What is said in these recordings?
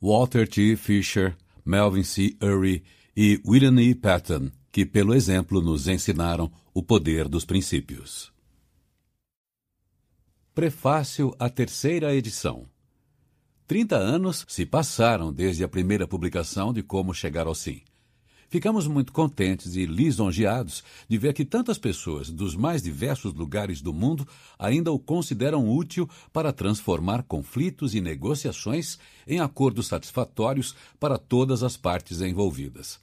Walter T. Fisher, Melvin C. Urry e William E. Patton, que, pelo exemplo, nos ensinaram o poder dos princípios. Prefácio à terceira edição. Trinta anos se passaram desde a primeira publicação de Como Chegar ao Sim. Ficamos muito contentes e lisonjeados de ver que tantas pessoas dos mais diversos lugares do mundo ainda o consideram útil para transformar conflitos e negociações em acordos satisfatórios para todas as partes envolvidas.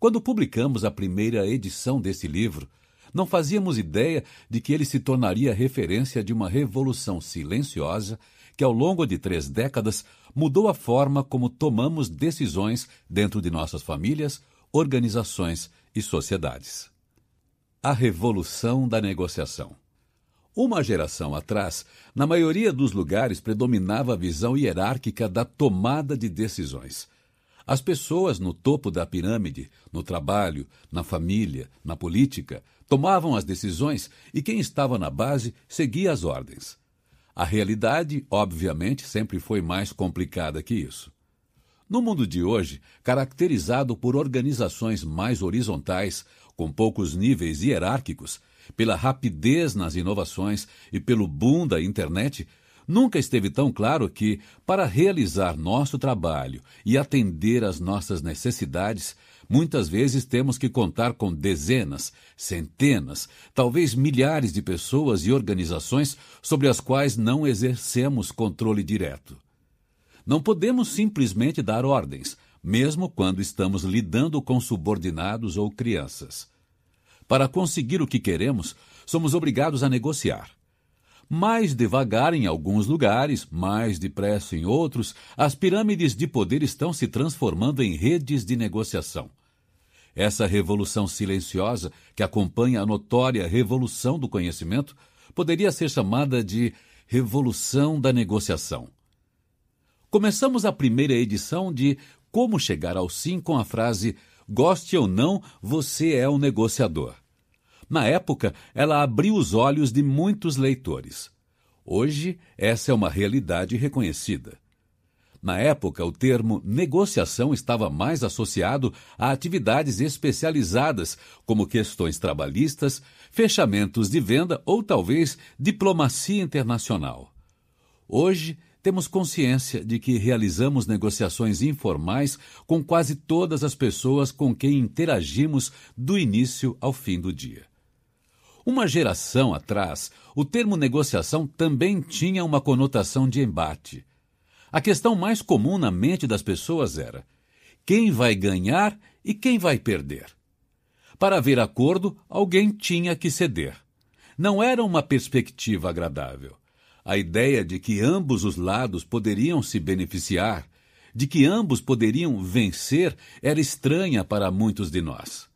Quando publicamos a primeira edição desse livro, não fazíamos ideia de que ele se tornaria referência de uma revolução silenciosa que, ao longo de três décadas, mudou a forma como tomamos decisões dentro de nossas famílias, organizações e sociedades. A revolução da negociação. Uma geração atrás, na maioria dos lugares predominava a visão hierárquica da tomada de decisões. As pessoas no topo da pirâmide, no trabalho, na família, na política, tomavam as decisões e quem estava na base seguia as ordens. A realidade, obviamente, sempre foi mais complicada que isso. No mundo de hoje, caracterizado por organizações mais horizontais, com poucos níveis hierárquicos, pela rapidez nas inovações e pelo boom da internet, nunca esteve tão claro que, para realizar nosso trabalho e atender às nossas necessidades, muitas vezes temos que contar com dezenas, centenas, talvez milhares de pessoas e organizações sobre as quais não exercemos controle direto. Não podemos simplesmente dar ordens, mesmo quando estamos lidando com subordinados ou crianças. Para conseguir o que queremos, somos obrigados a negociar. Mais devagar em alguns lugares, mais depressa em outros, as pirâmides de poder estão se transformando em redes de negociação. Essa revolução silenciosa, que acompanha a notória revolução do conhecimento, poderia ser chamada de revolução da negociação. Começamos a primeira edição de Como Chegar ao Sim com a frase Goste ou não, você é um negociador. Na época, ela abriu os olhos de muitos leitores. Hoje, essa é uma realidade reconhecida. Na época, o termo negociação estava mais associado a atividades especializadas, como questões trabalhistas, fechamentos de venda ou talvez diplomacia internacional. Hoje, temos consciência de que realizamos negociações informais com quase todas as pessoas com quem interagimos do início ao fim do dia. Uma geração atrás, o termo negociação também tinha uma conotação de embate. A questão mais comum na mente das pessoas era: quem vai ganhar e quem vai perder? Para haver acordo, alguém tinha que ceder. Não era uma perspectiva agradável a ideia de que ambos os lados poderiam se beneficiar, de que ambos poderiam vencer, era estranha para muitos de nós.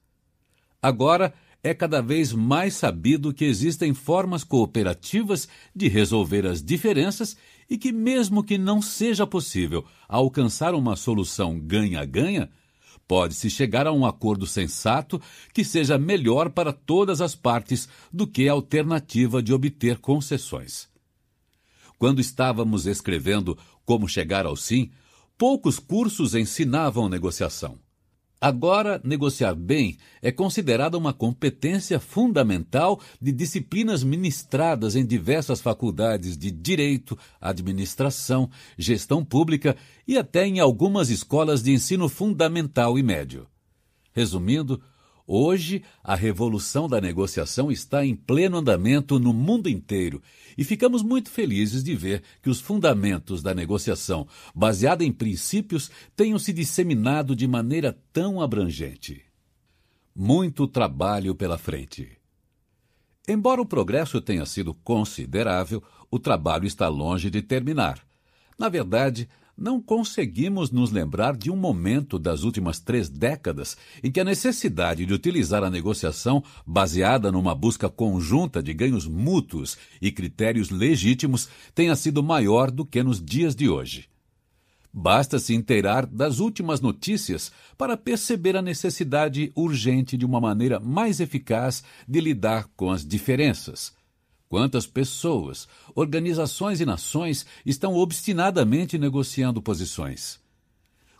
Agora, é cada vez mais sabido que existem formas cooperativas de resolver as diferenças e que, mesmo que não seja possível alcançar uma solução ganha-ganha, pode-se chegar a um acordo sensato que seja melhor para todas as partes do que a alternativa de obter concessões. Quando estávamos escrevendo Como Chegar ao Sim, poucos cursos ensinavam negociação. Agora, negociar bem é considerada uma competência fundamental de disciplinas ministradas em diversas faculdades de direito, administração, gestão pública e até em algumas escolas de ensino fundamental e médio. Resumindo, Hoje, a revolução da negociação está em pleno andamento no mundo inteiro e ficamos muito felizes de ver que os fundamentos da negociação, baseada em princípios, tenham se disseminado de maneira tão abrangente. Muito trabalho pela frente. Embora o progresso tenha sido considerável, o trabalho está longe de terminar. Na verdade, não conseguimos nos lembrar de um momento das últimas três décadas em que a necessidade de utilizar a negociação baseada numa busca conjunta de ganhos mútuos e critérios legítimos tenha sido maior do que nos dias de hoje. Basta se inteirar das últimas notícias para perceber a necessidade urgente de uma maneira mais eficaz de lidar com as diferenças Quantas pessoas, organizações e nações estão obstinadamente negociando posições?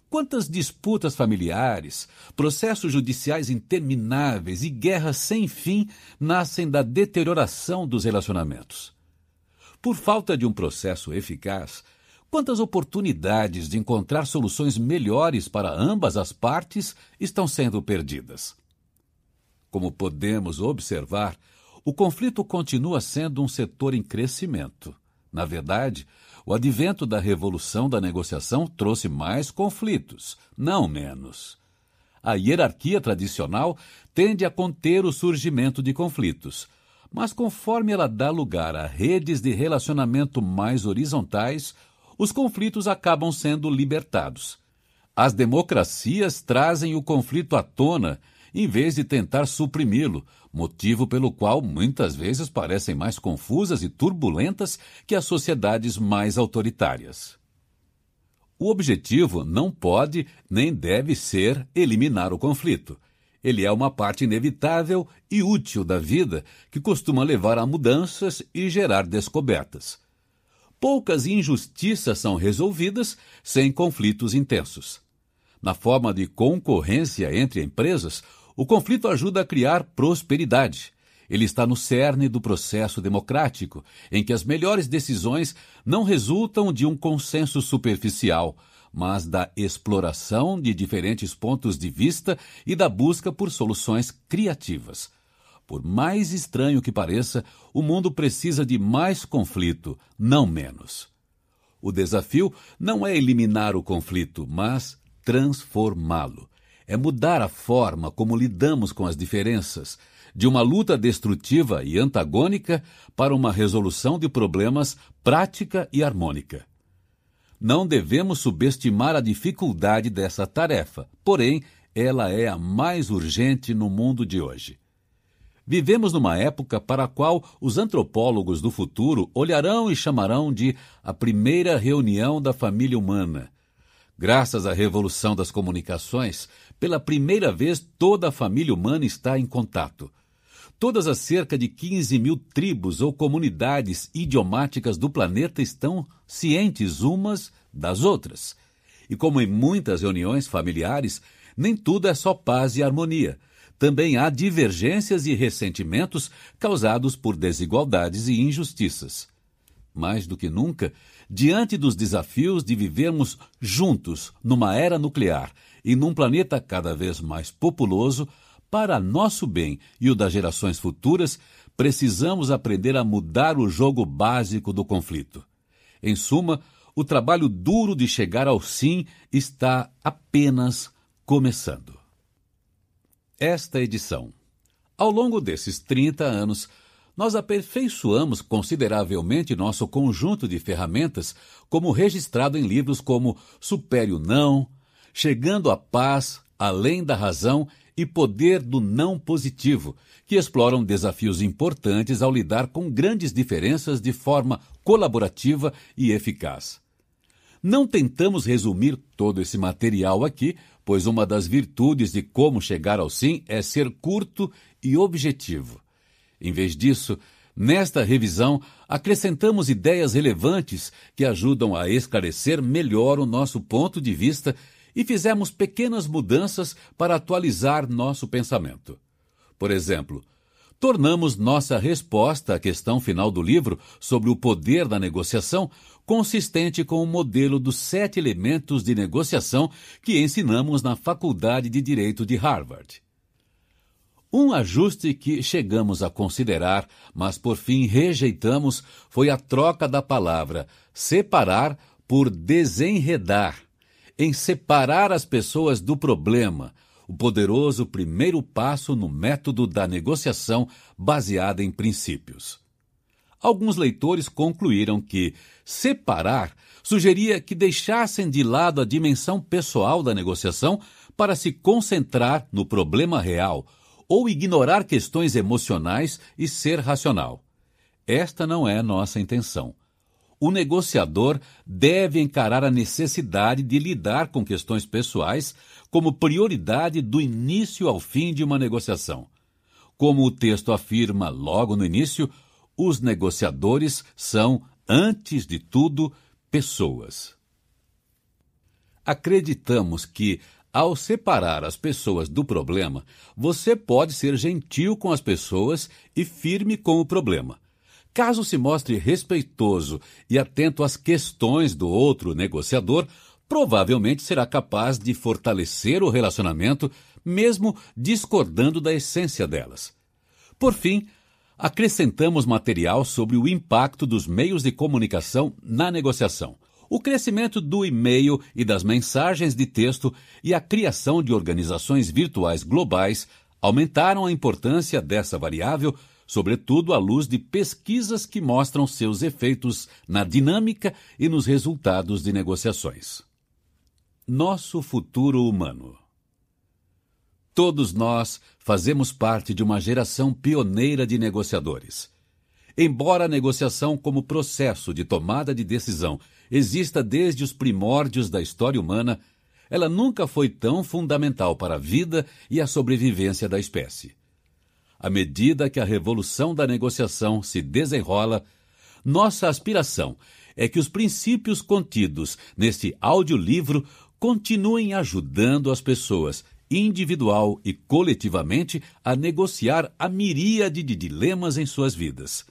Quantas disputas familiares, processos judiciais intermináveis e guerras sem fim nascem da deterioração dos relacionamentos? Por falta de um processo eficaz, quantas oportunidades de encontrar soluções melhores para ambas as partes estão sendo perdidas? Como podemos observar, o conflito continua sendo um setor em crescimento. Na verdade, o advento da revolução da negociação trouxe mais conflitos, não menos. A hierarquia tradicional tende a conter o surgimento de conflitos, mas conforme ela dá lugar a redes de relacionamento mais horizontais, os conflitos acabam sendo libertados. As democracias trazem o conflito à tona em vez de tentar suprimi-lo, motivo pelo qual muitas vezes parecem mais confusas e turbulentas que as sociedades mais autoritárias. O objetivo não pode nem deve ser eliminar o conflito. Ele é uma parte inevitável e útil da vida que costuma levar a mudanças e gerar descobertas. Poucas injustiças são resolvidas sem conflitos intensos. Na forma de concorrência entre empresas, o conflito ajuda a criar prosperidade. Ele está no cerne do processo democrático, em que as melhores decisões não resultam de um consenso superficial, mas da exploração de diferentes pontos de vista e da busca por soluções criativas. Por mais estranho que pareça, o mundo precisa de mais conflito, não menos. O desafio não é eliminar o conflito, mas transformá-lo é mudar a forma como lidamos com as diferenças, de uma luta destrutiva e antagônica para uma resolução de problemas prática e harmônica. Não devemos subestimar a dificuldade dessa tarefa, porém, ela é a mais urgente no mundo de hoje. Vivemos numa época para a qual os antropólogos do futuro olharão e chamarão de a primeira reunião da família humana. Graças à revolução das comunicações, pela primeira vez, toda a família humana está em contato. Todas as cerca de 15 mil tribos ou comunidades idiomáticas do planeta estão cientes umas das outras. E como em muitas reuniões familiares, nem tudo é só paz e harmonia. Também há divergências e ressentimentos causados por desigualdades e injustiças. Mais do que nunca, diante dos desafios de vivermos juntos numa era nuclear e num planeta cada vez mais populoso, para nosso bem e o das gerações futuras, precisamos aprender a mudar o jogo básico do conflito. Em suma, o trabalho duro de chegar ao sim está apenas começando. Esta edição. Ao longo desses 30 anos, nós aperfeiçoamos consideravelmente nosso conjunto de ferramentas, como registrado em livros como Supere o Não, chegando à paz além da razão e poder do não positivo, que exploram desafios importantes ao lidar com grandes diferenças de forma colaborativa e eficaz. Não tentamos resumir todo esse material aqui, pois uma das virtudes de como chegar ao sim é ser curto e objetivo. Em vez disso, nesta revisão, acrescentamos ideias relevantes que ajudam a esclarecer melhor o nosso ponto de vista e fizemos pequenas mudanças para atualizar nosso pensamento. Por exemplo, tornamos nossa resposta à questão final do livro sobre o poder da negociação consistente com o modelo dos sete elementos de negociação que ensinamos na Faculdade de Direito de Harvard. Um ajuste que chegamos a considerar, mas por fim rejeitamos, foi a troca da palavra separar por desenredar em separar as pessoas do problema, o poderoso primeiro passo no método da negociação baseada em princípios. alguns leitores concluíram que separar sugeria que deixassem de lado a dimensão pessoal da negociação para se concentrar no problema real ou ignorar questões emocionais e ser racional. Esta não é nossa intenção. O negociador deve encarar a necessidade de lidar com questões pessoais como prioridade do início ao fim de uma negociação. Como o texto afirma logo no início, os negociadores são, antes de tudo, pessoas. Acreditamos que, ao separar as pessoas do problema, você pode ser gentil com as pessoas e firme com o problema. Caso se mostre respeitoso e atento às questões do outro negociador, provavelmente será capaz de fortalecer o relacionamento, mesmo discordando da essência delas. Por fim, acrescentamos material sobre o impacto dos meios de comunicação na negociação. O crescimento do e-mail e das mensagens de texto e a criação de organizações virtuais globais aumentaram a importância dessa variável, sobretudo à luz de pesquisas que mostram seus efeitos na dinâmica e nos resultados de negociações. Nosso futuro humano. Todos nós fazemos parte de uma geração pioneira de negociadores. Embora a negociação como processo de tomada de decisão exista desde os primórdios da história humana, ela nunca foi tão fundamental para a vida e a sobrevivência da espécie. À medida que a revolução da negociação se desenrola, nossa aspiração é que os princípios contidos neste audiolivro continuem ajudando as pessoas individual e coletivamente, a negociar a miríade de dilemas em suas vidas.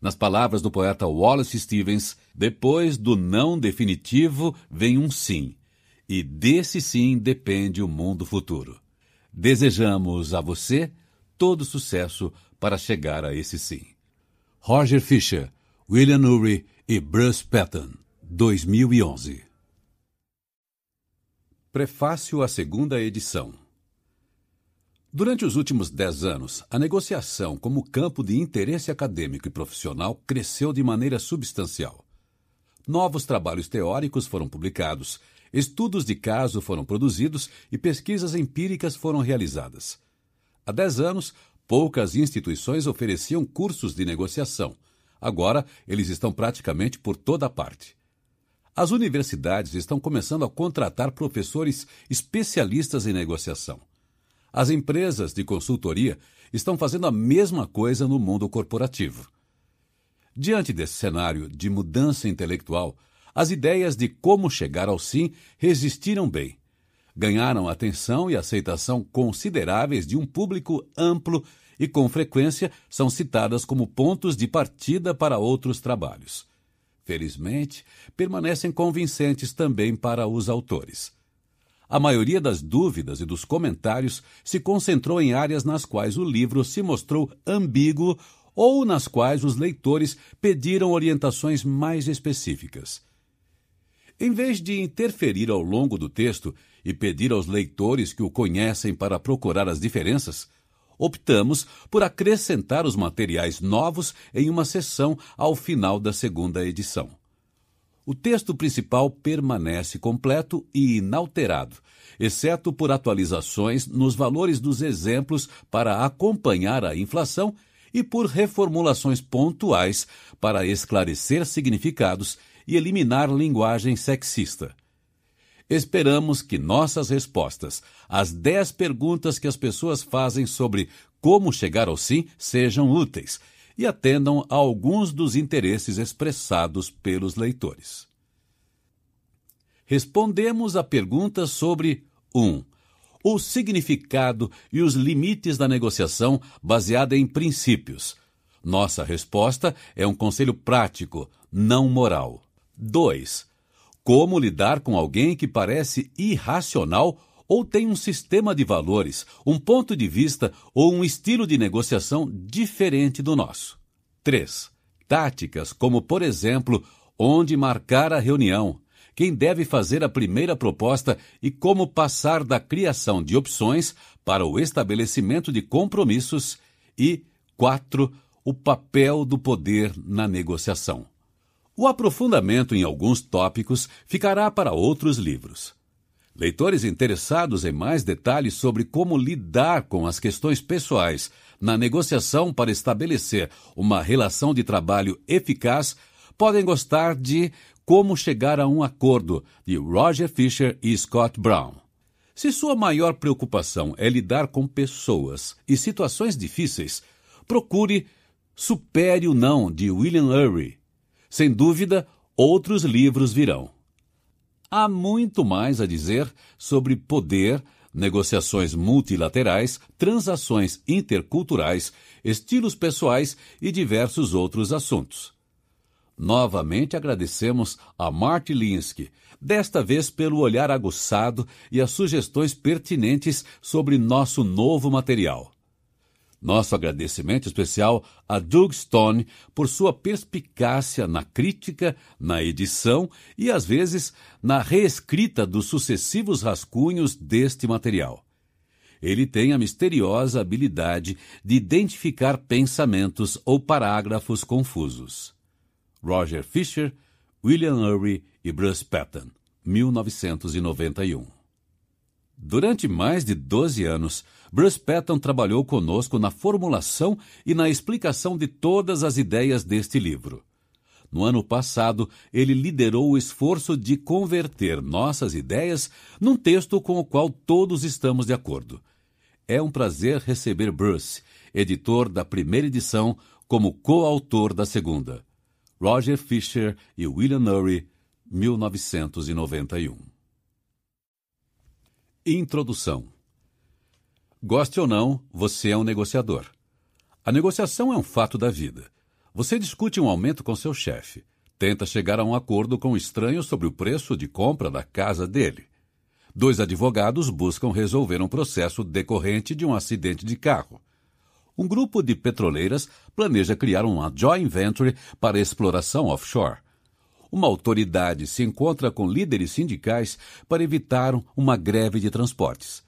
Nas palavras do poeta Wallace Stevens, depois do não definitivo vem um sim, e desse sim depende o mundo futuro. Desejamos a você todo sucesso para chegar a esse sim. Roger Fisher, William Ury e Bruce Patton, 2011 Prefácio à segunda edição. Durante os últimos dez anos, a negociação como campo de interesse acadêmico e profissional cresceu de maneira substancial. Novos trabalhos teóricos foram publicados, estudos de caso foram produzidos e pesquisas empíricas foram realizadas. Há dez anos, poucas instituições ofereciam cursos de negociação. Agora, eles estão praticamente por toda parte. As universidades estão começando a contratar professores especialistas em negociação. As empresas de consultoria estão fazendo a mesma coisa no mundo corporativo. Diante desse cenário de mudança intelectual, as ideias de como chegar ao sim resistiram bem. Ganharam atenção e aceitação consideráveis de um público amplo e, com frequência, são citadas como pontos de partida para outros trabalhos felizmente, permanecem convincentes também para os autores. A maioria das dúvidas e dos comentários se concentrou em áreas nas quais o livro se mostrou ambíguo ou nas quais os leitores pediram orientações mais específicas. Em vez de interferir ao longo do texto e pedir aos leitores que o conhecem para procurar as diferenças, optamos por acrescentar os materiais novos em uma sessão ao final da segunda edição. O texto principal permanece completo e inalterado, exceto por atualizações nos valores dos exemplos para acompanhar a inflação e por reformulações pontuais para esclarecer significados e eliminar linguagem sexista. Esperamos que nossas respostas às 10 perguntas que as pessoas fazem sobre como chegar ao sim sejam úteis e atendam a alguns dos interesses expressados pelos leitores. Respondemos a perguntas sobre 1. Um, o significado e os limites da negociação baseada em princípios. Nossa resposta é um conselho prático, não moral. 2 como lidar com alguém que parece irracional ou tem um sistema de valores, um ponto de vista ou um estilo de negociação diferente do nosso. 3. Táticas como, por exemplo, onde marcar a reunião, quem deve fazer a primeira proposta e como passar da criação de opções para o estabelecimento de compromissos. E 4. o papel do poder na negociação. O aprofundamento em alguns tópicos ficará para outros livros. Leitores interessados em mais detalhes sobre como lidar com as questões pessoais na negociação para estabelecer uma relação de trabalho eficaz podem gostar de Como Chegar a um Acordo, de Roger Fisher e Scott Brown. Se sua maior preocupação é lidar com pessoas e situações difíceis, procure Supere o Não, de William Ury. Sem dúvida, outros livros virão. Há muito mais a dizer sobre poder, negociações multilaterais, transações interculturais, estilos pessoais e diversos outros assuntos. Novamente agradecemos a Marty Linsky, desta vez pelo olhar aguçado e as sugestões pertinentes sobre nosso novo material. Nosso agradecimento especial a Doug Stone por sua perspicácia na crítica, na edição e, às vezes, na reescrita dos sucessivos rascunhos deste material. Ele tem a misteriosa habilidade de identificar pensamentos ou parágrafos confusos. Roger Fisher, William Ury e Bruce Patton, 1991. Durante mais de 12 anos, Bruce Patton trabalhou conosco na formulação e na explicação de todas as ideias deste livro. No ano passado, ele liderou o esforço de converter nossas ideias num texto com o qual todos estamos de acordo. É um prazer receber Bruce, editor da primeira edição, como coautor da segunda. Roger Fisher e William Ury, 1991. Introdução Goste ou não, você é um negociador. A negociação é um fato da vida. Você discute um aumento com seu chefe. Tenta chegar a um acordo com o estranho sobre o preço de compra da casa dele. Dois advogados buscam resolver um processo decorrente de um acidente de carro. Um grupo de petroleiras planeja criar uma joint venture para exploração offshore uma autoridade se encontra com líderes sindicais para evitar uma greve de transportes.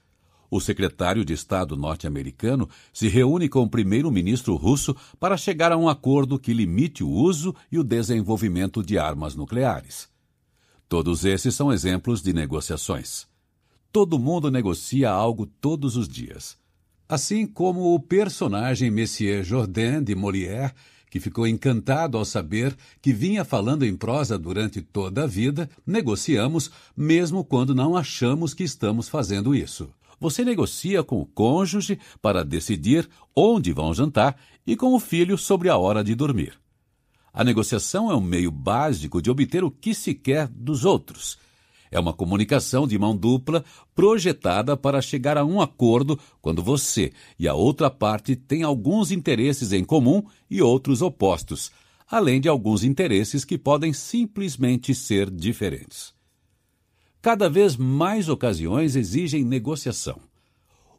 O secretário de Estado norte-americano se reúne com o primeiro-ministro russo para chegar a um acordo que limite o uso e o desenvolvimento de armas nucleares. Todos esses são exemplos de negociações. Todo mundo negocia algo todos os dias. Assim como o personagem Monsieur Jourdain de Molière que ficou encantado ao saber que vinha falando em prosa durante toda a vida, negociamos mesmo quando não achamos que estamos fazendo isso. Você negocia com o cônjuge para decidir onde vão jantar e com o filho sobre a hora de dormir. A negociação é um meio básico de obter o que se quer dos outros é uma comunicação de mão dupla projetada para chegar a um acordo quando você e a outra parte têm alguns interesses em comum e outros opostos, além de alguns interesses que podem simplesmente ser diferentes. Cada vez mais ocasiões exigem negociação.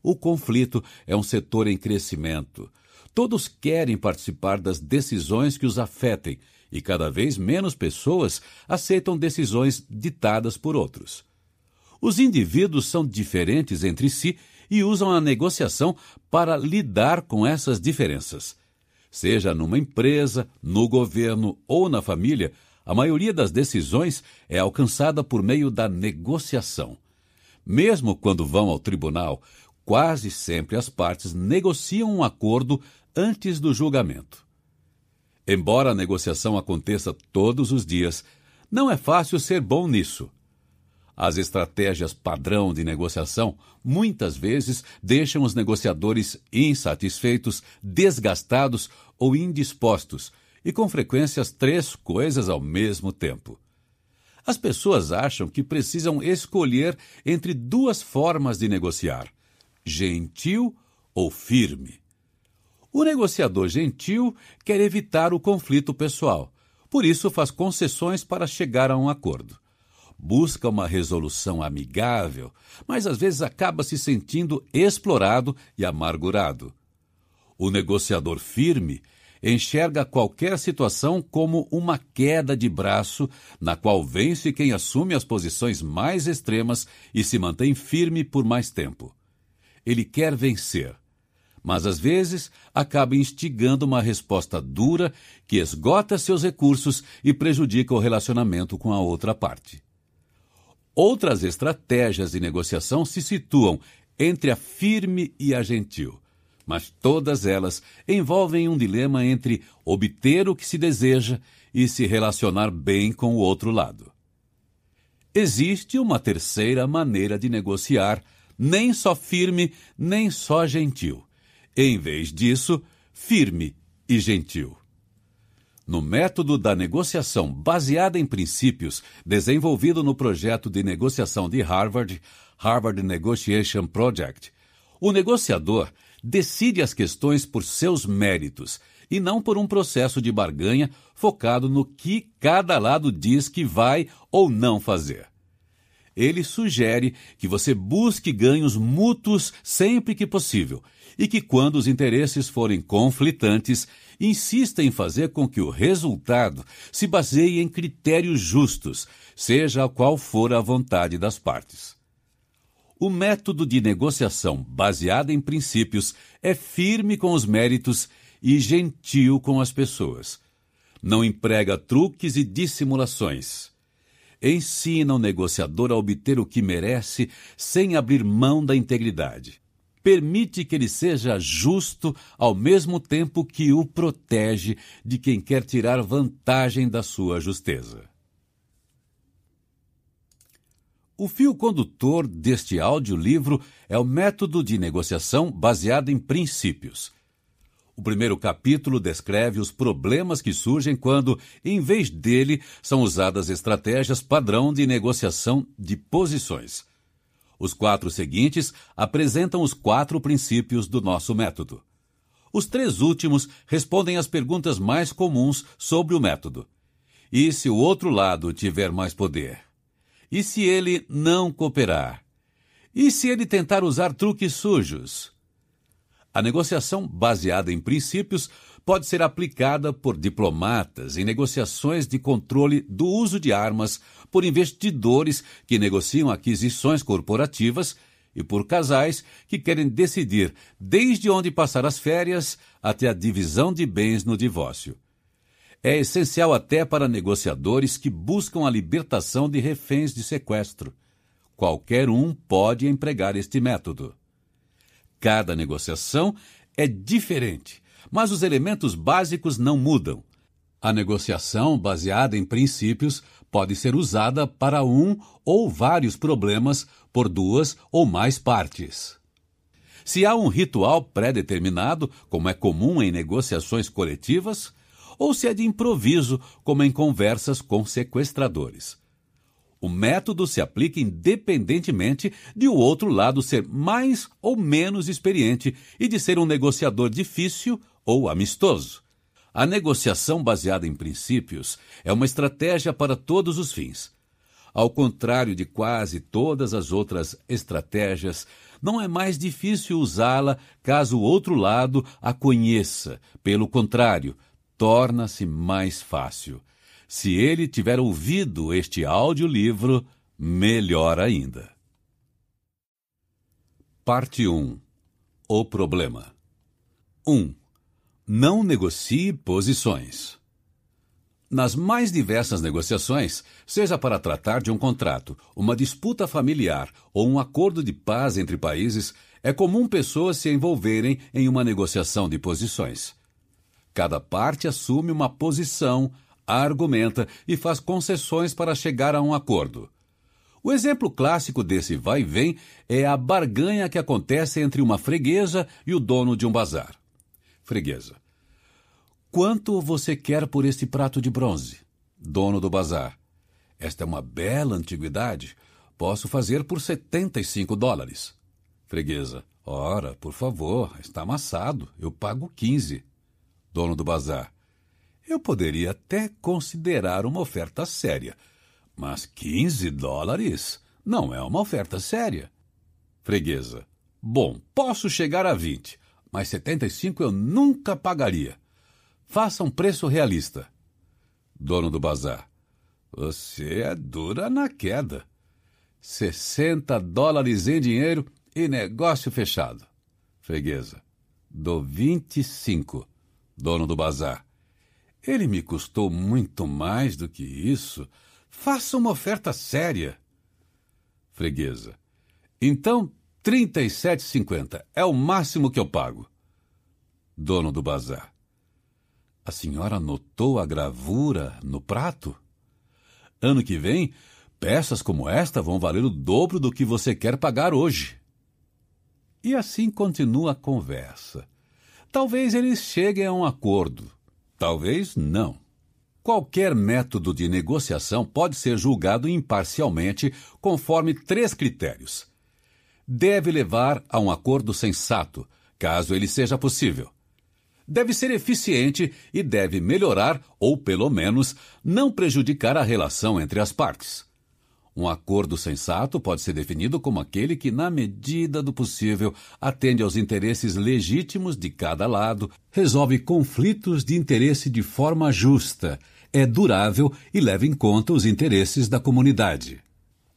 O conflito é um setor em crescimento. Todos querem participar das decisões que os afetem e cada vez menos pessoas aceitam decisões ditadas por outros. Os indivíduos são diferentes entre si e usam a negociação para lidar com essas diferenças. Seja numa empresa, no governo ou na família, a maioria das decisões é alcançada por meio da negociação. Mesmo quando vão ao tribunal, quase sempre as partes negociam um acordo antes do julgamento. Embora a negociação aconteça todos os dias, não é fácil ser bom nisso. As estratégias padrão de negociação muitas vezes deixam os negociadores insatisfeitos, desgastados ou indispostos, e com frequência as três coisas ao mesmo tempo. As pessoas acham que precisam escolher entre duas formas de negociar: gentil ou firme. O negociador gentil quer evitar o conflito pessoal, por isso faz concessões para chegar a um acordo. Busca uma resolução amigável, mas às vezes acaba se sentindo explorado e amargurado. O negociador firme enxerga qualquer situação como uma queda de braço, na qual vence quem assume as posições mais extremas e se mantém firme por mais tempo. Ele quer vencer, mas às vezes acaba instigando uma resposta dura que esgota seus recursos e prejudica o relacionamento com a outra parte. Outras estratégias de negociação se situam entre a firme e a gentil, mas todas elas envolvem um dilema entre obter o que se deseja e se relacionar bem com o outro lado. Existe uma terceira maneira de negociar, nem só firme, nem só gentil em vez disso, firme e gentil. No método da negociação baseada em princípios, desenvolvido no projeto de negociação de Harvard, Harvard Negotiation Project, o negociador decide as questões por seus méritos e não por um processo de barganha focado no que cada lado diz que vai ou não fazer. Ele sugere que você busque ganhos mútuos sempre que possível e que, quando os interesses forem conflitantes, insista em fazer com que o resultado se baseie em critérios justos, seja qual for a vontade das partes. O método de negociação baseado em princípios é firme com os méritos e gentil com as pessoas. Não emprega truques e dissimulações. Ensina o negociador a obter o que merece sem abrir mão da integridade permite que ele seja justo ao mesmo tempo que o protege de quem quer tirar vantagem da sua justeza. O fio condutor deste audiolivro é o método de negociação baseado em princípios. O primeiro capítulo descreve os problemas que surgem quando, em vez dele, são usadas estratégias padrão de negociação de posições. Os quatro seguintes apresentam os quatro princípios do nosso método. Os três últimos respondem às perguntas mais comuns sobre o método. E se o outro lado tiver mais poder? E se ele não cooperar? E se ele tentar usar truques sujos? A negociação baseada em princípios pode ser aplicada por diplomatas em negociações de controle do uso de armas, por investidores que negociam aquisições corporativas e por casais que querem decidir desde onde passar as férias até a divisão de bens no divórcio. É essencial até para negociadores que buscam a libertação de reféns de sequestro. Qualquer um pode empregar este método. Cada negociação é diferente, mas os elementos básicos não mudam. A negociação baseada em princípios pode ser usada para um ou vários problemas por duas ou mais partes. Se há um ritual pré-determinado, como é comum em negociações coletivas, ou se é de improviso, como em conversas com sequestradores. O método se aplica independentemente de o outro lado ser mais ou menos experiente e de ser um negociador difícil ou amistoso. A negociação baseada em princípios é uma estratégia para todos os fins. Ao contrário de quase todas as outras estratégias, não é mais difícil usá-la caso o outro lado a conheça. Pelo contrário, torna-se mais fácil. Se ele tiver ouvido este audiolivro, melhor ainda. Parte 1 O problema 1. Não negocie posições. Nas mais diversas negociações, seja para tratar de um contrato, uma disputa familiar ou um acordo de paz entre países, é comum pessoas se envolverem em uma negociação de posições. Cada parte assume uma posição, argumenta e faz concessões para chegar a um acordo. O exemplo clássico desse vai e vem é a barganha que acontece entre uma freguesa e o dono de um bazar. Freguesa. Quanto você quer por este prato de bronze? Dono do bazar. Esta é uma bela antiguidade. Posso fazer por 75 dólares. Freguesa. Ora, por favor, está amassado. Eu pago 15. Dono do bazar. Eu poderia até considerar uma oferta séria, mas 15 dólares não é uma oferta séria. Freguesa. Bom, posso chegar a 20, mas 75 eu nunca pagaria. Faça um preço realista. Dono do bazar. Você é dura na queda. 60 dólares em dinheiro e negócio fechado. Freguesa. Dou vinte e cinco, dono do bazar. Ele me custou muito mais do que isso. Faça uma oferta séria. Freguesa. Então, trinta e sete cinquenta é o máximo que eu pago. Dono do bazar. A senhora notou a gravura no prato? Ano que vem, peças como esta vão valer o dobro do que você quer pagar hoje. E assim continua a conversa. Talvez eles cheguem a um acordo, talvez não. Qualquer método de negociação pode ser julgado imparcialmente conforme três critérios. Deve levar a um acordo sensato, caso ele seja possível. Deve ser eficiente e deve melhorar, ou pelo menos, não prejudicar a relação entre as partes. Um acordo sensato pode ser definido como aquele que, na medida do possível, atende aos interesses legítimos de cada lado, resolve conflitos de interesse de forma justa, é durável e leva em conta os interesses da comunidade.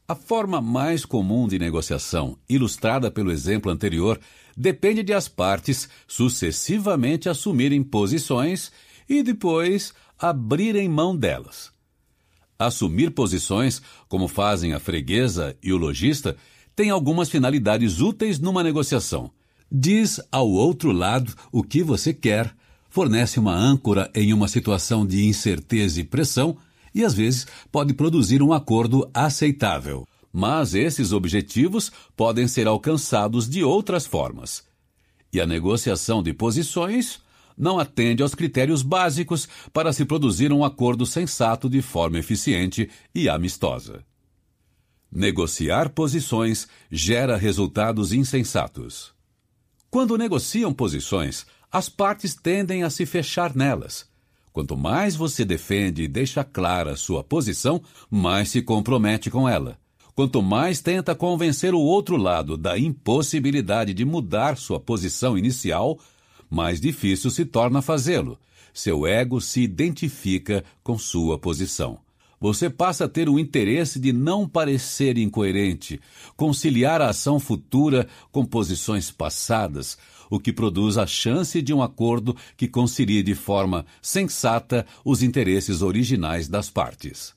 A forma mais comum de negociação, ilustrada pelo exemplo anterior, depende de as partes sucessivamente assumirem posições e depois abrirem mão delas. Assumir posições, como fazem a freguesa e o lojista, tem algumas finalidades úteis numa negociação. Diz ao outro lado o que você quer, fornece uma âncora em uma situação de incerteza e pressão e, às vezes, pode produzir um acordo aceitável. Mas esses objetivos podem ser alcançados de outras formas. E a negociação de posições não atende aos critérios básicos para se produzir um acordo sensato de forma eficiente e amistosa. Negociar posições gera resultados insensatos. Quando negociam posições, as partes tendem a se fechar nelas. Quanto mais você defende e deixa clara sua posição, mais se compromete com ela. Quanto mais tenta convencer o outro lado da impossibilidade de mudar sua posição inicial, mais difícil se torna fazê-lo. Seu ego se identifica com sua posição. Você passa a ter o interesse de não parecer incoerente, conciliar a ação futura com posições passadas, o que produz a chance de um acordo que concilie de forma sensata os interesses originais das partes.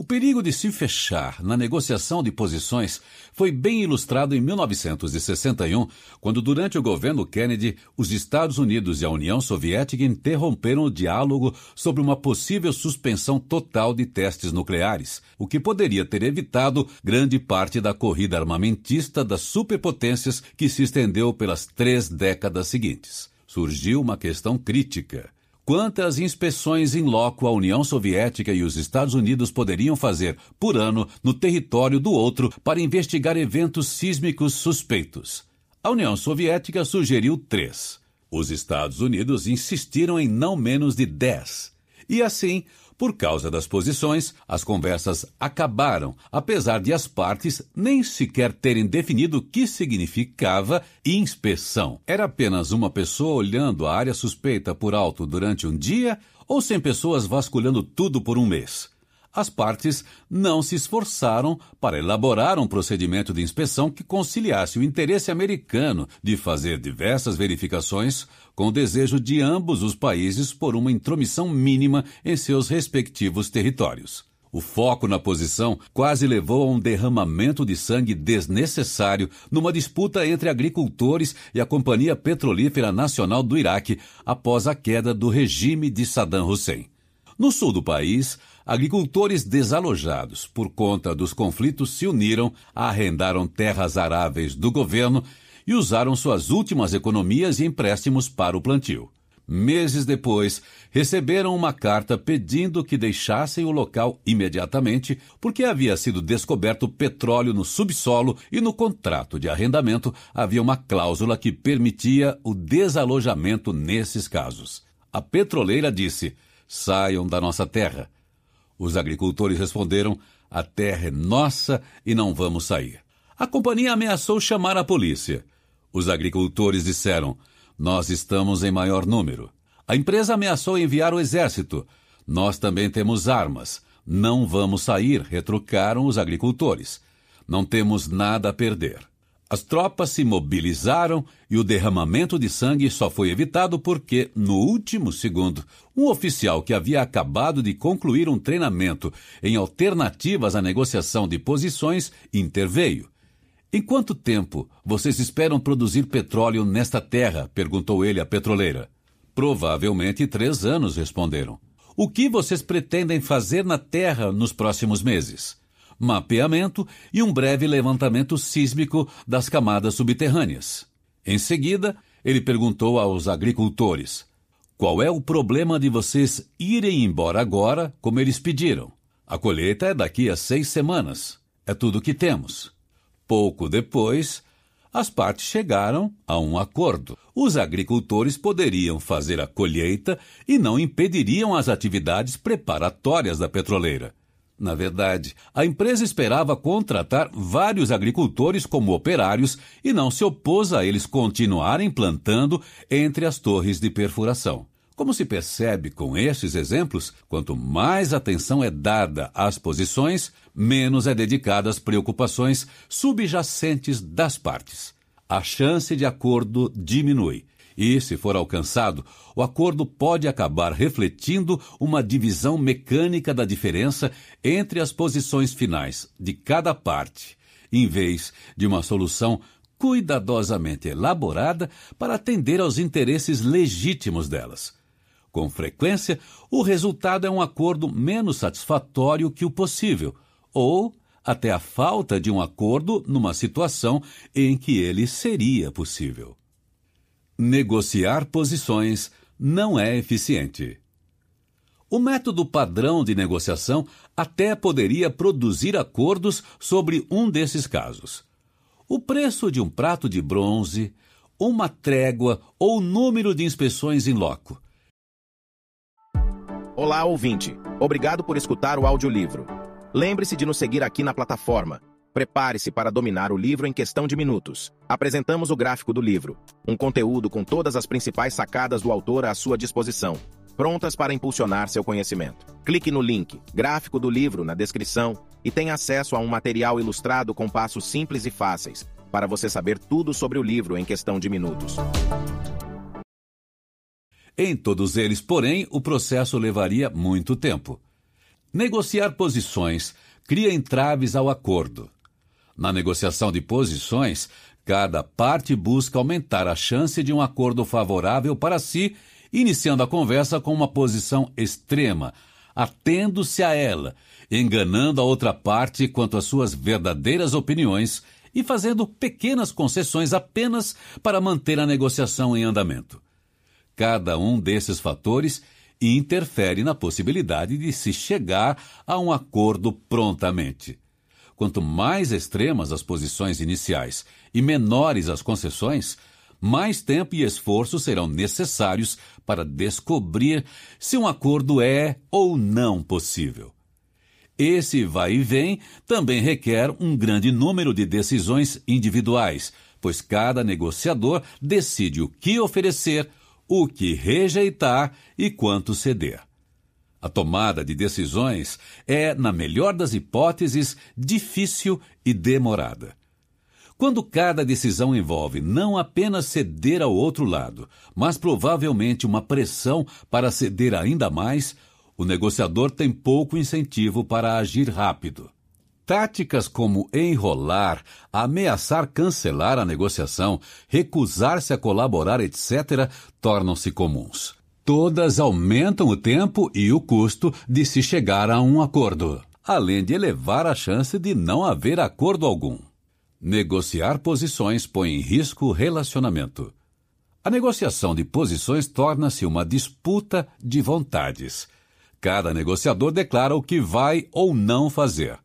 O perigo de se fechar na negociação de posições foi bem ilustrado em 1961, quando, durante o governo Kennedy, os Estados Unidos e a União Soviética interromperam o diálogo sobre uma possível suspensão total de testes nucleares, o que poderia ter evitado grande parte da corrida armamentista das superpotências que se estendeu pelas três décadas seguintes. Surgiu uma questão crítica quantas inspeções em loco a União Soviética e os Estados Unidos poderiam fazer por ano no território do outro para investigar eventos sísmicos suspeitos. A União Soviética sugeriu três. Os Estados Unidos insistiram em não menos de dez. E assim, por causa das posições, as conversas acabaram, apesar de as partes nem sequer terem definido o que significava inspeção. Era apenas uma pessoa olhando a área suspeita por alto durante um dia ou sem pessoas vasculhando tudo por um mês? As partes não se esforçaram para elaborar um procedimento de inspeção que conciliasse o interesse americano de fazer diversas verificações com o desejo de ambos os países por uma intromissão mínima em seus respectivos territórios. O foco na posição quase levou a um derramamento de sangue desnecessário numa disputa entre agricultores e a Companhia Petrolífera Nacional do Iraque após a queda do regime de Saddam Hussein. No sul do país, agricultores desalojados por conta dos conflitos se uniram, arrendaram terras aráveis do governo e usaram suas últimas economias e empréstimos para o plantio. Meses depois, receberam uma carta pedindo que deixassem o local imediatamente, porque havia sido descoberto petróleo no subsolo e no contrato de arrendamento havia uma cláusula que permitia o desalojamento nesses casos. A petroleira disse: saiam da nossa terra. Os agricultores responderam: a terra é nossa e não vamos sair. A companhia ameaçou chamar a polícia. Os agricultores disseram: nós estamos em maior número. A empresa ameaçou enviar o exército. Nós também temos armas. Não vamos sair, retrucaram os agricultores. Não temos nada a perder. As tropas se mobilizaram e o derramamento de sangue só foi evitado porque, no último segundo, um oficial que havia acabado de concluir um treinamento em alternativas à negociação de posições interveio. Em quanto tempo vocês esperam produzir petróleo nesta terra? perguntou ele à petroleira. Provavelmente três anos, responderam. O que vocês pretendem fazer na terra nos próximos meses? Mapeamento e um breve levantamento sísmico das camadas subterrâneas. Em seguida, ele perguntou aos agricultores: Qual é o problema de vocês irem embora agora, como eles pediram? A colheita é daqui a seis semanas. É tudo o que temos. Pouco depois, as partes chegaram a um acordo. Os agricultores poderiam fazer a colheita e não impediriam as atividades preparatórias da petroleira. Na verdade, a empresa esperava contratar vários agricultores como operários e não se opôs a eles continuarem plantando entre as torres de perfuração. Como se percebe com estes exemplos, quanto mais atenção é dada às posições, menos é dedicada às preocupações subjacentes das partes. A chance de acordo diminui e, se for alcançado, o acordo pode acabar refletindo uma divisão mecânica da diferença entre as posições finais de cada parte, em vez de uma solução cuidadosamente elaborada para atender aos interesses legítimos delas. Com frequência, o resultado é um acordo menos satisfatório que o possível, ou até a falta de um acordo numa situação em que ele seria possível. Negociar posições não é eficiente. O método padrão de negociação até poderia produzir acordos sobre um desses casos. O preço de um prato de bronze, uma trégua ou o número de inspeções em loco. Olá, ouvinte. Obrigado por escutar o audiolivro. Lembre-se de nos seguir aqui na plataforma Prepare-se para dominar o livro em questão de minutos. Apresentamos o gráfico do livro, um conteúdo com todas as principais sacadas do autor à sua disposição, prontas para impulsionar seu conhecimento. Clique no link Gráfico do livro na descrição e tenha acesso a um material ilustrado com passos simples e fáceis, para você saber tudo sobre o livro em questão de minutos. Em todos eles, porém, o processo levaria muito tempo. Negociar posições cria entraves ao acordo. Na negociação de posições, cada parte busca aumentar a chance de um acordo favorável para si, iniciando a conversa com uma posição extrema, atendo-se a ela, enganando a outra parte quanto às suas verdadeiras opiniões e fazendo pequenas concessões apenas para manter a negociação em andamento. Cada um desses fatores interfere na possibilidade de se chegar a um acordo prontamente. Quanto mais extremas as posições iniciais e menores as concessões, mais tempo e esforço serão necessários para descobrir se um acordo é ou não possível. Esse vai e vem também requer um grande número de decisões individuais, pois cada negociador decide o que oferecer, o que rejeitar e quanto ceder. A tomada de decisões é, na melhor das hipóteses, difícil e demorada. Quando cada decisão envolve não apenas ceder ao outro lado, mas provavelmente uma pressão para ceder ainda mais, o negociador tem pouco incentivo para agir rápido. Táticas como enrolar, ameaçar cancelar a negociação, recusar-se a colaborar, etc., tornam-se comuns. Todas aumentam o tempo e o custo de se chegar a um acordo, além de elevar a chance de não haver acordo algum. Negociar posições põe em risco o relacionamento. A negociação de posições torna-se uma disputa de vontades. Cada negociador declara o que vai ou não fazer.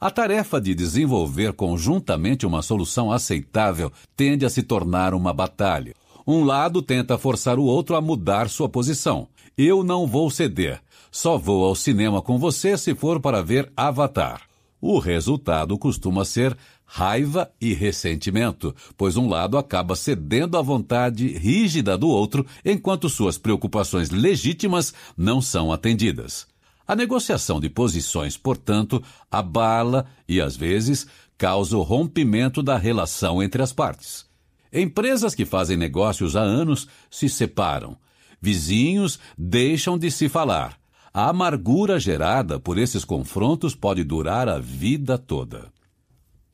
A tarefa de desenvolver conjuntamente uma solução aceitável tende a se tornar uma batalha. Um lado tenta forçar o outro a mudar sua posição. Eu não vou ceder. Só vou ao cinema com você se for para ver Avatar. O resultado costuma ser raiva e ressentimento, pois um lado acaba cedendo à vontade rígida do outro, enquanto suas preocupações legítimas não são atendidas. A negociação de posições, portanto, abala e, às vezes, causa o rompimento da relação entre as partes. Empresas que fazem negócios há anos se separam. Vizinhos deixam de se falar. A amargura gerada por esses confrontos pode durar a vida toda.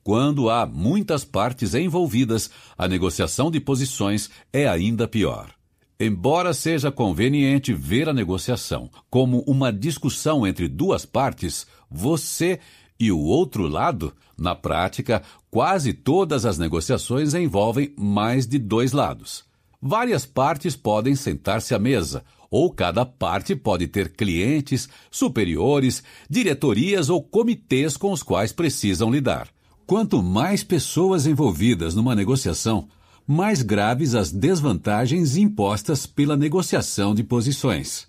Quando há muitas partes envolvidas, a negociação de posições é ainda pior. Embora seja conveniente ver a negociação como uma discussão entre duas partes, você e o outro lado, na prática, quase todas as negociações envolvem mais de dois lados. Várias partes podem sentar-se à mesa, ou cada parte pode ter clientes, superiores, diretorias ou comitês com os quais precisam lidar. Quanto mais pessoas envolvidas numa negociação, mais graves as desvantagens impostas pela negociação de posições.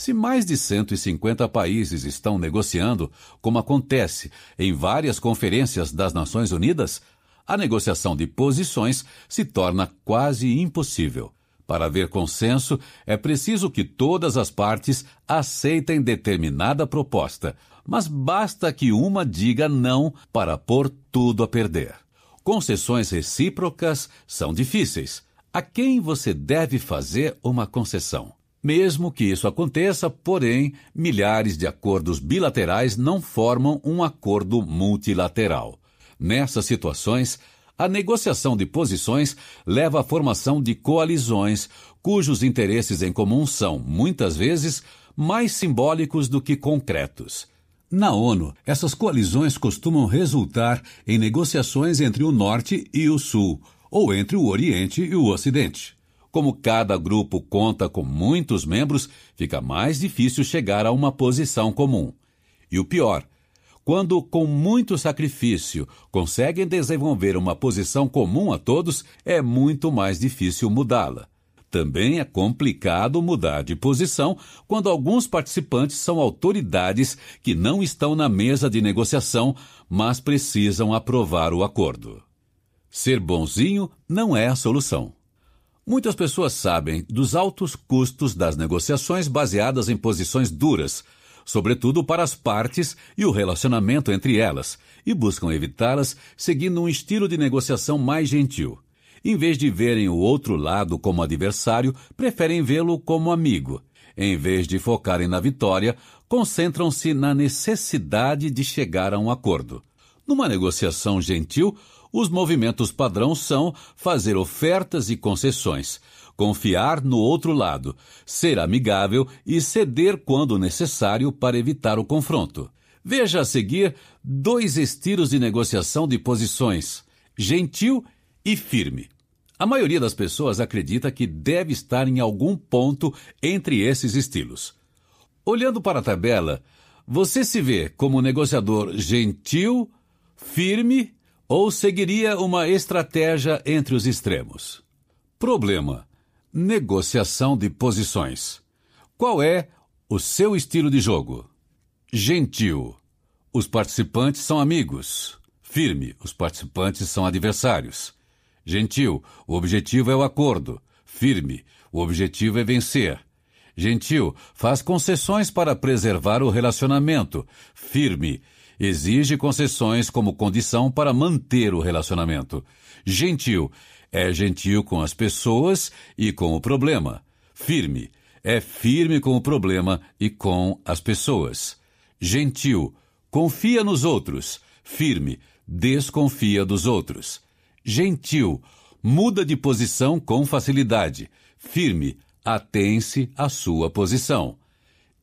Se mais de 150 países estão negociando, como acontece em várias conferências das Nações Unidas, a negociação de posições se torna quase impossível. Para haver consenso, é preciso que todas as partes aceitem determinada proposta, mas basta que uma diga não para pôr tudo a perder. Concessões recíprocas são difíceis. A quem você deve fazer uma concessão? Mesmo que isso aconteça, porém, milhares de acordos bilaterais não formam um acordo multilateral. Nessas situações, a negociação de posições leva à formação de coalizões, cujos interesses em comum são, muitas vezes, mais simbólicos do que concretos. Na ONU, essas coalizões costumam resultar em negociações entre o Norte e o Sul, ou entre o Oriente e o Ocidente. Como cada grupo conta com muitos membros, fica mais difícil chegar a uma posição comum. E o pior, quando, com muito sacrifício, conseguem desenvolver uma posição comum a todos, é muito mais difícil mudá-la. Também é complicado mudar de posição quando alguns participantes são autoridades que não estão na mesa de negociação, mas precisam aprovar o acordo. Ser bonzinho não é a solução. Muitas pessoas sabem dos altos custos das negociações baseadas em posições duras, sobretudo para as partes e o relacionamento entre elas, e buscam evitá-las seguindo um estilo de negociação mais gentil. Em vez de verem o outro lado como adversário, preferem vê-lo como amigo. Em vez de focarem na vitória, concentram-se na necessidade de chegar a um acordo. Numa negociação gentil, os movimentos padrão são fazer ofertas e concessões, confiar no outro lado, ser amigável e ceder quando necessário para evitar o confronto. Veja a seguir dois estilos de negociação de posições: gentil e firme. A maioria das pessoas acredita que deve estar em algum ponto entre esses estilos. Olhando para a tabela, você se vê como negociador gentil, firme ou seguiria uma estratégia entre os extremos? Problema: negociação de posições. Qual é o seu estilo de jogo? Gentil. Os participantes são amigos. Firme. Os participantes são adversários. Gentil. O objetivo é o acordo. Firme. O objetivo é vencer. Gentil. Faz concessões para preservar o relacionamento. Firme exige concessões como condição para manter o relacionamento. Gentil é gentil com as pessoas e com o problema. Firme é firme com o problema e com as pessoas. Gentil confia nos outros. Firme desconfia dos outros. Gentil muda de posição com facilidade. Firme atém-se à sua posição.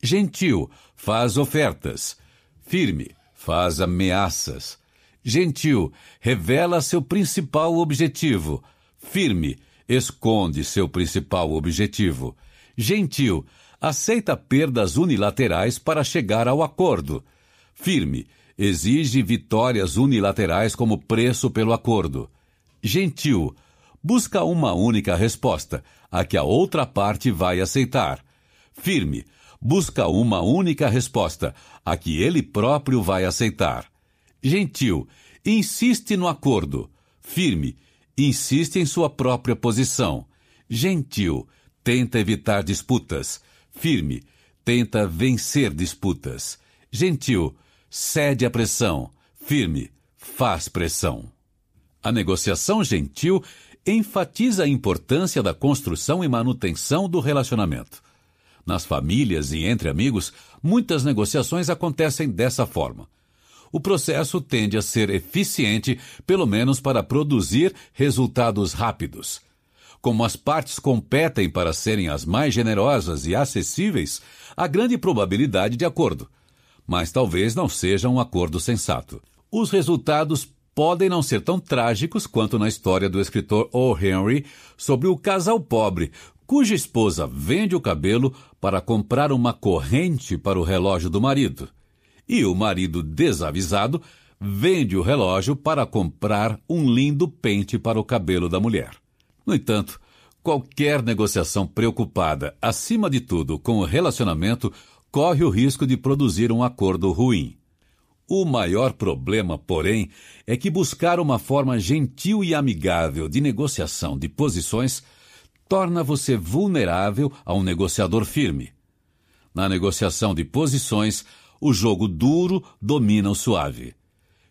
Gentil faz ofertas. Firme faz ameaças. Gentil, revela seu principal objetivo. Firme, esconde seu principal objetivo. Gentil, aceita perdas unilaterais para chegar ao acordo. Firme, exige vitórias unilaterais como preço pelo acordo. Gentil, busca uma única resposta, a que a outra parte vai aceitar. Firme, busca uma única resposta, a que ele próprio vai aceitar. Gentil, insiste no acordo. Firme, insiste em sua própria posição. Gentil, tenta evitar disputas. Firme, tenta vencer disputas. Gentil, cede à pressão. Firme, faz pressão. A negociação gentil enfatiza a importância da construção e manutenção do relacionamento. Nas famílias e entre amigos, muitas negociações acontecem dessa forma. O processo tende a ser eficiente, pelo menos para produzir resultados rápidos. Como as partes competem para serem as mais generosas e acessíveis, há grande probabilidade de acordo. Mas talvez não seja um acordo sensato. Os resultados podem não ser tão trágicos quanto na história do escritor O. Henry sobre o casal pobre cuja esposa vende o cabelo para comprar uma corrente para o relógio do marido. E o marido desavisado vende o relógio para comprar um lindo pente para o cabelo da mulher. No entanto, qualquer negociação preocupada, acima de tudo, com o relacionamento, corre o risco de produzir um acordo ruim. O maior problema, porém, é que buscar uma forma gentil e amigável de negociação de posições torna você vulnerável a um negociador firme. Na negociação de posições, o jogo duro domina o suave.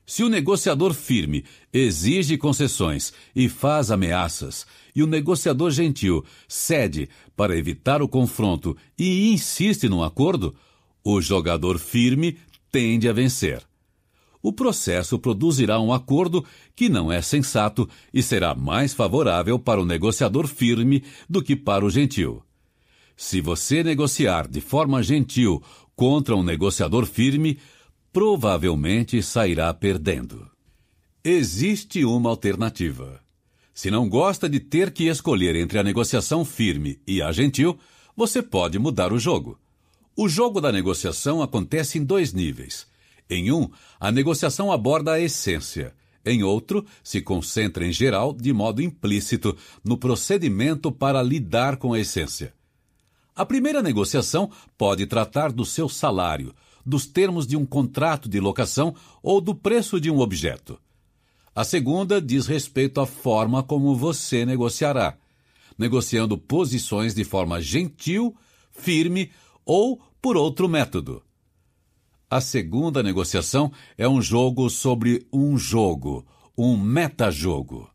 Se o negociador firme exige concessões e faz ameaças, e o negociador gentil cede para evitar o confronto e insiste num acordo, o jogador firme tende a vencer. O processo produzirá um acordo que não é sensato e será mais favorável para o negociador firme do que para o gentil. Se você negociar de forma gentil contra um negociador firme, provavelmente sairá perdendo. Existe uma alternativa. Se não gosta de ter que escolher entre a negociação firme e a gentil, você pode mudar o jogo. O jogo da negociação acontece em dois níveis. Em um, a negociação aborda a essência. Em outro, se concentra em geral, de modo implícito, no procedimento para lidar com a essência. A primeira negociação pode tratar do seu salário, dos termos de um contrato de locação ou do preço de um objeto. A segunda diz respeito à forma como você negociará, negociando posições de forma gentil, firme ou por outro método. A segunda negociação é um jogo sobre um jogo, um metajogo.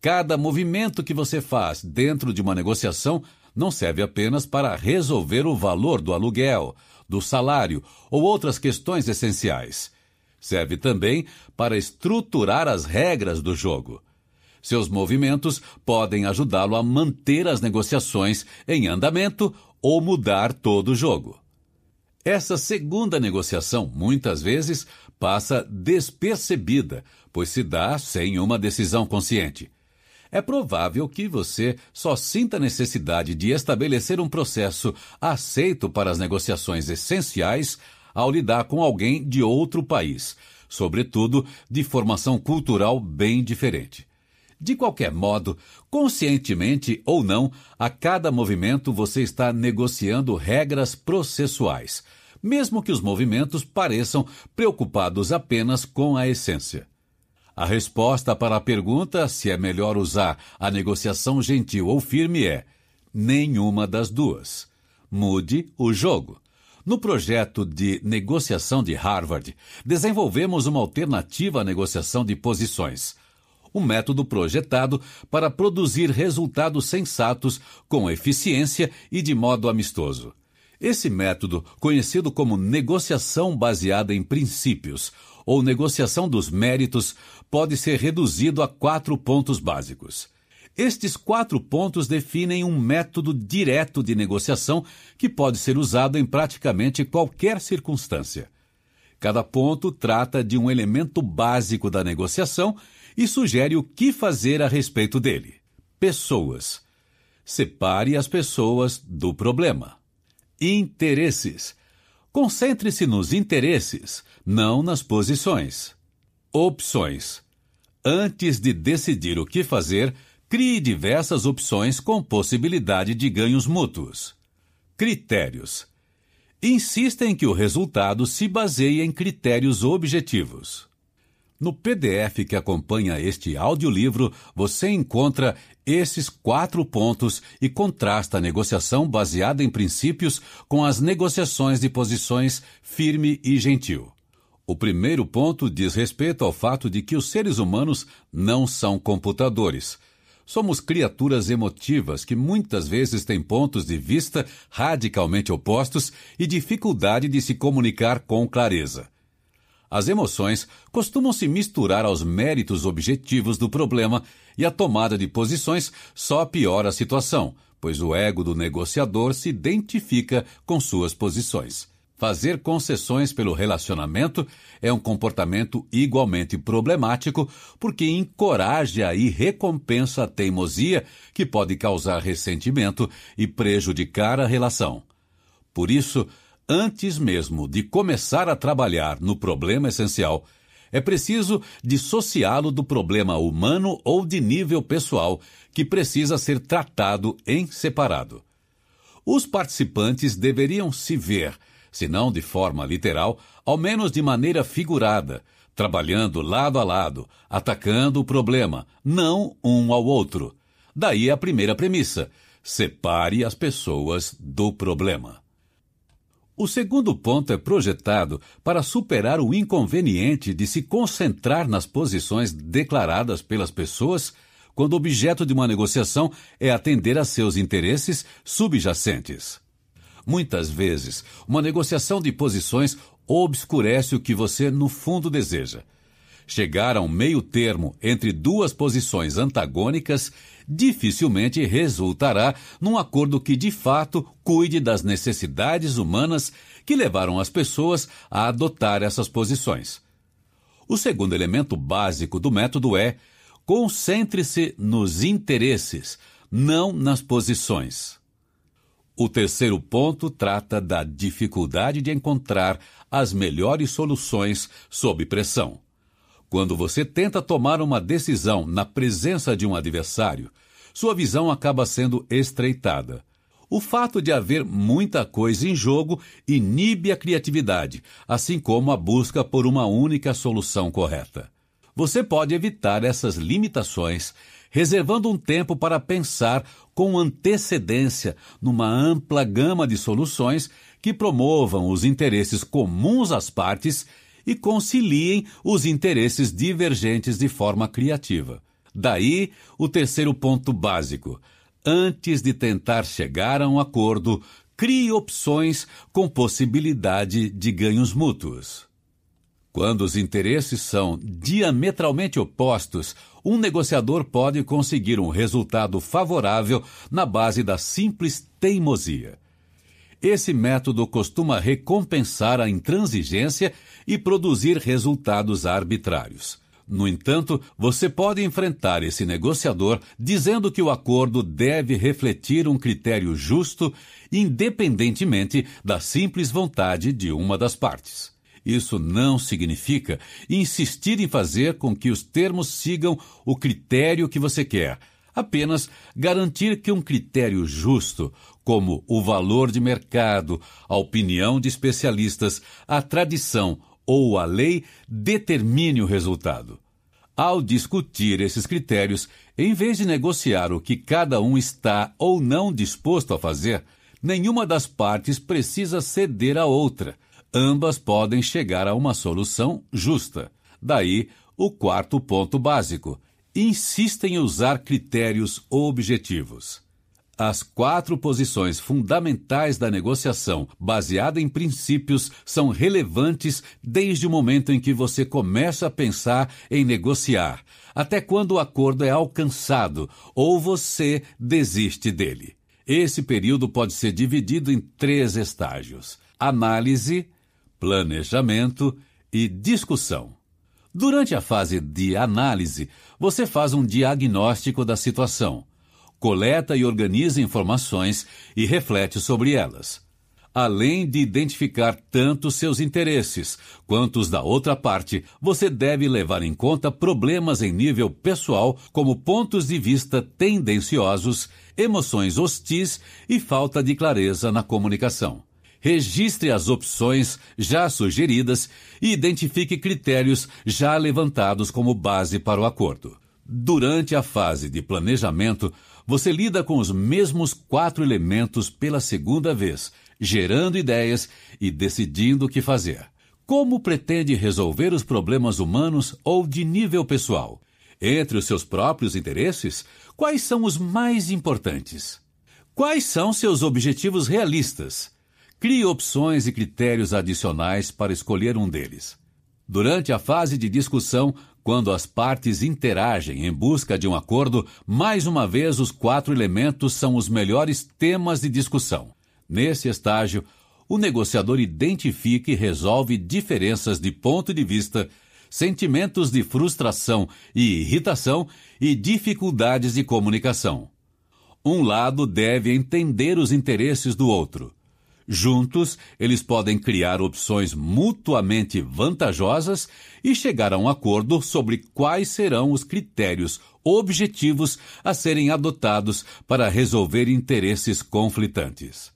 Cada movimento que você faz dentro de uma negociação não serve apenas para resolver o valor do aluguel, do salário ou outras questões essenciais. Serve também para estruturar as regras do jogo. Seus movimentos podem ajudá-lo a manter as negociações em andamento ou mudar todo o jogo. Essa segunda negociação, muitas vezes, passa despercebida, pois se dá sem uma decisão consciente. É provável que você só sinta necessidade de estabelecer um processo aceito para as negociações essenciais ao lidar com alguém de outro país, sobretudo de formação cultural bem diferente. De qualquer modo, conscientemente ou não, a cada movimento você está negociando regras processuais, mesmo que os movimentos pareçam preocupados apenas com a essência. A resposta para a pergunta se é melhor usar a negociação gentil ou firme é nenhuma das duas. Mude o jogo. No projeto de negociação de Harvard, desenvolvemos uma alternativa à negociação de posições. Um método projetado para produzir resultados sensatos com eficiência e de modo amistoso. Esse método, conhecido como negociação baseada em princípios ou negociação dos méritos, pode ser reduzido a quatro pontos básicos. Estes quatro pontos definem um método direto de negociação que pode ser usado em praticamente qualquer circunstância. Cada ponto trata de um elemento básico da negociação e sugere o que fazer a respeito dele. Pessoas. Separe as pessoas do problema. Interesses. Concentre-se nos interesses, não nas posições. Opções. Antes de decidir o que fazer, crie diversas opções com possibilidade de ganhos mútuos. Critérios. Insista em que o resultado se baseie em critérios objetivos. No PDF que acompanha este audiolivro, você encontra esses quatro pontos e contrasta a negociação baseada em princípios com as negociações de posições firme e gentil. O primeiro ponto diz respeito ao fato de que os seres humanos não são computadores. Somos criaturas emotivas que muitas vezes têm pontos de vista radicalmente opostos e dificuldade de se comunicar com clareza. As emoções costumam se misturar aos méritos objetivos do problema e a tomada de posições só piora a situação, pois o ego do negociador se identifica com suas posições. Fazer concessões pelo relacionamento é um comportamento igualmente problemático porque encoraja e recompensa a teimosia que pode causar ressentimento e prejudicar a relação. Por isso, antes mesmo de começar a trabalhar no problema essencial, é preciso dissociá-lo do problema humano ou de nível pessoal que precisa ser tratado em separado. Os participantes deveriam se ver se não de forma literal, ao menos de maneira figurada, trabalhando lado a lado, atacando o problema, não um ao outro. Daí a primeira premissa: separe as pessoas do problema. O segundo ponto é projetado para superar o inconveniente de se concentrar nas posições declaradas pelas pessoas quando o objeto de uma negociação é atender a seus interesses subjacentes. Muitas vezes, uma negociação de posições obscurece o que você no fundo deseja. Chegar a um meio termo entre duas posições antagônicas dificilmente resultará num acordo que de fato cuide das necessidades humanas que levaram as pessoas a adotar essas posições. O segundo elemento básico do método é concentre-se nos interesses, não nas posições. O terceiro ponto trata da dificuldade de encontrar as melhores soluções sob pressão. Quando você tenta tomar uma decisão na presença de um adversário, sua visão acaba sendo estreitada. O fato de haver muita coisa em jogo inibe a criatividade, assim como a busca por uma única solução correta. Você pode evitar essas limitações reservando um tempo para pensar com antecedência numa ampla gama de soluções que promovam os interesses comuns às partes e conciliem os interesses divergentes de forma criativa. Daí o terceiro ponto básico. Antes de tentar chegar a um acordo, crie opções com possibilidade de ganhos mútuos. Quando os interesses são diametralmente opostos, um negociador pode conseguir um resultado favorável na base da simples teimosia. Esse método costuma recompensar a intransigência e produzir resultados arbitrários. No entanto, você pode enfrentar esse negociador dizendo que o acordo deve refletir um critério justo, independentemente da simples vontade de uma das partes. Isso não significa insistir em fazer com que os termos sigam o critério que você quer. Apenas garantir que um critério justo, como o valor de mercado, a opinião de especialistas, a tradição ou a lei, determine o resultado. Ao discutir esses critérios, em vez de negociar o que cada um está ou não disposto a fazer, nenhuma das partes precisa ceder à outra ambas podem chegar a uma solução justa. Daí o quarto ponto básico: insista em usar critérios objetivos. As quatro posições fundamentais da negociação, baseada em princípios, são relevantes desde o momento em que você começa a pensar em negociar, até quando o acordo é alcançado ou você desiste dele. Esse período pode ser dividido em três estágios: análise, planejamento e discussão. Durante a fase de análise, você faz um diagnóstico da situação, coleta e organiza informações e reflete sobre elas. Além de identificar tanto seus interesses quanto os da outra parte, você deve levar em conta problemas em nível pessoal, como pontos de vista tendenciosos, emoções hostis e falta de clareza na comunicação registre as opções já sugeridas e identifique critérios já levantados como base para o acordo. Durante a fase de planejamento, você lida com os mesmos quatro elementos pela segunda vez, gerando ideias e decidindo o que fazer. Como pretende resolver os problemas humanos ou de nível pessoal? Entre os seus próprios interesses, quais são os mais importantes? Quais são seus objetivos realistas? Crie opções e critérios adicionais para escolher um deles. Durante a fase de discussão, quando as partes interagem em busca de um acordo, mais uma vez os quatro elementos são os melhores temas de discussão. Nesse estágio, o negociador identifica e resolve diferenças de ponto de vista, sentimentos de frustração e irritação e dificuldades de comunicação. Um lado deve entender os interesses do outro. Juntos, eles podem criar opções mutuamente vantajosas e chegar a um acordo sobre quais serão os critérios objetivos a serem adotados para resolver interesses conflitantes.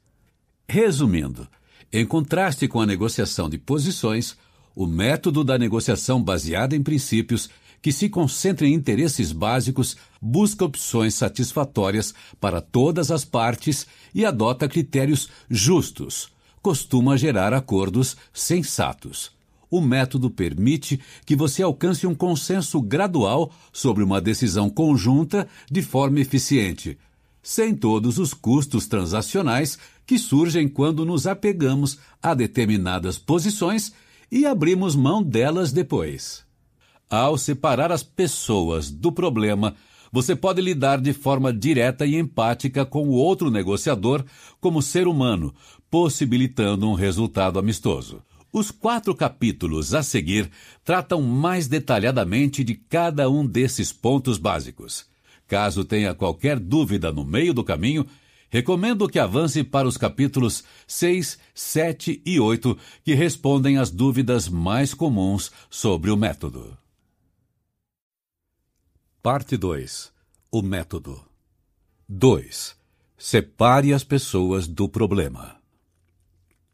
Resumindo, em contraste com a negociação de posições, o método da negociação baseada em princípios, que se concentra em interesses básicos, busca opções satisfatórias para todas as partes e adota critérios justos, costuma gerar acordos sensatos. O método permite que você alcance um consenso gradual sobre uma decisão conjunta de forma eficiente, sem todos os custos transacionais que surgem quando nos apegamos a determinadas posições e abrimos mão delas depois. Ao separar as pessoas do problema, você pode lidar de forma direta e empática com o outro negociador como ser humano, possibilitando um resultado amistoso. Os quatro capítulos a seguir tratam mais detalhadamente de cada um desses pontos básicos. Caso tenha qualquer dúvida no meio do caminho, recomendo que avance para os capítulos 6, 7 e 8, que respondem às dúvidas mais comuns sobre o método. Parte 2 O método 2. Separe as pessoas do problema.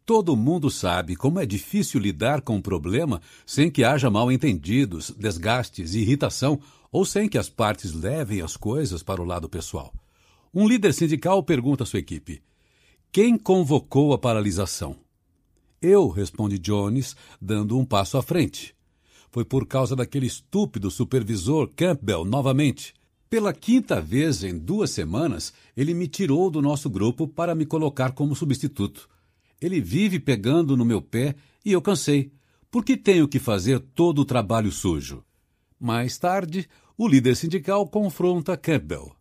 Todo mundo sabe como é difícil lidar com um problema sem que haja mal-entendidos, desgastes irritação, ou sem que as partes levem as coisas para o lado pessoal. Um líder sindical pergunta à sua equipe: Quem convocou a paralisação? Eu, responde Jones, dando um passo à frente. Foi por causa daquele estúpido supervisor Campbell novamente. Pela quinta vez em duas semanas, ele me tirou do nosso grupo para me colocar como substituto. Ele vive pegando no meu pé e eu cansei. Por que tenho que fazer todo o trabalho sujo? Mais tarde, o líder sindical confronta Campbell.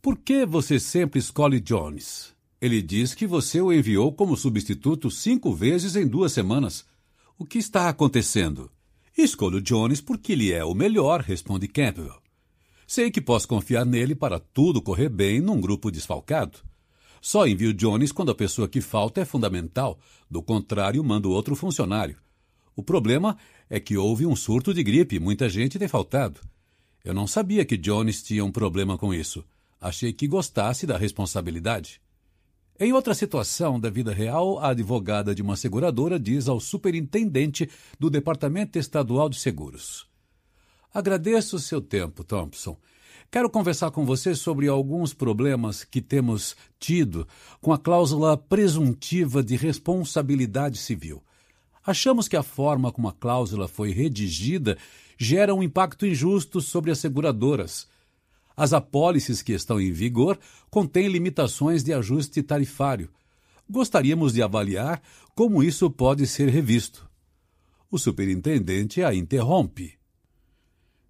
Por que você sempre escolhe Jones? Ele diz que você o enviou como substituto cinco vezes em duas semanas. O que está acontecendo? Escolho Jones porque ele é o melhor, responde Campbell. Sei que posso confiar nele para tudo correr bem num grupo desfalcado. Só envio Jones quando a pessoa que falta é fundamental, do contrário, mando outro funcionário. O problema é que houve um surto de gripe e muita gente tem faltado. Eu não sabia que Jones tinha um problema com isso. Achei que gostasse da responsabilidade. Em outra situação da vida real, a advogada de uma seguradora diz ao superintendente do Departamento Estadual de Seguros: Agradeço o seu tempo, Thompson. Quero conversar com você sobre alguns problemas que temos tido com a cláusula presuntiva de responsabilidade civil. Achamos que a forma como a cláusula foi redigida gera um impacto injusto sobre as seguradoras as apólices que estão em vigor contêm limitações de ajuste tarifário. Gostaríamos de avaliar como isso pode ser revisto. O superintendente a interrompe.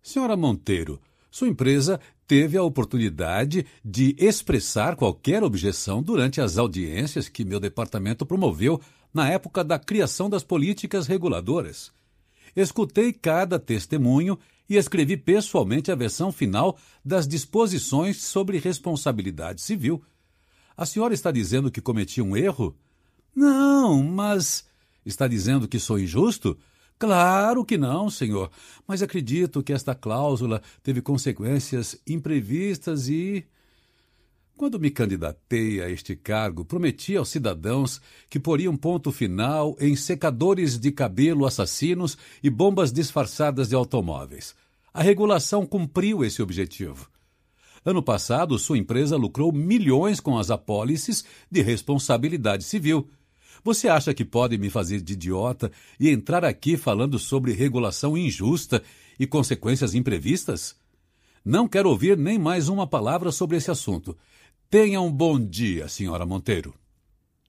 Senhora Monteiro, sua empresa teve a oportunidade de expressar qualquer objeção durante as audiências que meu departamento promoveu na época da criação das políticas reguladoras. Escutei cada testemunho e escrevi pessoalmente a versão final das disposições sobre responsabilidade civil. A senhora está dizendo que cometi um erro? Não, mas. Está dizendo que sou injusto? Claro que não, senhor, mas acredito que esta cláusula teve consequências imprevistas e. Quando me candidatei a este cargo, prometi aos cidadãos que poria um ponto final em secadores de cabelo assassinos e bombas disfarçadas de automóveis. A regulação cumpriu esse objetivo. Ano passado, sua empresa lucrou milhões com as apólices de responsabilidade civil. Você acha que pode me fazer de idiota e entrar aqui falando sobre regulação injusta e consequências imprevistas? Não quero ouvir nem mais uma palavra sobre esse assunto. Tenha um bom dia, senhora Monteiro.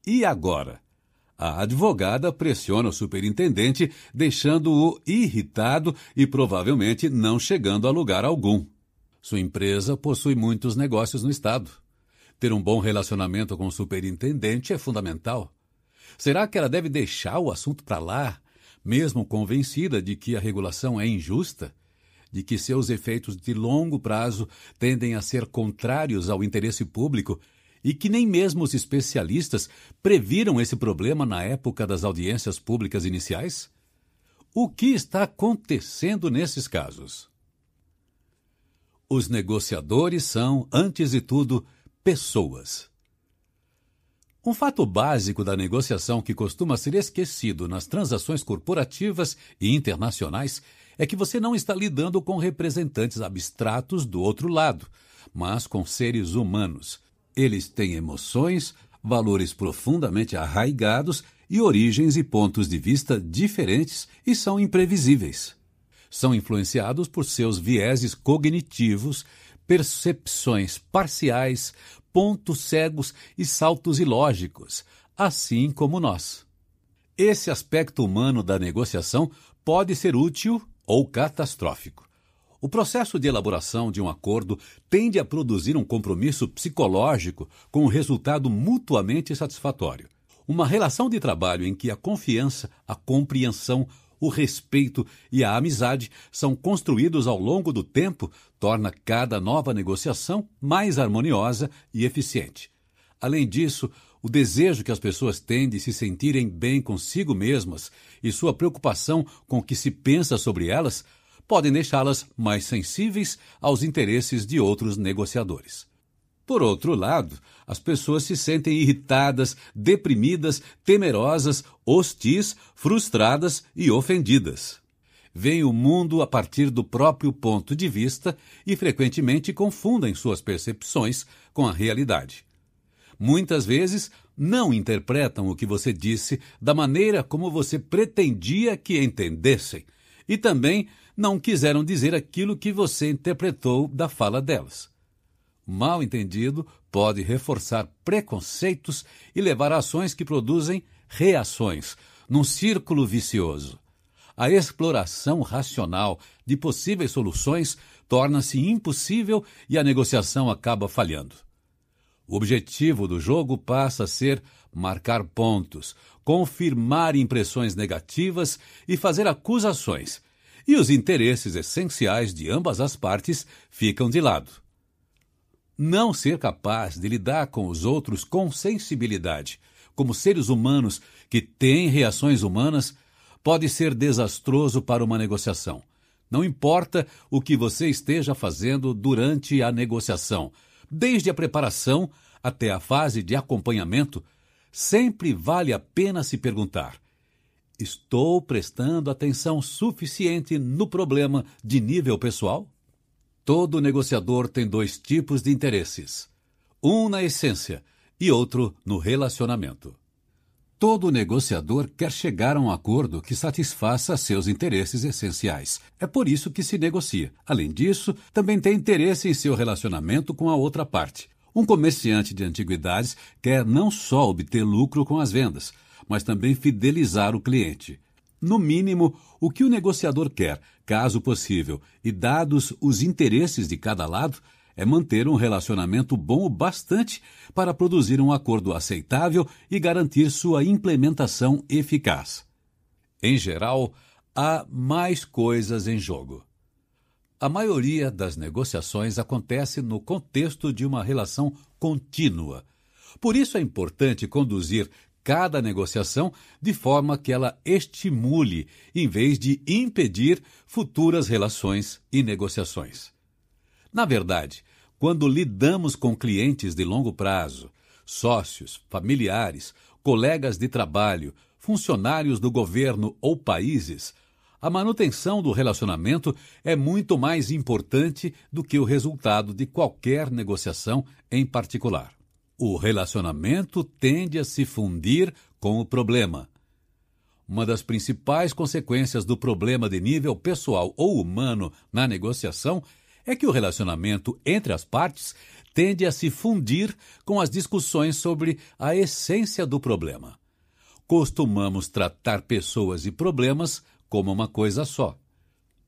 E agora? A advogada pressiona o superintendente, deixando-o irritado e provavelmente não chegando a lugar algum. Sua empresa possui muitos negócios no estado. Ter um bom relacionamento com o superintendente é fundamental. Será que ela deve deixar o assunto para lá, mesmo convencida de que a regulação é injusta? De que seus efeitos de longo prazo tendem a ser contrários ao interesse público e que nem mesmo os especialistas previram esse problema na época das audiências públicas iniciais? O que está acontecendo nesses casos? Os negociadores são, antes de tudo, pessoas. Um fato básico da negociação que costuma ser esquecido nas transações corporativas e internacionais é que você não está lidando com representantes abstratos do outro lado, mas com seres humanos. Eles têm emoções, valores profundamente arraigados e origens e pontos de vista diferentes e são imprevisíveis são influenciados por seus vieses cognitivos, percepções parciais, pontos cegos e saltos ilógicos, assim como nós. Esse aspecto humano da negociação pode ser útil ou catastrófico. O processo de elaboração de um acordo tende a produzir um compromisso psicológico com um resultado mutuamente satisfatório. Uma relação de trabalho em que a confiança, a compreensão, o respeito e a amizade são construídos ao longo do tempo torna cada nova negociação mais harmoniosa e eficiente. Além disso, o desejo que as pessoas têm de se sentirem bem consigo mesmas e sua preocupação com o que se pensa sobre elas podem deixá-las mais sensíveis aos interesses de outros negociadores. Por outro lado, as pessoas se sentem irritadas, deprimidas, temerosas, hostis, frustradas e ofendidas. Veem o mundo a partir do próprio ponto de vista e frequentemente confundem suas percepções com a realidade. Muitas vezes não interpretam o que você disse da maneira como você pretendia que entendessem e também não quiseram dizer aquilo que você interpretou da fala delas mal entendido, pode reforçar preconceitos e levar a ações que produzem reações, num círculo vicioso. A exploração racional de possíveis soluções torna-se impossível e a negociação acaba falhando. O objetivo do jogo passa a ser marcar pontos, confirmar impressões negativas e fazer acusações, e os interesses essenciais de ambas as partes ficam de lado. Não ser capaz de lidar com os outros com sensibilidade, como seres humanos que têm reações humanas, pode ser desastroso para uma negociação. Não importa o que você esteja fazendo durante a negociação, desde a preparação até a fase de acompanhamento, sempre vale a pena se perguntar: estou prestando atenção suficiente no problema de nível pessoal? Todo negociador tem dois tipos de interesses: um na essência e outro no relacionamento. Todo negociador quer chegar a um acordo que satisfaça seus interesses essenciais. É por isso que se negocia. Além disso, também tem interesse em seu relacionamento com a outra parte. Um comerciante de antiguidades quer não só obter lucro com as vendas, mas também fidelizar o cliente. No mínimo, o que o negociador quer, caso possível, e dados os interesses de cada lado, é manter um relacionamento bom o bastante para produzir um acordo aceitável e garantir sua implementação eficaz. Em geral, há mais coisas em jogo. A maioria das negociações acontece no contexto de uma relação contínua. Por isso é importante conduzir cada negociação de forma que ela estimule, em vez de impedir futuras relações e negociações. Na verdade, quando lidamos com clientes de longo prazo, sócios, familiares, colegas de trabalho, funcionários do governo ou países, a manutenção do relacionamento é muito mais importante do que o resultado de qualquer negociação em particular. O relacionamento tende a se fundir com o problema. Uma das principais consequências do problema de nível pessoal ou humano na negociação é que o relacionamento entre as partes tende a se fundir com as discussões sobre a essência do problema. Costumamos tratar pessoas e problemas como uma coisa só.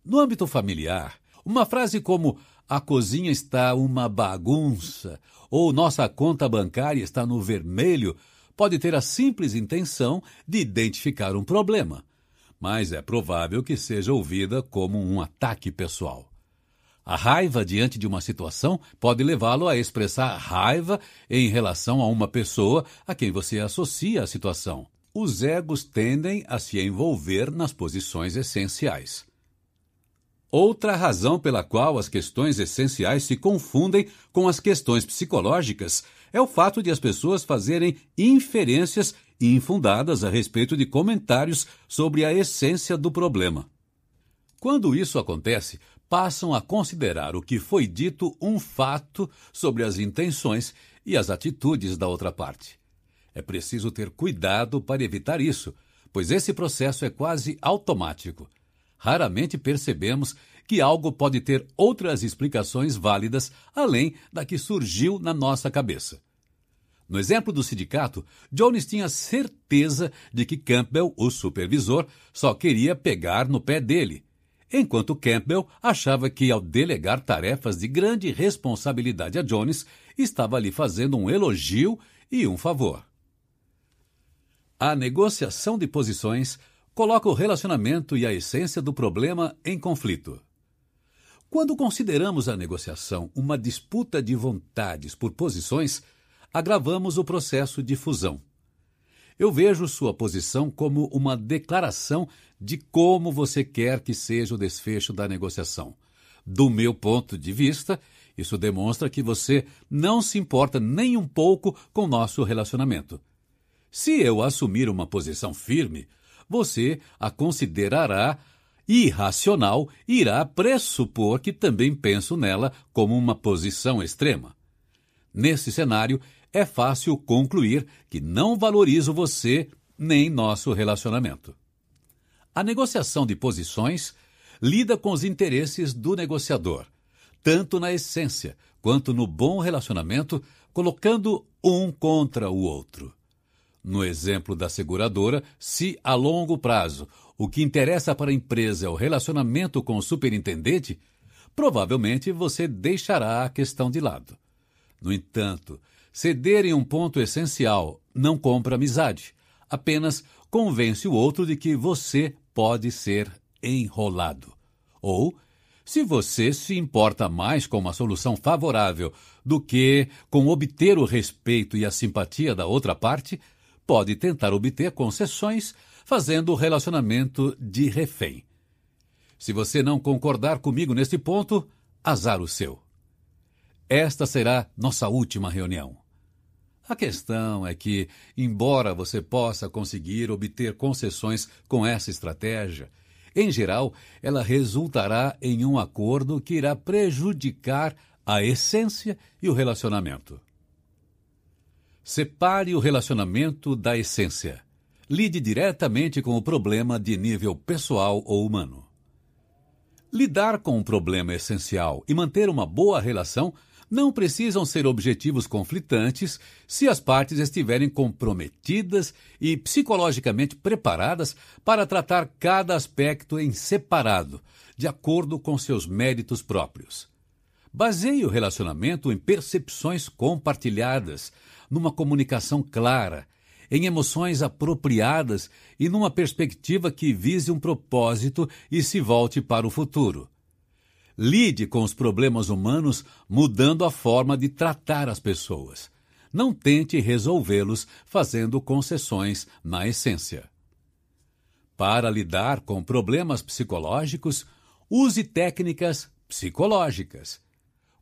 No âmbito familiar, uma frase como a cozinha está uma bagunça ou nossa conta bancária está no vermelho pode ter a simples intenção de identificar um problema, mas é provável que seja ouvida como um ataque pessoal. A raiva diante de uma situação pode levá-lo a expressar raiva em relação a uma pessoa a quem você associa a situação. Os egos tendem a se envolver nas posições essenciais. Outra razão pela qual as questões essenciais se confundem com as questões psicológicas é o fato de as pessoas fazerem inferências infundadas a respeito de comentários sobre a essência do problema. Quando isso acontece, passam a considerar o que foi dito um fato sobre as intenções e as atitudes da outra parte. É preciso ter cuidado para evitar isso, pois esse processo é quase automático. Raramente percebemos que algo pode ter outras explicações válidas além da que surgiu na nossa cabeça. No exemplo do sindicato, Jones tinha certeza de que Campbell, o supervisor, só queria pegar no pé dele enquanto Campbell achava que, ao delegar tarefas de grande responsabilidade a Jones, estava lhe fazendo um elogio e um favor. A negociação de posições coloca o relacionamento e a essência do problema em conflito. Quando consideramos a negociação uma disputa de vontades por posições, agravamos o processo de fusão. Eu vejo sua posição como uma declaração de como você quer que seja o desfecho da negociação. Do meu ponto de vista, isso demonstra que você não se importa nem um pouco com nosso relacionamento. Se eu assumir uma posição firme, você a considerará irracional e irá pressupor que também penso nela como uma posição extrema. Nesse cenário, é fácil concluir que não valorizo você nem nosso relacionamento. A negociação de posições lida com os interesses do negociador, tanto na essência quanto no bom relacionamento, colocando um contra o outro. No exemplo da seguradora, se a longo prazo o que interessa para a empresa é o relacionamento com o superintendente, provavelmente você deixará a questão de lado. No entanto, Ceder em um ponto essencial não compra amizade, apenas convence o outro de que você pode ser enrolado. Ou, se você se importa mais com uma solução favorável do que com obter o respeito e a simpatia da outra parte, pode tentar obter concessões fazendo o relacionamento de refém. Se você não concordar comigo neste ponto, azar o seu. Esta será nossa última reunião. A questão é que, embora você possa conseguir obter concessões com essa estratégia, em geral, ela resultará em um acordo que irá prejudicar a essência e o relacionamento. Separe o relacionamento da essência. Lide diretamente com o problema de nível pessoal ou humano. Lidar com um problema essencial e manter uma boa relação não precisam ser objetivos conflitantes se as partes estiverem comprometidas e psicologicamente preparadas para tratar cada aspecto em separado, de acordo com seus méritos próprios. Baseie o relacionamento em percepções compartilhadas, numa comunicação clara, em emoções apropriadas e numa perspectiva que vise um propósito e se volte para o futuro. Lide com os problemas humanos mudando a forma de tratar as pessoas. Não tente resolvê-los fazendo concessões na essência. Para lidar com problemas psicológicos, use técnicas psicológicas.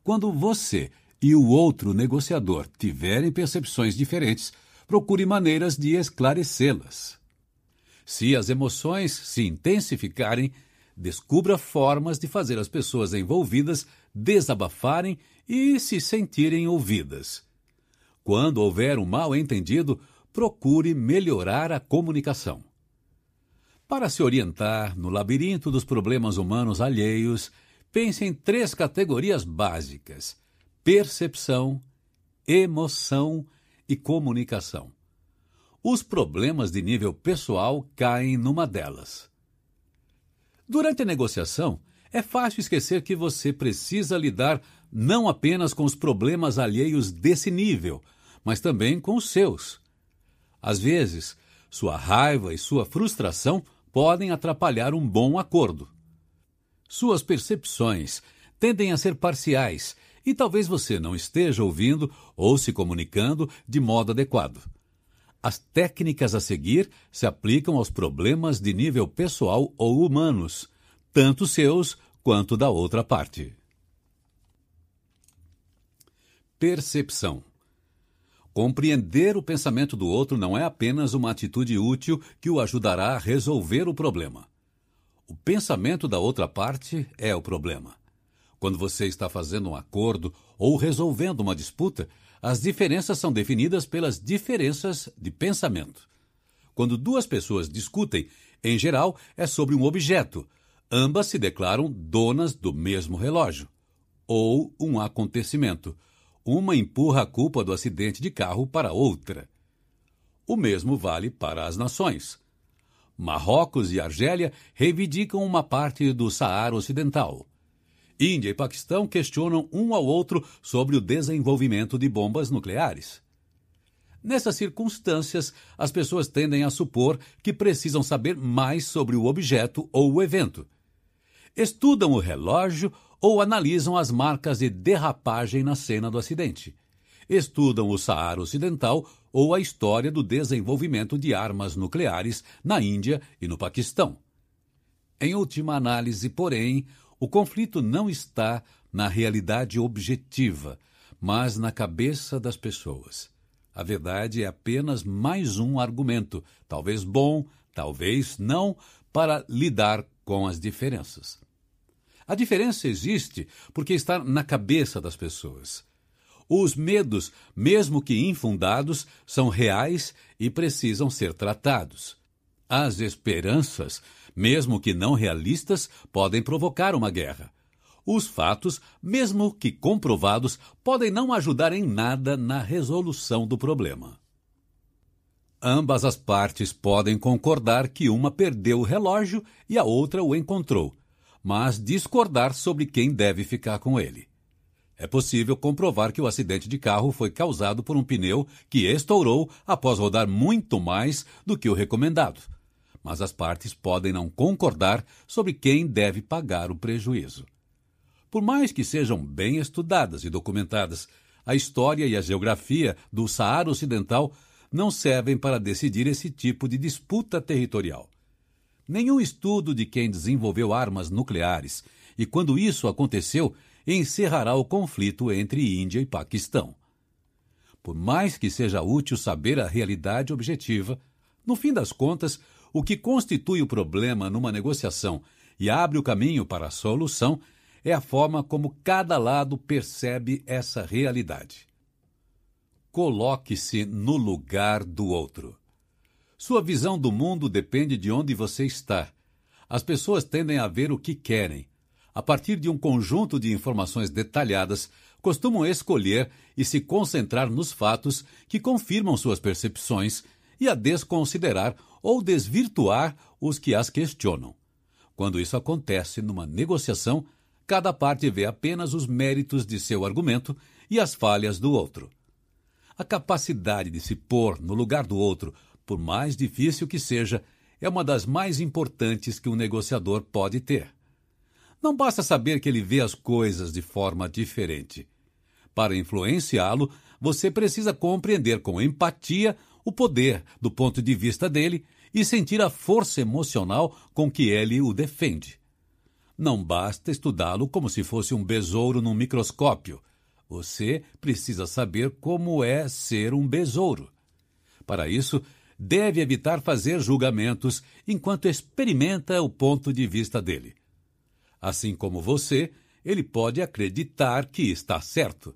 Quando você e o outro negociador tiverem percepções diferentes, procure maneiras de esclarecê-las. Se as emoções se intensificarem, descubra formas de fazer as pessoas envolvidas desabafarem e se sentirem ouvidas. Quando houver um mal-entendido, procure melhorar a comunicação. Para se orientar no labirinto dos problemas humanos alheios, pense em três categorias básicas: percepção, emoção e comunicação. Os problemas de nível pessoal caem numa delas. Durante a negociação, é fácil esquecer que você precisa lidar não apenas com os problemas alheios desse nível, mas também com os seus. Às vezes, sua raiva e sua frustração podem atrapalhar um bom acordo. Suas percepções tendem a ser parciais e talvez você não esteja ouvindo ou se comunicando de modo adequado. As técnicas a seguir se aplicam aos problemas de nível pessoal ou humanos, tanto seus quanto da outra parte. Percepção Compreender o pensamento do outro não é apenas uma atitude útil que o ajudará a resolver o problema. O pensamento da outra parte é o problema. Quando você está fazendo um acordo ou resolvendo uma disputa, as diferenças são definidas pelas diferenças de pensamento. Quando duas pessoas discutem, em geral é sobre um objeto. Ambas se declaram donas do mesmo relógio. Ou um acontecimento uma empurra a culpa do acidente de carro para outra. O mesmo vale para as nações. Marrocos e Argélia reivindicam uma parte do Saara Ocidental. Índia e Paquistão questionam um ao outro sobre o desenvolvimento de bombas nucleares. Nessas circunstâncias, as pessoas tendem a supor que precisam saber mais sobre o objeto ou o evento. Estudam o relógio ou analisam as marcas de derrapagem na cena do acidente. Estudam o Saara Ocidental ou a história do desenvolvimento de armas nucleares na Índia e no Paquistão. Em última análise, porém, o conflito não está na realidade objetiva, mas na cabeça das pessoas. A verdade é apenas mais um argumento, talvez bom, talvez não, para lidar com as diferenças. A diferença existe porque está na cabeça das pessoas. Os medos, mesmo que infundados, são reais e precisam ser tratados. As esperanças, mesmo que não realistas, podem provocar uma guerra. Os fatos, mesmo que comprovados, podem não ajudar em nada na resolução do problema. Ambas as partes podem concordar que uma perdeu o relógio e a outra o encontrou, mas discordar sobre quem deve ficar com ele. É possível comprovar que o acidente de carro foi causado por um pneu que estourou após rodar muito mais do que o recomendado. Mas as partes podem não concordar sobre quem deve pagar o prejuízo. Por mais que sejam bem estudadas e documentadas, a história e a geografia do Saara Ocidental não servem para decidir esse tipo de disputa territorial nenhum estudo de quem desenvolveu armas nucleares, e quando isso aconteceu, encerrará o conflito entre Índia e Paquistão. Por mais que seja útil saber a realidade objetiva, no fim das contas, o que constitui o problema numa negociação e abre o caminho para a solução é a forma como cada lado percebe essa realidade. Coloque-se no lugar do outro. Sua visão do mundo depende de onde você está. As pessoas tendem a ver o que querem. A partir de um conjunto de informações detalhadas, costumam escolher e se concentrar nos fatos que confirmam suas percepções e a desconsiderar ou desvirtuar os que as questionam. Quando isso acontece numa negociação, cada parte vê apenas os méritos de seu argumento e as falhas do outro. A capacidade de se pôr no lugar do outro por mais difícil que seja, é uma das mais importantes que um negociador pode ter. Não basta saber que ele vê as coisas de forma diferente. Para influenciá-lo, você precisa compreender com empatia o poder do ponto de vista dele e sentir a força emocional com que ele o defende. Não basta estudá-lo como se fosse um besouro num microscópio. Você precisa saber como é ser um besouro. Para isso, deve evitar fazer julgamentos enquanto experimenta o ponto de vista dele. Assim como você, ele pode acreditar que está certo.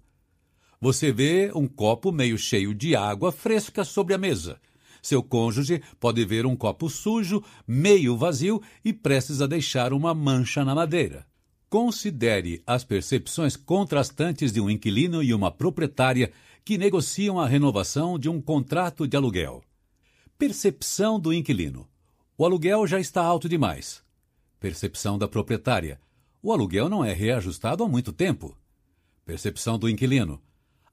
Você vê um copo meio cheio de água fresca sobre a mesa. Seu cônjuge pode ver um copo sujo, meio vazio e prestes a deixar uma mancha na madeira. Considere as percepções contrastantes de um inquilino e uma proprietária que negociam a renovação de um contrato de aluguel. Percepção do inquilino: o aluguel já está alto demais. Percepção da proprietária: o aluguel não é reajustado há muito tempo. Percepção do inquilino: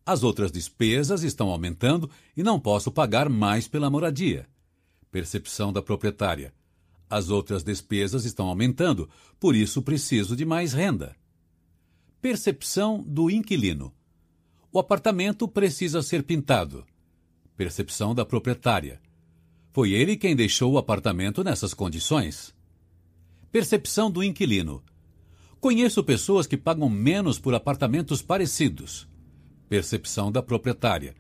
as outras despesas estão aumentando e não posso pagar mais pela moradia. Percepção da proprietária: as outras despesas estão aumentando, por isso preciso de mais renda. Percepção do inquilino: o apartamento precisa ser pintado. Percepção da proprietária: foi ele quem deixou o apartamento nessas condições. Percepção do inquilino: conheço pessoas que pagam menos por apartamentos parecidos. Percepção da proprietária: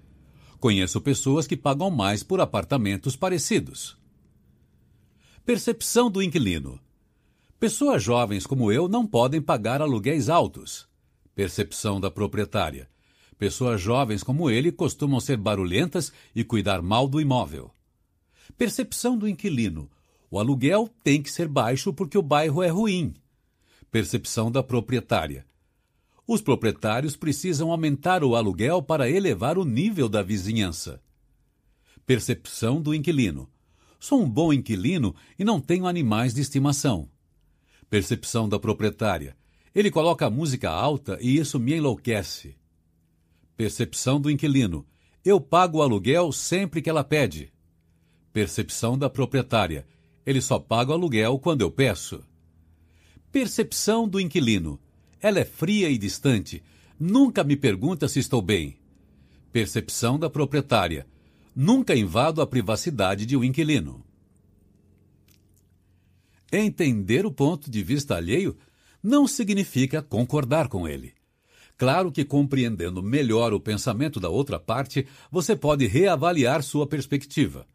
conheço pessoas que pagam mais por apartamentos parecidos. Percepção do inquilino. Pessoas jovens como eu não podem pagar aluguéis altos. Percepção da proprietária. Pessoas jovens como ele costumam ser barulhentas e cuidar mal do imóvel. Percepção do inquilino. O aluguel tem que ser baixo porque o bairro é ruim. Percepção da proprietária. Os proprietários precisam aumentar o aluguel para elevar o nível da vizinhança. Percepção do inquilino. Sou um bom inquilino e não tenho animais de estimação. Percepção da proprietária. Ele coloca música alta e isso me enlouquece. Percepção do inquilino. Eu pago o aluguel sempre que ela pede. Percepção da proprietária. Ele só paga o aluguel quando eu peço. Percepção do inquilino. Ela é fria e distante. Nunca me pergunta se estou bem. Percepção da proprietária. Nunca invado a privacidade de um inquilino. Entender o ponto de vista alheio não significa concordar com ele. Claro que compreendendo melhor o pensamento da outra parte, você pode reavaliar sua perspectiva.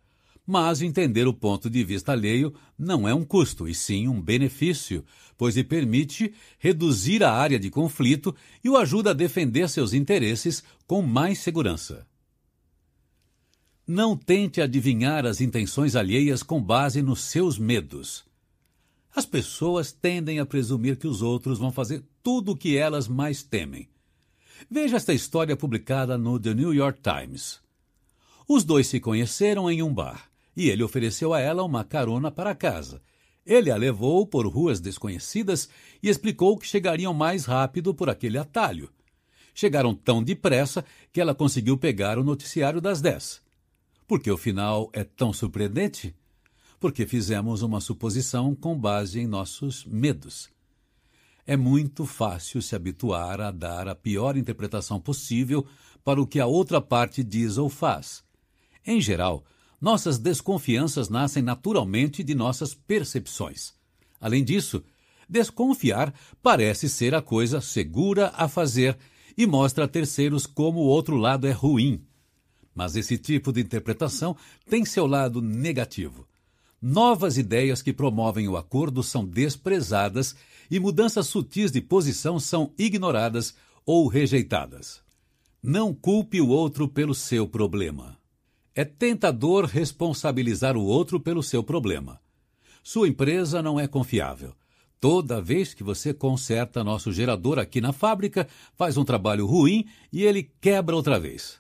Mas entender o ponto de vista alheio não é um custo, e sim um benefício, pois lhe permite reduzir a área de conflito e o ajuda a defender seus interesses com mais segurança. Não tente adivinhar as intenções alheias com base nos seus medos. As pessoas tendem a presumir que os outros vão fazer tudo o que elas mais temem. Veja esta história publicada no The New York Times. Os dois se conheceram em um bar e ele ofereceu a ela uma carona para casa. Ele a levou por ruas desconhecidas e explicou que chegariam mais rápido por aquele atalho. Chegaram tão depressa que ela conseguiu pegar o noticiário das dez. Porque o final é tão surpreendente? Porque fizemos uma suposição com base em nossos medos. É muito fácil se habituar a dar a pior interpretação possível para o que a outra parte diz ou faz. Em geral, nossas desconfianças nascem naturalmente de nossas percepções. Além disso, desconfiar parece ser a coisa segura a fazer e mostra a terceiros como o outro lado é ruim. Mas esse tipo de interpretação tem seu lado negativo. Novas ideias que promovem o acordo são desprezadas e mudanças sutis de posição são ignoradas ou rejeitadas. Não culpe o outro pelo seu problema. É tentador responsabilizar o outro pelo seu problema. Sua empresa não é confiável. Toda vez que você conserta nosso gerador aqui na fábrica, faz um trabalho ruim e ele quebra outra vez.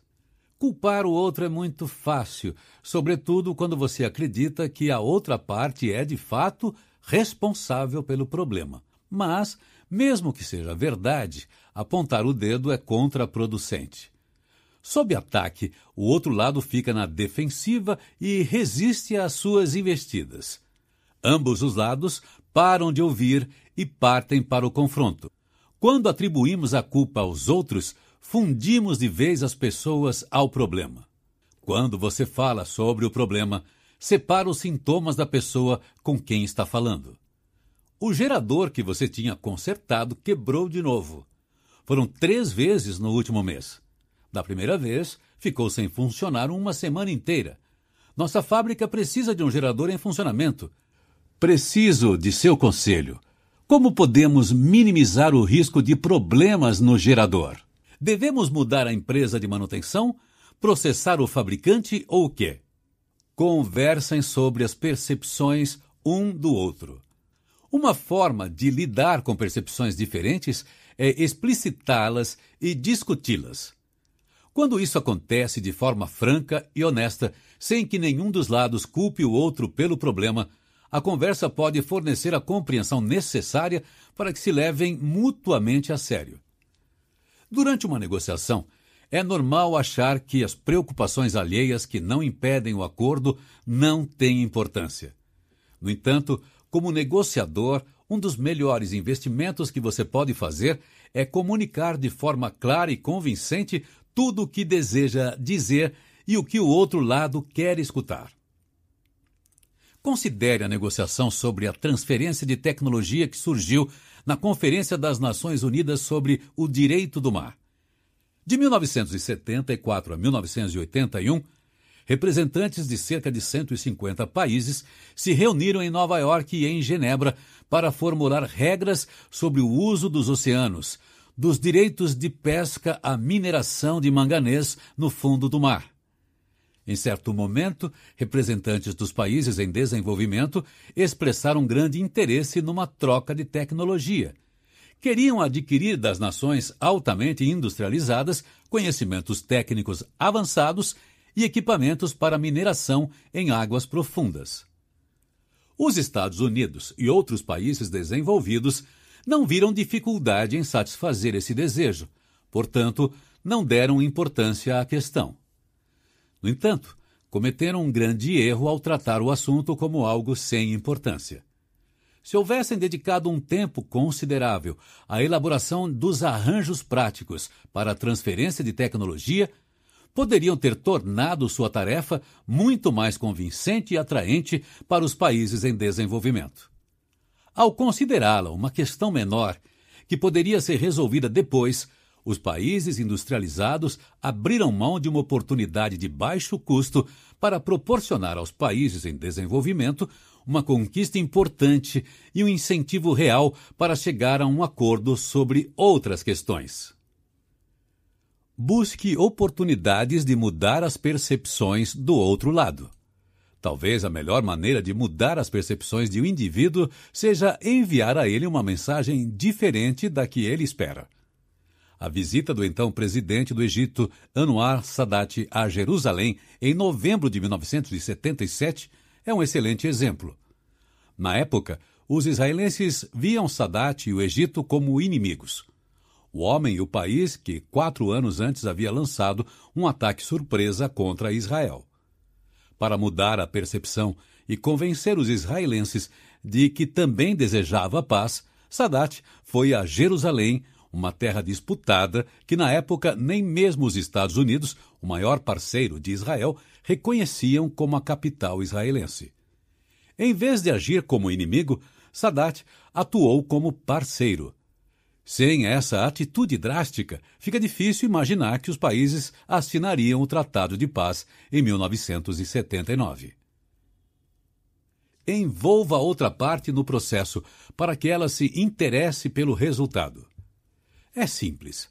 Culpar o outro é muito fácil, sobretudo quando você acredita que a outra parte é, de fato, responsável pelo problema. Mas, mesmo que seja verdade, apontar o dedo é contraproducente. Sob ataque, o outro lado fica na defensiva e resiste às suas investidas. Ambos os lados param de ouvir e partem para o confronto. Quando atribuímos a culpa aos outros, fundimos de vez as pessoas ao problema. Quando você fala sobre o problema, separa os sintomas da pessoa com quem está falando. O gerador que você tinha consertado quebrou de novo. Foram três vezes no último mês. Da primeira vez, ficou sem funcionar uma semana inteira. Nossa fábrica precisa de um gerador em funcionamento. Preciso de seu conselho. Como podemos minimizar o risco de problemas no gerador? Devemos mudar a empresa de manutenção, processar o fabricante ou o quê? Conversem sobre as percepções um do outro. Uma forma de lidar com percepções diferentes é explicitá-las e discuti-las. Quando isso acontece de forma franca e honesta, sem que nenhum dos lados culpe o outro pelo problema, a conversa pode fornecer a compreensão necessária para que se levem mutuamente a sério. Durante uma negociação, é normal achar que as preocupações alheias que não impedem o acordo não têm importância. No entanto, como negociador, um dos melhores investimentos que você pode fazer é comunicar de forma clara e convincente tudo o que deseja dizer e o que o outro lado quer escutar. Considere a negociação sobre a transferência de tecnologia que surgiu na Conferência das Nações Unidas sobre o Direito do Mar. De 1974 a 1981, representantes de cerca de 150 países se reuniram em Nova York e em Genebra para formular regras sobre o uso dos oceanos, dos direitos de pesca à mineração de manganês no fundo do mar. Em certo momento, representantes dos países em desenvolvimento expressaram grande interesse numa troca de tecnologia. Queriam adquirir das nações altamente industrializadas conhecimentos técnicos avançados e equipamentos para mineração em águas profundas. Os Estados Unidos e outros países desenvolvidos não viram dificuldade em satisfazer esse desejo, portanto, não deram importância à questão. No entanto, cometeram um grande erro ao tratar o assunto como algo sem importância. Se houvessem dedicado um tempo considerável à elaboração dos arranjos práticos para a transferência de tecnologia, poderiam ter tornado sua tarefa muito mais convincente e atraente para os países em desenvolvimento. Ao considerá-la uma questão menor, que poderia ser resolvida depois, os países industrializados abriram mão de uma oportunidade de baixo custo para proporcionar aos países em desenvolvimento uma conquista importante e um incentivo real para chegar a um acordo sobre outras questões. Busque oportunidades de mudar as percepções do outro lado. Talvez a melhor maneira de mudar as percepções de um indivíduo seja enviar a ele uma mensagem diferente da que ele espera. A visita do então presidente do Egito, Anwar Sadat, a Jerusalém em novembro de 1977 é um excelente exemplo. Na época, os israelenses viam Sadat e o Egito como inimigos. O homem e o país que quatro anos antes havia lançado um ataque surpresa contra Israel. Para mudar a percepção e convencer os israelenses de que também desejava paz, Sadat foi a Jerusalém uma terra disputada que na época nem mesmo os Estados Unidos, o maior parceiro de Israel, reconheciam como a capital israelense. Em vez de agir como inimigo, Sadat atuou como parceiro. Sem essa atitude drástica, fica difícil imaginar que os países assinariam o Tratado de Paz em 1979. Envolva outra parte no processo para que ela se interesse pelo resultado. É simples.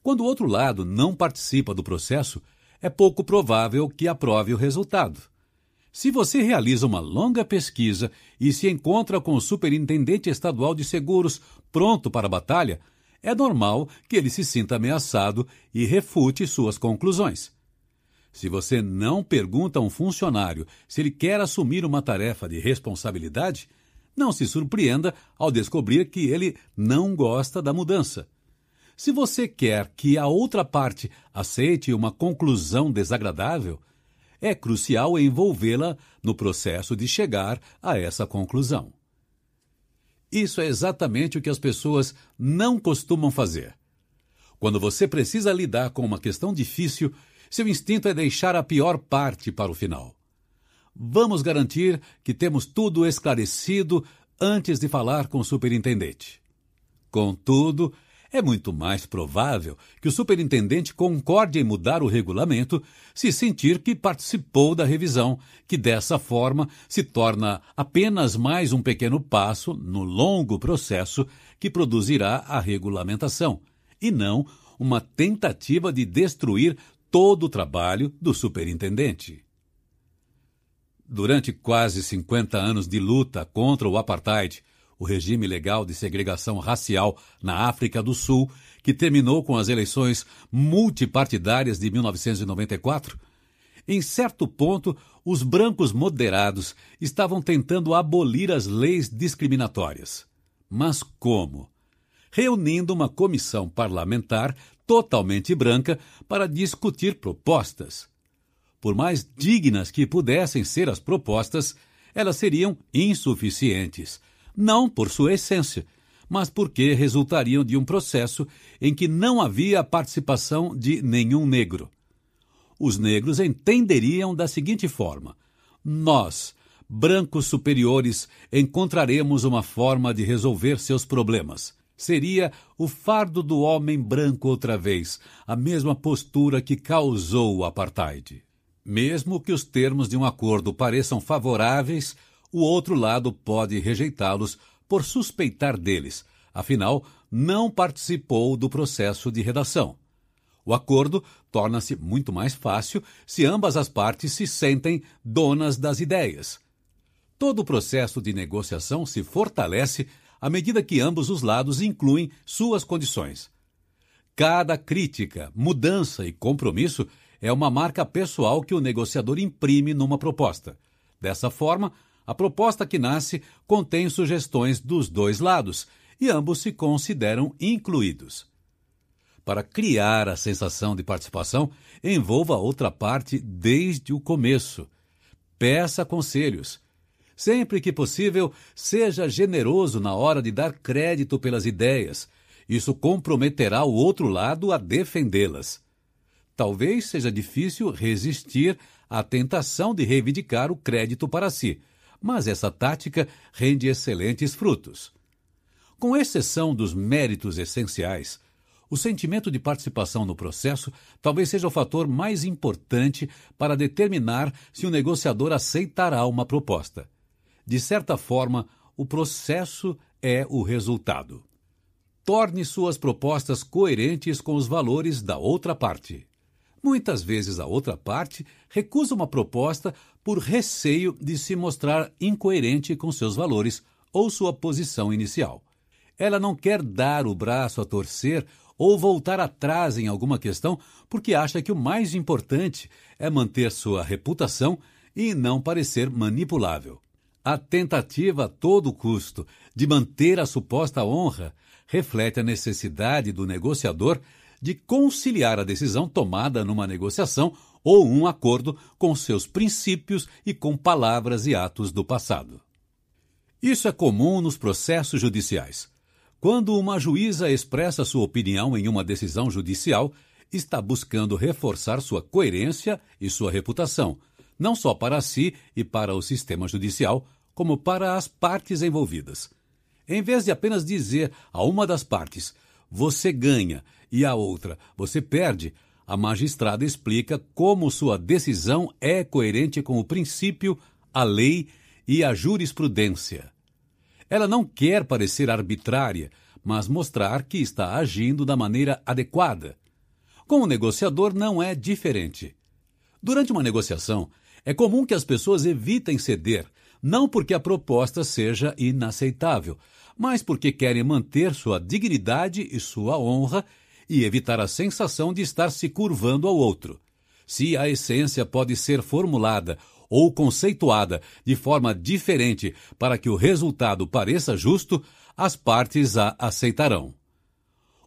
Quando o outro lado não participa do processo, é pouco provável que aprove o resultado. Se você realiza uma longa pesquisa e se encontra com o superintendente estadual de seguros pronto para a batalha, é normal que ele se sinta ameaçado e refute suas conclusões. Se você não pergunta a um funcionário se ele quer assumir uma tarefa de responsabilidade, não se surpreenda ao descobrir que ele não gosta da mudança. Se você quer que a outra parte aceite uma conclusão desagradável, é crucial envolvê-la no processo de chegar a essa conclusão. Isso é exatamente o que as pessoas não costumam fazer. Quando você precisa lidar com uma questão difícil, seu instinto é deixar a pior parte para o final. Vamos garantir que temos tudo esclarecido antes de falar com o superintendente. Contudo, é muito mais provável que o superintendente concorde em mudar o regulamento se sentir que participou da revisão, que dessa forma se torna apenas mais um pequeno passo no longo processo que produzirá a regulamentação, e não uma tentativa de destruir todo o trabalho do superintendente. Durante quase 50 anos de luta contra o apartheid, o regime legal de segregação racial na África do Sul, que terminou com as eleições multipartidárias de 1994, em certo ponto, os brancos moderados estavam tentando abolir as leis discriminatórias. Mas como? Reunindo uma comissão parlamentar totalmente branca para discutir propostas. Por mais dignas que pudessem ser as propostas, elas seriam insuficientes, não por sua essência, mas porque resultariam de um processo em que não havia participação de nenhum negro. Os negros entenderiam da seguinte forma: nós, brancos superiores, encontraremos uma forma de resolver seus problemas. Seria o fardo do homem branco outra vez, a mesma postura que causou o apartheid. Mesmo que os termos de um acordo pareçam favoráveis, o outro lado pode rejeitá-los por suspeitar deles, afinal, não participou do processo de redação. O acordo torna-se muito mais fácil se ambas as partes se sentem donas das ideias. Todo o processo de negociação se fortalece à medida que ambos os lados incluem suas condições. Cada crítica, mudança e compromisso é uma marca pessoal que o negociador imprime numa proposta. Dessa forma, a proposta que nasce contém sugestões dos dois lados e ambos se consideram incluídos. Para criar a sensação de participação, envolva a outra parte desde o começo. Peça conselhos. Sempre que possível, seja generoso na hora de dar crédito pelas ideias. Isso comprometerá o outro lado a defendê-las. Talvez seja difícil resistir à tentação de reivindicar o crédito para si, mas essa tática rende excelentes frutos. Com exceção dos méritos essenciais, o sentimento de participação no processo talvez seja o fator mais importante para determinar se o negociador aceitará uma proposta. De certa forma, o processo é o resultado. Torne suas propostas coerentes com os valores da outra parte. Muitas vezes a outra parte recusa uma proposta por receio de se mostrar incoerente com seus valores ou sua posição inicial. Ela não quer dar o braço a torcer ou voltar atrás em alguma questão porque acha que o mais importante é manter sua reputação e não parecer manipulável. A tentativa a todo custo de manter a suposta honra reflete a necessidade do negociador de conciliar a decisão tomada numa negociação ou um acordo com seus princípios e com palavras e atos do passado. Isso é comum nos processos judiciais. Quando uma juíza expressa sua opinião em uma decisão judicial, está buscando reforçar sua coerência e sua reputação, não só para si e para o sistema judicial, como para as partes envolvidas. Em vez de apenas dizer a uma das partes, você ganha e a outra, você perde, a magistrada explica como sua decisão é coerente com o princípio, a lei e a jurisprudência. Ela não quer parecer arbitrária, mas mostrar que está agindo da maneira adequada. Com o negociador não é diferente. Durante uma negociação, é comum que as pessoas evitem ceder, não porque a proposta seja inaceitável, mas porque querem manter sua dignidade e sua honra e evitar a sensação de estar se curvando ao outro. Se a essência pode ser formulada ou conceituada de forma diferente para que o resultado pareça justo, as partes a aceitarão.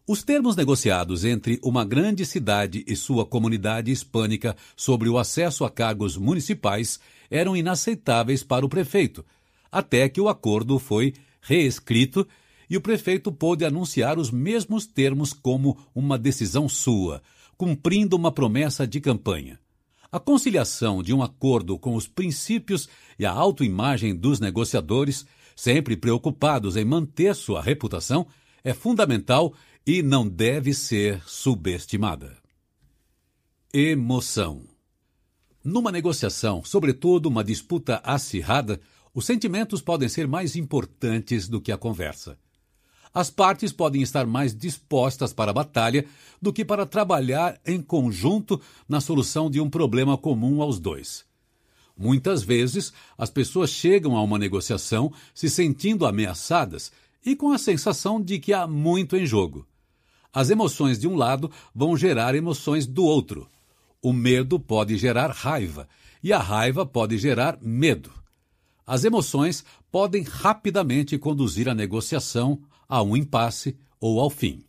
Os termos negociados entre uma grande cidade e sua comunidade hispânica sobre o acesso a cargos municipais eram inaceitáveis para o prefeito, até que o acordo foi reescrito e o prefeito pôde anunciar os mesmos termos como uma decisão sua, cumprindo uma promessa de campanha. A conciliação de um acordo com os princípios e a autoimagem dos negociadores, sempre preocupados em manter sua reputação, é fundamental e não deve ser subestimada. Emoção. Numa negociação, sobretudo uma disputa acirrada, os sentimentos podem ser mais importantes do que a conversa. As partes podem estar mais dispostas para a batalha do que para trabalhar em conjunto na solução de um problema comum aos dois. Muitas vezes, as pessoas chegam a uma negociação se sentindo ameaçadas e com a sensação de que há muito em jogo. As emoções de um lado vão gerar emoções do outro. O medo pode gerar raiva e a raiva pode gerar medo. As emoções podem rapidamente conduzir a negociação a um impasse ou ao fim.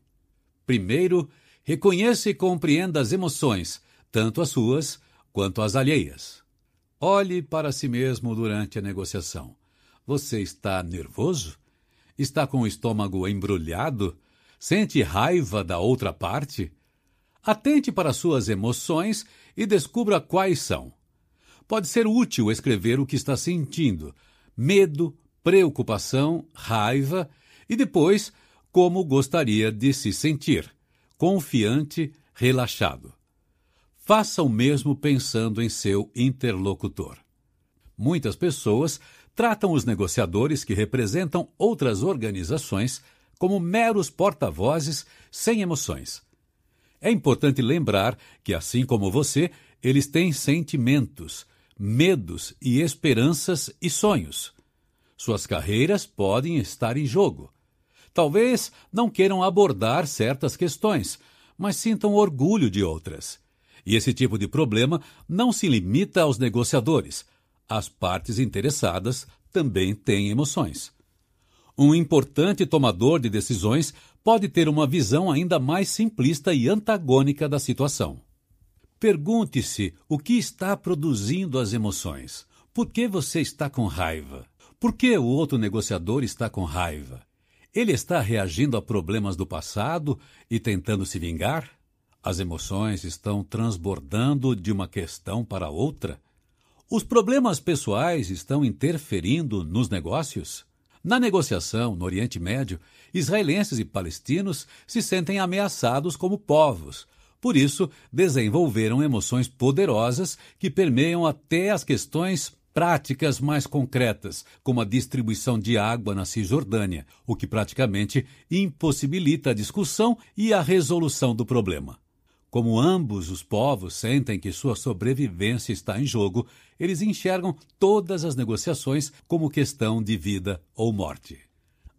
Primeiro, reconheça e compreenda as emoções, tanto as suas quanto as alheias. Olhe para si mesmo durante a negociação. Você está nervoso? Está com o estômago embrulhado? Sente raiva da outra parte? Atente para suas emoções e descubra quais são. Pode ser útil escrever o que está sentindo: medo, preocupação, raiva e depois como gostaria de se sentir, confiante, relaxado. Faça o mesmo pensando em seu interlocutor. Muitas pessoas tratam os negociadores que representam outras organizações como meros porta-vozes sem emoções. É importante lembrar que, assim como você, eles têm sentimentos, medos e esperanças e sonhos. Suas carreiras podem estar em jogo. Talvez não queiram abordar certas questões, mas sintam orgulho de outras. E esse tipo de problema não se limita aos negociadores. As partes interessadas também têm emoções. Um importante tomador de decisões pode ter uma visão ainda mais simplista e antagônica da situação. Pergunte-se o que está produzindo as emoções. Por que você está com raiva? Por que o outro negociador está com raiva? Ele está reagindo a problemas do passado e tentando se vingar? As emoções estão transbordando de uma questão para outra? Os problemas pessoais estão interferindo nos negócios? Na negociação no Oriente Médio, israelenses e palestinos se sentem ameaçados como povos, por isso, desenvolveram emoções poderosas que permeiam até as questões práticas mais concretas, como a distribuição de água na Cisjordânia, o que praticamente impossibilita a discussão e a resolução do problema. Como ambos os povos sentem que sua sobrevivência está em jogo, eles enxergam todas as negociações como questão de vida ou morte.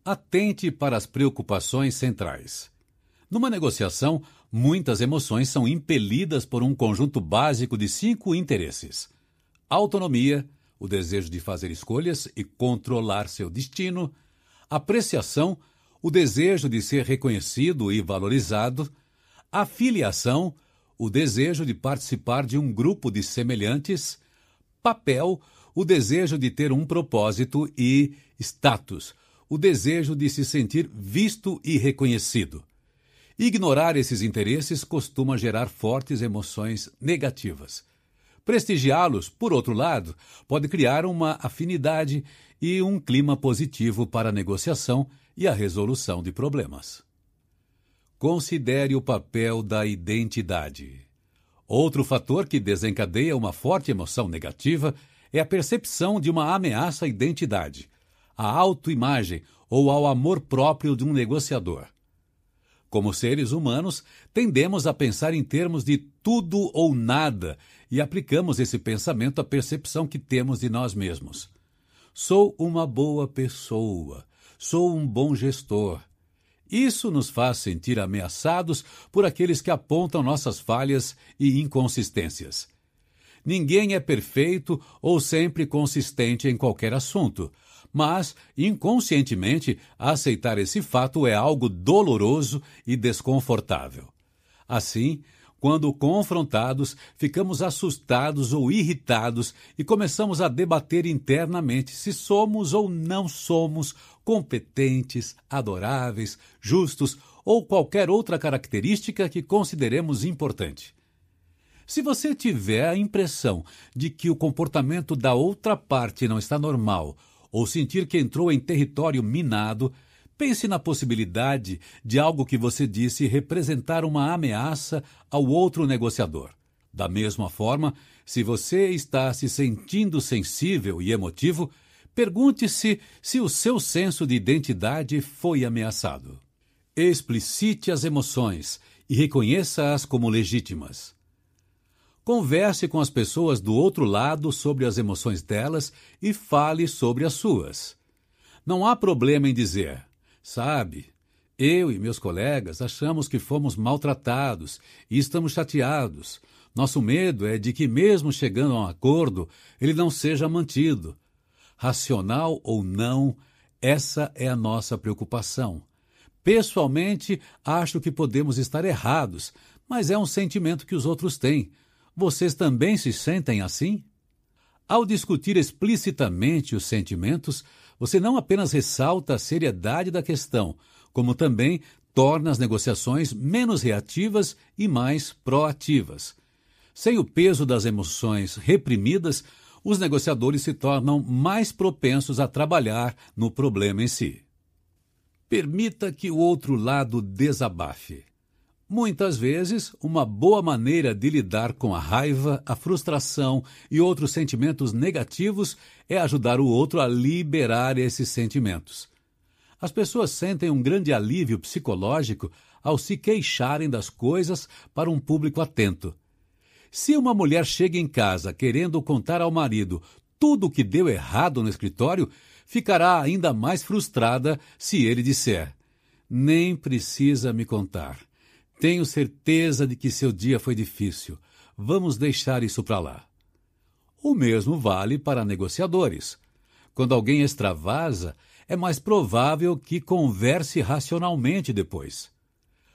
Atente para as preocupações centrais. Numa negociação, muitas emoções são impelidas por um conjunto básico de cinco interesses: autonomia, o desejo de fazer escolhas e controlar seu destino, apreciação, o desejo de ser reconhecido e valorizado, afiliação, o desejo de participar de um grupo de semelhantes, papel, o desejo de ter um propósito e status, o desejo de se sentir visto e reconhecido. Ignorar esses interesses costuma gerar fortes emoções negativas. Prestigiá-los, por outro lado, pode criar uma afinidade e um clima positivo para a negociação e a resolução de problemas. Considere o papel da identidade. Outro fator que desencadeia uma forte emoção negativa é a percepção de uma ameaça à identidade, à autoimagem ou ao amor próprio de um negociador. Como seres humanos, tendemos a pensar em termos de tudo ou nada e aplicamos esse pensamento à percepção que temos de nós mesmos. Sou uma boa pessoa, sou um bom gestor. Isso nos faz sentir ameaçados por aqueles que apontam nossas falhas e inconsistências. Ninguém é perfeito ou sempre consistente em qualquer assunto, mas, inconscientemente, aceitar esse fato é algo doloroso e desconfortável. Assim, quando confrontados, ficamos assustados ou irritados e começamos a debater internamente se somos ou não somos competentes, adoráveis, justos ou qualquer outra característica que consideremos importante. Se você tiver a impressão de que o comportamento da outra parte não está normal ou sentir que entrou em território minado, pense na possibilidade de algo que você disse representar uma ameaça ao outro negociador. Da mesma forma, se você está se sentindo sensível e emotivo, Pergunte-se se o seu senso de identidade foi ameaçado. Explicite as emoções e reconheça-as como legítimas. Converse com as pessoas do outro lado sobre as emoções delas e fale sobre as suas. Não há problema em dizer: Sabe, eu e meus colegas achamos que fomos maltratados e estamos chateados. Nosso medo é de que, mesmo chegando a um acordo, ele não seja mantido. Racional ou não, essa é a nossa preocupação. Pessoalmente, acho que podemos estar errados, mas é um sentimento que os outros têm. Vocês também se sentem assim? Ao discutir explicitamente os sentimentos, você não apenas ressalta a seriedade da questão, como também torna as negociações menos reativas e mais proativas. Sem o peso das emoções reprimidas, os negociadores se tornam mais propensos a trabalhar no problema em si. Permita que o outro lado desabafe. Muitas vezes, uma boa maneira de lidar com a raiva, a frustração e outros sentimentos negativos é ajudar o outro a liberar esses sentimentos. As pessoas sentem um grande alívio psicológico ao se queixarem das coisas para um público atento. Se uma mulher chega em casa querendo contar ao marido tudo o que deu errado no escritório, ficará ainda mais frustrada se ele disser: Nem precisa me contar. Tenho certeza de que seu dia foi difícil. Vamos deixar isso para lá. O mesmo vale para negociadores. Quando alguém extravasa, é mais provável que converse racionalmente depois.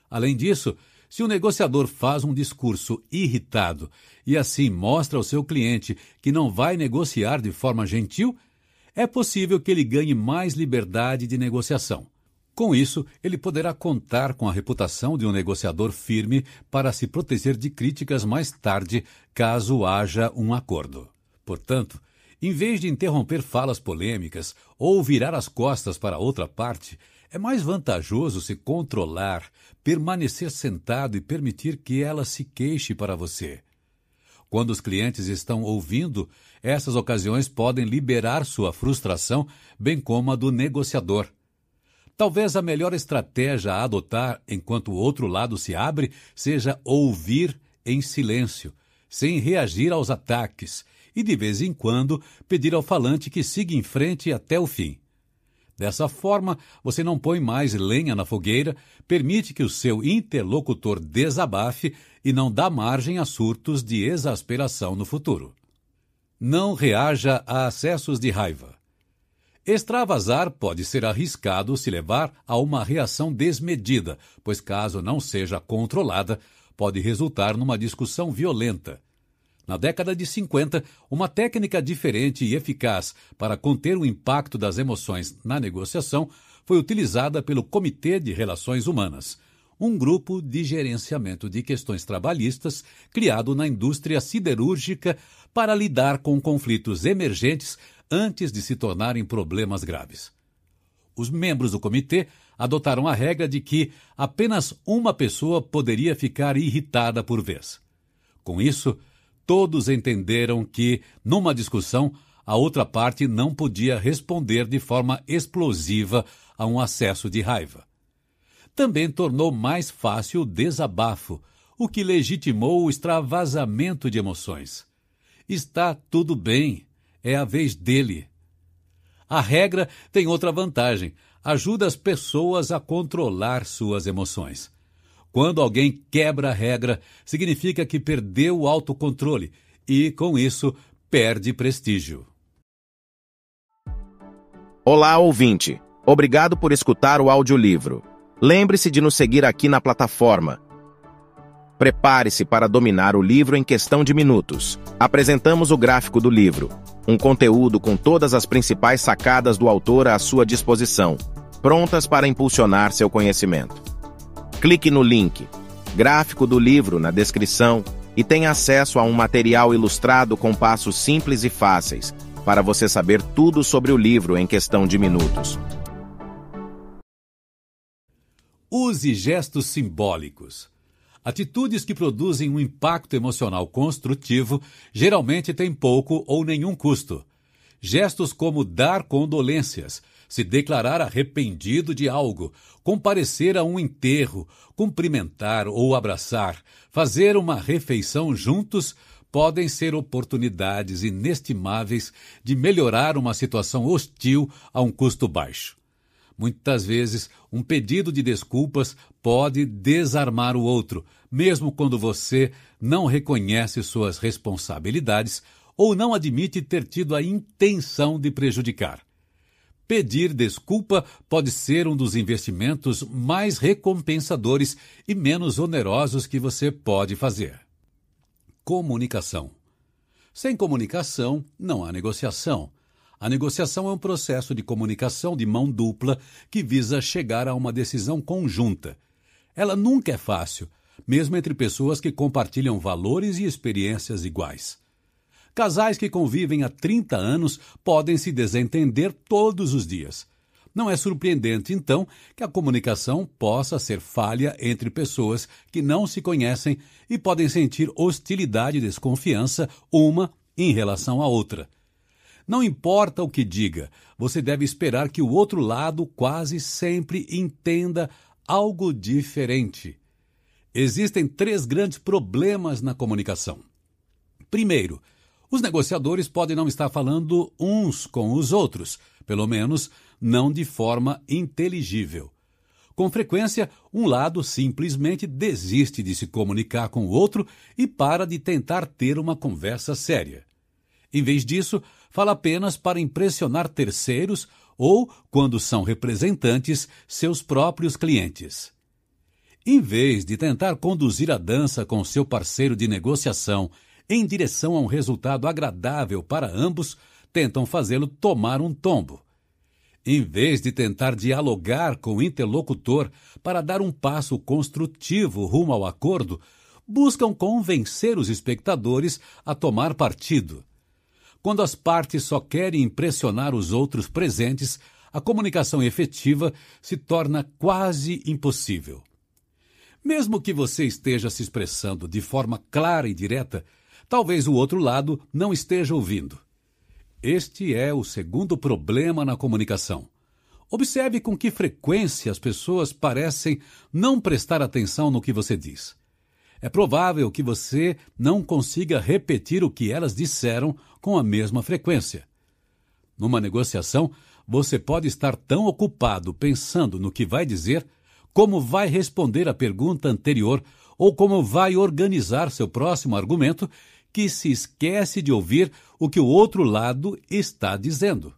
Além disso, se o negociador faz um discurso irritado e assim mostra ao seu cliente que não vai negociar de forma gentil, é possível que ele ganhe mais liberdade de negociação. Com isso, ele poderá contar com a reputação de um negociador firme para se proteger de críticas mais tarde, caso haja um acordo. Portanto, em vez de interromper falas polêmicas ou virar as costas para outra parte, é mais vantajoso se controlar, permanecer sentado e permitir que ela se queixe para você. Quando os clientes estão ouvindo, essas ocasiões podem liberar sua frustração, bem como a do negociador. Talvez a melhor estratégia a adotar enquanto o outro lado se abre seja ouvir em silêncio, sem reagir aos ataques, e de vez em quando pedir ao falante que siga em frente até o fim. Dessa forma, você não põe mais lenha na fogueira, permite que o seu interlocutor desabafe e não dá margem a surtos de exasperação no futuro. Não reaja a acessos de raiva. Extravasar pode ser arriscado se levar a uma reação desmedida, pois, caso não seja controlada, pode resultar numa discussão violenta. Na década de 50, uma técnica diferente e eficaz para conter o impacto das emoções na negociação foi utilizada pelo Comitê de Relações Humanas, um grupo de gerenciamento de questões trabalhistas criado na indústria siderúrgica para lidar com conflitos emergentes antes de se tornarem problemas graves. Os membros do comitê adotaram a regra de que apenas uma pessoa poderia ficar irritada por vez. Com isso, todos entenderam que, numa discussão, a outra parte não podia responder de forma explosiva a um acesso de raiva. Também tornou mais fácil o desabafo, o que legitimou o extravasamento de emoções. Está tudo bem, é a vez dele. A regra tem outra vantagem: ajuda as pessoas a controlar suas emoções. Quando alguém quebra a regra, significa que perdeu o autocontrole e, com isso, perde prestígio. Olá, ouvinte. Obrigado por escutar o audiolivro. Lembre-se de nos seguir aqui na plataforma Prepare-se para dominar o livro em questão de minutos. Apresentamos o gráfico do livro, um conteúdo com todas as principais sacadas do autor à sua disposição, prontas para impulsionar seu conhecimento. Clique no link gráfico do livro na descrição e tenha acesso a um material ilustrado com passos simples e fáceis para você saber tudo sobre o livro em questão de minutos. Use gestos simbólicos. Atitudes que produzem um impacto emocional construtivo geralmente têm pouco ou nenhum custo. Gestos como dar condolências, se declarar arrependido de algo, comparecer a um enterro, cumprimentar ou abraçar, fazer uma refeição juntos podem ser oportunidades inestimáveis de melhorar uma situação hostil a um custo baixo. Muitas vezes, um pedido de desculpas pode desarmar o outro, mesmo quando você não reconhece suas responsabilidades ou não admite ter tido a intenção de prejudicar. Pedir desculpa pode ser um dos investimentos mais recompensadores e menos onerosos que você pode fazer. Comunicação. Sem comunicação, não há negociação. A negociação é um processo de comunicação de mão dupla que visa chegar a uma decisão conjunta. Ela nunca é fácil, mesmo entre pessoas que compartilham valores e experiências iguais. Casais que convivem há 30 anos podem se desentender todos os dias. Não é surpreendente, então, que a comunicação possa ser falha entre pessoas que não se conhecem e podem sentir hostilidade e desconfiança uma em relação à outra. Não importa o que diga, você deve esperar que o outro lado quase sempre entenda algo diferente. Existem três grandes problemas na comunicação. Primeiro, os negociadores podem não estar falando uns com os outros, pelo menos não de forma inteligível. Com frequência, um lado simplesmente desiste de se comunicar com o outro e para de tentar ter uma conversa séria. Em vez disso, fala apenas para impressionar terceiros ou, quando são representantes, seus próprios clientes. Em vez de tentar conduzir a dança com seu parceiro de negociação em direção a um resultado agradável para ambos, tentam fazê-lo tomar um tombo. Em vez de tentar dialogar com o interlocutor para dar um passo construtivo rumo ao acordo, buscam convencer os espectadores a tomar partido. Quando as partes só querem impressionar os outros presentes, a comunicação efetiva se torna quase impossível. Mesmo que você esteja se expressando de forma clara e direta, talvez o outro lado não esteja ouvindo. Este é o segundo problema na comunicação. Observe com que frequência as pessoas parecem não prestar atenção no que você diz. É provável que você não consiga repetir o que elas disseram com a mesma frequência. Numa negociação, você pode estar tão ocupado pensando no que vai dizer, como vai responder à pergunta anterior ou como vai organizar seu próximo argumento, que se esquece de ouvir o que o outro lado está dizendo.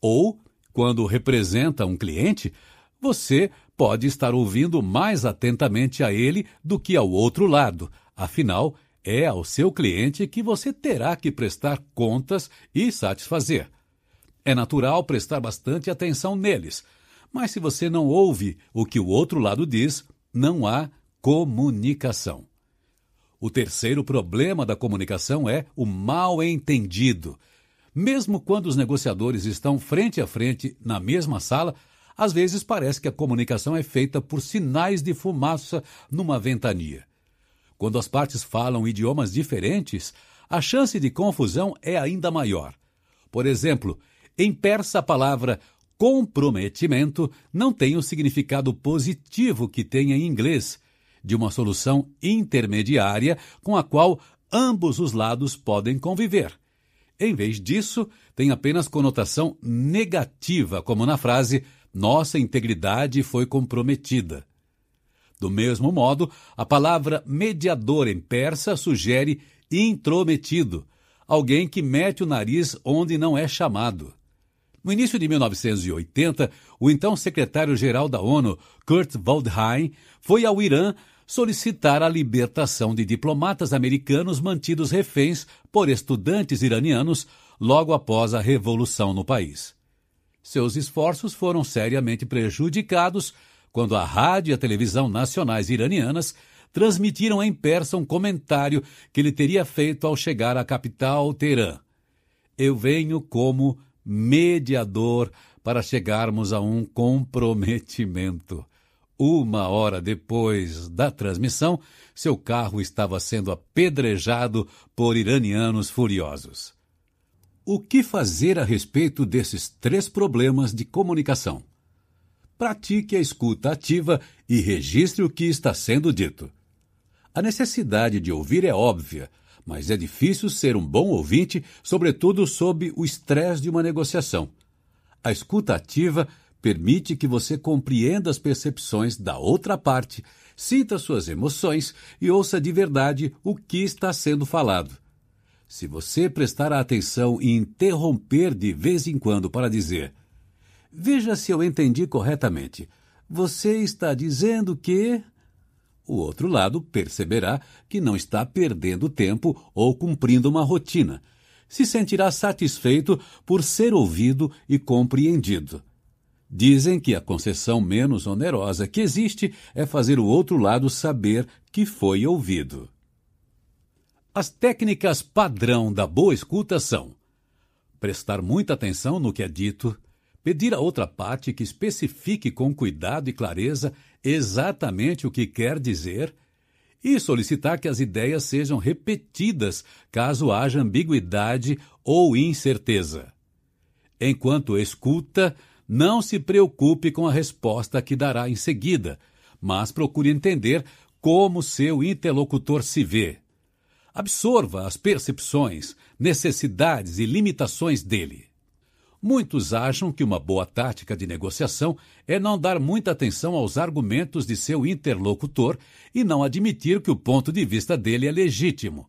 Ou, quando representa um cliente, você pode estar ouvindo mais atentamente a ele do que ao outro lado. Afinal, é ao seu cliente que você terá que prestar contas e satisfazer. É natural prestar bastante atenção neles, mas se você não ouve o que o outro lado diz, não há comunicação. O terceiro problema da comunicação é o mal entendido. Mesmo quando os negociadores estão frente a frente na mesma sala, às vezes parece que a comunicação é feita por sinais de fumaça numa ventania. Quando as partes falam idiomas diferentes, a chance de confusão é ainda maior. Por exemplo, em persa a palavra comprometimento não tem o significado positivo que tem em inglês, de uma solução intermediária com a qual ambos os lados podem conviver. Em vez disso, tem apenas conotação negativa, como na frase nossa integridade foi comprometida. Do mesmo modo, a palavra mediador em persa sugere intrometido, alguém que mete o nariz onde não é chamado. No início de 1980, o então secretário-geral da ONU, Kurt Waldheim, foi ao Irã solicitar a libertação de diplomatas americanos mantidos reféns por estudantes iranianos logo após a revolução no país. Seus esforços foram seriamente prejudicados quando a rádio e a televisão nacionais iranianas transmitiram em persa um comentário que ele teria feito ao chegar à capital Teherã. Eu venho como mediador para chegarmos a um comprometimento. Uma hora depois da transmissão, seu carro estava sendo apedrejado por iranianos furiosos. O que fazer a respeito desses três problemas de comunicação? Pratique a escuta ativa e registre o que está sendo dito. A necessidade de ouvir é óbvia, mas é difícil ser um bom ouvinte, sobretudo sob o estresse de uma negociação. A escuta ativa permite que você compreenda as percepções da outra parte, sinta suas emoções e ouça de verdade o que está sendo falado. Se você prestar atenção e interromper de vez em quando para dizer: Veja se eu entendi corretamente. Você está dizendo que. O outro lado perceberá que não está perdendo tempo ou cumprindo uma rotina. Se sentirá satisfeito por ser ouvido e compreendido. Dizem que a concessão menos onerosa que existe é fazer o outro lado saber que foi ouvido. As técnicas padrão da boa escuta são prestar muita atenção no que é dito, pedir a outra parte que especifique com cuidado e clareza exatamente o que quer dizer e solicitar que as ideias sejam repetidas caso haja ambiguidade ou incerteza. Enquanto escuta, não se preocupe com a resposta que dará em seguida, mas procure entender como seu interlocutor se vê Absorva as percepções, necessidades e limitações dele. Muitos acham que uma boa tática de negociação é não dar muita atenção aos argumentos de seu interlocutor e não admitir que o ponto de vista dele é legítimo.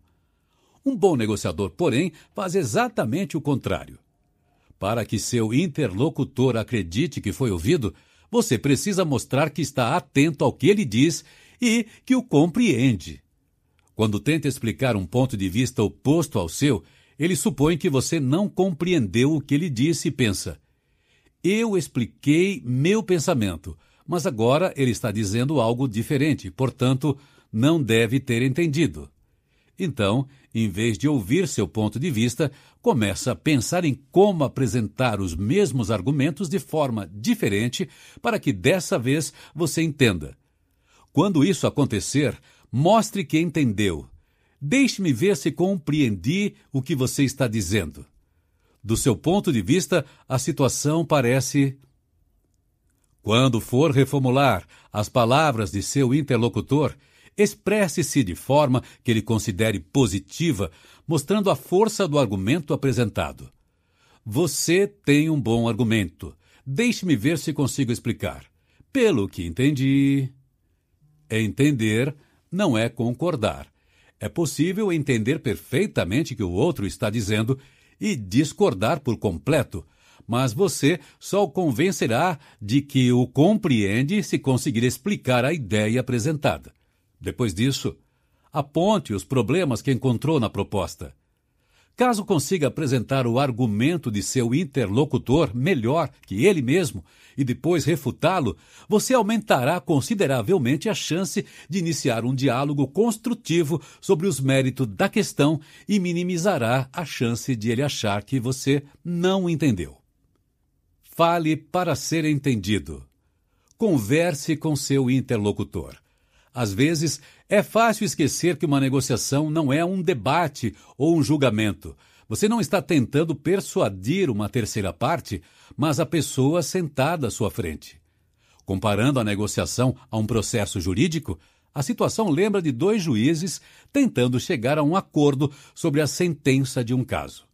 Um bom negociador, porém, faz exatamente o contrário. Para que seu interlocutor acredite que foi ouvido, você precisa mostrar que está atento ao que ele diz e que o compreende. Quando tenta explicar um ponto de vista oposto ao seu, ele supõe que você não compreendeu o que ele disse e pensa: Eu expliquei meu pensamento, mas agora ele está dizendo algo diferente, portanto, não deve ter entendido. Então, em vez de ouvir seu ponto de vista, começa a pensar em como apresentar os mesmos argumentos de forma diferente para que dessa vez você entenda. Quando isso acontecer, Mostre que entendeu. Deixe-me ver se compreendi o que você está dizendo. Do seu ponto de vista, a situação parece. Quando for reformular as palavras de seu interlocutor, expresse-se de forma que ele considere positiva, mostrando a força do argumento apresentado. Você tem um bom argumento. Deixe-me ver se consigo explicar. Pelo que entendi. Entender não é concordar. É possível entender perfeitamente o que o outro está dizendo e discordar por completo, mas você só o convencerá de que o compreende se conseguir explicar a ideia apresentada. Depois disso, aponte os problemas que encontrou na proposta. Caso consiga apresentar o argumento de seu interlocutor melhor que ele mesmo e depois refutá-lo, você aumentará consideravelmente a chance de iniciar um diálogo construtivo sobre os méritos da questão e minimizará a chance de ele achar que você não entendeu. Fale para ser entendido. Converse com seu interlocutor. Às vezes, é fácil esquecer que uma negociação não é um debate ou um julgamento. Você não está tentando persuadir uma terceira parte, mas a pessoa sentada à sua frente. Comparando a negociação a um processo jurídico, a situação lembra de dois juízes tentando chegar a um acordo sobre a sentença de um caso.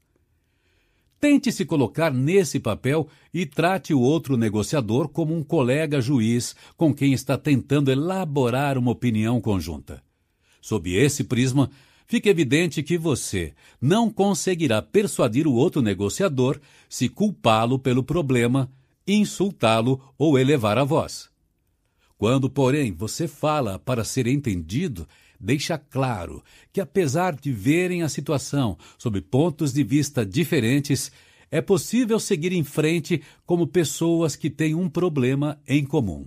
Tente se colocar nesse papel e trate o outro negociador como um colega juiz com quem está tentando elaborar uma opinião conjunta. Sob esse prisma, fica evidente que você não conseguirá persuadir o outro negociador se culpá-lo pelo problema, insultá-lo ou elevar a voz. Quando, porém, você fala para ser entendido, deixa claro que, apesar de verem a situação sob pontos de vista diferentes, é possível seguir em frente como pessoas que têm um problema em comum.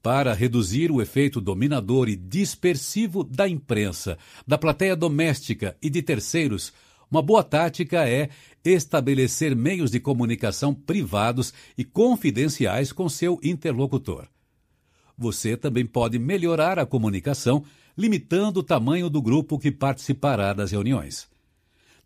Para reduzir o efeito dominador e dispersivo da imprensa, da plateia doméstica e de terceiros, uma boa tática é estabelecer meios de comunicação privados e confidenciais com seu interlocutor você também pode melhorar a comunicação, limitando o tamanho do grupo que participará das reuniões.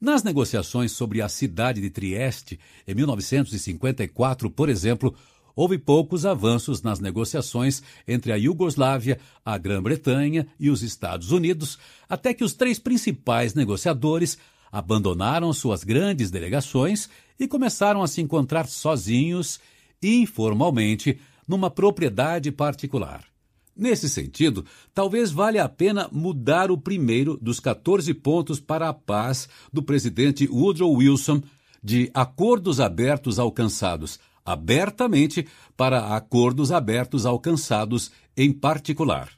Nas negociações sobre a cidade de Trieste, em 1954, por exemplo, houve poucos avanços nas negociações entre a Iugoslávia, a Grã-Bretanha e os Estados Unidos, até que os três principais negociadores abandonaram suas grandes delegações e começaram a se encontrar sozinhos, informalmente, numa propriedade particular. Nesse sentido, talvez valha a pena mudar o primeiro dos 14 pontos para a paz do presidente Woodrow Wilson de acordos abertos alcançados abertamente para acordos abertos alcançados em particular.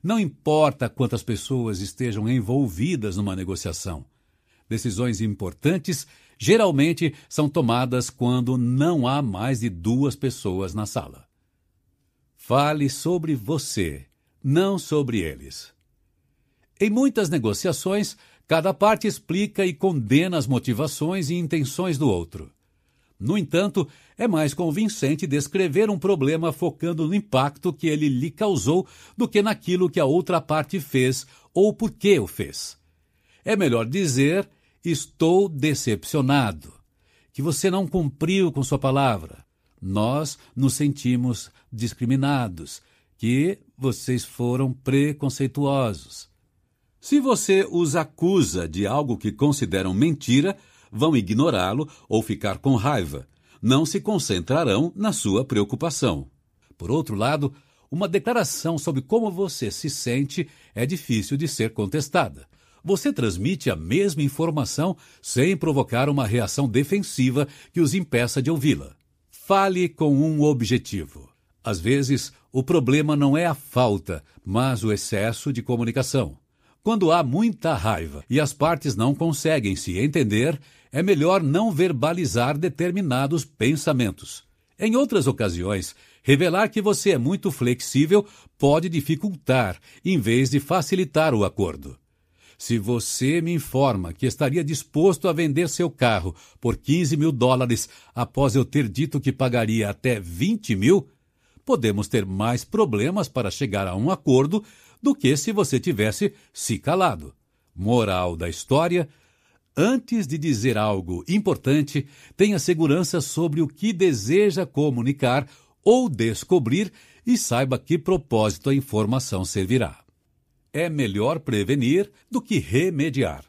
Não importa quantas pessoas estejam envolvidas numa negociação. Decisões importantes geralmente são tomadas quando não há mais de duas pessoas na sala. Fale sobre você, não sobre eles. Em muitas negociações, cada parte explica e condena as motivações e intenções do outro. No entanto, é mais convincente descrever um problema focando no impacto que ele lhe causou do que naquilo que a outra parte fez ou por que o fez. É melhor dizer: Estou decepcionado, que você não cumpriu com sua palavra. Nós nos sentimos discriminados, que vocês foram preconceituosos. Se você os acusa de algo que consideram mentira, vão ignorá-lo ou ficar com raiva. Não se concentrarão na sua preocupação. Por outro lado, uma declaração sobre como você se sente é difícil de ser contestada. Você transmite a mesma informação sem provocar uma reação defensiva que os impeça de ouvi-la. Fale com um objetivo. Às vezes, o problema não é a falta, mas o excesso de comunicação. Quando há muita raiva e as partes não conseguem se entender, é melhor não verbalizar determinados pensamentos. Em outras ocasiões, revelar que você é muito flexível pode dificultar, em vez de facilitar o acordo. Se você me informa que estaria disposto a vender seu carro por 15 mil dólares após eu ter dito que pagaria até 20 mil, podemos ter mais problemas para chegar a um acordo do que se você tivesse se calado. Moral da história: Antes de dizer algo importante, tenha segurança sobre o que deseja comunicar ou descobrir e saiba que propósito a informação servirá. É melhor prevenir do que remediar.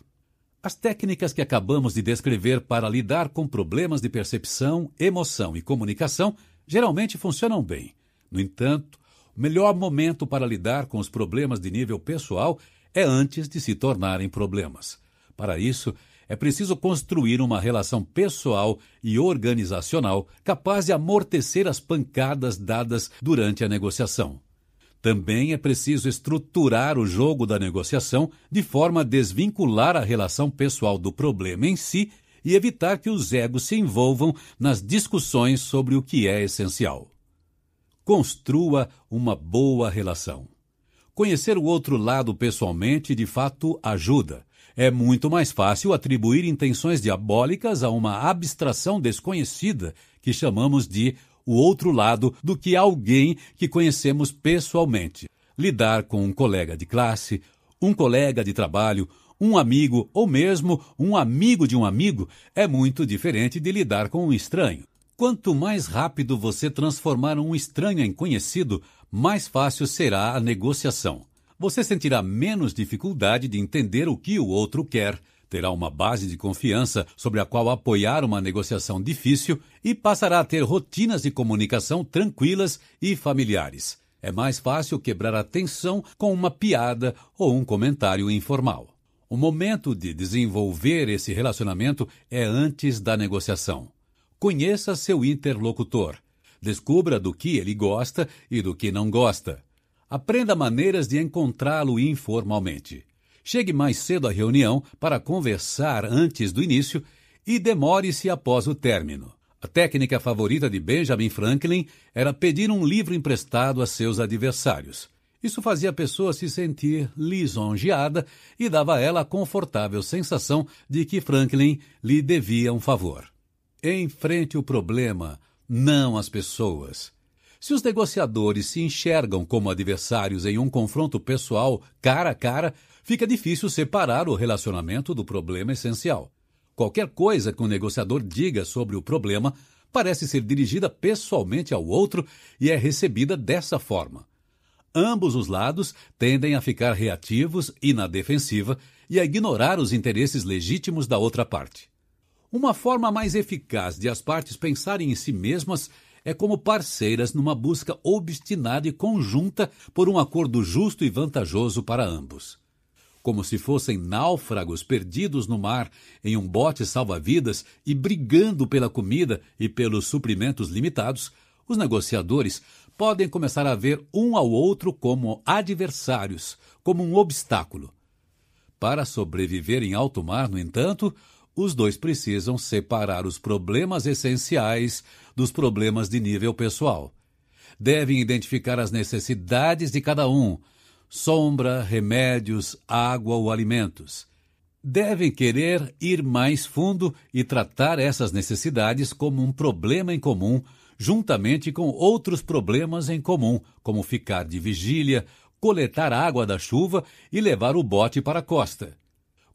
As técnicas que acabamos de descrever para lidar com problemas de percepção, emoção e comunicação geralmente funcionam bem. No entanto, o melhor momento para lidar com os problemas de nível pessoal é antes de se tornarem problemas. Para isso, é preciso construir uma relação pessoal e organizacional capaz de amortecer as pancadas dadas durante a negociação. Também é preciso estruturar o jogo da negociação de forma a desvincular a relação pessoal do problema em si e evitar que os egos se envolvam nas discussões sobre o que é essencial. Construa uma boa relação. Conhecer o outro lado pessoalmente de fato ajuda, é muito mais fácil atribuir intenções diabólicas a uma abstração desconhecida que chamamos de o outro lado do que alguém que conhecemos pessoalmente. Lidar com um colega de classe, um colega de trabalho, um amigo ou mesmo um amigo de um amigo é muito diferente de lidar com um estranho. Quanto mais rápido você transformar um estranho em conhecido, mais fácil será a negociação você sentirá menos dificuldade de entender o que o outro quer, terá uma base de confiança sobre a qual apoiar uma negociação difícil e passará a ter rotinas de comunicação tranquilas e familiares. É mais fácil quebrar a tensão com uma piada ou um comentário informal. O momento de desenvolver esse relacionamento é antes da negociação. Conheça seu interlocutor. Descubra do que ele gosta e do que não gosta. Aprenda maneiras de encontrá-lo informalmente. Chegue mais cedo à reunião para conversar antes do início e demore-se após o término. A técnica favorita de Benjamin Franklin era pedir um livro emprestado a seus adversários. Isso fazia a pessoa se sentir lisonjeada e dava a ela a confortável sensação de que Franklin lhe devia um favor. Enfrente o problema, não as pessoas. Se os negociadores se enxergam como adversários em um confronto pessoal cara a cara, fica difícil separar o relacionamento do problema essencial. Qualquer coisa que um negociador diga sobre o problema parece ser dirigida pessoalmente ao outro e é recebida dessa forma. Ambos os lados tendem a ficar reativos e na defensiva e a ignorar os interesses legítimos da outra parte. Uma forma mais eficaz de as partes pensarem em si mesmas é como parceiras numa busca obstinada e conjunta por um acordo justo e vantajoso para ambos. Como se fossem náufragos perdidos no mar em um bote salva-vidas e brigando pela comida e pelos suprimentos limitados, os negociadores podem começar a ver um ao outro como adversários, como um obstáculo. Para sobreviver em alto mar, no entanto, os dois precisam separar os problemas essenciais dos problemas de nível pessoal. Devem identificar as necessidades de cada um: sombra, remédios, água ou alimentos. Devem querer ir mais fundo e tratar essas necessidades como um problema em comum, juntamente com outros problemas em comum, como ficar de vigília, coletar água da chuva e levar o bote para a costa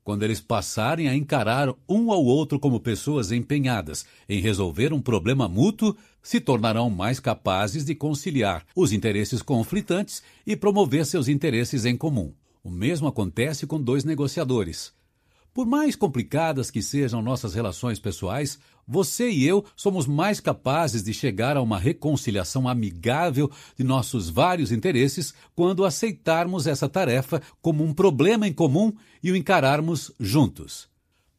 quando eles passarem a encarar um ao outro como pessoas empenhadas em resolver um problema mútuo, se tornarão mais capazes de conciliar os interesses conflitantes e promover seus interesses em comum. O mesmo acontece com dois negociadores. Por mais complicadas que sejam nossas relações pessoais, você e eu somos mais capazes de chegar a uma reconciliação amigável de nossos vários interesses quando aceitarmos essa tarefa como um problema em comum e o encararmos juntos.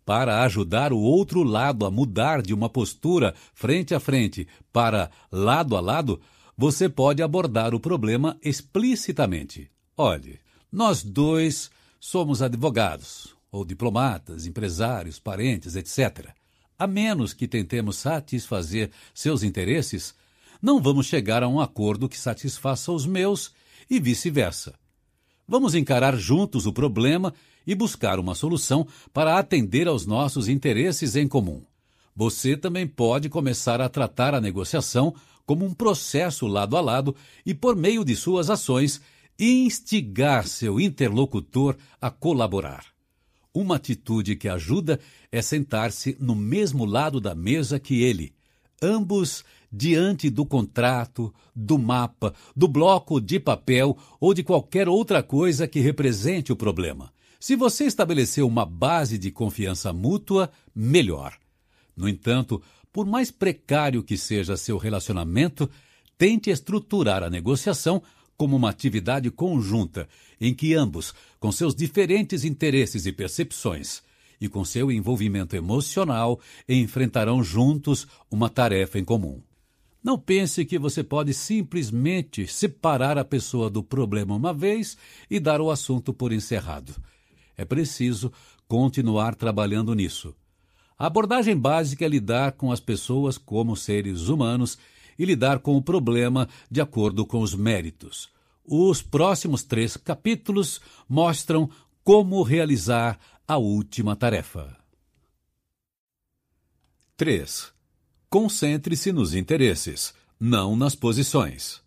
Para ajudar o outro lado a mudar de uma postura frente a frente para lado a lado, você pode abordar o problema explicitamente. Olhe, nós dois somos advogados ou diplomatas, empresários, parentes, etc. A menos que tentemos satisfazer seus interesses, não vamos chegar a um acordo que satisfaça os meus e vice-versa. Vamos encarar juntos o problema e buscar uma solução para atender aos nossos interesses em comum. Você também pode começar a tratar a negociação como um processo lado a lado e, por meio de suas ações, instigar seu interlocutor a colaborar. Uma atitude que ajuda é sentar-se no mesmo lado da mesa que ele, ambos diante do contrato, do mapa, do bloco de papel ou de qualquer outra coisa que represente o problema. Se você estabeleceu uma base de confiança mútua, melhor. No entanto, por mais precário que seja seu relacionamento, tente estruturar a negociação como uma atividade conjunta em que ambos, com seus diferentes interesses e percepções, e com seu envolvimento emocional, enfrentarão juntos uma tarefa em comum. Não pense que você pode simplesmente separar a pessoa do problema uma vez e dar o assunto por encerrado. É preciso continuar trabalhando nisso. A abordagem básica é lidar com as pessoas como seres humanos e lidar com o problema de acordo com os méritos. Os próximos três capítulos mostram como realizar a última tarefa. 3. Concentre-se nos interesses, não nas posições.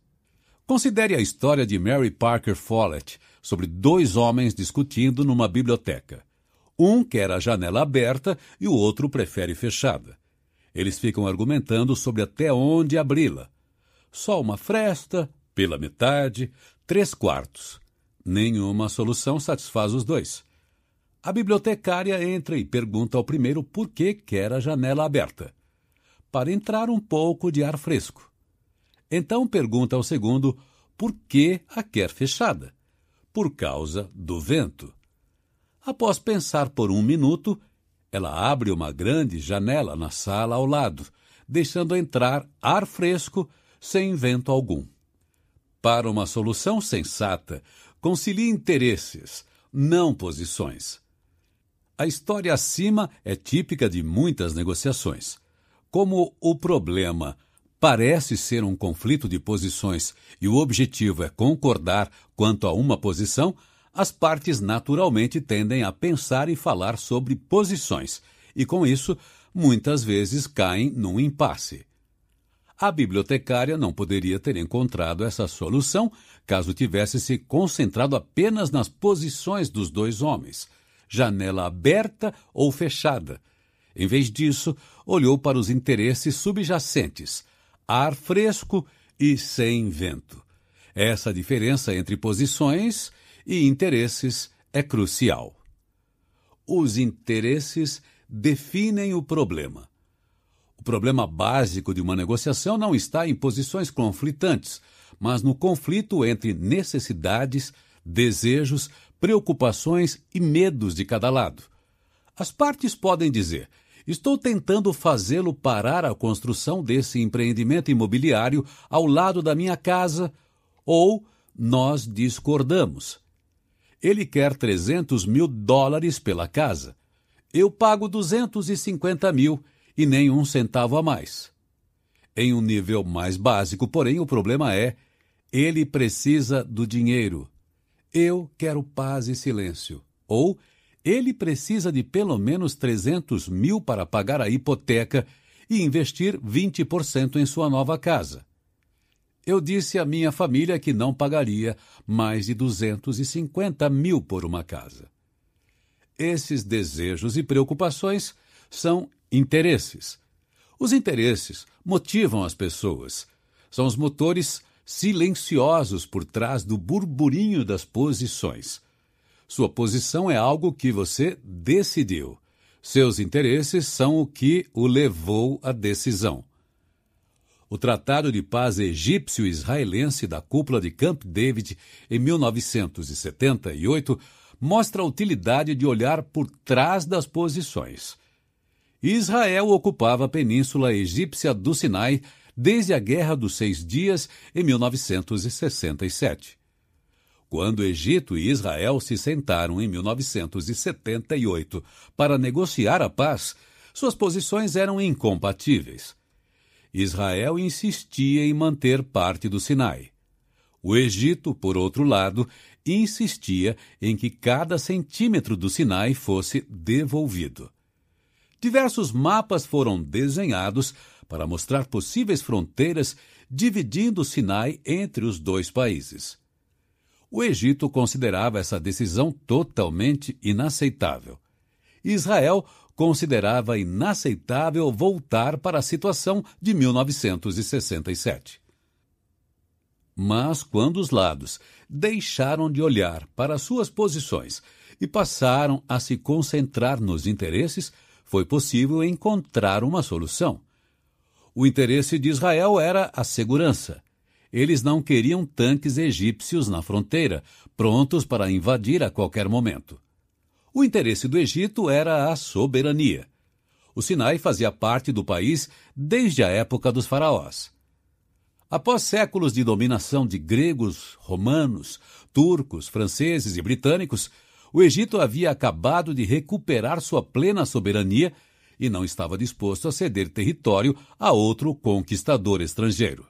Considere a história de Mary Parker Follett sobre dois homens discutindo numa biblioteca. Um quer a janela aberta e o outro prefere fechada. Eles ficam argumentando sobre até onde abri-la. Só uma fresta, pela metade, três quartos. Nenhuma solução satisfaz os dois. A bibliotecária entra e pergunta ao primeiro por que quer a janela aberta. Para entrar um pouco de ar fresco. Então pergunta ao segundo por que a quer fechada. Por causa do vento. Após pensar por um minuto, ela abre uma grande janela na sala ao lado, deixando entrar ar fresco sem vento algum. Para uma solução sensata, concilie interesses, não posições. A história acima é típica de muitas negociações. Como o problema parece ser um conflito de posições e o objetivo é concordar quanto a uma posição, as partes naturalmente tendem a pensar e falar sobre posições, e com isso, muitas vezes caem num impasse. A bibliotecária não poderia ter encontrado essa solução caso tivesse se concentrado apenas nas posições dos dois homens, janela aberta ou fechada. Em vez disso, olhou para os interesses subjacentes, ar fresco e sem vento. Essa diferença entre posições e interesses é crucial. Os interesses definem o problema. O problema básico de uma negociação não está em posições conflitantes, mas no conflito entre necessidades, desejos, preocupações e medos de cada lado. As partes podem dizer: Estou tentando fazê-lo parar a construção desse empreendimento imobiliário ao lado da minha casa, ou nós discordamos. Ele quer 300 mil dólares pela casa. Eu pago 250 mil e nem um centavo a mais. Em um nível mais básico, porém, o problema é: ele precisa do dinheiro. Eu quero paz e silêncio. Ou ele precisa de pelo menos 300 mil para pagar a hipoteca e investir 20% em sua nova casa. Eu disse à minha família que não pagaria mais de 250 mil por uma casa. Esses desejos e preocupações são interesses. Os interesses motivam as pessoas. São os motores silenciosos por trás do burburinho das posições. Sua posição é algo que você decidiu. Seus interesses são o que o levou à decisão. O Tratado de Paz Egípcio-Israelense da Cúpula de Camp David, em 1978, mostra a utilidade de olhar por trás das posições. Israel ocupava a península egípcia do Sinai desde a Guerra dos Seis Dias, em 1967. Quando Egito e Israel se sentaram em 1978 para negociar a paz, suas posições eram incompatíveis. Israel insistia em manter parte do Sinai. O Egito, por outro lado, insistia em que cada centímetro do Sinai fosse devolvido. Diversos mapas foram desenhados para mostrar possíveis fronteiras dividindo o Sinai entre os dois países. O Egito considerava essa decisão totalmente inaceitável. Israel considerava inaceitável voltar para a situação de 1967. Mas quando os lados deixaram de olhar para suas posições e passaram a se concentrar nos interesses, foi possível encontrar uma solução. O interesse de Israel era a segurança. Eles não queriam tanques egípcios na fronteira, prontos para invadir a qualquer momento. O interesse do Egito era a soberania. O Sinai fazia parte do país desde a época dos faraós. Após séculos de dominação de gregos, romanos, turcos, franceses e britânicos, o Egito havia acabado de recuperar sua plena soberania e não estava disposto a ceder território a outro conquistador estrangeiro.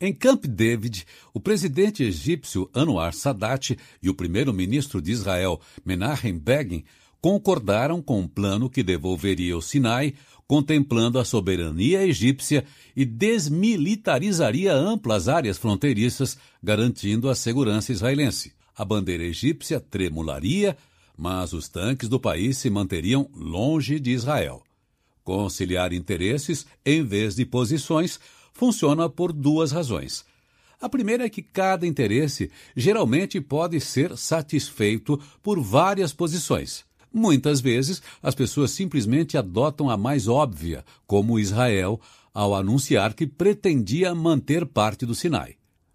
Em Camp David, o presidente egípcio Anwar Sadat e o primeiro-ministro de Israel Menachem Begin concordaram com um plano que devolveria o Sinai, contemplando a soberania egípcia e desmilitarizaria amplas áreas fronteiriças, garantindo a segurança israelense. A bandeira egípcia tremularia, mas os tanques do país se manteriam longe de Israel. Conciliar interesses em vez de posições funciona por duas razões. A primeira é que cada interesse geralmente pode ser satisfeito por várias posições. Muitas vezes, as pessoas simplesmente adotam a mais óbvia, como Israel, ao anunciar que pretendia manter parte do Sinai.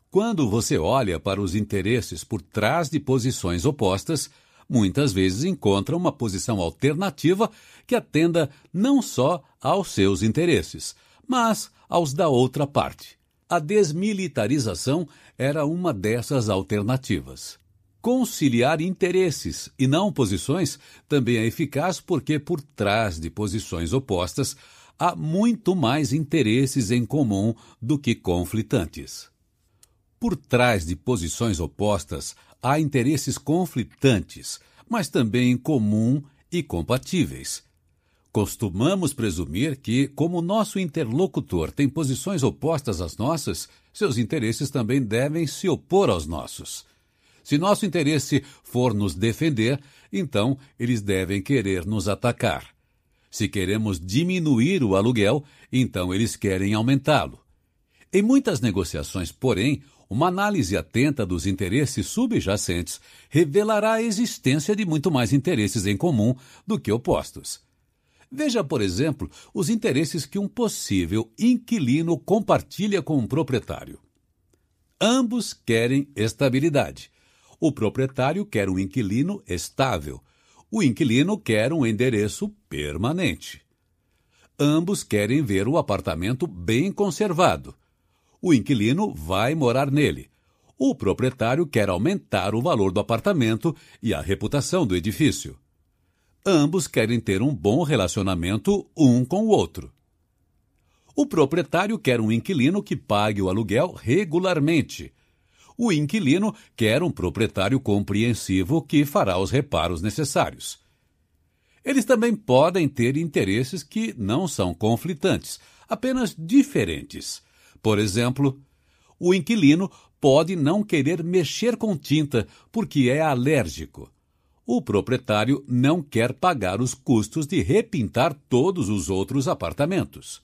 Quando você olha para os interesses por trás de posições opostas, muitas vezes encontra uma posição alternativa que atenda não só aos seus interesses, mas aos da outra parte. A desmilitarização era uma dessas alternativas. Conciliar interesses e não posições também é eficaz porque, por trás de posições opostas, há muito mais interesses em comum do que conflitantes. Por trás de posições opostas, há interesses conflitantes, mas também em comum e compatíveis. Costumamos presumir que, como nosso interlocutor tem posições opostas às nossas, seus interesses também devem se opor aos nossos. Se nosso interesse for nos defender, então eles devem querer nos atacar. Se queremos diminuir o aluguel, então eles querem aumentá-lo. Em muitas negociações, porém, uma análise atenta dos interesses subjacentes revelará a existência de muito mais interesses em comum do que opostos. Veja, por exemplo, os interesses que um possível inquilino compartilha com um proprietário. Ambos querem estabilidade. O proprietário quer um inquilino estável. O inquilino quer um endereço permanente. Ambos querem ver o apartamento bem conservado. O inquilino vai morar nele. O proprietário quer aumentar o valor do apartamento e a reputação do edifício. Ambos querem ter um bom relacionamento um com o outro. O proprietário quer um inquilino que pague o aluguel regularmente. O inquilino quer um proprietário compreensivo que fará os reparos necessários. Eles também podem ter interesses que não são conflitantes, apenas diferentes. Por exemplo, o inquilino pode não querer mexer com tinta porque é alérgico o proprietário não quer pagar os custos de repintar todos os outros apartamentos.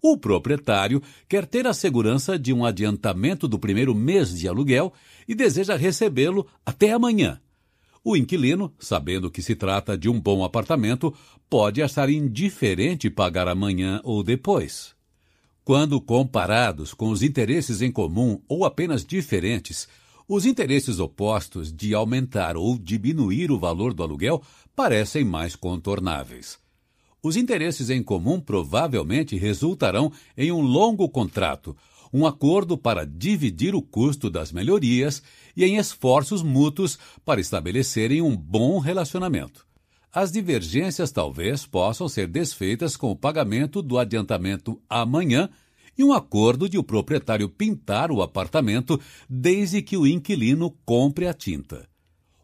O proprietário quer ter a segurança de um adiantamento do primeiro mês de aluguel e deseja recebê-lo até amanhã. O inquilino, sabendo que se trata de um bom apartamento, pode achar indiferente pagar amanhã ou depois. Quando comparados com os interesses em comum ou apenas diferentes, os interesses opostos de aumentar ou diminuir o valor do aluguel parecem mais contornáveis. Os interesses em comum provavelmente resultarão em um longo contrato, um acordo para dividir o custo das melhorias e em esforços mútuos para estabelecerem um bom relacionamento. As divergências talvez possam ser desfeitas com o pagamento do adiantamento amanhã e um acordo de o proprietário pintar o apartamento desde que o inquilino compre a tinta.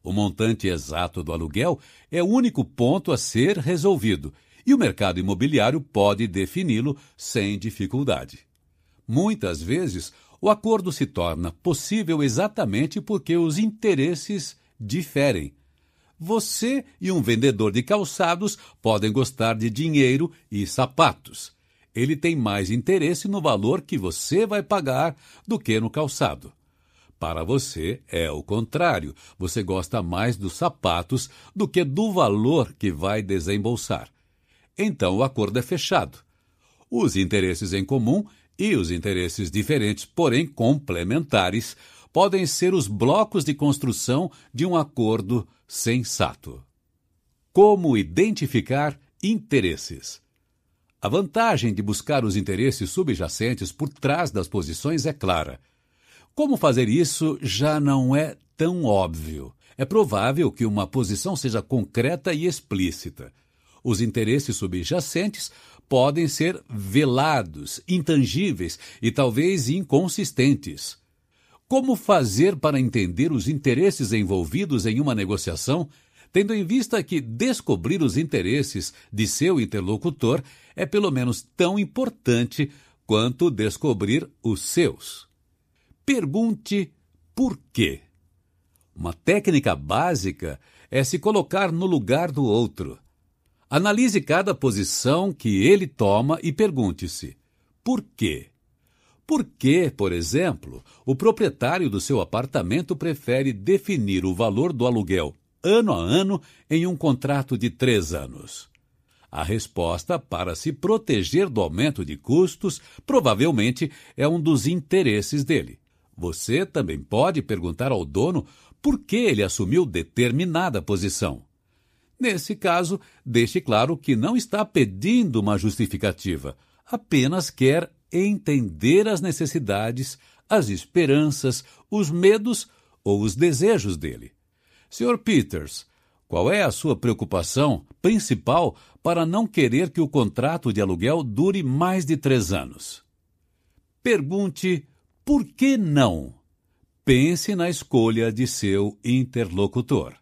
O montante exato do aluguel é o único ponto a ser resolvido e o mercado imobiliário pode defini-lo sem dificuldade. Muitas vezes, o acordo se torna possível exatamente porque os interesses diferem. Você e um vendedor de calçados podem gostar de dinheiro e sapatos ele tem mais interesse no valor que você vai pagar do que no calçado. Para você é o contrário. Você gosta mais dos sapatos do que do valor que vai desembolsar. Então o acordo é fechado. Os interesses em comum e os interesses diferentes, porém complementares, podem ser os blocos de construção de um acordo sensato. Como identificar interesses? A vantagem de buscar os interesses subjacentes por trás das posições é clara. Como fazer isso já não é tão óbvio. É provável que uma posição seja concreta e explícita. Os interesses subjacentes podem ser velados, intangíveis e talvez inconsistentes. Como fazer para entender os interesses envolvidos em uma negociação tendo em vista que descobrir os interesses de seu interlocutor é pelo menos tão importante quanto descobrir os seus. Pergunte por quê. Uma técnica básica é se colocar no lugar do outro. Analise cada posição que ele toma e pergunte-se: por quê? Por que, por exemplo, o proprietário do seu apartamento prefere definir o valor do aluguel ano a ano em um contrato de três anos? A resposta, para se proteger do aumento de custos, provavelmente é um dos interesses dele. Você também pode perguntar ao dono por que ele assumiu determinada posição. Nesse caso, deixe claro que não está pedindo uma justificativa, apenas quer entender as necessidades, as esperanças, os medos ou os desejos dele. Sr. Peters, qual é a sua preocupação principal para não querer que o contrato de aluguel dure mais de três anos? Pergunte por que não. Pense na escolha de seu interlocutor.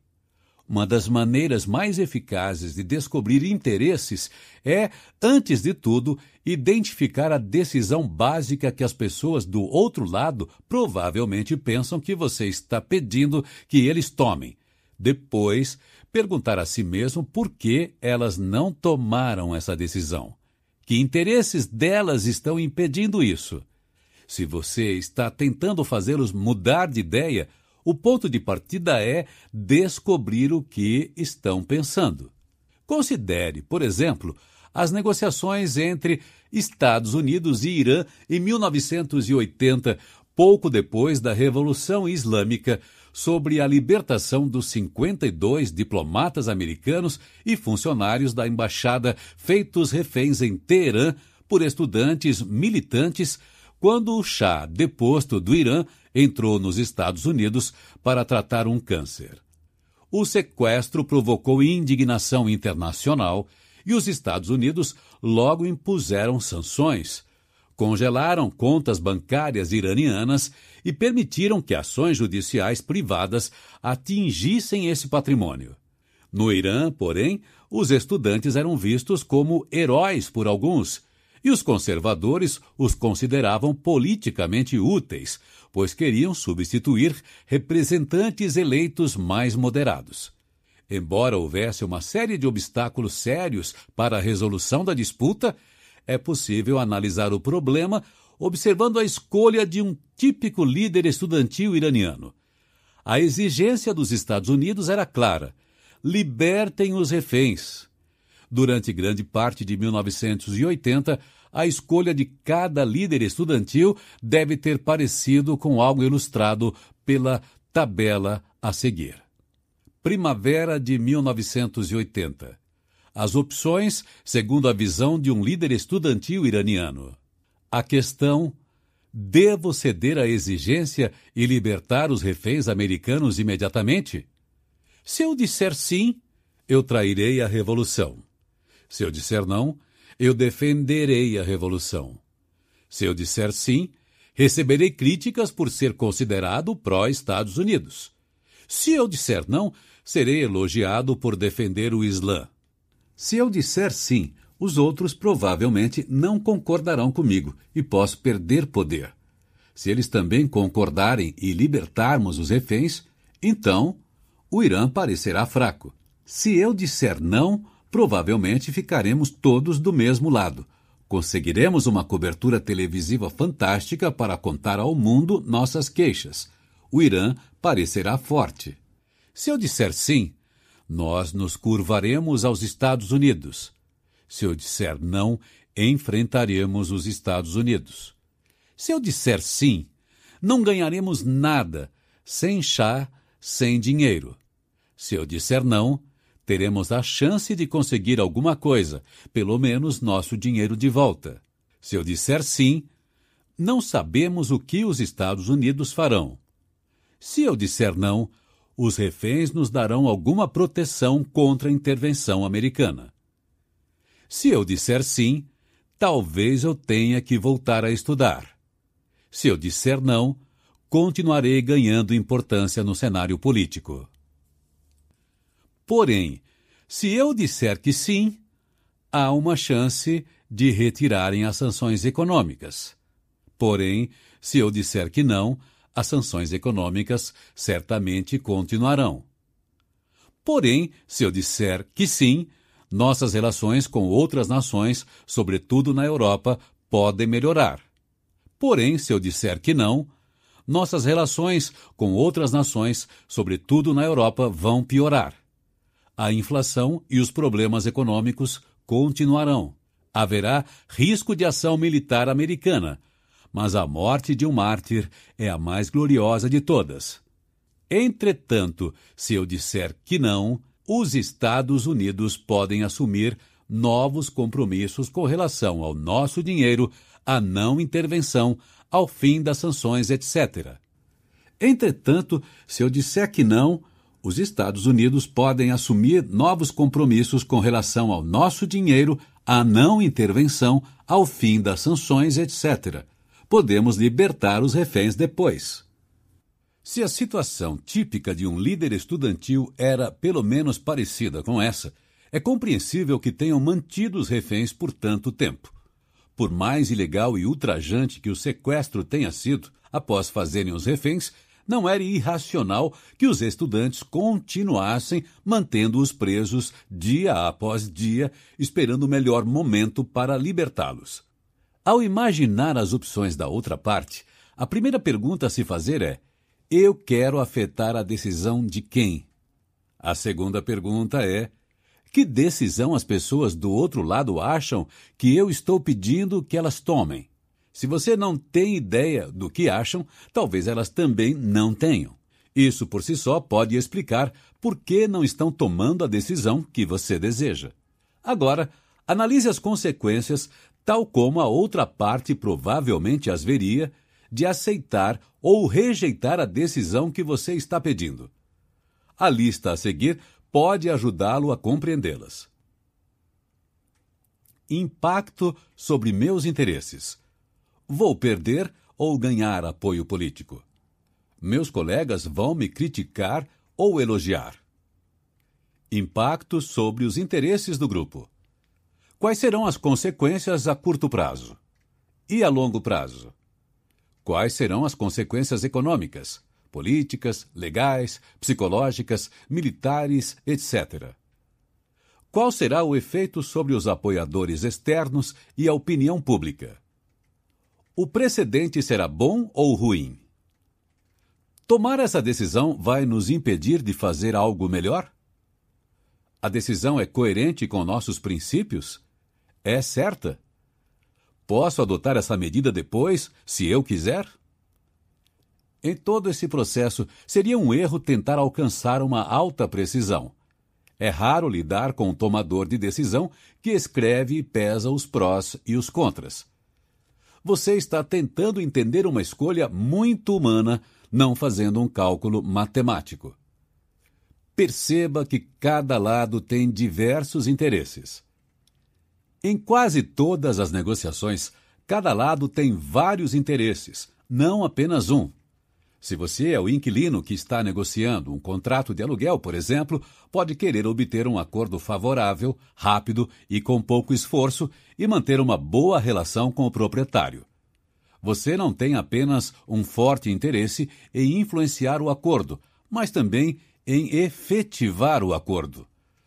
Uma das maneiras mais eficazes de descobrir interesses é, antes de tudo, identificar a decisão básica que as pessoas do outro lado provavelmente pensam que você está pedindo que eles tomem. Depois, perguntar a si mesmo por que elas não tomaram essa decisão. Que interesses delas estão impedindo isso? Se você está tentando fazê-los mudar de ideia, o ponto de partida é descobrir o que estão pensando. Considere, por exemplo, as negociações entre Estados Unidos e Irã em 1980, pouco depois da Revolução Islâmica, sobre a libertação dos 52 diplomatas americanos e funcionários da embaixada feitos reféns em Teherã por estudantes militantes quando o chá deposto do Irã entrou nos Estados Unidos para tratar um câncer. O sequestro provocou indignação internacional e os Estados Unidos logo impuseram sanções, congelaram contas bancárias iranianas e permitiram que ações judiciais privadas atingissem esse patrimônio. No Irã, porém, os estudantes eram vistos como heróis por alguns, e os conservadores os consideravam politicamente úteis, pois queriam substituir representantes eleitos mais moderados. Embora houvesse uma série de obstáculos sérios para a resolução da disputa, é possível analisar o problema observando a escolha de um típico líder estudantil iraniano. A exigência dos Estados Unidos era clara: libertem os reféns. Durante grande parte de 1980, a escolha de cada líder estudantil deve ter parecido com algo ilustrado pela tabela a seguir. Primavera de 1980. As opções segundo a visão de um líder estudantil iraniano. A questão: devo ceder à exigência e libertar os reféns americanos imediatamente? Se eu disser sim, eu trairei a revolução. Se eu disser não, eu defenderei a revolução. Se eu disser sim, receberei críticas por ser considerado pró-Estados Unidos. Se eu disser não, serei elogiado por defender o Islã. Se eu disser sim, os outros provavelmente não concordarão comigo e posso perder poder. Se eles também concordarem e libertarmos os reféns, então o Irã parecerá fraco. Se eu disser não, provavelmente ficaremos todos do mesmo lado. Conseguiremos uma cobertura televisiva fantástica para contar ao mundo nossas queixas. O Irã parecerá forte. Se eu disser sim, nós nos curvaremos aos Estados Unidos. Se eu disser não, enfrentaremos os Estados Unidos. Se eu disser sim, não ganharemos nada, sem chá, sem dinheiro. Se eu disser não, teremos a chance de conseguir alguma coisa, pelo menos nosso dinheiro de volta. Se eu disser sim, não sabemos o que os Estados Unidos farão. Se eu disser não, os reféns nos darão alguma proteção contra a intervenção americana. Se eu disser sim, talvez eu tenha que voltar a estudar. Se eu disser não, continuarei ganhando importância no cenário político. Porém, se eu disser que sim, há uma chance de retirarem as sanções econômicas. Porém, se eu disser que não, as sanções econômicas certamente continuarão. Porém, se eu disser que sim, nossas relações com outras nações, sobretudo na Europa, podem melhorar. Porém, se eu disser que não, nossas relações com outras nações, sobretudo na Europa, vão piorar a inflação e os problemas econômicos continuarão. Haverá risco de ação militar americana, mas a morte de um mártir é a mais gloriosa de todas. Entretanto, se eu disser que não, os Estados Unidos podem assumir novos compromissos com relação ao nosso dinheiro, à não intervenção, ao fim das sanções, etc. Entretanto, se eu disser que não, os Estados Unidos podem assumir novos compromissos com relação ao nosso dinheiro, à não intervenção, ao fim das sanções, etc. Podemos libertar os reféns depois. Se a situação típica de um líder estudantil era pelo menos parecida com essa, é compreensível que tenham mantido os reféns por tanto tempo. Por mais ilegal e ultrajante que o sequestro tenha sido, após fazerem os reféns, não era irracional que os estudantes continuassem mantendo-os presos dia após dia, esperando o melhor momento para libertá-los. Ao imaginar as opções da outra parte, a primeira pergunta a se fazer é: eu quero afetar a decisão de quem? A segunda pergunta é: que decisão as pessoas do outro lado acham que eu estou pedindo que elas tomem? Se você não tem ideia do que acham, talvez elas também não tenham. Isso por si só pode explicar por que não estão tomando a decisão que você deseja. Agora, analise as consequências, tal como a outra parte provavelmente as veria, de aceitar ou rejeitar a decisão que você está pedindo. A lista a seguir pode ajudá-lo a compreendê-las. Impacto sobre meus interesses. Vou perder ou ganhar apoio político? Meus colegas vão me criticar ou elogiar? Impacto sobre os interesses do grupo. Quais serão as consequências a curto prazo? E a longo prazo? Quais serão as consequências econômicas? políticas, legais, psicológicas, militares, etc. Qual será o efeito sobre os apoiadores externos e a opinião pública? O precedente será bom ou ruim? Tomar essa decisão vai nos impedir de fazer algo melhor? A decisão é coerente com nossos princípios? É certa? Posso adotar essa medida depois, se eu quiser? Em todo esse processo, seria um erro tentar alcançar uma alta precisão. É raro lidar com um tomador de decisão que escreve e pesa os prós e os contras. Você está tentando entender uma escolha muito humana, não fazendo um cálculo matemático. Perceba que cada lado tem diversos interesses. Em quase todas as negociações, cada lado tem vários interesses, não apenas um. Se você é o inquilino que está negociando um contrato de aluguel, por exemplo, pode querer obter um acordo favorável, rápido e com pouco esforço e manter uma boa relação com o proprietário. Você não tem apenas um forte interesse em influenciar o acordo, mas também em efetivar o acordo.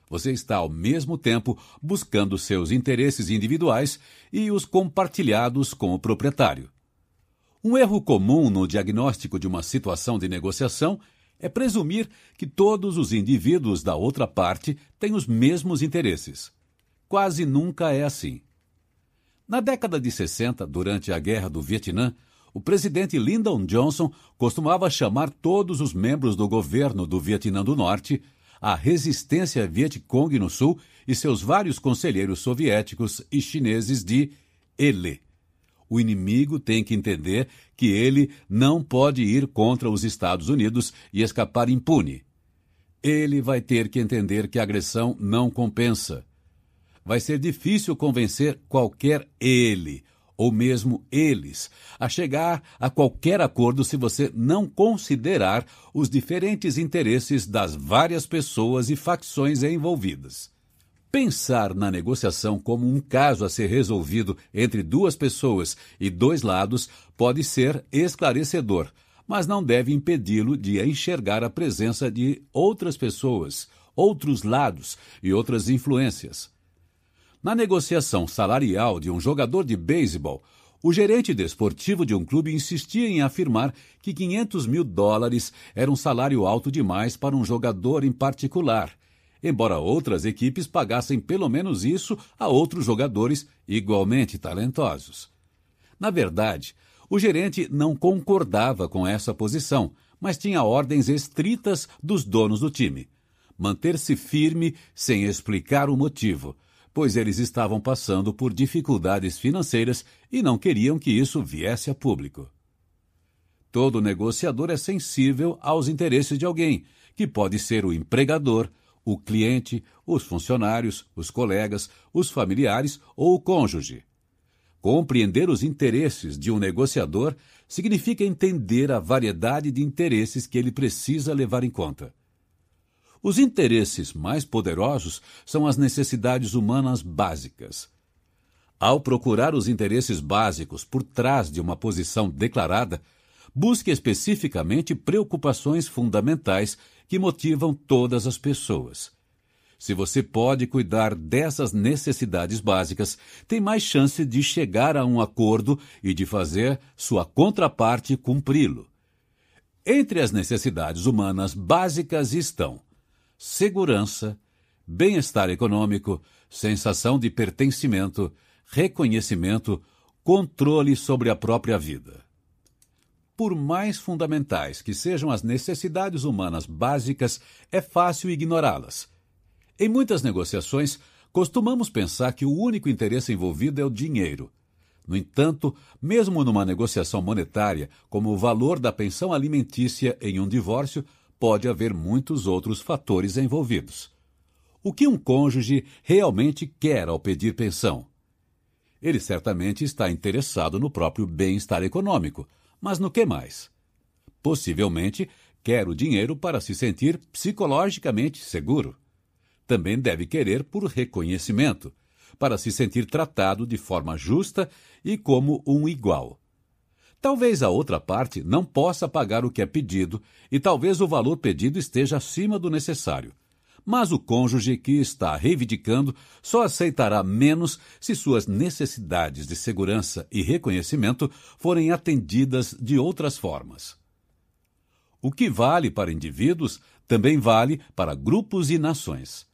Você está ao mesmo tempo buscando seus interesses individuais e os compartilhados com o proprietário. Um erro comum no diagnóstico de uma situação de negociação é presumir que todos os indivíduos da outra parte têm os mesmos interesses. Quase nunca é assim. Na década de 60, durante a Guerra do Vietnã, o presidente Lyndon Johnson costumava chamar todos os membros do governo do Vietnã do Norte, a resistência Vietcong no Sul e seus vários conselheiros soviéticos e chineses de Ele o inimigo tem que entender que ele não pode ir contra os Estados Unidos e escapar impune. Ele vai ter que entender que a agressão não compensa. Vai ser difícil convencer qualquer ele, ou mesmo eles, a chegar a qualquer acordo se você não considerar os diferentes interesses das várias pessoas e facções envolvidas. Pensar na negociação como um caso a ser resolvido entre duas pessoas e dois lados pode ser esclarecedor, mas não deve impedi-lo de enxergar a presença de outras pessoas, outros lados e outras influências. Na negociação salarial de um jogador de beisebol, o gerente desportivo de um clube insistia em afirmar que 500 mil dólares era um salário alto demais para um jogador em particular embora outras equipes pagassem pelo menos isso a outros jogadores igualmente talentosos. Na verdade, o gerente não concordava com essa posição, mas tinha ordens estritas dos donos do time. Manter-se firme sem explicar o motivo, pois eles estavam passando por dificuldades financeiras e não queriam que isso viesse a público. Todo negociador é sensível aos interesses de alguém, que pode ser o empregador, o cliente, os funcionários, os colegas, os familiares ou o cônjuge. Compreender os interesses de um negociador significa entender a variedade de interesses que ele precisa levar em conta. Os interesses mais poderosos são as necessidades humanas básicas. Ao procurar os interesses básicos por trás de uma posição declarada, busque especificamente preocupações fundamentais que motivam todas as pessoas. Se você pode cuidar dessas necessidades básicas, tem mais chance de chegar a um acordo e de fazer sua contraparte cumpri-lo. Entre as necessidades humanas básicas estão segurança, bem-estar econômico, sensação de pertencimento, reconhecimento, controle sobre a própria vida. Por mais fundamentais que sejam as necessidades humanas básicas, é fácil ignorá-las em muitas negociações, costumamos pensar que o único interesse envolvido é o dinheiro. No entanto, mesmo numa negociação monetária, como o valor da pensão alimentícia em um divórcio, pode haver muitos outros fatores envolvidos. O que um cônjuge realmente quer ao pedir pensão? Ele certamente está interessado no próprio bem-estar econômico, mas no que mais? Possivelmente quer o dinheiro para se sentir psicologicamente seguro também deve querer por reconhecimento, para se sentir tratado de forma justa e como um igual. Talvez a outra parte não possa pagar o que é pedido e talvez o valor pedido esteja acima do necessário. Mas o cônjuge que está reivindicando só aceitará menos se suas necessidades de segurança e reconhecimento forem atendidas de outras formas. O que vale para indivíduos também vale para grupos e nações.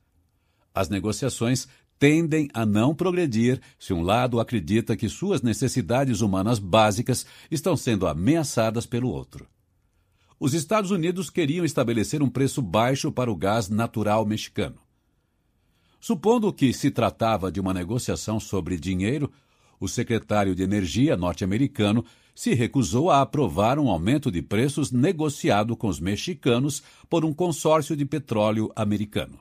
As negociações tendem a não progredir se um lado acredita que suas necessidades humanas básicas estão sendo ameaçadas pelo outro. Os Estados Unidos queriam estabelecer um preço baixo para o gás natural mexicano. Supondo que se tratava de uma negociação sobre dinheiro, o secretário de Energia norte-americano se recusou a aprovar um aumento de preços negociado com os mexicanos por um consórcio de petróleo americano.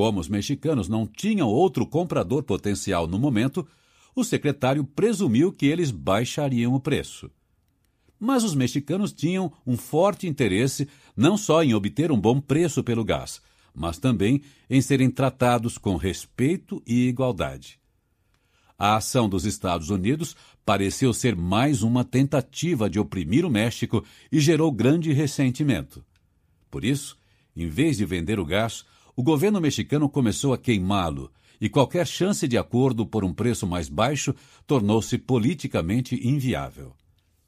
Como os mexicanos não tinham outro comprador potencial no momento, o secretário presumiu que eles baixariam o preço. Mas os mexicanos tinham um forte interesse não só em obter um bom preço pelo gás, mas também em serem tratados com respeito e igualdade. A ação dos Estados Unidos pareceu ser mais uma tentativa de oprimir o México e gerou grande ressentimento. Por isso, em vez de vender o gás, o governo mexicano começou a queimá-lo e qualquer chance de acordo por um preço mais baixo tornou-se politicamente inviável.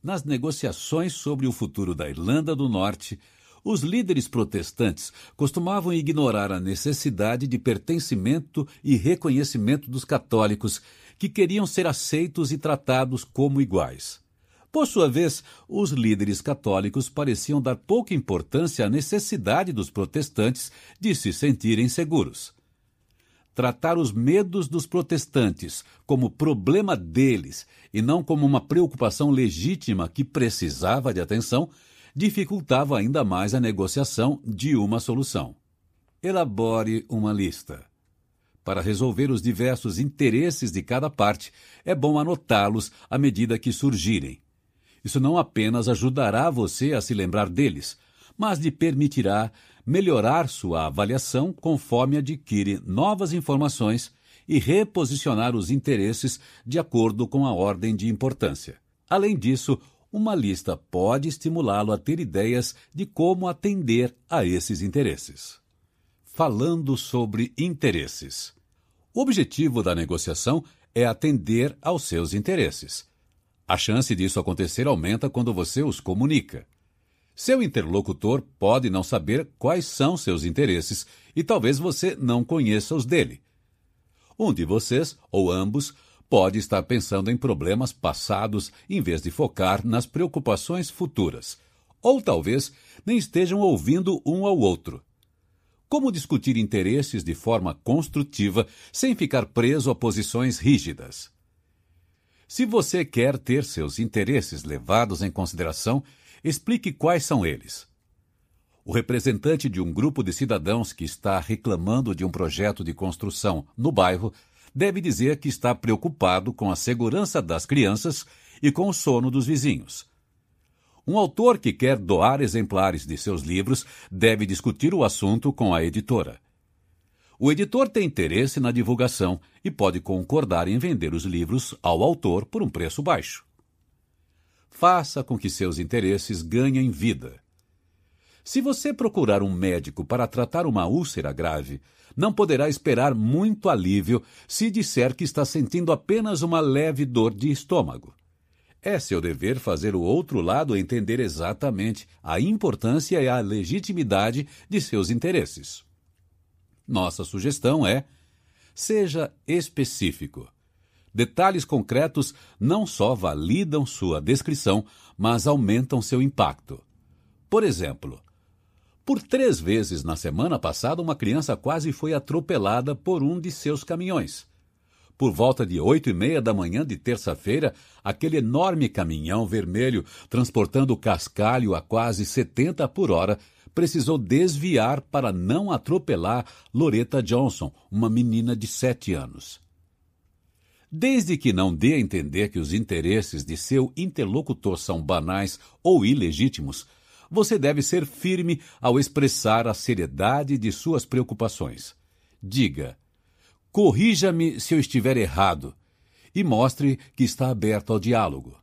Nas negociações sobre o futuro da Irlanda do Norte, os líderes protestantes costumavam ignorar a necessidade de pertencimento e reconhecimento dos católicos, que queriam ser aceitos e tratados como iguais. Por sua vez, os líderes católicos pareciam dar pouca importância à necessidade dos protestantes de se sentirem seguros. Tratar os medos dos protestantes como problema deles e não como uma preocupação legítima que precisava de atenção dificultava ainda mais a negociação de uma solução. Elabore uma lista. Para resolver os diversos interesses de cada parte, é bom anotá-los à medida que surgirem. Isso não apenas ajudará você a se lembrar deles, mas lhe permitirá melhorar sua avaliação conforme adquire novas informações e reposicionar os interesses de acordo com a ordem de importância. Além disso, uma lista pode estimulá-lo a ter ideias de como atender a esses interesses. Falando sobre interesses. O objetivo da negociação é atender aos seus interesses. A chance disso acontecer aumenta quando você os comunica. Seu interlocutor pode não saber quais são seus interesses e talvez você não conheça os dele. Um de vocês, ou ambos, pode estar pensando em problemas passados em vez de focar nas preocupações futuras. Ou talvez nem estejam ouvindo um ao outro. Como discutir interesses de forma construtiva sem ficar preso a posições rígidas? Se você quer ter seus interesses levados em consideração, explique quais são eles. O representante de um grupo de cidadãos que está reclamando de um projeto de construção no bairro deve dizer que está preocupado com a segurança das crianças e com o sono dos vizinhos. Um autor que quer doar exemplares de seus livros deve discutir o assunto com a editora. O editor tem interesse na divulgação e pode concordar em vender os livros ao autor por um preço baixo. Faça com que seus interesses ganhem vida. Se você procurar um médico para tratar uma úlcera grave, não poderá esperar muito alívio se disser que está sentindo apenas uma leve dor de estômago. É seu dever fazer o outro lado entender exatamente a importância e a legitimidade de seus interesses. Nossa sugestão é: seja específico. Detalhes concretos não só validam sua descrição, mas aumentam seu impacto. Por exemplo, por três vezes na semana passada, uma criança quase foi atropelada por um de seus caminhões. Por volta de oito e meia da manhã de terça-feira, aquele enorme caminhão vermelho, transportando cascalho a quase 70 por hora, precisou desviar para não atropelar Loretta Johnson, uma menina de sete anos. Desde que não dê a entender que os interesses de seu interlocutor são banais ou ilegítimos, você deve ser firme ao expressar a seriedade de suas preocupações. Diga: Corrija-me se eu estiver errado e mostre que está aberto ao diálogo.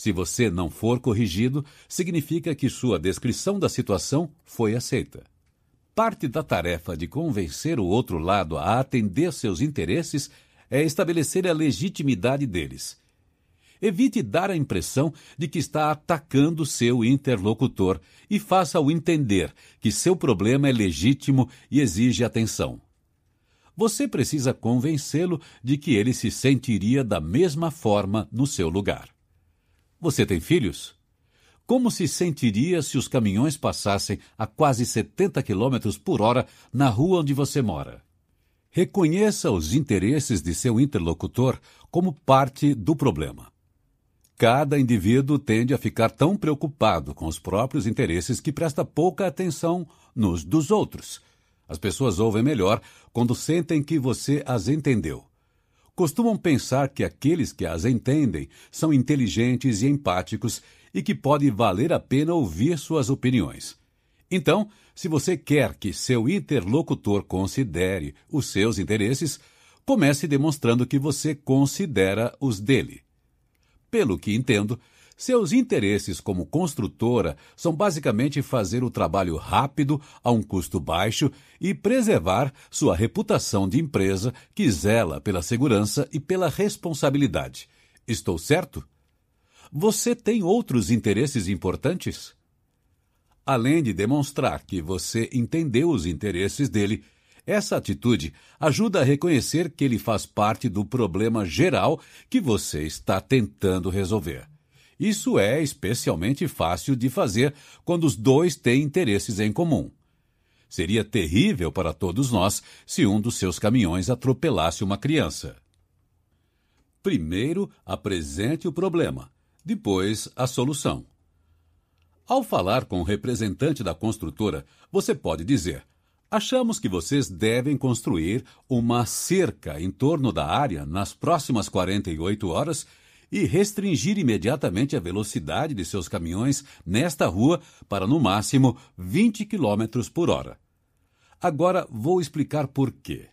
Se você não for corrigido, significa que sua descrição da situação foi aceita. Parte da tarefa de convencer o outro lado a atender seus interesses é estabelecer a legitimidade deles. Evite dar a impressão de que está atacando seu interlocutor e faça-o entender que seu problema é legítimo e exige atenção você precisa convencê-lo de que ele se sentiria da mesma forma no seu lugar. Você tem filhos? Como se sentiria se os caminhões passassem a quase 70 km por hora na rua onde você mora? Reconheça os interesses de seu interlocutor como parte do problema. Cada indivíduo tende a ficar tão preocupado com os próprios interesses que presta pouca atenção nos dos outros as pessoas ouvem melhor quando sentem que você as entendeu. Costumam pensar que aqueles que as entendem são inteligentes e empáticos e que pode valer a pena ouvir suas opiniões. Então, se você quer que seu interlocutor considere os seus interesses, comece demonstrando que você considera os dele. Pelo que entendo, seus interesses como construtora são basicamente fazer o trabalho rápido, a um custo baixo e preservar sua reputação de empresa que zela pela segurança e pela responsabilidade. Estou certo? Você tem outros interesses importantes? Além de demonstrar que você entendeu os interesses dele, essa atitude ajuda a reconhecer que ele faz parte do problema geral que você está tentando resolver. Isso é especialmente fácil de fazer quando os dois têm interesses em comum. Seria terrível para todos nós se um dos seus caminhões atropelasse uma criança. Primeiro, apresente o problema, depois, a solução. Ao falar com o representante da construtora, você pode dizer: Achamos que vocês devem construir uma cerca em torno da área nas próximas 48 horas e restringir imediatamente a velocidade de seus caminhões nesta rua para no máximo 20 km por hora. Agora vou explicar por quê.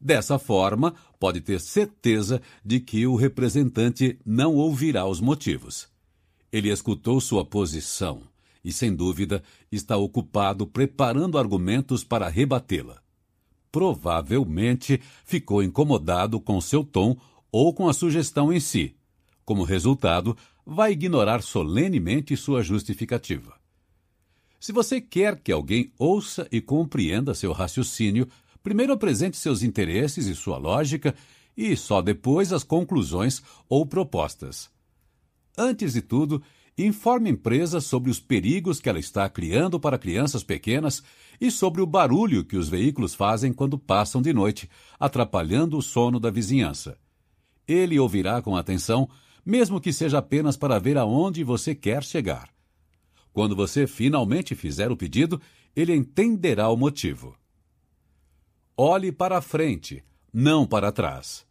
Dessa forma, pode ter certeza de que o representante não ouvirá os motivos. Ele escutou sua posição e, sem dúvida, está ocupado preparando argumentos para rebatê-la. Provavelmente ficou incomodado com seu tom ou com a sugestão em si. Como resultado, vai ignorar solenemente sua justificativa. Se você quer que alguém ouça e compreenda seu raciocínio, primeiro apresente seus interesses e sua lógica e só depois as conclusões ou propostas. Antes de tudo, informe a empresa sobre os perigos que ela está criando para crianças pequenas e sobre o barulho que os veículos fazem quando passam de noite, atrapalhando o sono da vizinhança. Ele ouvirá com atenção, mesmo que seja apenas para ver aonde você quer chegar. Quando você finalmente fizer o pedido, ele entenderá o motivo. Olhe para frente, não para trás.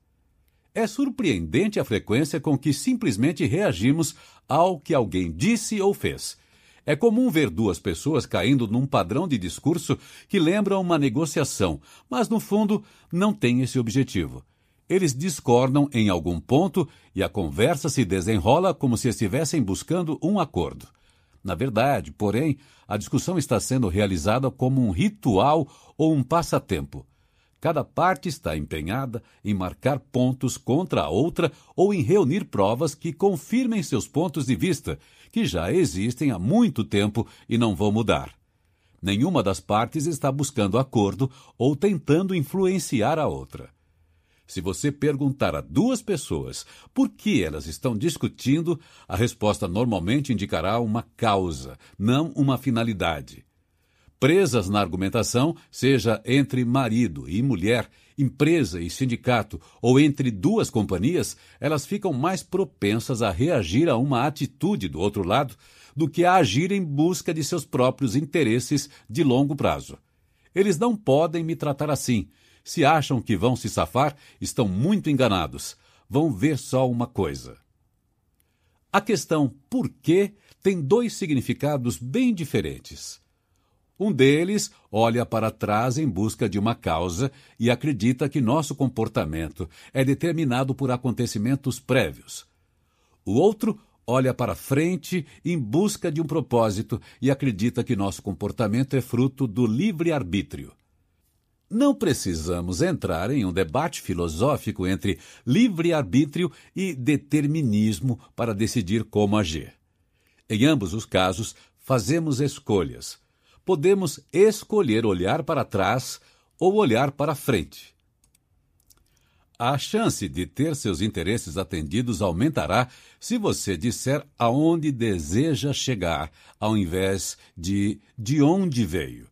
É surpreendente a frequência com que simplesmente reagimos ao que alguém disse ou fez. É comum ver duas pessoas caindo num padrão de discurso que lembra uma negociação, mas no fundo não tem esse objetivo. Eles discordam em algum ponto e a conversa se desenrola como se estivessem buscando um acordo. Na verdade, porém, a discussão está sendo realizada como um ritual ou um passatempo. Cada parte está empenhada em marcar pontos contra a outra ou em reunir provas que confirmem seus pontos de vista, que já existem há muito tempo e não vão mudar. Nenhuma das partes está buscando acordo ou tentando influenciar a outra. Se você perguntar a duas pessoas por que elas estão discutindo, a resposta normalmente indicará uma causa, não uma finalidade presas na argumentação, seja entre marido e mulher, empresa e sindicato ou entre duas companhias, elas ficam mais propensas a reagir a uma atitude do outro lado do que a agir em busca de seus próprios interesses de longo prazo. Eles não podem me tratar assim. Se acham que vão se safar, estão muito enganados. Vão ver só uma coisa. A questão por quê tem dois significados bem diferentes. Um deles olha para trás em busca de uma causa e acredita que nosso comportamento é determinado por acontecimentos prévios. O outro olha para frente em busca de um propósito e acredita que nosso comportamento é fruto do livre-arbítrio. Não precisamos entrar em um debate filosófico entre livre-arbítrio e determinismo para decidir como agir. Em ambos os casos, fazemos escolhas podemos escolher olhar para trás ou olhar para frente. A chance de ter seus interesses atendidos aumentará se você disser aonde deseja chegar, ao invés de de onde veio.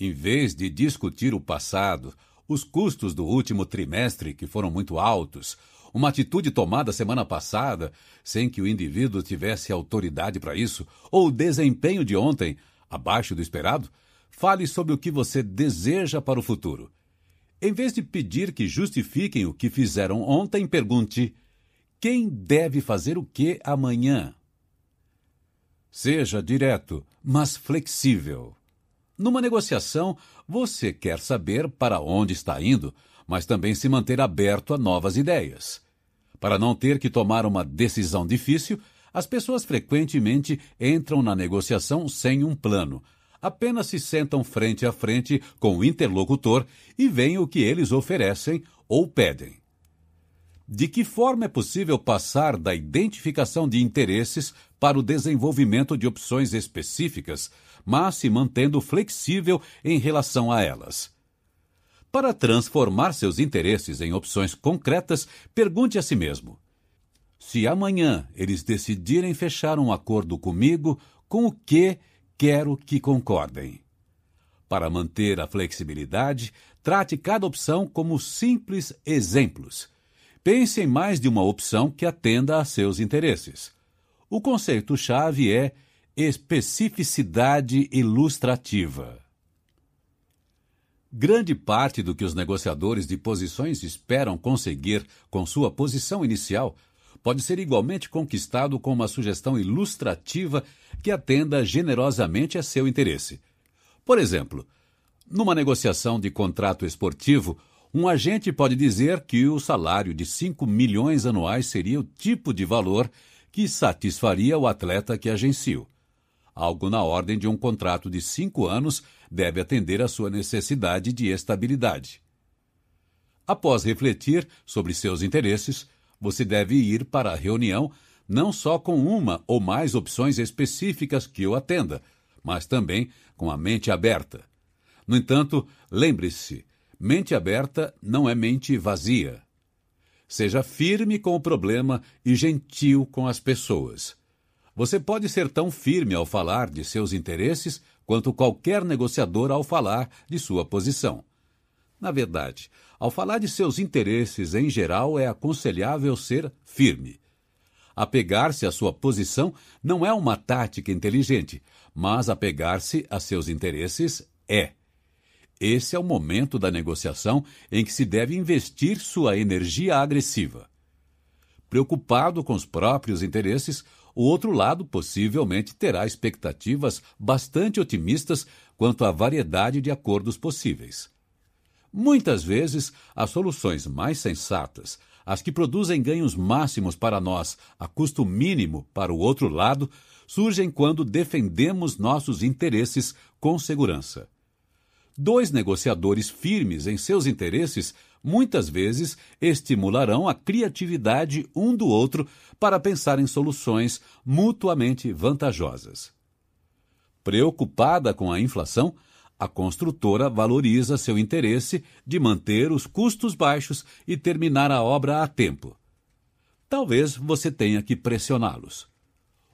Em vez de discutir o passado, os custos do último trimestre, que foram muito altos, uma atitude tomada semana passada, sem que o indivíduo tivesse autoridade para isso, ou o desempenho de ontem, abaixo do esperado, fale sobre o que você deseja para o futuro. Em vez de pedir que justifiquem o que fizeram ontem, pergunte: quem deve fazer o que amanhã? Seja direto, mas flexível. Numa negociação, você quer saber para onde está indo, mas também se manter aberto a novas ideias. Para não ter que tomar uma decisão difícil, as pessoas frequentemente entram na negociação sem um plano. Apenas se sentam frente a frente com o interlocutor e veem o que eles oferecem ou pedem. De que forma é possível passar da identificação de interesses para o desenvolvimento de opções específicas, mas se mantendo flexível em relação a elas? Para transformar seus interesses em opções concretas, pergunte a si mesmo: se amanhã eles decidirem fechar um acordo comigo, com o que quero que concordem. Para manter a flexibilidade, trate cada opção como simples exemplos. Pense em mais de uma opção que atenda a seus interesses. O conceito-chave é especificidade ilustrativa. Grande parte do que os negociadores de posições esperam conseguir com sua posição inicial pode ser igualmente conquistado com uma sugestão ilustrativa que atenda generosamente a seu interesse. Por exemplo, numa negociação de contrato esportivo, um agente pode dizer que o salário de 5 milhões anuais seria o tipo de valor que satisfaria o atleta que agenciou. Algo na ordem de um contrato de cinco anos deve atender à sua necessidade de estabilidade. Após refletir sobre seus interesses, você deve ir para a reunião não só com uma ou mais opções específicas que o atenda, mas também com a mente aberta. No entanto, lembre-se: mente aberta não é mente vazia. Seja firme com o problema e gentil com as pessoas. Você pode ser tão firme ao falar de seus interesses quanto qualquer negociador ao falar de sua posição. Na verdade, ao falar de seus interesses em geral, é aconselhável ser firme. Apegar-se à sua posição não é uma tática inteligente, mas apegar-se a seus interesses é. Esse é o momento da negociação em que se deve investir sua energia agressiva. Preocupado com os próprios interesses, o outro lado possivelmente terá expectativas bastante otimistas quanto à variedade de acordos possíveis. Muitas vezes, as soluções mais sensatas, as que produzem ganhos máximos para nós a custo mínimo para o outro lado, surgem quando defendemos nossos interesses com segurança. Dois negociadores firmes em seus interesses muitas vezes estimularão a criatividade um do outro para pensar em soluções mutuamente vantajosas. Preocupada com a inflação, a construtora valoriza seu interesse de manter os custos baixos e terminar a obra a tempo. Talvez você tenha que pressioná-los.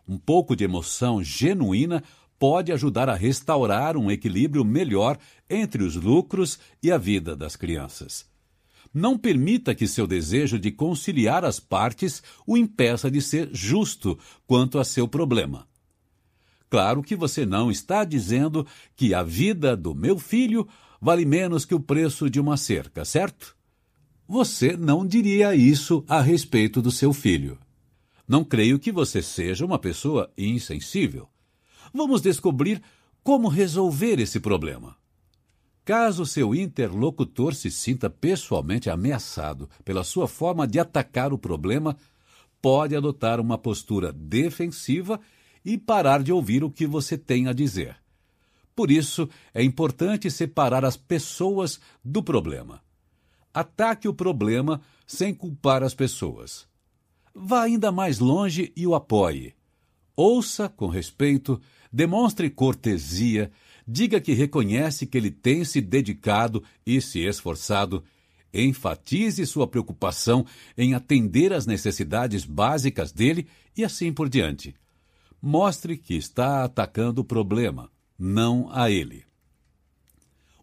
Um pouco de emoção genuína pode ajudar a restaurar um equilíbrio melhor entre os lucros e a vida das crianças. Não permita que seu desejo de conciliar as partes o impeça de ser justo quanto a seu problema. Claro que você não está dizendo que a vida do meu filho vale menos que o preço de uma cerca, certo? Você não diria isso a respeito do seu filho. Não creio que você seja uma pessoa insensível. Vamos descobrir como resolver esse problema. Caso seu interlocutor se sinta pessoalmente ameaçado pela sua forma de atacar o problema, pode adotar uma postura defensiva e parar de ouvir o que você tem a dizer. Por isso, é importante separar as pessoas do problema. Ataque o problema sem culpar as pessoas. Vá ainda mais longe e o apoie. Ouça com respeito, demonstre cortesia, diga que reconhece que ele tem se dedicado e se esforçado, enfatize sua preocupação em atender às necessidades básicas dele e assim por diante. Mostre que está atacando o problema, não a ele.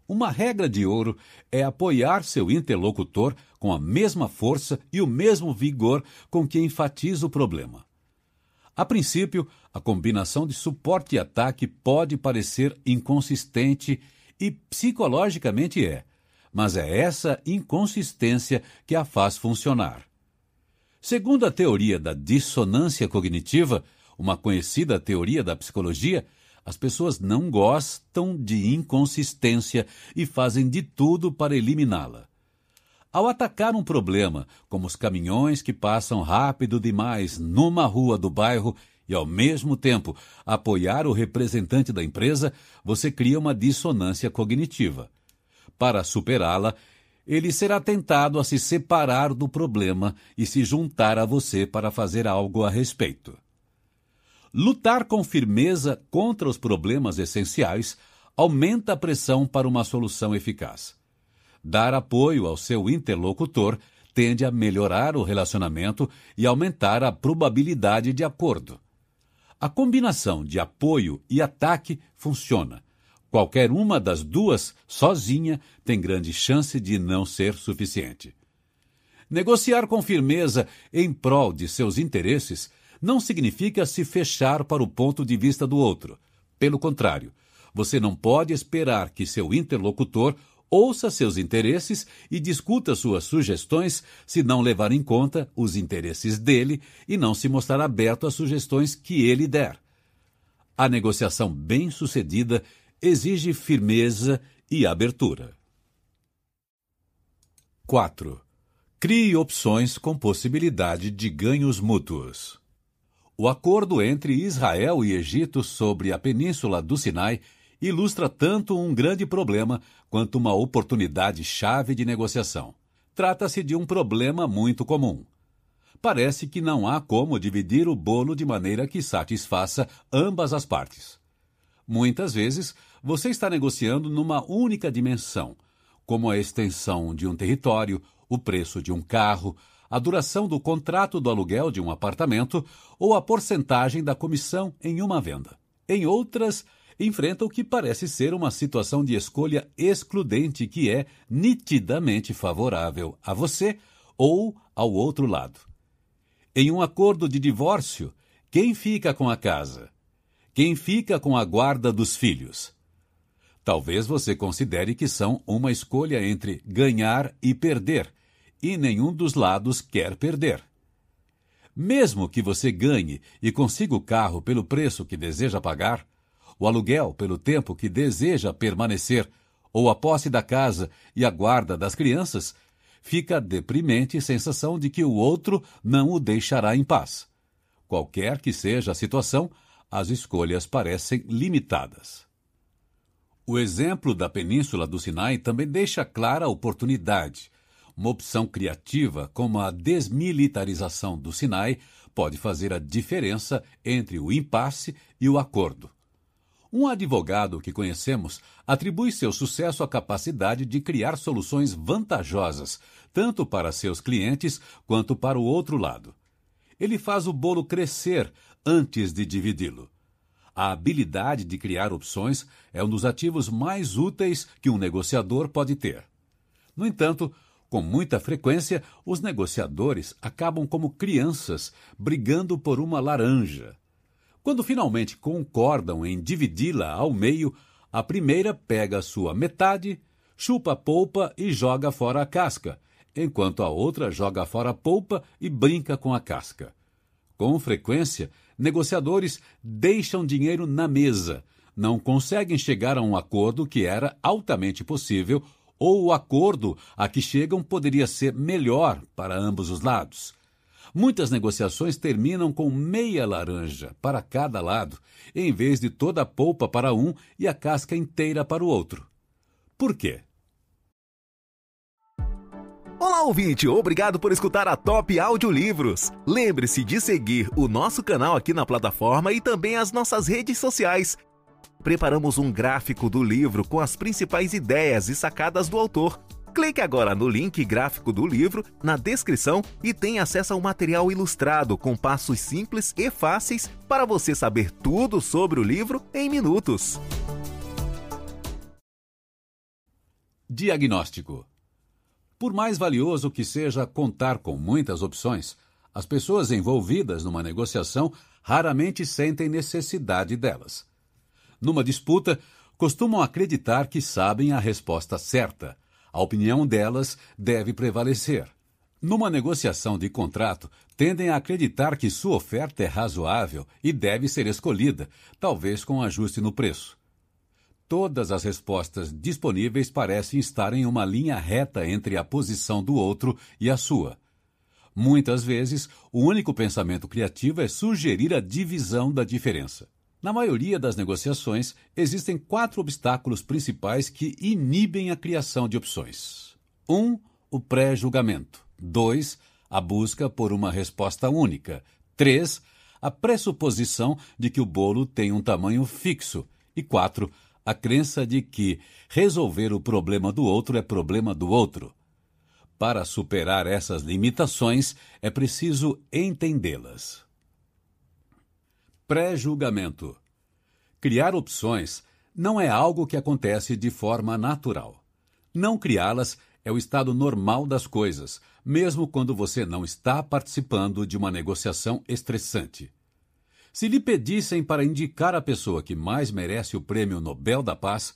Uma regra de ouro é apoiar seu interlocutor com a mesma força e o mesmo vigor com que enfatiza o problema. A princípio, a combinação de suporte e ataque pode parecer inconsistente e psicologicamente é, mas é essa inconsistência que a faz funcionar. Segundo a teoria da dissonância cognitiva, uma conhecida teoria da psicologia, as pessoas não gostam de inconsistência e fazem de tudo para eliminá-la. Ao atacar um problema, como os caminhões que passam rápido demais numa rua do bairro, e ao mesmo tempo apoiar o representante da empresa, você cria uma dissonância cognitiva. Para superá-la, ele será tentado a se separar do problema e se juntar a você para fazer algo a respeito. Lutar com firmeza contra os problemas essenciais aumenta a pressão para uma solução eficaz. Dar apoio ao seu interlocutor tende a melhorar o relacionamento e aumentar a probabilidade de acordo. A combinação de apoio e ataque funciona. Qualquer uma das duas, sozinha, tem grande chance de não ser suficiente. Negociar com firmeza em prol de seus interesses não significa se fechar para o ponto de vista do outro. Pelo contrário, você não pode esperar que seu interlocutor ouça seus interesses e discuta suas sugestões se não levar em conta os interesses dele e não se mostrar aberto às sugestões que ele der. A negociação bem-sucedida exige firmeza e abertura. 4. Crie opções com possibilidade de ganhos mútuos. O acordo entre Israel e Egito sobre a península do Sinai ilustra tanto um grande problema quanto uma oportunidade chave de negociação. Trata-se de um problema muito comum. Parece que não há como dividir o bolo de maneira que satisfaça ambas as partes. Muitas vezes, você está negociando numa única dimensão, como a extensão de um território, o preço de um carro, a duração do contrato do aluguel de um apartamento ou a porcentagem da comissão em uma venda. Em outras, enfrenta o que parece ser uma situação de escolha excludente que é nitidamente favorável a você ou ao outro lado. Em um acordo de divórcio, quem fica com a casa? Quem fica com a guarda dos filhos? Talvez você considere que são uma escolha entre ganhar e perder, e nenhum dos lados quer perder. Mesmo que você ganhe e consiga o carro pelo preço que deseja pagar, o aluguel pelo tempo que deseja permanecer, ou a posse da casa e a guarda das crianças, fica a deprimente sensação de que o outro não o deixará em paz. Qualquer que seja a situação, as escolhas parecem limitadas. O exemplo da Península do Sinai também deixa clara a oportunidade. Uma opção criativa como a desmilitarização do Sinai pode fazer a diferença entre o impasse e o acordo. Um advogado que conhecemos atribui seu sucesso à capacidade de criar soluções vantajosas, tanto para seus clientes quanto para o outro lado. Ele faz o bolo crescer antes de dividi-lo. A habilidade de criar opções é um dos ativos mais úteis que um negociador pode ter. No entanto, com muita frequência, os negociadores acabam como crianças brigando por uma laranja. Quando finalmente concordam em dividi-la ao meio, a primeira pega sua metade, chupa a polpa e joga fora a casca, enquanto a outra joga fora a polpa e brinca com a casca. Com frequência, negociadores deixam dinheiro na mesa, não conseguem chegar a um acordo que era altamente possível, ou o acordo a que chegam poderia ser melhor para ambos os lados. Muitas negociações terminam com meia laranja para cada lado, em vez de toda a polpa para um e a casca inteira para o outro. Por quê? Olá, ouvinte! Obrigado por escutar a Top Audiolivros. Lembre-se de seguir o nosso canal aqui na plataforma e também as nossas redes sociais. Preparamos um gráfico do livro com as principais ideias e sacadas do autor. Clique agora no link gráfico do livro na descrição e tenha acesso ao material ilustrado com passos simples e fáceis para você saber tudo sobre o livro em minutos. Diagnóstico por mais valioso que seja contar com muitas opções, as pessoas envolvidas numa negociação raramente sentem necessidade delas. Numa disputa, costumam acreditar que sabem a resposta certa. A opinião delas deve prevalecer. Numa negociação de contrato, tendem a acreditar que sua oferta é razoável e deve ser escolhida, talvez com ajuste no preço. Todas as respostas disponíveis parecem estar em uma linha reta entre a posição do outro e a sua. Muitas vezes, o único pensamento criativo é sugerir a divisão da diferença. Na maioria das negociações, existem quatro obstáculos principais que inibem a criação de opções: 1. Um, o pré-julgamento. 2. A busca por uma resposta única. 3. A pressuposição de que o bolo tem um tamanho fixo. E 4 a crença de que resolver o problema do outro é problema do outro. Para superar essas limitações, é preciso entendê-las. Pré-julgamento. Criar opções não é algo que acontece de forma natural. Não criá-las é o estado normal das coisas, mesmo quando você não está participando de uma negociação estressante. Se lhe pedissem para indicar a pessoa que mais merece o prêmio Nobel da Paz,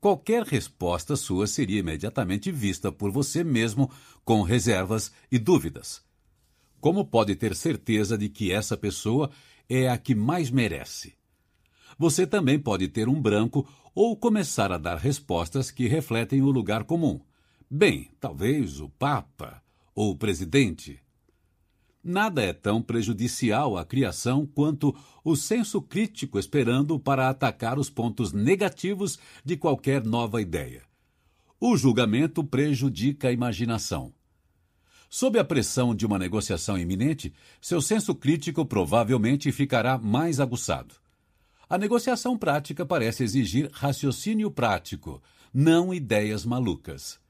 qualquer resposta sua seria imediatamente vista por você mesmo com reservas e dúvidas. Como pode ter certeza de que essa pessoa é a que mais merece? Você também pode ter um branco ou começar a dar respostas que refletem o lugar comum. Bem, talvez o Papa ou o presidente. Nada é tão prejudicial à criação quanto o senso crítico esperando para atacar os pontos negativos de qualquer nova ideia. O julgamento prejudica a imaginação. Sob a pressão de uma negociação iminente, seu senso crítico provavelmente ficará mais aguçado. A negociação prática parece exigir raciocínio prático, não ideias malucas.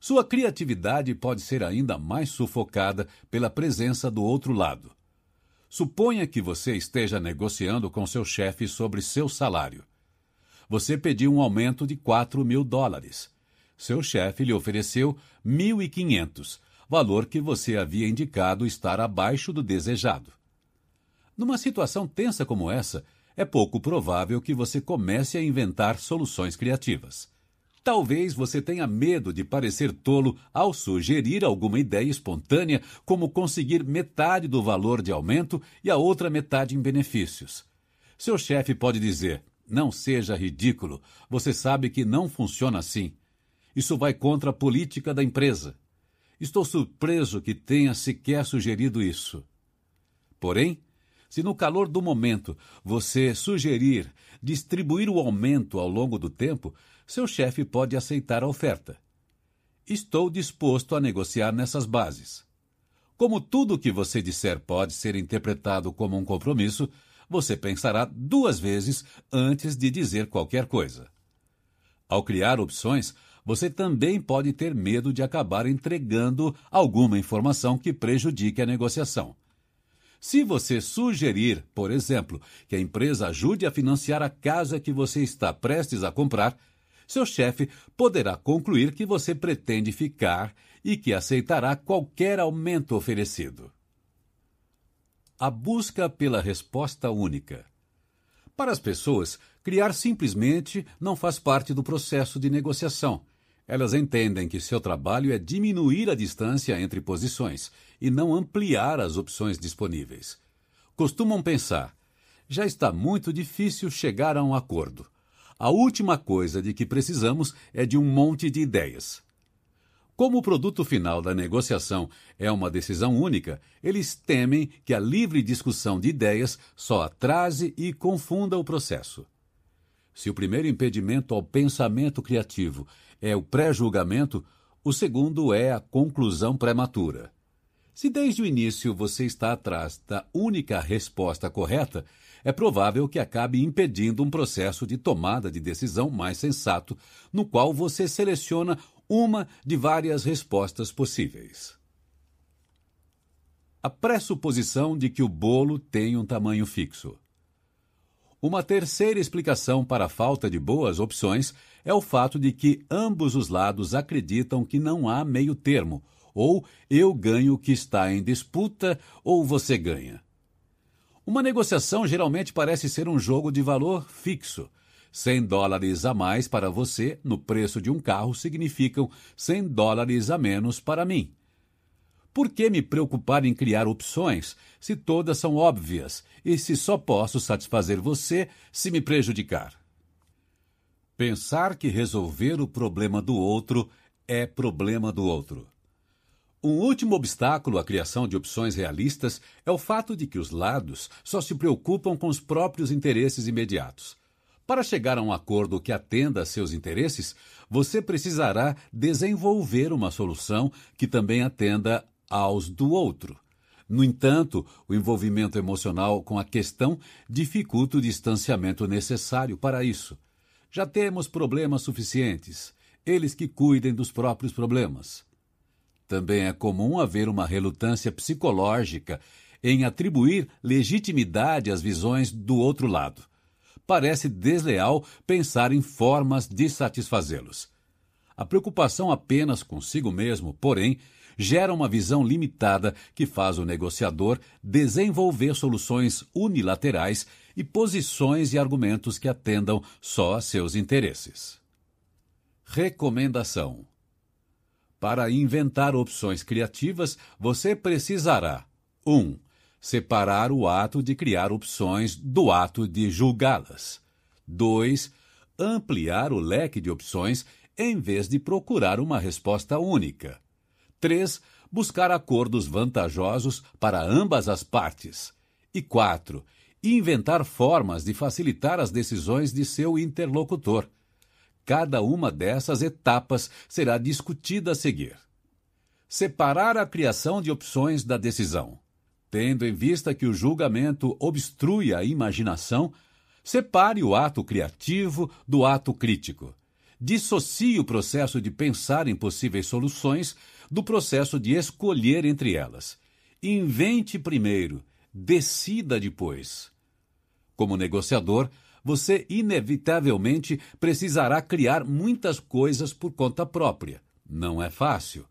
Sua criatividade pode ser ainda mais sufocada pela presença do outro lado. Suponha que você esteja negociando com seu chefe sobre seu salário. Você pediu um aumento de 4 mil dólares. Seu chefe lhe ofereceu 1.500, valor que você havia indicado estar abaixo do desejado. Numa situação tensa como essa, é pouco provável que você comece a inventar soluções criativas. Talvez você tenha medo de parecer tolo ao sugerir alguma ideia espontânea, como conseguir metade do valor de aumento e a outra metade em benefícios. Seu chefe pode dizer: Não seja ridículo, você sabe que não funciona assim. Isso vai contra a política da empresa. Estou surpreso que tenha sequer sugerido isso. Porém, se no calor do momento você sugerir distribuir o aumento ao longo do tempo, seu chefe pode aceitar a oferta. Estou disposto a negociar nessas bases. Como tudo o que você disser pode ser interpretado como um compromisso, você pensará duas vezes antes de dizer qualquer coisa. Ao criar opções, você também pode ter medo de acabar entregando alguma informação que prejudique a negociação. Se você sugerir, por exemplo, que a empresa ajude a financiar a casa que você está prestes a comprar, seu chefe poderá concluir que você pretende ficar e que aceitará qualquer aumento oferecido. A busca pela resposta única. Para as pessoas, criar simplesmente não faz parte do processo de negociação. Elas entendem que seu trabalho é diminuir a distância entre posições e não ampliar as opções disponíveis. Costumam pensar: já está muito difícil chegar a um acordo. A última coisa de que precisamos é de um monte de ideias. Como o produto final da negociação é uma decisão única, eles temem que a livre discussão de ideias só atrase e confunda o processo. Se o primeiro impedimento ao pensamento criativo é o pré-julgamento, o segundo é a conclusão prematura. Se desde o início você está atrás da única resposta correta, é provável que acabe impedindo um processo de tomada de decisão mais sensato, no qual você seleciona uma de várias respostas possíveis. A pressuposição de que o bolo tem um tamanho fixo. Uma terceira explicação para a falta de boas opções é o fato de que ambos os lados acreditam que não há meio termo, ou eu ganho o que está em disputa, ou você ganha. Uma negociação geralmente parece ser um jogo de valor fixo. 100 dólares a mais para você no preço de um carro significam 100 dólares a menos para mim. Por que me preocupar em criar opções se todas são óbvias e se só posso satisfazer você se me prejudicar? Pensar que resolver o problema do outro é problema do outro. Um último obstáculo à criação de opções realistas é o fato de que os lados só se preocupam com os próprios interesses imediatos. Para chegar a um acordo que atenda a seus interesses, você precisará desenvolver uma solução que também atenda aos do outro. No entanto, o envolvimento emocional com a questão dificulta o distanciamento necessário para isso. Já temos problemas suficientes. Eles que cuidem dos próprios problemas. Também é comum haver uma relutância psicológica em atribuir legitimidade às visões do outro lado. Parece desleal pensar em formas de satisfazê-los. A preocupação apenas consigo mesmo, porém, gera uma visão limitada que faz o negociador desenvolver soluções unilaterais e posições e argumentos que atendam só a seus interesses. Recomendação: Para inventar opções criativas, você precisará 1. Um, separar o ato de criar opções do ato de julgá-las. 2. Ampliar o leque de opções em vez de procurar uma resposta única. 3. Buscar acordos vantajosos para ambas as partes. E 4. Inventar formas de facilitar as decisões de seu interlocutor. Cada uma dessas etapas será discutida a seguir. Separar a criação de opções da decisão. Tendo em vista que o julgamento obstrui a imaginação, separe o ato criativo do ato crítico. Dissocie o processo de pensar em possíveis soluções do processo de escolher entre elas. Invente primeiro, decida depois. Como negociador, você inevitavelmente precisará criar muitas coisas por conta própria. Não é fácil.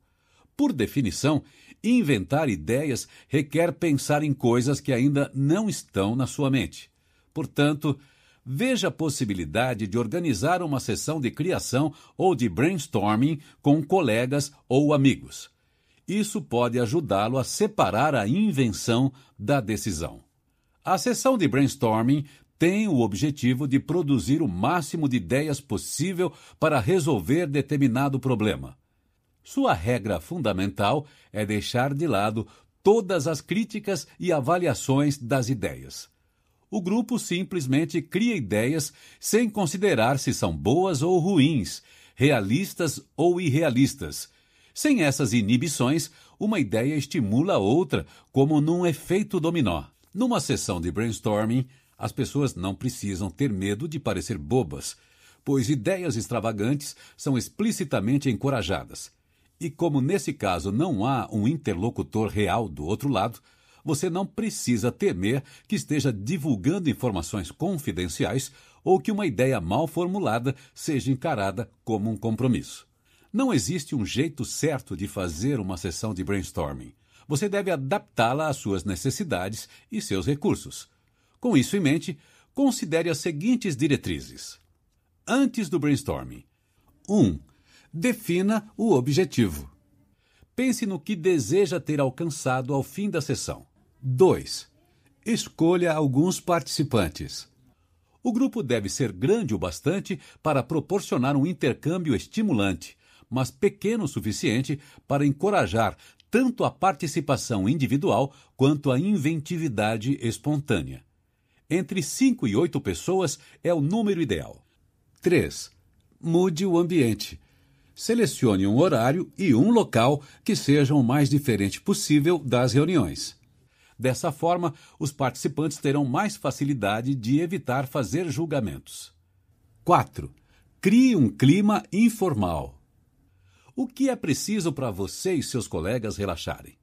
Por definição, inventar ideias requer pensar em coisas que ainda não estão na sua mente. Portanto, veja a possibilidade de organizar uma sessão de criação ou de brainstorming com colegas ou amigos. Isso pode ajudá-lo a separar a invenção da decisão. A sessão de brainstorming tem o objetivo de produzir o máximo de ideias possível para resolver determinado problema. Sua regra fundamental é deixar de lado todas as críticas e avaliações das ideias. O grupo simplesmente cria ideias sem considerar se são boas ou ruins, realistas ou irrealistas. Sem essas inibições, uma ideia estimula a outra, como num efeito dominó. Numa sessão de brainstorming, as pessoas não precisam ter medo de parecer bobas, pois ideias extravagantes são explicitamente encorajadas. E como nesse caso não há um interlocutor real do outro lado, você não precisa temer que esteja divulgando informações confidenciais ou que uma ideia mal formulada seja encarada como um compromisso. Não existe um jeito certo de fazer uma sessão de brainstorming. Você deve adaptá-la às suas necessidades e seus recursos. Com isso em mente, considere as seguintes diretrizes. Antes do brainstorming: 1. Um, defina o objetivo. Pense no que deseja ter alcançado ao fim da sessão. 2. Escolha alguns participantes. O grupo deve ser grande o bastante para proporcionar um intercâmbio estimulante, mas pequeno o suficiente para encorajar tanto a participação individual quanto a inventividade espontânea. Entre 5 e 8 pessoas é o número ideal. 3. Mude o ambiente. Selecione um horário e um local que sejam o mais diferente possível das reuniões. Dessa forma, os participantes terão mais facilidade de evitar fazer julgamentos. 4. Crie um clima informal. O que é preciso para você e seus colegas relaxarem?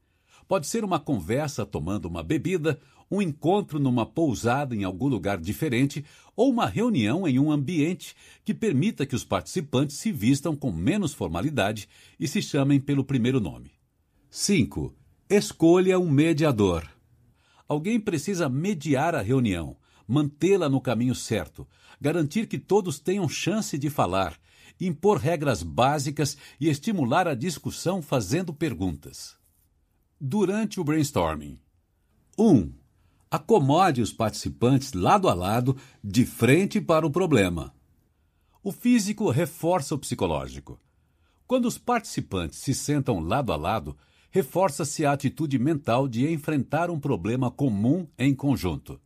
Pode ser uma conversa tomando uma bebida, um encontro numa pousada em algum lugar diferente ou uma reunião em um ambiente que permita que os participantes se vistam com menos formalidade e se chamem pelo primeiro nome. 5. Escolha um mediador. Alguém precisa mediar a reunião, mantê-la no caminho certo, garantir que todos tenham chance de falar, impor regras básicas e estimular a discussão fazendo perguntas durante o brainstorming. 1. Um, acomode os participantes lado a lado, de frente para o problema. O físico reforça o psicológico. Quando os participantes se sentam lado a lado, reforça-se a atitude mental de enfrentar um problema comum em conjunto.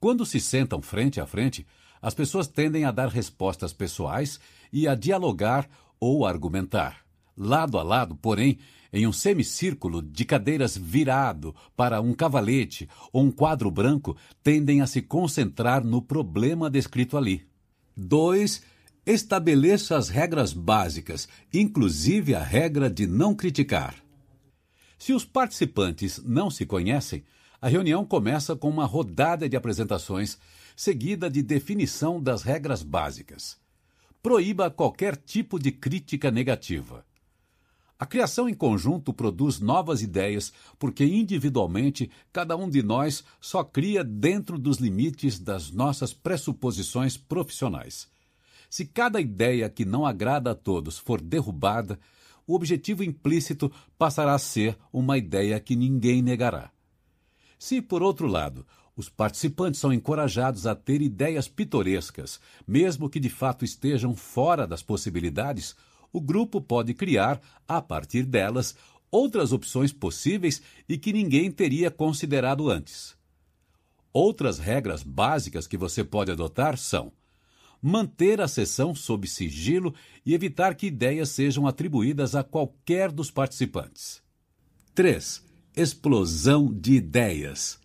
Quando se sentam frente a frente, as pessoas tendem a dar respostas pessoais e a dialogar ou argumentar. Lado a lado, porém, em um semicírculo de cadeiras virado para um cavalete ou um quadro branco, tendem a se concentrar no problema descrito ali. 2. Estabeleça as regras básicas, inclusive a regra de não criticar. Se os participantes não se conhecem, a reunião começa com uma rodada de apresentações, seguida de definição das regras básicas. Proíba qualquer tipo de crítica negativa. A criação em conjunto produz novas ideias, porque individualmente cada um de nós só cria dentro dos limites das nossas pressuposições profissionais. Se cada ideia que não agrada a todos for derrubada, o objetivo implícito passará a ser uma ideia que ninguém negará. Se, por outro lado, os participantes são encorajados a ter ideias pitorescas, mesmo que de fato estejam fora das possibilidades, o grupo pode criar, a partir delas, outras opções possíveis e que ninguém teria considerado antes. Outras regras básicas que você pode adotar são manter a sessão sob sigilo e evitar que ideias sejam atribuídas a qualquer dos participantes. 3. Explosão de ideias.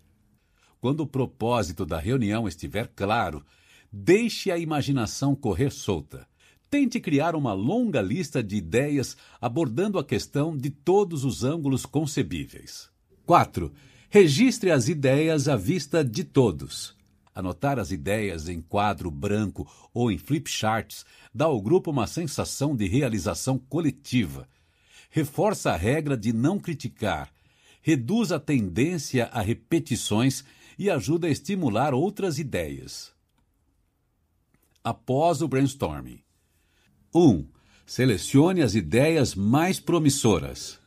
Quando o propósito da reunião estiver claro, deixe a imaginação correr solta. Tente criar uma longa lista de ideias abordando a questão de todos os ângulos concebíveis. 4. Registre as ideias à vista de todos. Anotar as ideias em quadro branco ou em flip charts dá ao grupo uma sensação de realização coletiva. Reforça a regra de não criticar, reduz a tendência a repetições e ajuda a estimular outras ideias. Após o brainstorming. 1. Um, selecione as ideias mais promissoras.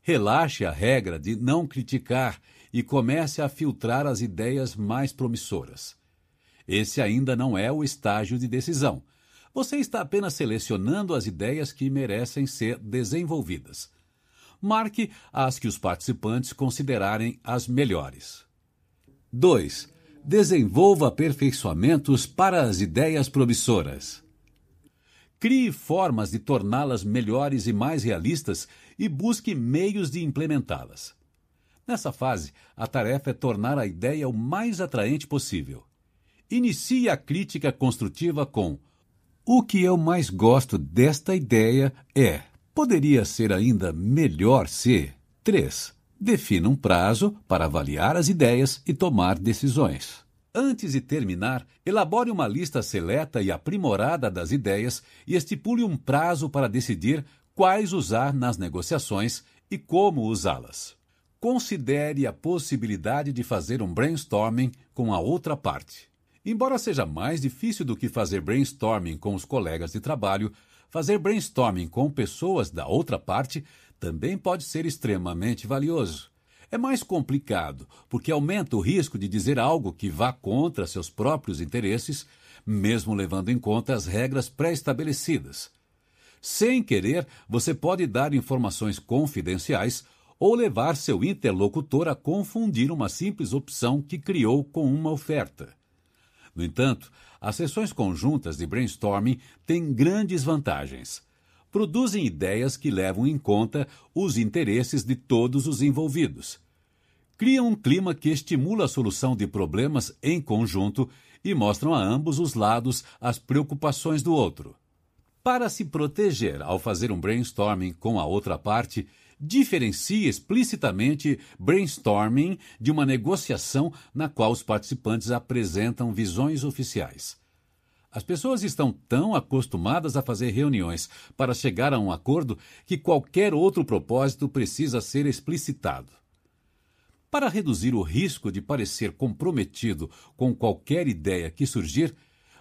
Relaxe a regra de não criticar e comece a filtrar as ideias mais promissoras. Esse ainda não é o estágio de decisão. Você está apenas selecionando as ideias que merecem ser desenvolvidas. Marque as que os participantes considerarem as melhores. 2. Desenvolva aperfeiçoamentos para as ideias promissoras. Crie formas de torná-las melhores e mais realistas e busque meios de implementá-las. Nessa fase, a tarefa é tornar a ideia o mais atraente possível. Inicie a crítica construtiva com: O que eu mais gosto desta ideia é. Poderia ser ainda melhor se. 3. Defina um prazo para avaliar as ideias e tomar decisões. Antes de terminar, elabore uma lista seleta e aprimorada das ideias e estipule um prazo para decidir quais usar nas negociações e como usá-las. Considere a possibilidade de fazer um brainstorming com a outra parte. Embora seja mais difícil do que fazer brainstorming com os colegas de trabalho, fazer brainstorming com pessoas da outra parte também pode ser extremamente valioso. É mais complicado, porque aumenta o risco de dizer algo que vá contra seus próprios interesses, mesmo levando em conta as regras pré-estabelecidas. Sem querer, você pode dar informações confidenciais ou levar seu interlocutor a confundir uma simples opção que criou com uma oferta. No entanto, as sessões conjuntas de brainstorming têm grandes vantagens. Produzem ideias que levam em conta os interesses de todos os envolvidos. Criam um clima que estimula a solução de problemas em conjunto e mostram a ambos os lados as preocupações do outro. Para se proteger ao fazer um brainstorming com a outra parte, diferencia explicitamente brainstorming de uma negociação na qual os participantes apresentam visões oficiais. As pessoas estão tão acostumadas a fazer reuniões para chegar a um acordo que qualquer outro propósito precisa ser explicitado. Para reduzir o risco de parecer comprometido com qualquer ideia que surgir,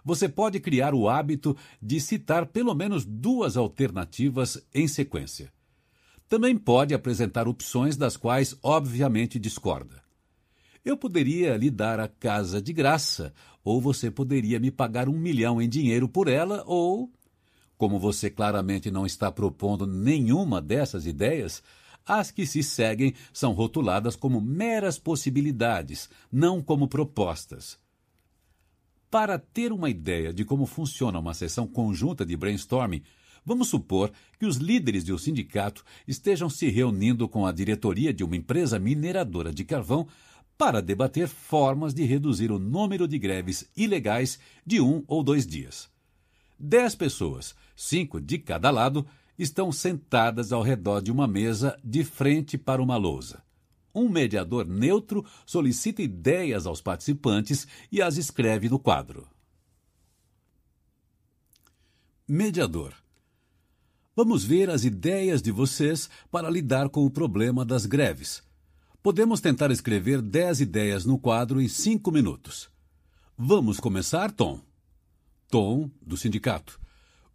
você pode criar o hábito de citar pelo menos duas alternativas em sequência. Também pode apresentar opções das quais obviamente discorda. Eu poderia lhe dar a casa de graça, ou você poderia me pagar um milhão em dinheiro por ela, ou. Como você claramente não está propondo nenhuma dessas ideias, as que se seguem são rotuladas como meras possibilidades, não como propostas. Para ter uma ideia de como funciona uma sessão conjunta de brainstorming, Vamos supor que os líderes de um sindicato estejam se reunindo com a diretoria de uma empresa mineradora de carvão para debater formas de reduzir o número de greves ilegais de um ou dois dias. Dez pessoas, cinco de cada lado, estão sentadas ao redor de uma mesa de frente para uma lousa. Um mediador neutro solicita ideias aos participantes e as escreve no quadro. Mediador Vamos ver as ideias de vocês para lidar com o problema das greves. Podemos tentar escrever 10 ideias no quadro em 5 minutos. Vamos começar, Tom? Tom, do sindicato.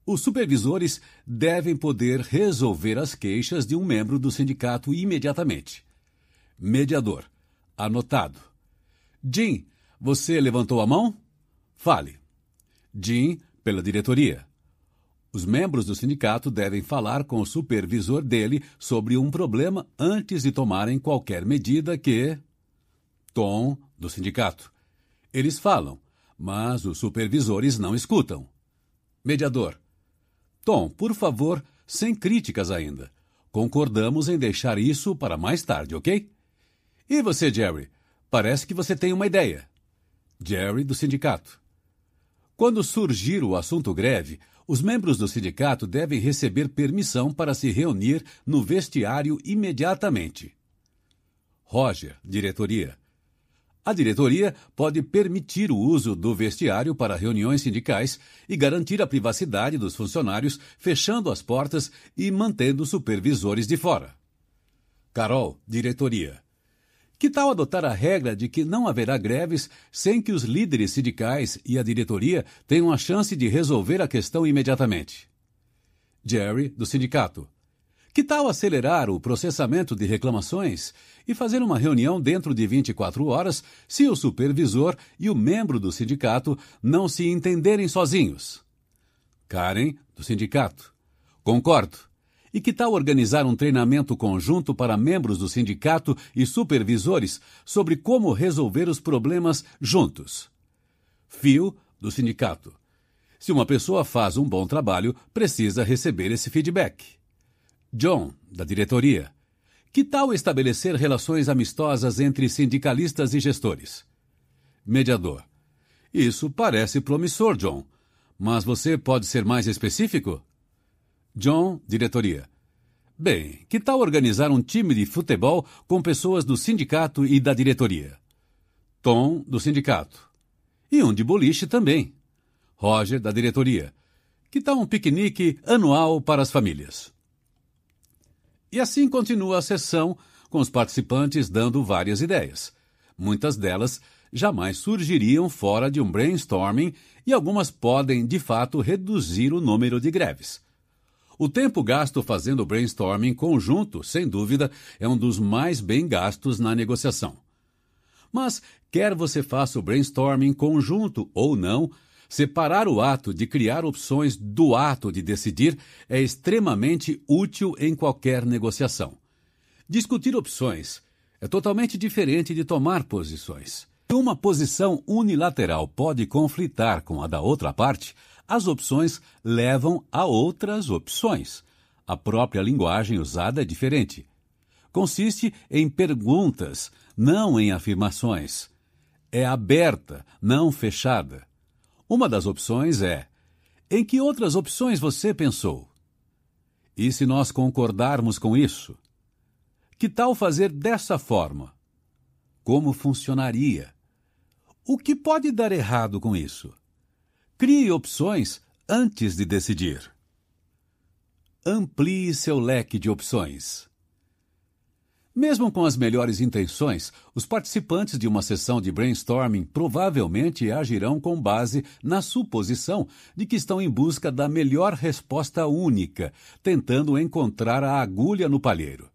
Os supervisores devem poder resolver as queixas de um membro do sindicato imediatamente. Mediador. Anotado. Jim, você levantou a mão? Fale. Jim, pela diretoria. Os membros do sindicato devem falar com o supervisor dele sobre um problema antes de tomarem qualquer medida que. Tom, do sindicato. Eles falam, mas os supervisores não escutam. Mediador. Tom, por favor, sem críticas ainda. Concordamos em deixar isso para mais tarde, ok? E você, Jerry? Parece que você tem uma ideia. Jerry, do sindicato. Quando surgir o assunto greve, os membros do sindicato devem receber permissão para se reunir no vestiário imediatamente. Roger, diretoria. A diretoria pode permitir o uso do vestiário para reuniões sindicais e garantir a privacidade dos funcionários, fechando as portas e mantendo supervisores de fora. Carol, diretoria. Que tal adotar a regra de que não haverá greves sem que os líderes sindicais e a diretoria tenham a chance de resolver a questão imediatamente? Jerry, do sindicato. Que tal acelerar o processamento de reclamações e fazer uma reunião dentro de 24 horas se o supervisor e o membro do sindicato não se entenderem sozinhos? Karen, do sindicato. Concordo. E que tal organizar um treinamento conjunto para membros do sindicato e supervisores sobre como resolver os problemas juntos? Fio, do sindicato. Se uma pessoa faz um bom trabalho, precisa receber esse feedback. John, da diretoria. Que tal estabelecer relações amistosas entre sindicalistas e gestores? Mediador. Isso parece promissor, John. Mas você pode ser mais específico? John, diretoria. Bem, que tal organizar um time de futebol com pessoas do sindicato e da diretoria? Tom, do sindicato. E um de boliche também. Roger, da diretoria. Que tal um piquenique anual para as famílias? E assim continua a sessão, com os participantes dando várias ideias. Muitas delas jamais surgiriam fora de um brainstorming e algumas podem, de fato, reduzir o número de greves. O tempo gasto fazendo brainstorming conjunto, sem dúvida, é um dos mais bem gastos na negociação. Mas, quer você faça o brainstorming conjunto ou não, separar o ato de criar opções do ato de decidir é extremamente útil em qualquer negociação. Discutir opções é totalmente diferente de tomar posições. Uma posição unilateral pode conflitar com a da outra parte, as opções levam a outras opções. A própria linguagem usada é diferente. Consiste em perguntas, não em afirmações. É aberta, não fechada. Uma das opções é: em que outras opções você pensou? E se nós concordarmos com isso? Que tal fazer dessa forma? Como funcionaria? O que pode dar errado com isso? Crie opções antes de decidir. Amplie seu leque de opções. Mesmo com as melhores intenções, os participantes de uma sessão de brainstorming provavelmente agirão com base na suposição de que estão em busca da melhor resposta única, tentando encontrar a agulha no palheiro.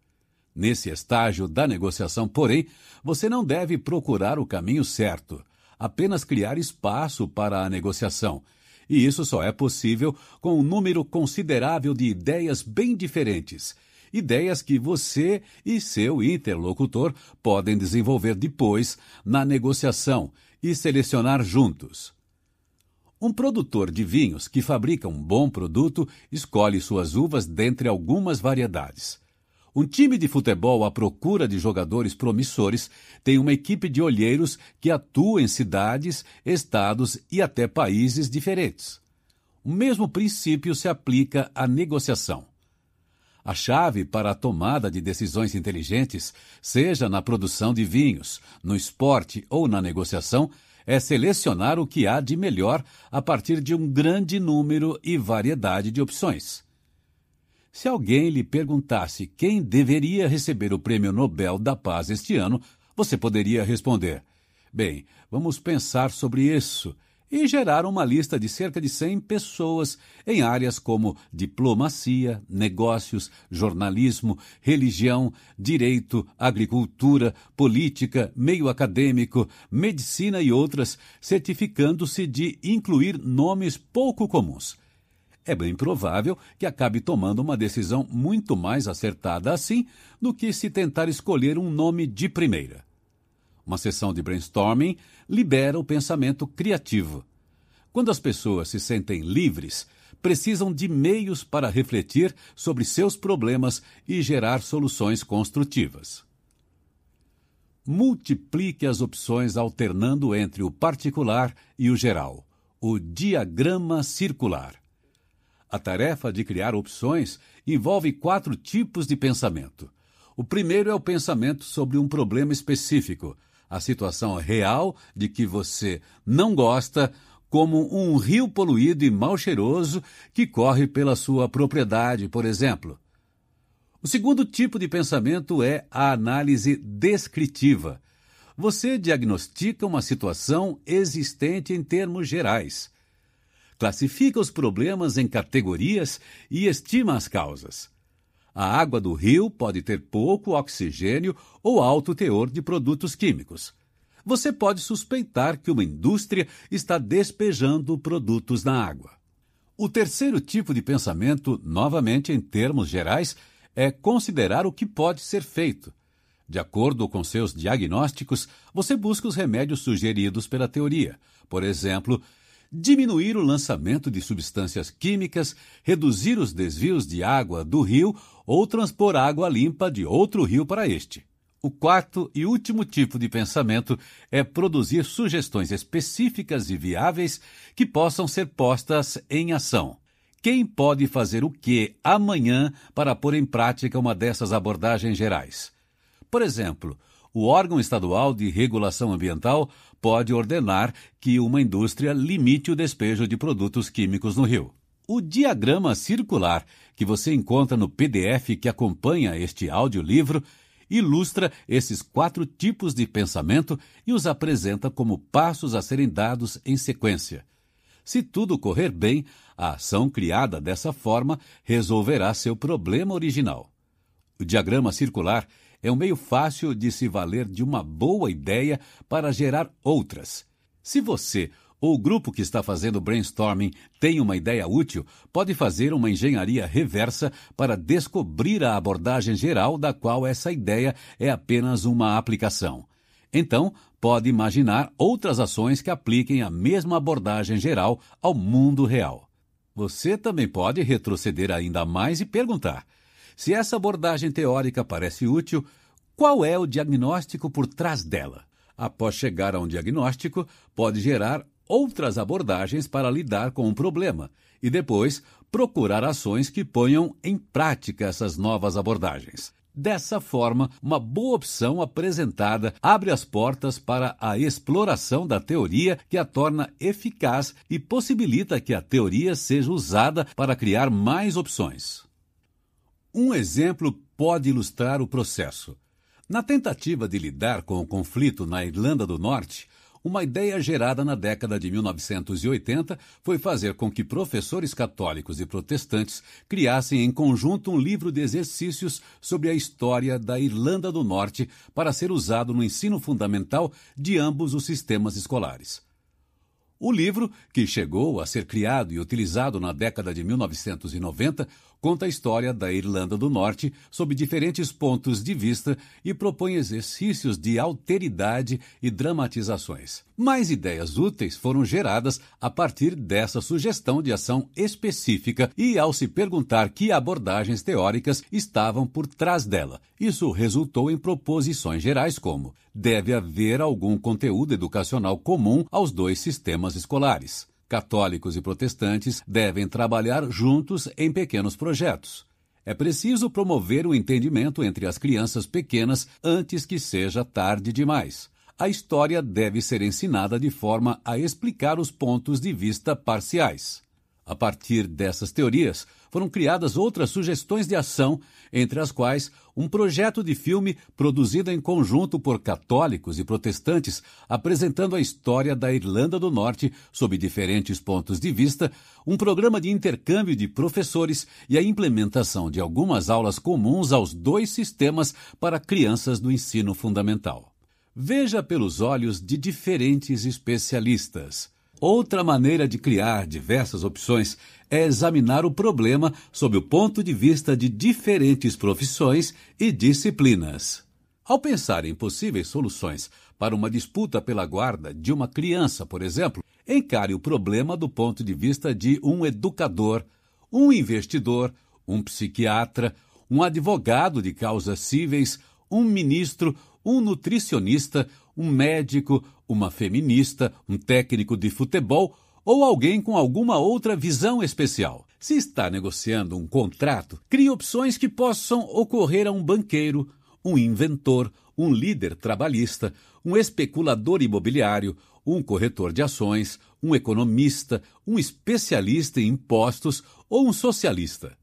Nesse estágio da negociação, porém, você não deve procurar o caminho certo apenas criar espaço para a negociação. E isso só é possível com um número considerável de ideias bem diferentes. Ideias que você e seu interlocutor podem desenvolver depois na negociação e selecionar juntos. Um produtor de vinhos que fabrica um bom produto escolhe suas uvas dentre algumas variedades. Um time de futebol à procura de jogadores promissores tem uma equipe de olheiros que atua em cidades, estados e até países diferentes. O mesmo princípio se aplica à negociação. A chave para a tomada de decisões inteligentes, seja na produção de vinhos, no esporte ou na negociação, é selecionar o que há de melhor a partir de um grande número e variedade de opções. Se alguém lhe perguntasse quem deveria receber o Prêmio Nobel da Paz este ano, você poderia responder: Bem, vamos pensar sobre isso e gerar uma lista de cerca de 100 pessoas em áreas como diplomacia, negócios, jornalismo, religião, direito, agricultura, política, meio acadêmico, medicina e outras, certificando-se de incluir nomes pouco comuns é bem provável que acabe tomando uma decisão muito mais acertada assim do que se tentar escolher um nome de primeira. Uma sessão de brainstorming libera o pensamento criativo. Quando as pessoas se sentem livres, precisam de meios para refletir sobre seus problemas e gerar soluções construtivas. Multiplique as opções alternando entre o particular e o geral, o diagrama circular. A tarefa de criar opções envolve quatro tipos de pensamento. O primeiro é o pensamento sobre um problema específico, a situação real de que você não gosta, como um rio poluído e mal cheiroso que corre pela sua propriedade, por exemplo. O segundo tipo de pensamento é a análise descritiva. Você diagnostica uma situação existente em termos gerais. Classifica os problemas em categorias e estima as causas. A água do rio pode ter pouco oxigênio ou alto teor de produtos químicos. Você pode suspeitar que uma indústria está despejando produtos na água. O terceiro tipo de pensamento, novamente em termos gerais, é considerar o que pode ser feito. De acordo com seus diagnósticos, você busca os remédios sugeridos pela teoria. Por exemplo, diminuir o lançamento de substâncias químicas, reduzir os desvios de água do rio ou transpor água limpa de outro rio para este. O quarto e último tipo de pensamento é produzir sugestões específicas e viáveis que possam ser postas em ação. Quem pode fazer o que amanhã para pôr em prática uma dessas abordagens gerais? Por exemplo, o órgão estadual de regulação ambiental pode ordenar que uma indústria limite o despejo de produtos químicos no rio. O diagrama circular que você encontra no PDF que acompanha este audiolivro ilustra esses quatro tipos de pensamento e os apresenta como passos a serem dados em sequência. Se tudo correr bem, a ação criada dessa forma resolverá seu problema original. O diagrama circular é um meio fácil de se valer de uma boa ideia para gerar outras. Se você ou o grupo que está fazendo brainstorming tem uma ideia útil, pode fazer uma engenharia reversa para descobrir a abordagem geral da qual essa ideia é apenas uma aplicação. Então, pode imaginar outras ações que apliquem a mesma abordagem geral ao mundo real. Você também pode retroceder ainda mais e perguntar: se essa abordagem teórica parece útil, qual é o diagnóstico por trás dela? Após chegar a um diagnóstico, pode gerar outras abordagens para lidar com um problema e depois procurar ações que ponham em prática essas novas abordagens. Dessa forma, uma boa opção apresentada abre as portas para a exploração da teoria que a torna eficaz e possibilita que a teoria seja usada para criar mais opções. Um exemplo pode ilustrar o processo. Na tentativa de lidar com o conflito na Irlanda do Norte, uma ideia gerada na década de 1980 foi fazer com que professores católicos e protestantes criassem em conjunto um livro de exercícios sobre a história da Irlanda do Norte para ser usado no ensino fundamental de ambos os sistemas escolares. O livro, que chegou a ser criado e utilizado na década de 1990, conta a história da Irlanda do Norte sob diferentes pontos de vista e propõe exercícios de alteridade e dramatizações. Mais ideias úteis foram geradas a partir dessa sugestão de ação específica e ao se perguntar que abordagens teóricas estavam por trás dela. Isso resultou em proposições gerais como: deve haver algum conteúdo educacional comum aos dois sistemas escolares Católicos e protestantes devem trabalhar juntos em pequenos projetos. É preciso promover o entendimento entre as crianças pequenas antes que seja tarde demais. A história deve ser ensinada de forma a explicar os pontos de vista parciais. A partir dessas teorias, foram criadas outras sugestões de ação, entre as quais um projeto de filme produzido em conjunto por católicos e protestantes, apresentando a história da Irlanda do Norte sob diferentes pontos de vista, um programa de intercâmbio de professores e a implementação de algumas aulas comuns aos dois sistemas para crianças do ensino fundamental. Veja pelos olhos de diferentes especialistas. Outra maneira de criar diversas opções é examinar o problema sob o ponto de vista de diferentes profissões e disciplinas. Ao pensar em possíveis soluções para uma disputa pela guarda de uma criança, por exemplo, encare o problema do ponto de vista de um educador, um investidor, um psiquiatra, um advogado de causas cíveis, um ministro, um nutricionista, um médico, uma feminista, um técnico de futebol ou alguém com alguma outra visão especial. Se está negociando um contrato, crie opções que possam ocorrer a um banqueiro, um inventor, um líder trabalhista, um especulador imobiliário, um corretor de ações, um economista, um especialista em impostos ou um socialista.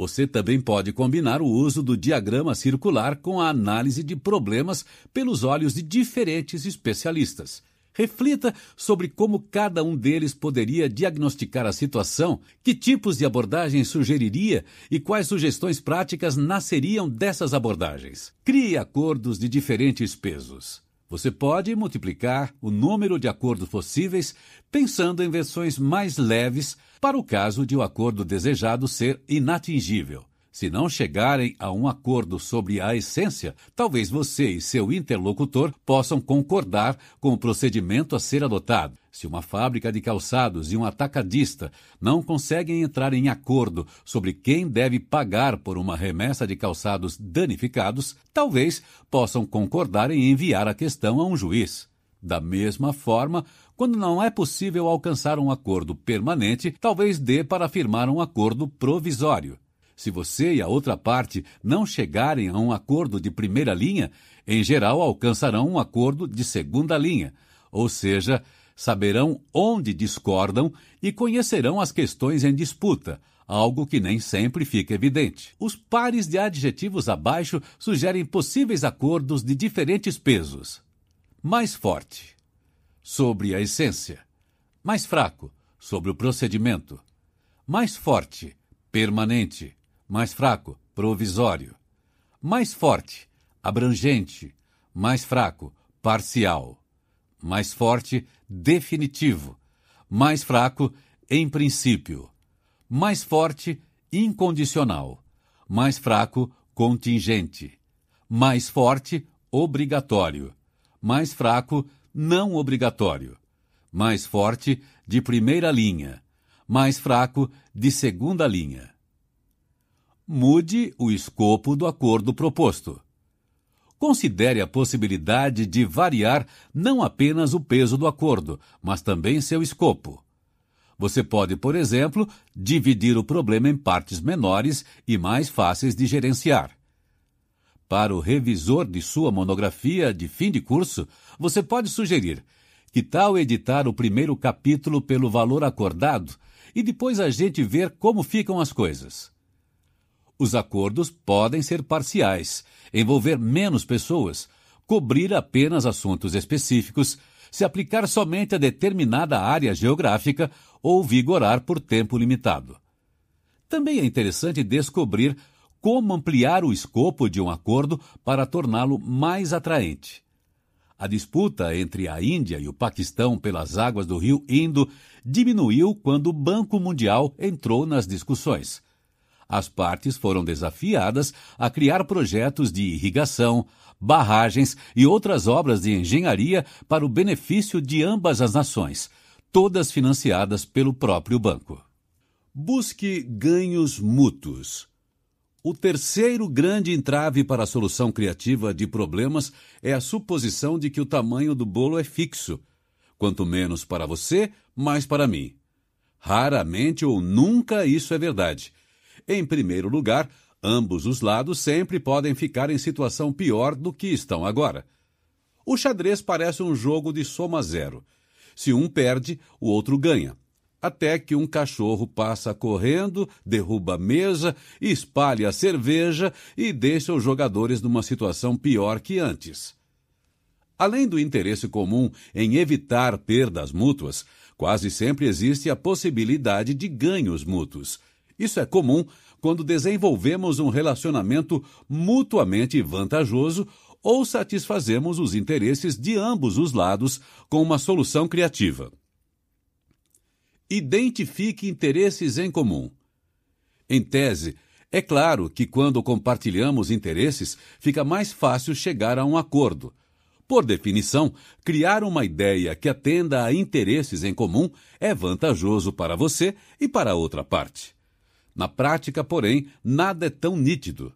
Você também pode combinar o uso do diagrama circular com a análise de problemas pelos olhos de diferentes especialistas. Reflita sobre como cada um deles poderia diagnosticar a situação, que tipos de abordagens sugeriria e quais sugestões práticas nasceriam dessas abordagens. Crie acordos de diferentes pesos. Você pode multiplicar o número de acordos possíveis pensando em versões mais leves para o caso de o acordo desejado ser inatingível. Se não chegarem a um acordo sobre a essência, talvez você e seu interlocutor possam concordar com o procedimento a ser adotado. Se uma fábrica de calçados e um atacadista não conseguem entrar em acordo sobre quem deve pagar por uma remessa de calçados danificados, talvez possam concordar em enviar a questão a um juiz. Da mesma forma, quando não é possível alcançar um acordo permanente, talvez dê para firmar um acordo provisório. Se você e a outra parte não chegarem a um acordo de primeira linha, em geral alcançarão um acordo de segunda linha, ou seja, saberão onde discordam e conhecerão as questões em disputa, algo que nem sempre fica evidente. Os pares de adjetivos abaixo sugerem possíveis acordos de diferentes pesos. Mais forte, sobre a essência. Mais fraco, sobre o procedimento. Mais forte, permanente mais fraco, provisório. Mais forte, abrangente. Mais fraco, parcial. Mais forte, definitivo. Mais fraco, em princípio. Mais forte, incondicional. Mais fraco, contingente. Mais forte, obrigatório. Mais fraco, não obrigatório. Mais forte, de primeira linha. Mais fraco, de segunda linha mude o escopo do acordo proposto. Considere a possibilidade de variar não apenas o peso do acordo, mas também seu escopo. Você pode, por exemplo, dividir o problema em partes menores e mais fáceis de gerenciar. Para o revisor de sua monografia de fim de curso, você pode sugerir que tal editar o primeiro capítulo pelo valor acordado e depois a gente ver como ficam as coisas. Os acordos podem ser parciais, envolver menos pessoas, cobrir apenas assuntos específicos, se aplicar somente a determinada área geográfica ou vigorar por tempo limitado. Também é interessante descobrir como ampliar o escopo de um acordo para torná-lo mais atraente. A disputa entre a Índia e o Paquistão pelas águas do rio Indo diminuiu quando o Banco Mundial entrou nas discussões as partes foram desafiadas a criar projetos de irrigação, barragens e outras obras de engenharia para o benefício de ambas as nações, todas financiadas pelo próprio banco. Busque ganhos mútuos. O terceiro grande entrave para a solução criativa de problemas é a suposição de que o tamanho do bolo é fixo. Quanto menos para você, mais para mim. Raramente ou nunca isso é verdade. Em primeiro lugar, ambos os lados sempre podem ficar em situação pior do que estão agora. O xadrez parece um jogo de soma zero. Se um perde, o outro ganha. Até que um cachorro passa correndo, derruba a mesa, espalha a cerveja e deixa os jogadores numa situação pior que antes. Além do interesse comum em evitar perdas mútuas, quase sempre existe a possibilidade de ganhos mútuos. Isso é comum quando desenvolvemos um relacionamento mutuamente vantajoso ou satisfazemos os interesses de ambos os lados com uma solução criativa. Identifique interesses em comum. Em tese, é claro que quando compartilhamos interesses, fica mais fácil chegar a um acordo. Por definição, criar uma ideia que atenda a interesses em comum é vantajoso para você e para a outra parte. Na prática, porém, nada é tão nítido.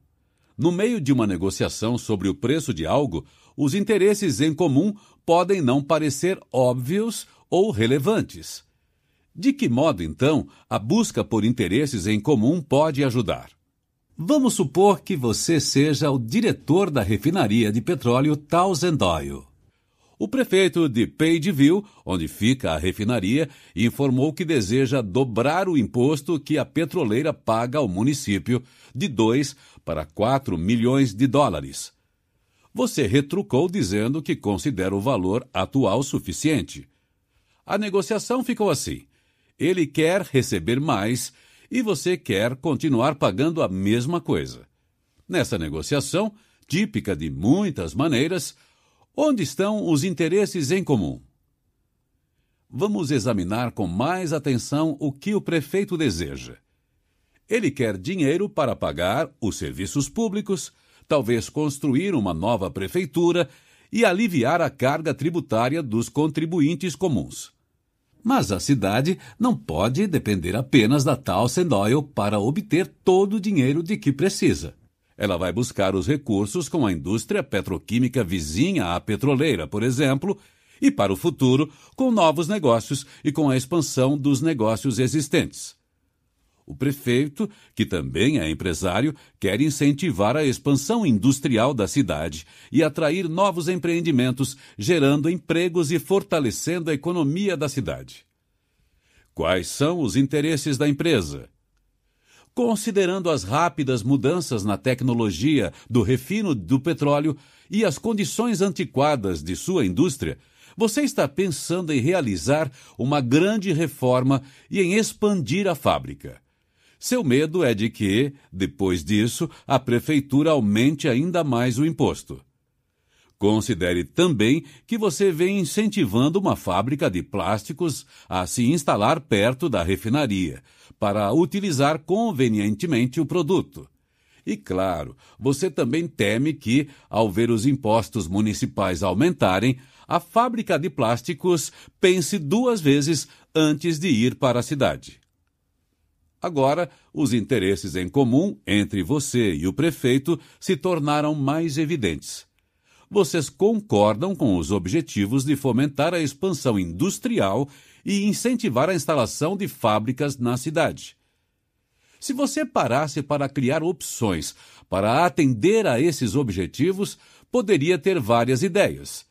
No meio de uma negociação sobre o preço de algo, os interesses em comum podem não parecer óbvios ou relevantes. De que modo, então, a busca por interesses em comum pode ajudar? Vamos supor que você seja o diretor da refinaria de petróleo Townsend Oil. O prefeito de Padeville, onde fica a refinaria, informou que deseja dobrar o imposto que a petroleira paga ao município, de 2 para 4 milhões de dólares. Você retrucou dizendo que considera o valor atual suficiente. A negociação ficou assim: ele quer receber mais e você quer continuar pagando a mesma coisa. Nessa negociação, típica de muitas maneiras, onde estão os interesses em comum? Vamos examinar com mais atenção o que o prefeito deseja. Ele quer dinheiro para pagar os serviços públicos, talvez construir uma nova prefeitura e aliviar a carga tributária dos contribuintes comuns. Mas a cidade não pode depender apenas da Townsend Oil para obter todo o dinheiro de que precisa. Ela vai buscar os recursos com a indústria petroquímica vizinha à petroleira, por exemplo, e para o futuro, com novos negócios e com a expansão dos negócios existentes. O prefeito, que também é empresário, quer incentivar a expansão industrial da cidade e atrair novos empreendimentos, gerando empregos e fortalecendo a economia da cidade. Quais são os interesses da empresa? Considerando as rápidas mudanças na tecnologia do refino do petróleo e as condições antiquadas de sua indústria, você está pensando em realizar uma grande reforma e em expandir a fábrica. Seu medo é de que, depois disso, a prefeitura aumente ainda mais o imposto. Considere também que você vem incentivando uma fábrica de plásticos a se instalar perto da refinaria, para utilizar convenientemente o produto. E claro, você também teme que, ao ver os impostos municipais aumentarem, a fábrica de plásticos pense duas vezes antes de ir para a cidade. Agora, os interesses em comum entre você e o prefeito se tornaram mais evidentes. Vocês concordam com os objetivos de fomentar a expansão industrial e incentivar a instalação de fábricas na cidade. Se você parasse para criar opções para atender a esses objetivos, poderia ter várias ideias.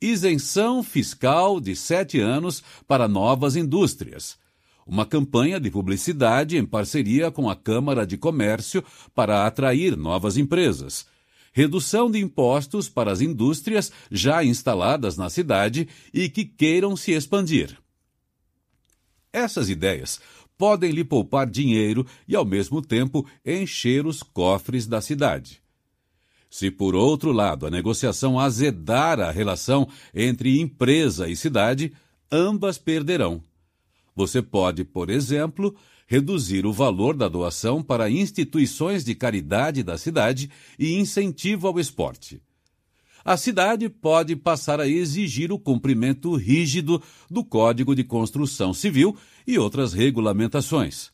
Isenção fiscal de sete anos para novas indústrias uma campanha de publicidade em parceria com a Câmara de Comércio para atrair novas empresas, redução de impostos para as indústrias já instaladas na cidade e que queiram se expandir. Essas ideias podem lhe poupar dinheiro e, ao mesmo tempo, encher os cofres da cidade. Se, por outro lado, a negociação azedar a relação entre empresa e cidade, ambas perderão. Você pode, por exemplo, reduzir o valor da doação para instituições de caridade da cidade e incentivo ao esporte. A cidade pode passar a exigir o cumprimento rígido do Código de Construção Civil e outras regulamentações.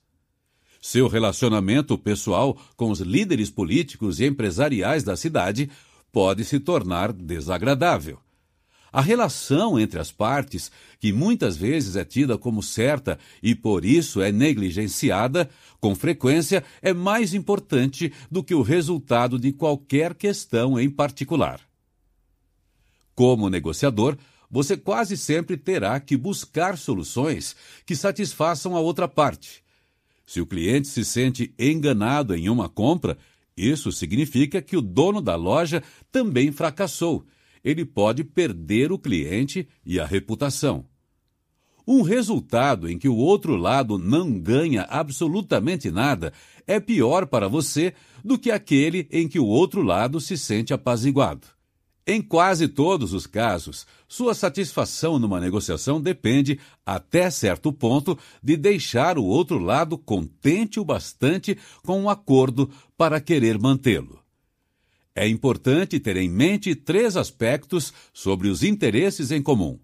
Seu relacionamento pessoal com os líderes políticos e empresariais da cidade pode se tornar desagradável. A relação entre as partes, que muitas vezes é tida como certa e por isso é negligenciada, com frequência é mais importante do que o resultado de qualquer questão em particular. Como negociador, você quase sempre terá que buscar soluções que satisfaçam a outra parte. Se o cliente se sente enganado em uma compra, isso significa que o dono da loja também fracassou ele pode perder o cliente e a reputação. Um resultado em que o outro lado não ganha absolutamente nada é pior para você do que aquele em que o outro lado se sente apaziguado. Em quase todos os casos, sua satisfação numa negociação depende, até certo ponto, de deixar o outro lado contente o bastante com um acordo para querer mantê-lo. É importante ter em mente três aspectos sobre os interesses em comum.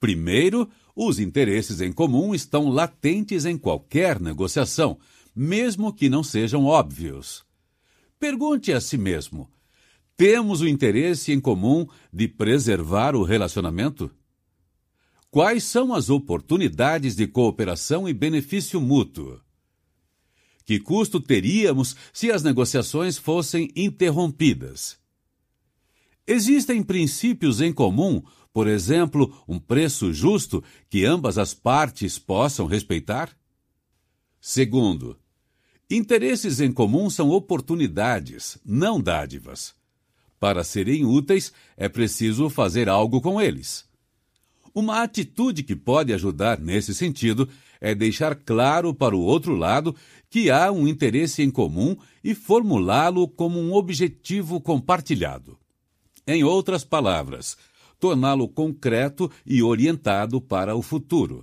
Primeiro, os interesses em comum estão latentes em qualquer negociação, mesmo que não sejam óbvios. Pergunte a si mesmo: temos o interesse em comum de preservar o relacionamento? Quais são as oportunidades de cooperação e benefício mútuo? Que custo teríamos se as negociações fossem interrompidas? Existem princípios em comum Por exemplo, um preço justo que ambas as partes possam respeitar? Segundo, interesses em comum são oportunidades, não dádivas. Para serem úteis, é preciso fazer algo com eles. Uma atitude que pode ajudar nesse sentido é deixar claro para o outro lado que há um interesse em comum e formulá-lo como um objetivo compartilhado. Em outras palavras, torná-lo concreto e orientado para o futuro.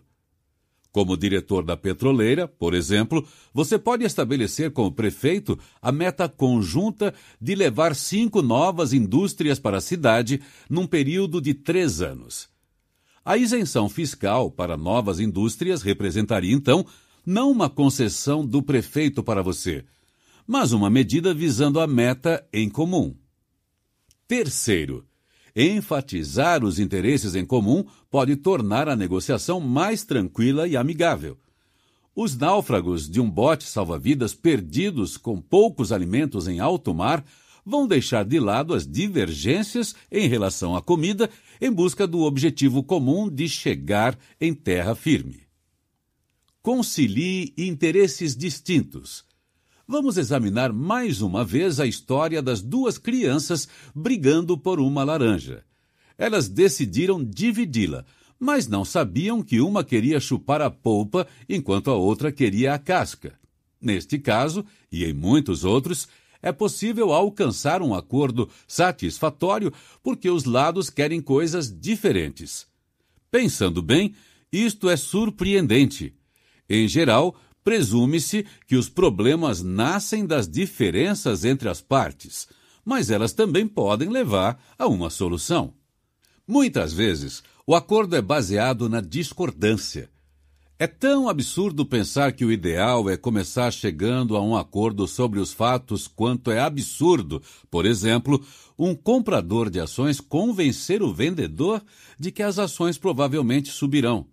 Como diretor da petroleira, por exemplo, você pode estabelecer com o prefeito a meta conjunta de levar cinco novas indústrias para a cidade num período de três anos. A isenção fiscal para novas indústrias representaria, então, não uma concessão do prefeito para você, mas uma medida visando a meta em comum. Terceiro, enfatizar os interesses em comum pode tornar a negociação mais tranquila e amigável. Os náufragos de um bote salva-vidas perdidos com poucos alimentos em alto mar vão deixar de lado as divergências em relação à comida em busca do objetivo comum de chegar em terra firme. Concilie interesses distintos. Vamos examinar mais uma vez a história das duas crianças brigando por uma laranja. Elas decidiram dividi-la, mas não sabiam que uma queria chupar a polpa enquanto a outra queria a casca. Neste caso, e em muitos outros, é possível alcançar um acordo satisfatório porque os lados querem coisas diferentes. Pensando bem, isto é surpreendente. Em geral, presume-se que os problemas nascem das diferenças entre as partes, mas elas também podem levar a uma solução. Muitas vezes, o acordo é baseado na discordância. É tão absurdo pensar que o ideal é começar chegando a um acordo sobre os fatos quanto é absurdo, por exemplo, um comprador de ações convencer o vendedor de que as ações provavelmente subirão.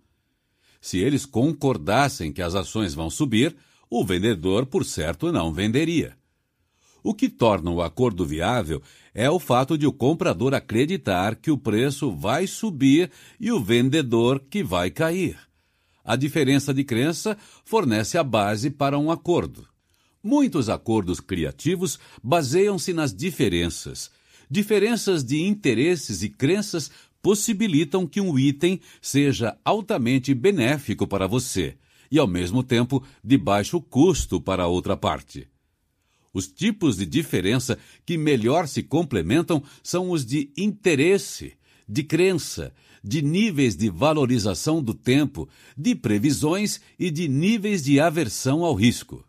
Se eles concordassem que as ações vão subir, o vendedor, por certo, não venderia. O que torna o acordo viável é o fato de o comprador acreditar que o preço vai subir e o vendedor que vai cair. A diferença de crença fornece a base para um acordo. Muitos acordos criativos baseiam-se nas diferenças. Diferenças de interesses e crenças possibilitam que um item seja altamente benéfico para você e, ao mesmo tempo, de baixo custo para a outra parte. Os tipos de diferença que melhor se complementam são os de interesse, de crença, de níveis de valorização do tempo, de previsões e de níveis de aversão ao risco.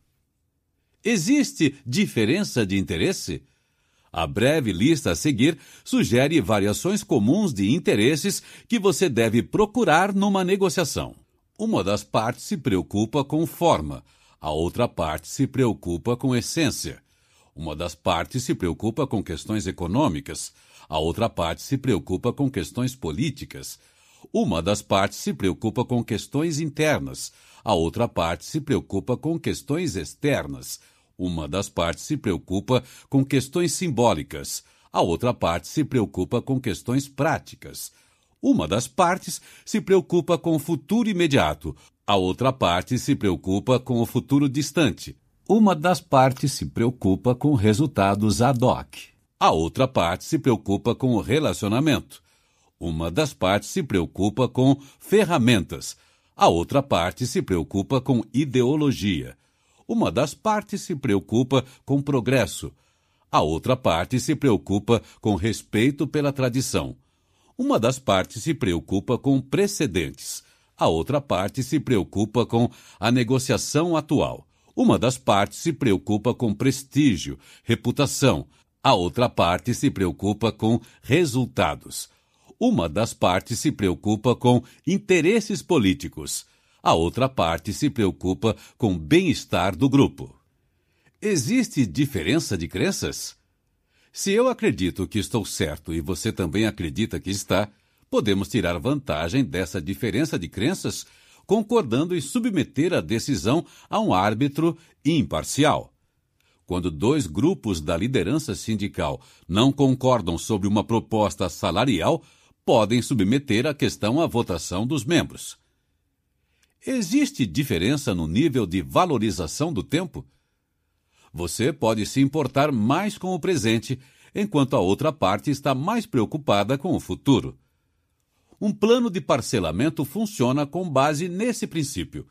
Existe diferença de interesse? A breve lista a seguir sugere variações comuns de interesses que você deve procurar numa negociação. Uma das partes se preocupa com forma, a outra parte se preocupa com essência. Uma das partes se preocupa com questões econômicas, a outra parte se preocupa com questões políticas. Uma das partes se preocupa com questões internas, a outra parte se preocupa com questões externas. Uma das partes se preocupa com questões simbólicas, a outra parte se preocupa com questões práticas. Uma das partes se preocupa com o futuro imediato, a outra parte se preocupa com o futuro distante. Uma das partes se preocupa com resultados ad hoc. A outra parte se preocupa com o relacionamento. Uma das partes se preocupa com ferramentas. A outra parte se preocupa com ideologia. Uma das partes se preocupa com progresso. A outra parte se preocupa com respeito pela tradição. Uma das partes se preocupa com precedentes. A outra parte se preocupa com a negociação atual. Uma das partes se preocupa com prestígio, reputação, a outra parte se preocupa com resultados. Uma das partes se preocupa com interesses políticos. A outra parte se preocupa com bem-estar do grupo. Existe diferença de crenças? Se eu acredito que estou certo e você também acredita que está, podemos tirar vantagem dessa diferença de crenças concordando em submeter a decisão a um árbitro imparcial. Quando dois grupos da liderança sindical não concordam sobre uma proposta salarial, podem submeter a questão à votação dos membros. Existe diferença no nível de valorização do tempo? Você pode se importar mais com o presente, enquanto a outra parte está mais preocupada com o futuro. Um plano de parcelamento funciona com base nesse princípio.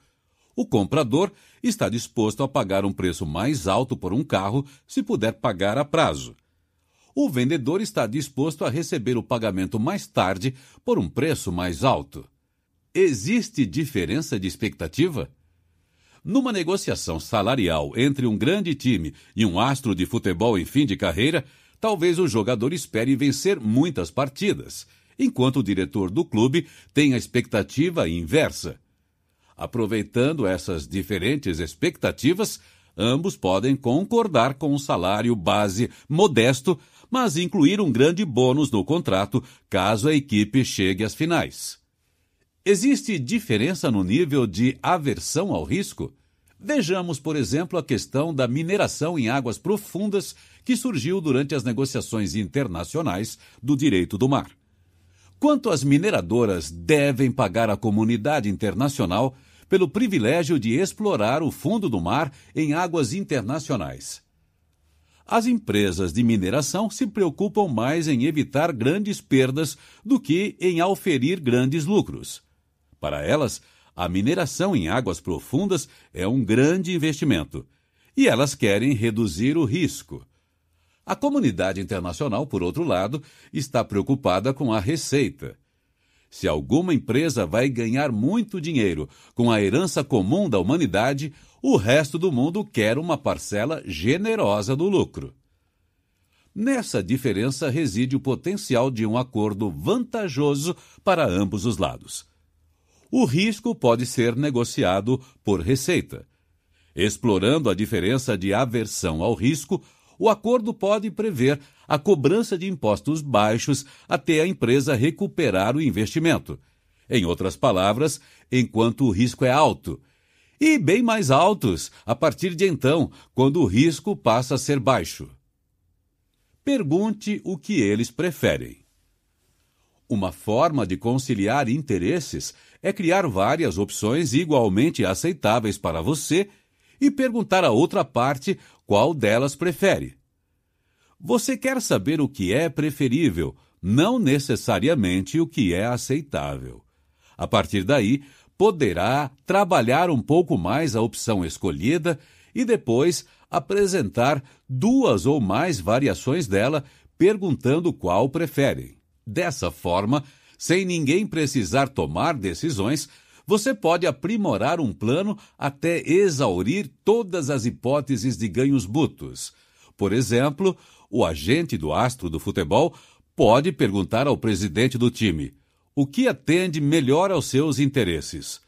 O comprador está disposto a pagar um preço mais alto por um carro se puder pagar a prazo. O vendedor está disposto a receber o pagamento mais tarde por um preço mais alto. Existe diferença de expectativa? Numa negociação salarial entre um grande time e um astro de futebol em fim de carreira, talvez o jogador espere vencer muitas partidas enquanto o diretor do clube tem a expectativa inversa. Aproveitando essas diferentes expectativas, ambos podem concordar com um salário base modesto, mas incluir um grande bônus no contrato caso a equipe chegue às finais. Existe diferença no nível de aversão ao risco? Vejamos, por exemplo, a questão da mineração em águas profundas que surgiu durante as negociações internacionais do direito do mar. Quanto as mineradoras devem pagar à comunidade internacional pelo privilégio de explorar o fundo do mar em águas internacionais. As empresas de mineração se preocupam mais em evitar grandes perdas do que em auferir grandes lucros. Para elas, a mineração em águas profundas é um grande investimento e elas querem reduzir o risco. A comunidade internacional, por outro lado, está preocupada com a receita. Se alguma empresa vai ganhar muito dinheiro com a herança comum da humanidade, o resto do mundo quer uma parcela generosa do lucro. Nessa diferença reside o potencial de um acordo vantajoso para ambos os lados. O risco pode ser negociado por receita. Explorando a diferença de aversão ao risco, o acordo pode prever a cobrança de impostos baixos até a empresa recuperar o investimento. Em outras palavras, enquanto o risco é alto. E bem mais altos a partir de então, quando o risco passa a ser baixo. Pergunte o que eles preferem. Uma forma de conciliar interesses é criar várias opções igualmente aceitáveis para você e perguntar à outra parte qual delas prefere. Você quer saber o que é preferível, não necessariamente o que é aceitável. A partir daí, poderá trabalhar um pouco mais a opção escolhida e depois apresentar duas ou mais variações dela, perguntando qual preferem. Dessa forma, sem ninguém precisar tomar decisões, você pode aprimorar um plano até exaurir todas as hipóteses de ganhos mútuos. Por exemplo, o agente do astro do futebol pode perguntar ao presidente do time o que atende melhor aos seus interesses.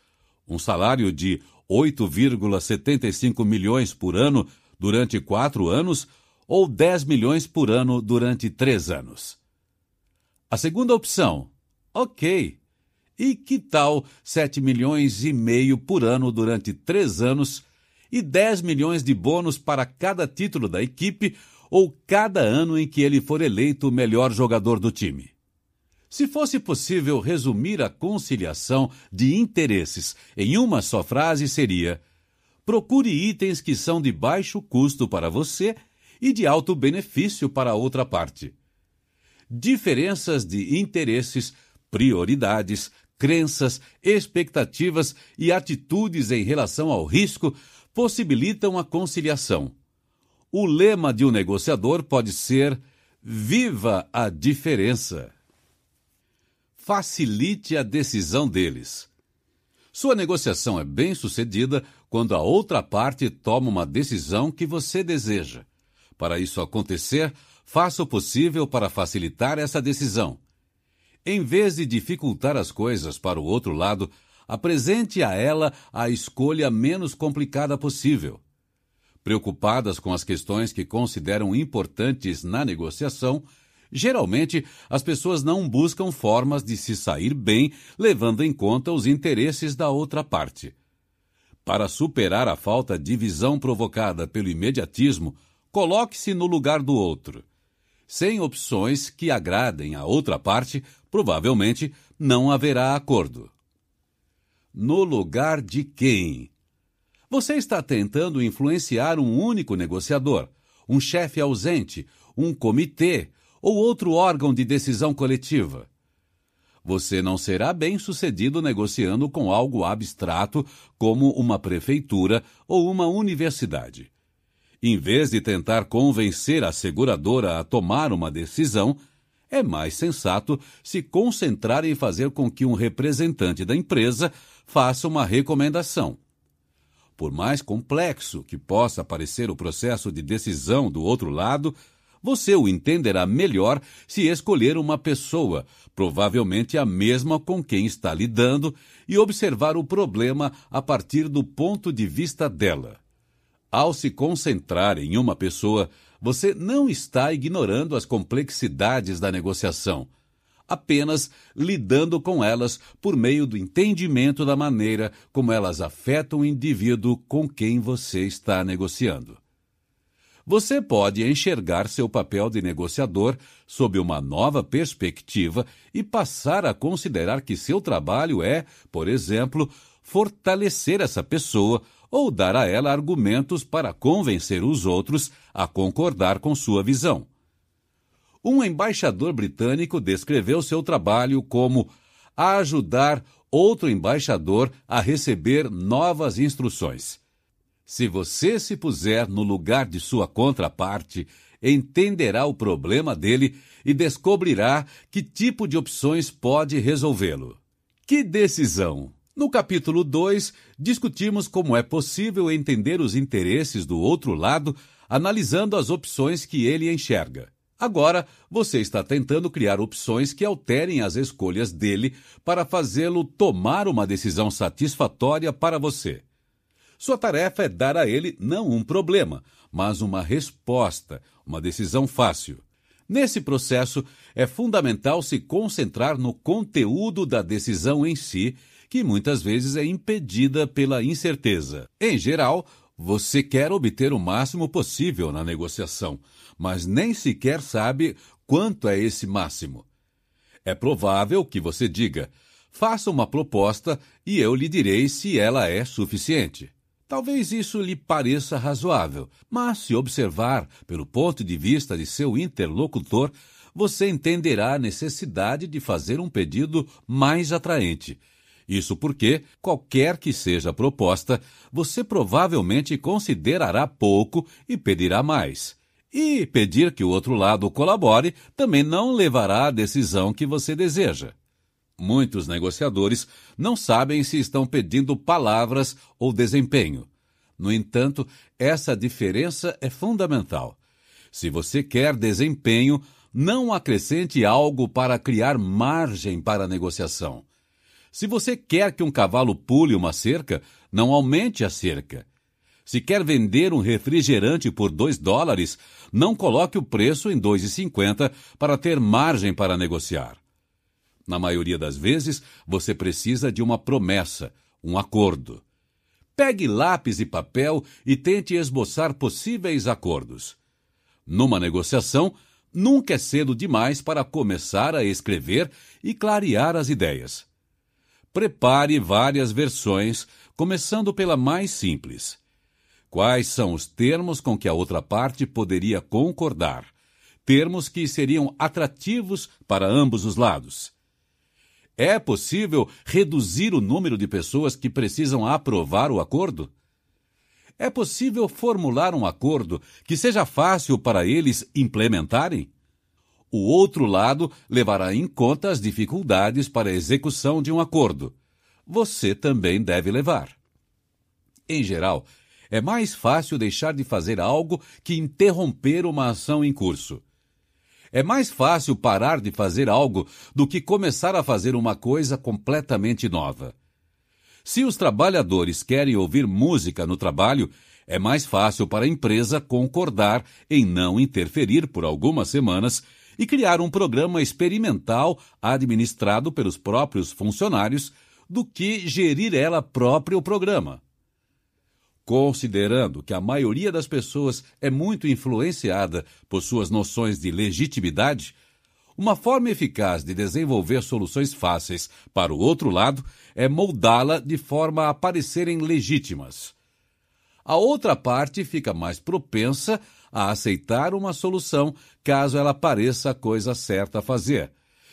Um salário de 8,75 milhões por ano durante quatro anos ou 10 milhões por ano durante três anos. A segunda opção, ok, e que tal 7 milhões e meio por ano durante três anos e 10 milhões de bônus para cada título da equipe ou cada ano em que ele for eleito o melhor jogador do time? Se fosse possível resumir a conciliação de interesses em uma só frase, seria: procure itens que são de baixo custo para você e de alto benefício para a outra parte. Diferenças de interesses, prioridades, crenças, expectativas e atitudes em relação ao risco possibilitam a conciliação. O lema de um negociador pode ser: Viva a diferença! Facilite a decisão deles. Sua negociação é bem sucedida quando a outra parte toma uma decisão que você deseja. Para isso acontecer, faça o possível para facilitar essa decisão. Em vez de dificultar as coisas para o outro lado, apresente a ela a escolha menos complicada possível. Preocupadas com as questões que consideram importantes na negociação, geralmente as pessoas não buscam formas de se sair bem levando em conta os interesses da outra parte. Para superar a falta de visão provocada pelo imediatismo, coloque-se no lugar do outro. Sem opções que agradem a outra parte, provavelmente não haverá acordo. No lugar de quem? Você está tentando influenciar um único negociador, um chefe ausente, um comitê ou outro órgão de decisão coletiva. Você não será bem sucedido negociando com algo abstrato como uma prefeitura ou uma universidade. Em vez de tentar convencer a seguradora a tomar uma decisão, é mais sensato se concentrar em fazer com que um representante da empresa faça uma recomendação. Por mais complexo que possa parecer o processo de decisão do outro lado, você o entenderá melhor se escolher uma pessoa, provavelmente a mesma com quem está lidando, e observar o problema a partir do ponto de vista dela. Ao se concentrar em uma pessoa, você não está ignorando as complexidades da negociação, apenas lidando com elas por meio do entendimento da maneira como elas afetam o indivíduo com quem você está negociando. Você pode enxergar seu papel de negociador sob uma nova perspectiva e passar a considerar que seu trabalho é, por exemplo, fortalecer essa pessoa ou dar a ela argumentos para convencer os outros a concordar com sua visão. Um embaixador britânico descreveu seu trabalho como ajudar outro embaixador a receber novas instruções. Se você se puser no lugar de sua contraparte, entenderá o problema dele e descobrirá que tipo de opções pode resolvê-lo. Que decisão! No capítulo 2, discutimos como é possível entender os interesses do outro lado analisando as opções que ele enxerga. Agora, você está tentando criar opções que alterem as escolhas dele para fazê-lo tomar uma decisão satisfatória para você. Sua tarefa é dar a ele não um problema, mas uma resposta, uma decisão fácil. Nesse processo, é fundamental se concentrar no conteúdo da decisão em si, que muitas vezes é impedida pela incerteza. Em geral, você quer obter o máximo possível na negociação, mas nem sequer sabe quanto é esse máximo. É provável que você diga: faça uma proposta e eu lhe direi se ela é suficiente. Talvez isso lhe pareça razoável, mas se observar pelo ponto de vista de seu interlocutor, você entenderá a necessidade de fazer um pedido mais atraente. Isso porque, qualquer que seja a proposta, você provavelmente considerará pouco e pedirá mais. E pedir que o outro lado colabore também não levará à decisão que você deseja. Muitos negociadores não sabem se estão pedindo palavras ou desempenho. No entanto, essa diferença é fundamental. Se você quer desempenho, não acrescente algo para criar margem para a negociação. Se você quer que um cavalo pule uma cerca, não aumente a cerca. Se quer vender um refrigerante por 2 dólares, não coloque o preço em 2,50 para ter margem para negociar. Na maioria das vezes, você precisa de uma promessa, um acordo. Pegue lápis e papel e tente esboçar possíveis acordos. Numa negociação, nunca é cedo demais para começar a escrever e clarear as ideias. Prepare várias versões, começando pela mais simples. Quais são os termos com que a outra parte poderia concordar? Termos que seriam atrativos para ambos os lados. É possível reduzir o número de pessoas que precisam aprovar o acordo? É possível formular um acordo que seja fácil para eles implementarem? O outro lado levará em conta as dificuldades para a execução de um acordo. Você também deve levar. Em geral, é mais fácil deixar de fazer algo que interromper uma ação em curso. É mais fácil parar de fazer algo do que começar a fazer uma coisa completamente nova. Se os trabalhadores querem ouvir música no trabalho, é mais fácil para a empresa concordar em não interferir por algumas semanas e criar um programa experimental administrado pelos próprios funcionários do que gerir ela própria o programa. Considerando que a maioria das pessoas é muito influenciada por suas noções de legitimidade, Uma forma eficaz de desenvolver soluções fáceis para o outro lado é moldá-la de forma a parecerem legítimas. A outra parte fica mais propensa a aceitar uma solução caso ela pareça a coisa certa a fazer,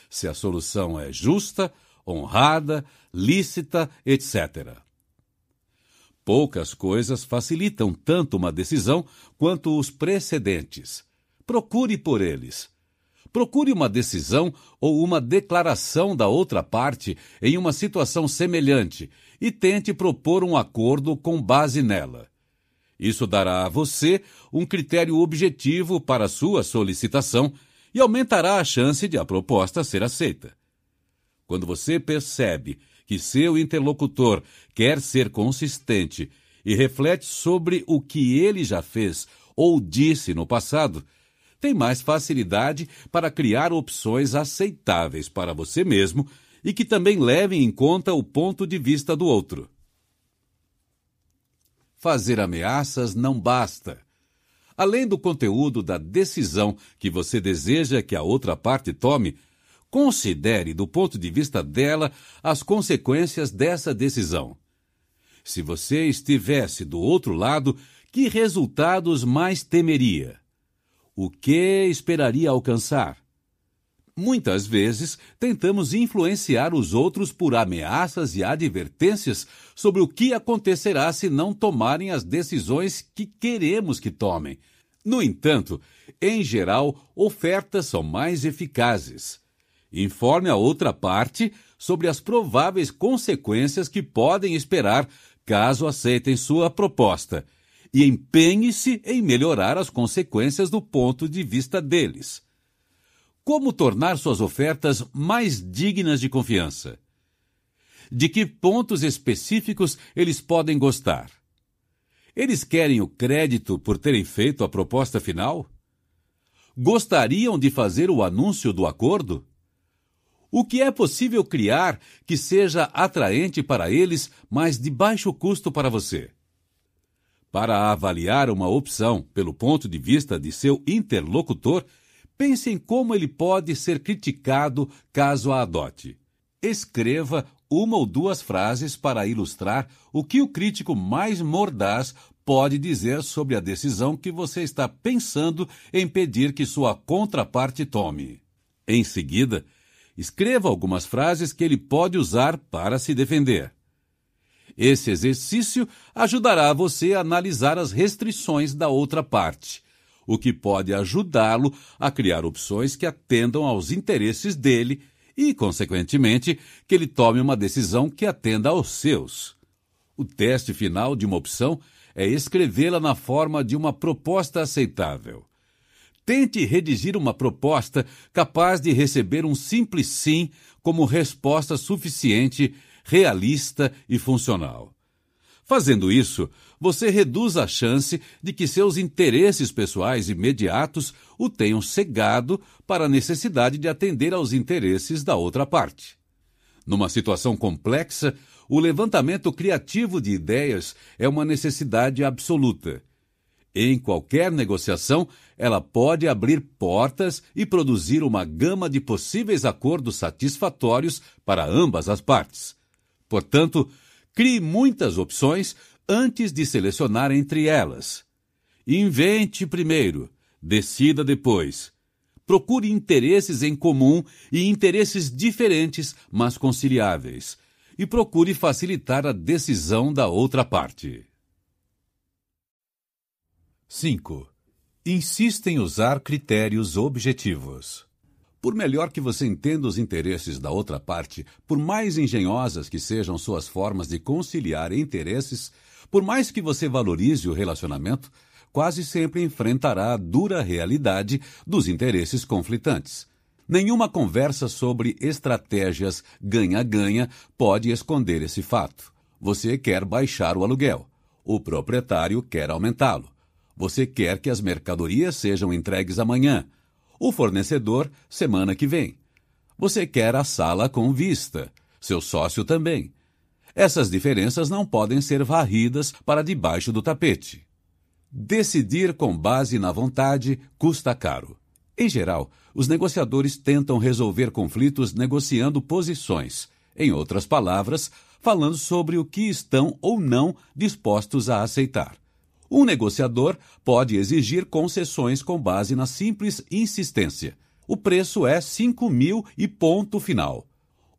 se a solução é justa, honrada, lícita, etc. Poucas coisas facilitam tanto uma decisão quanto os precedentes. Procure por eles. Procure uma decisão ou uma declaração da outra parte em uma situação semelhante e tente propor um acordo com base nela. Isso dará a você um critério objetivo para sua solicitação e aumentará a chance de a proposta ser aceita. Quando você percebe que seu interlocutor quer ser consistente e reflete sobre o que ele já fez ou disse no passado, tem mais facilidade para criar opções aceitáveis para você mesmo e que também levem em conta o ponto de vista do outro. Fazer ameaças não basta. Além do conteúdo da decisão que você deseja que a outra parte tome, considere, do ponto de vista dela, as consequências dessa decisão. Se você estivesse do outro lado, que resultados mais temeria? O que esperaria alcançar? Muitas vezes tentamos influenciar os outros por ameaças e advertências sobre o que acontecerá se não tomarem as decisões que queremos que tomem. No entanto, em geral, ofertas são mais eficazes. Informe a outra parte sobre as prováveis consequências que podem esperar caso aceitem sua proposta e empenhe-se em melhorar as consequências do ponto de vista deles. Como tornar suas ofertas mais dignas de confiança? De que pontos específicos eles podem gostar? Eles querem o crédito por terem feito a proposta final? Gostariam de fazer o anúncio do acordo? O que é possível criar que seja atraente para eles, mas de baixo custo para você? Para avaliar uma opção pelo ponto de vista de seu interlocutor, pense em como ele pode ser criticado caso a adote. Escreva uma ou duas frases para ilustrar o que o crítico mais mordaz pode dizer sobre a decisão que você está pensando em pedir que sua contraparte tome. Em seguida, escreva algumas frases que ele pode usar para se defender. Esse exercício ajudará você a analisar as restrições da outra parte, o que pode ajudá-lo a criar opções que atendam aos interesses dele e, consequentemente, que ele tome uma decisão que atenda aos seus. O teste final de uma opção é escrevê-la na forma de uma proposta aceitável. Tente redigir uma proposta capaz de receber um simples sim como resposta suficiente realista e funcional. Fazendo isso, você reduz a chance de que seus interesses pessoais imediatos o tenham cegado para a necessidade de atender aos interesses da outra parte. Numa situação complexa, o levantamento criativo de ideias é uma necessidade absoluta. Em qualquer negociação, ela pode abrir portas e produzir uma gama de possíveis acordos satisfatórios para ambas as partes. Portanto, crie muitas opções antes de selecionar entre elas. Invente primeiro, decida depois. Procure interesses em comum e interesses diferentes, mas conciliáveis. E procure facilitar a decisão da outra parte. 5. Insista em usar critérios objetivos. Por melhor que você entenda os interesses da outra parte, por mais engenhosas que sejam suas formas de conciliar interesses, por mais que você valorize o relacionamento, quase sempre enfrentará a dura realidade dos interesses conflitantes. Nenhuma conversa sobre estratégias ganha-ganha pode esconder esse fato. Você quer baixar o aluguel. O proprietário quer aumentá-lo. Você quer que as mercadorias sejam entregues amanhã o fornecedor semana que vem. Você quer a sala com vista, seu sócio também. Essas diferenças não podem ser varridas para debaixo do tapete. Decidir com base na vontade custa caro. Em geral, os negociadores tentam resolver conflitos negociando posições. Em outras palavras, falando sobre o que estão ou não dispostos a aceitar. Um negociador pode exigir concessões com base na simples insistência. O preço é 5 mil e ponto final.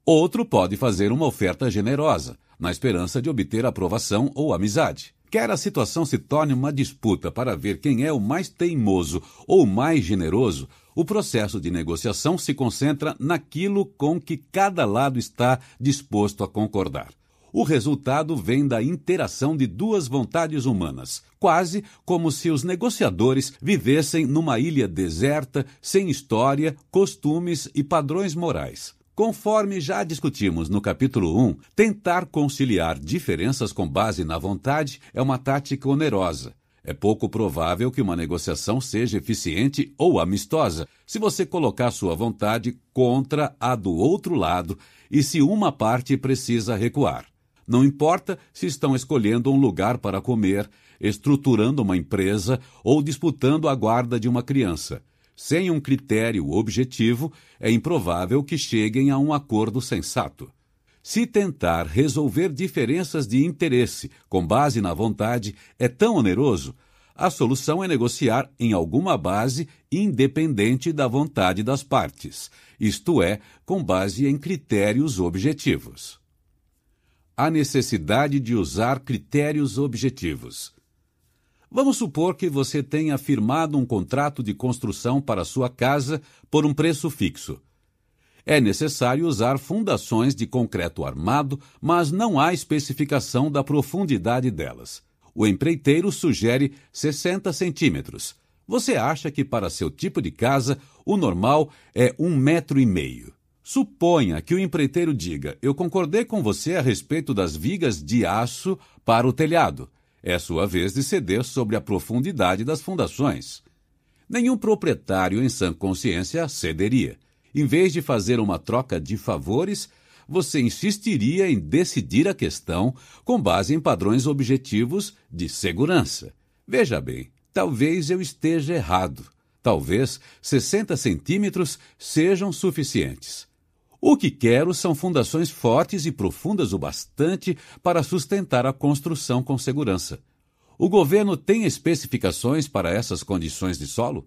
Outro pode fazer uma oferta generosa, na esperança de obter aprovação ou amizade. Quer a situação se torne uma disputa para ver quem é o mais teimoso ou mais generoso, o processo de negociação se concentra naquilo com que cada lado está disposto a concordar. O resultado vem da interação de duas vontades humanas, quase como se os negociadores vivessem numa ilha deserta, sem história, costumes e padrões morais. Conforme já discutimos no capítulo 1, tentar conciliar diferenças com base na vontade é uma tática onerosa. É pouco provável que uma negociação seja eficiente ou amistosa se você colocar sua vontade contra a do outro lado e se uma parte precisa recuar. Não importa se estão escolhendo um lugar para comer, estruturando uma empresa ou disputando a guarda de uma criança. Sem um critério objetivo, é improvável que cheguem a um acordo sensato. Se tentar resolver diferenças de interesse com base na vontade é tão oneroso, a solução é negociar em alguma base independente da vontade das partes, isto é, com base em critérios objetivos a necessidade de usar critérios objetivos. Vamos supor que você tenha firmado um contrato de construção para sua casa por um preço fixo. É necessário usar fundações de concreto armado, mas não há especificação da profundidade delas. O empreiteiro sugere 60 centímetros. Você acha que para seu tipo de casa o normal é um metro e meio. Suponha que o empreiteiro diga: Eu concordei com você a respeito das vigas de aço para o telhado. É sua vez de ceder sobre a profundidade das fundações. Nenhum proprietário em sã consciência cederia. Em vez de fazer uma troca de favores, você insistiria em decidir a questão com base em padrões objetivos de segurança. Veja bem, talvez eu esteja errado. Talvez 60 centímetros sejam suficientes. O que quero são fundações fortes e profundas o bastante para sustentar a construção com segurança. O governo tem especificações para essas condições de solo?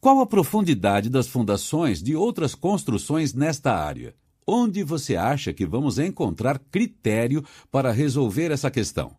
Qual a profundidade das fundações de outras construções nesta área? Onde você acha que vamos encontrar critério para resolver essa questão?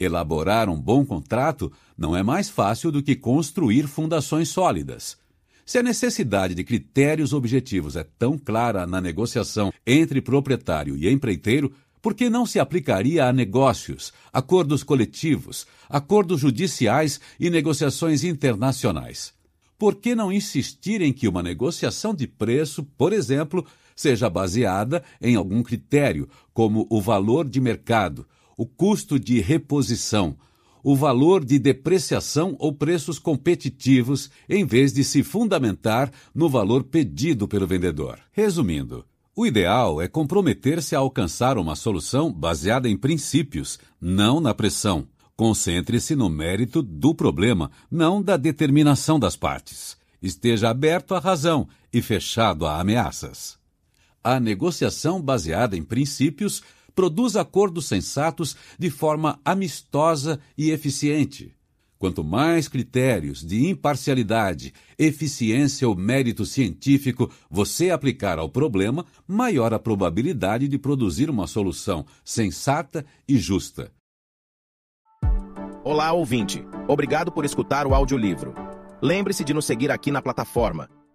Elaborar um bom contrato não é mais fácil do que construir fundações sólidas. Se a necessidade de critérios objetivos é tão clara na negociação entre proprietário e empreiteiro, por que não se aplicaria a negócios, acordos coletivos, acordos judiciais e negociações internacionais? Por que não insistir em que uma negociação de preço, por exemplo, seja baseada em algum critério, como o valor de mercado, o custo de reposição, o valor de depreciação ou preços competitivos, em vez de se fundamentar no valor pedido pelo vendedor. Resumindo, o ideal é comprometer-se a alcançar uma solução baseada em princípios, não na pressão. Concentre-se no mérito do problema, não da determinação das partes. Esteja aberto à razão e fechado a ameaças. A negociação baseada em princípios produz acordos sensatos de forma amistosa e eficiente. Quanto mais critérios de imparcialidade, eficiência ou mérito científico você aplicar ao problema, maior a probabilidade de produzir uma solução sensata e justa. Olá, ouvinte. Obrigado por escutar o audiolivro. Lembre-se de nos seguir aqui na plataforma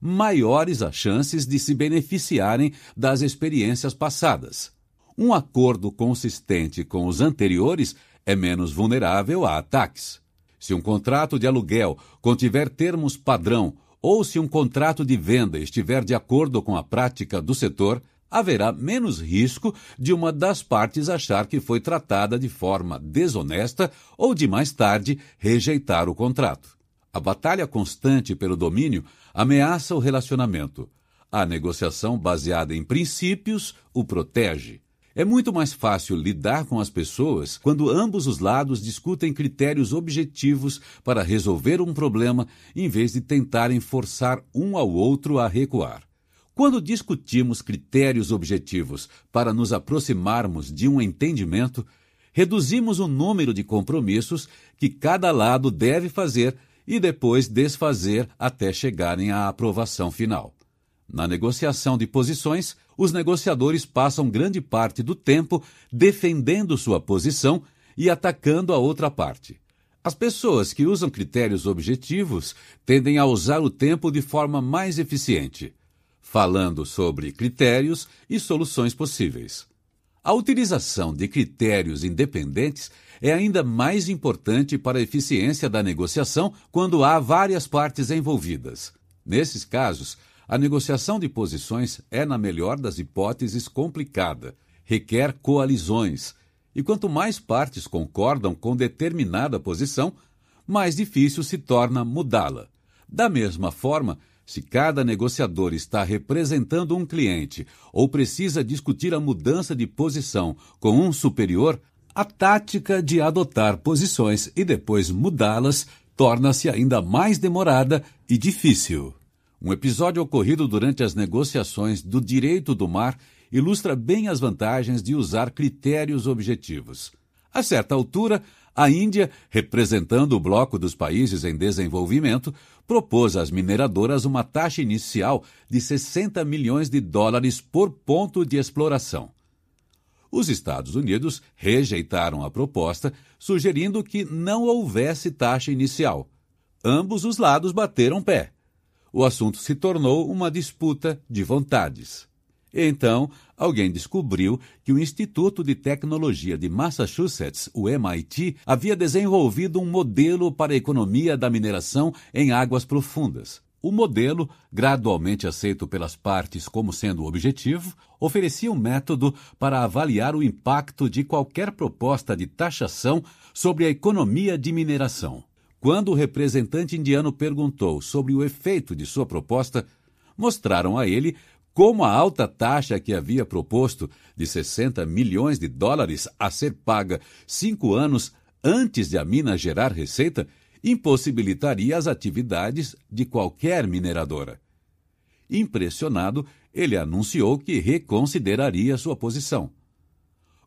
maiores as chances de se beneficiarem das experiências passadas. Um acordo consistente com os anteriores é menos vulnerável a ataques. Se um contrato de aluguel contiver termos padrão ou se um contrato de venda estiver de acordo com a prática do setor, haverá menos risco de uma das partes achar que foi tratada de forma desonesta ou de mais tarde rejeitar o contrato. A batalha constante pelo domínio ameaça o relacionamento. A negociação baseada em princípios o protege. É muito mais fácil lidar com as pessoas quando ambos os lados discutem critérios objetivos para resolver um problema, em vez de tentarem forçar um ao outro a recuar. Quando discutimos critérios objetivos para nos aproximarmos de um entendimento, reduzimos o número de compromissos que cada lado deve fazer e depois desfazer até chegarem à aprovação final. Na negociação de posições, os negociadores passam grande parte do tempo defendendo sua posição e atacando a outra parte. As pessoas que usam critérios objetivos tendem a usar o tempo de forma mais eficiente, falando sobre critérios e soluções possíveis. A utilização de critérios independentes é ainda mais importante para a eficiência da negociação quando há várias partes envolvidas. Nesses casos, a negociação de posições é, na melhor das hipóteses, complicada, requer coalizões, e quanto mais partes concordam com determinada posição, mais difícil se torna mudá-la. Da mesma forma, se cada negociador está representando um cliente ou precisa discutir a mudança de posição com um superior, a tática de adotar posições e depois mudá-las torna-se ainda mais demorada e difícil. Um episódio ocorrido durante as negociações do direito do mar ilustra bem as vantagens de usar critérios objetivos. A certa altura, a Índia, representando o bloco dos países em desenvolvimento, propôs às mineradoras uma taxa inicial de 60 milhões de dólares por ponto de exploração. Os Estados Unidos rejeitaram a proposta, sugerindo que não houvesse taxa inicial. Ambos os lados bateram pé o assunto se tornou uma disputa de vontades. Então, alguém descobriu que o Instituto de Tecnologia de Massachusetts, o MIT, havia desenvolvido um modelo para a economia da mineração em águas profundas. O modelo, gradualmente aceito pelas partes como sendo objetivo, oferecia um método para avaliar o impacto de qualquer proposta de taxação sobre a economia de mineração. Quando o representante indiano perguntou sobre o efeito de sua proposta, mostraram a ele como a alta taxa que havia proposto, de 60 milhões de dólares a ser paga cinco anos antes de a mina gerar receita, impossibilitaria as atividades de qualquer mineradora. Impressionado, ele anunciou que reconsideraria sua posição.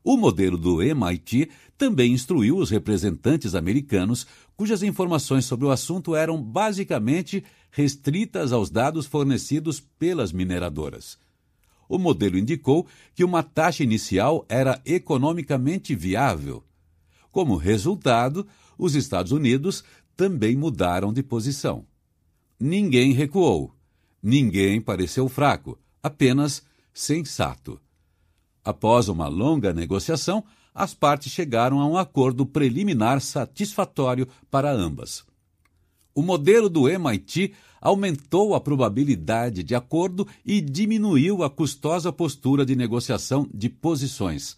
O modelo do MIT também instruiu os representantes americanos, cujas informações sobre o assunto eram basicamente restritas aos dados fornecidos pelas mineradoras. O modelo indicou que uma taxa inicial era economicamente viável. Como resultado, os Estados Unidos também mudaram de posição. Ninguém recuou. Ninguém pareceu fraco, apenas sensato. Após uma longa negociação, as partes chegaram a um acordo preliminar satisfatório para ambas. O modelo do MIT aumentou a probabilidade de acordo e diminuiu a custosa postura de negociação de posições.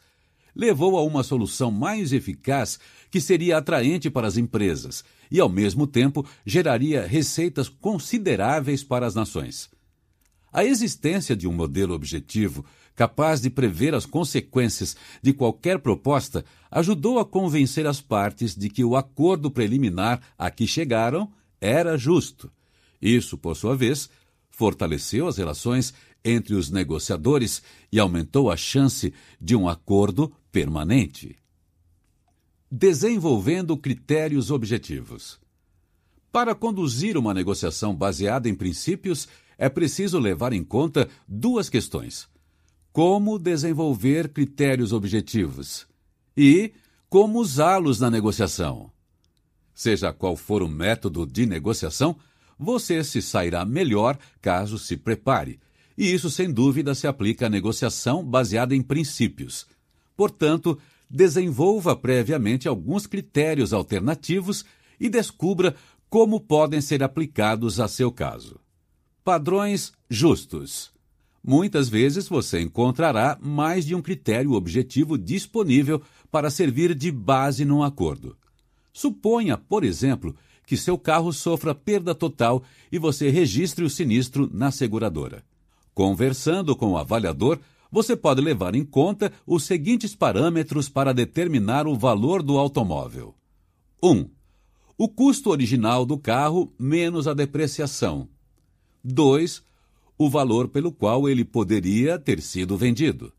Levou a uma solução mais eficaz que seria atraente para as empresas e, ao mesmo tempo, geraria receitas consideráveis para as nações. A existência de um modelo objetivo capaz de prever as consequências de qualquer proposta, ajudou a convencer as partes de que o acordo preliminar a que chegaram era justo. Isso, por sua vez, fortaleceu as relações entre os negociadores e aumentou a chance de um acordo permanente. Desenvolvendo critérios objetivos. Para conduzir uma negociação baseada em princípios, é preciso levar em conta duas questões: como desenvolver critérios objetivos e como usá-los na negociação. Seja qual for o método de negociação, você se sairá melhor caso se prepare, e isso sem dúvida se aplica à negociação baseada em princípios. Portanto, desenvolva previamente alguns critérios alternativos e descubra como podem ser aplicados a seu caso. Padrões justos. Muitas vezes você encontrará mais de um critério objetivo disponível para servir de base num acordo. Suponha, por exemplo, que seu carro sofra perda total e você registre o sinistro na seguradora. Conversando com o avaliador, você pode levar em conta os seguintes parâmetros para determinar o valor do automóvel: 1. O custo original do carro menos a depreciação. 2. O valor pelo qual ele poderia ter sido vendido.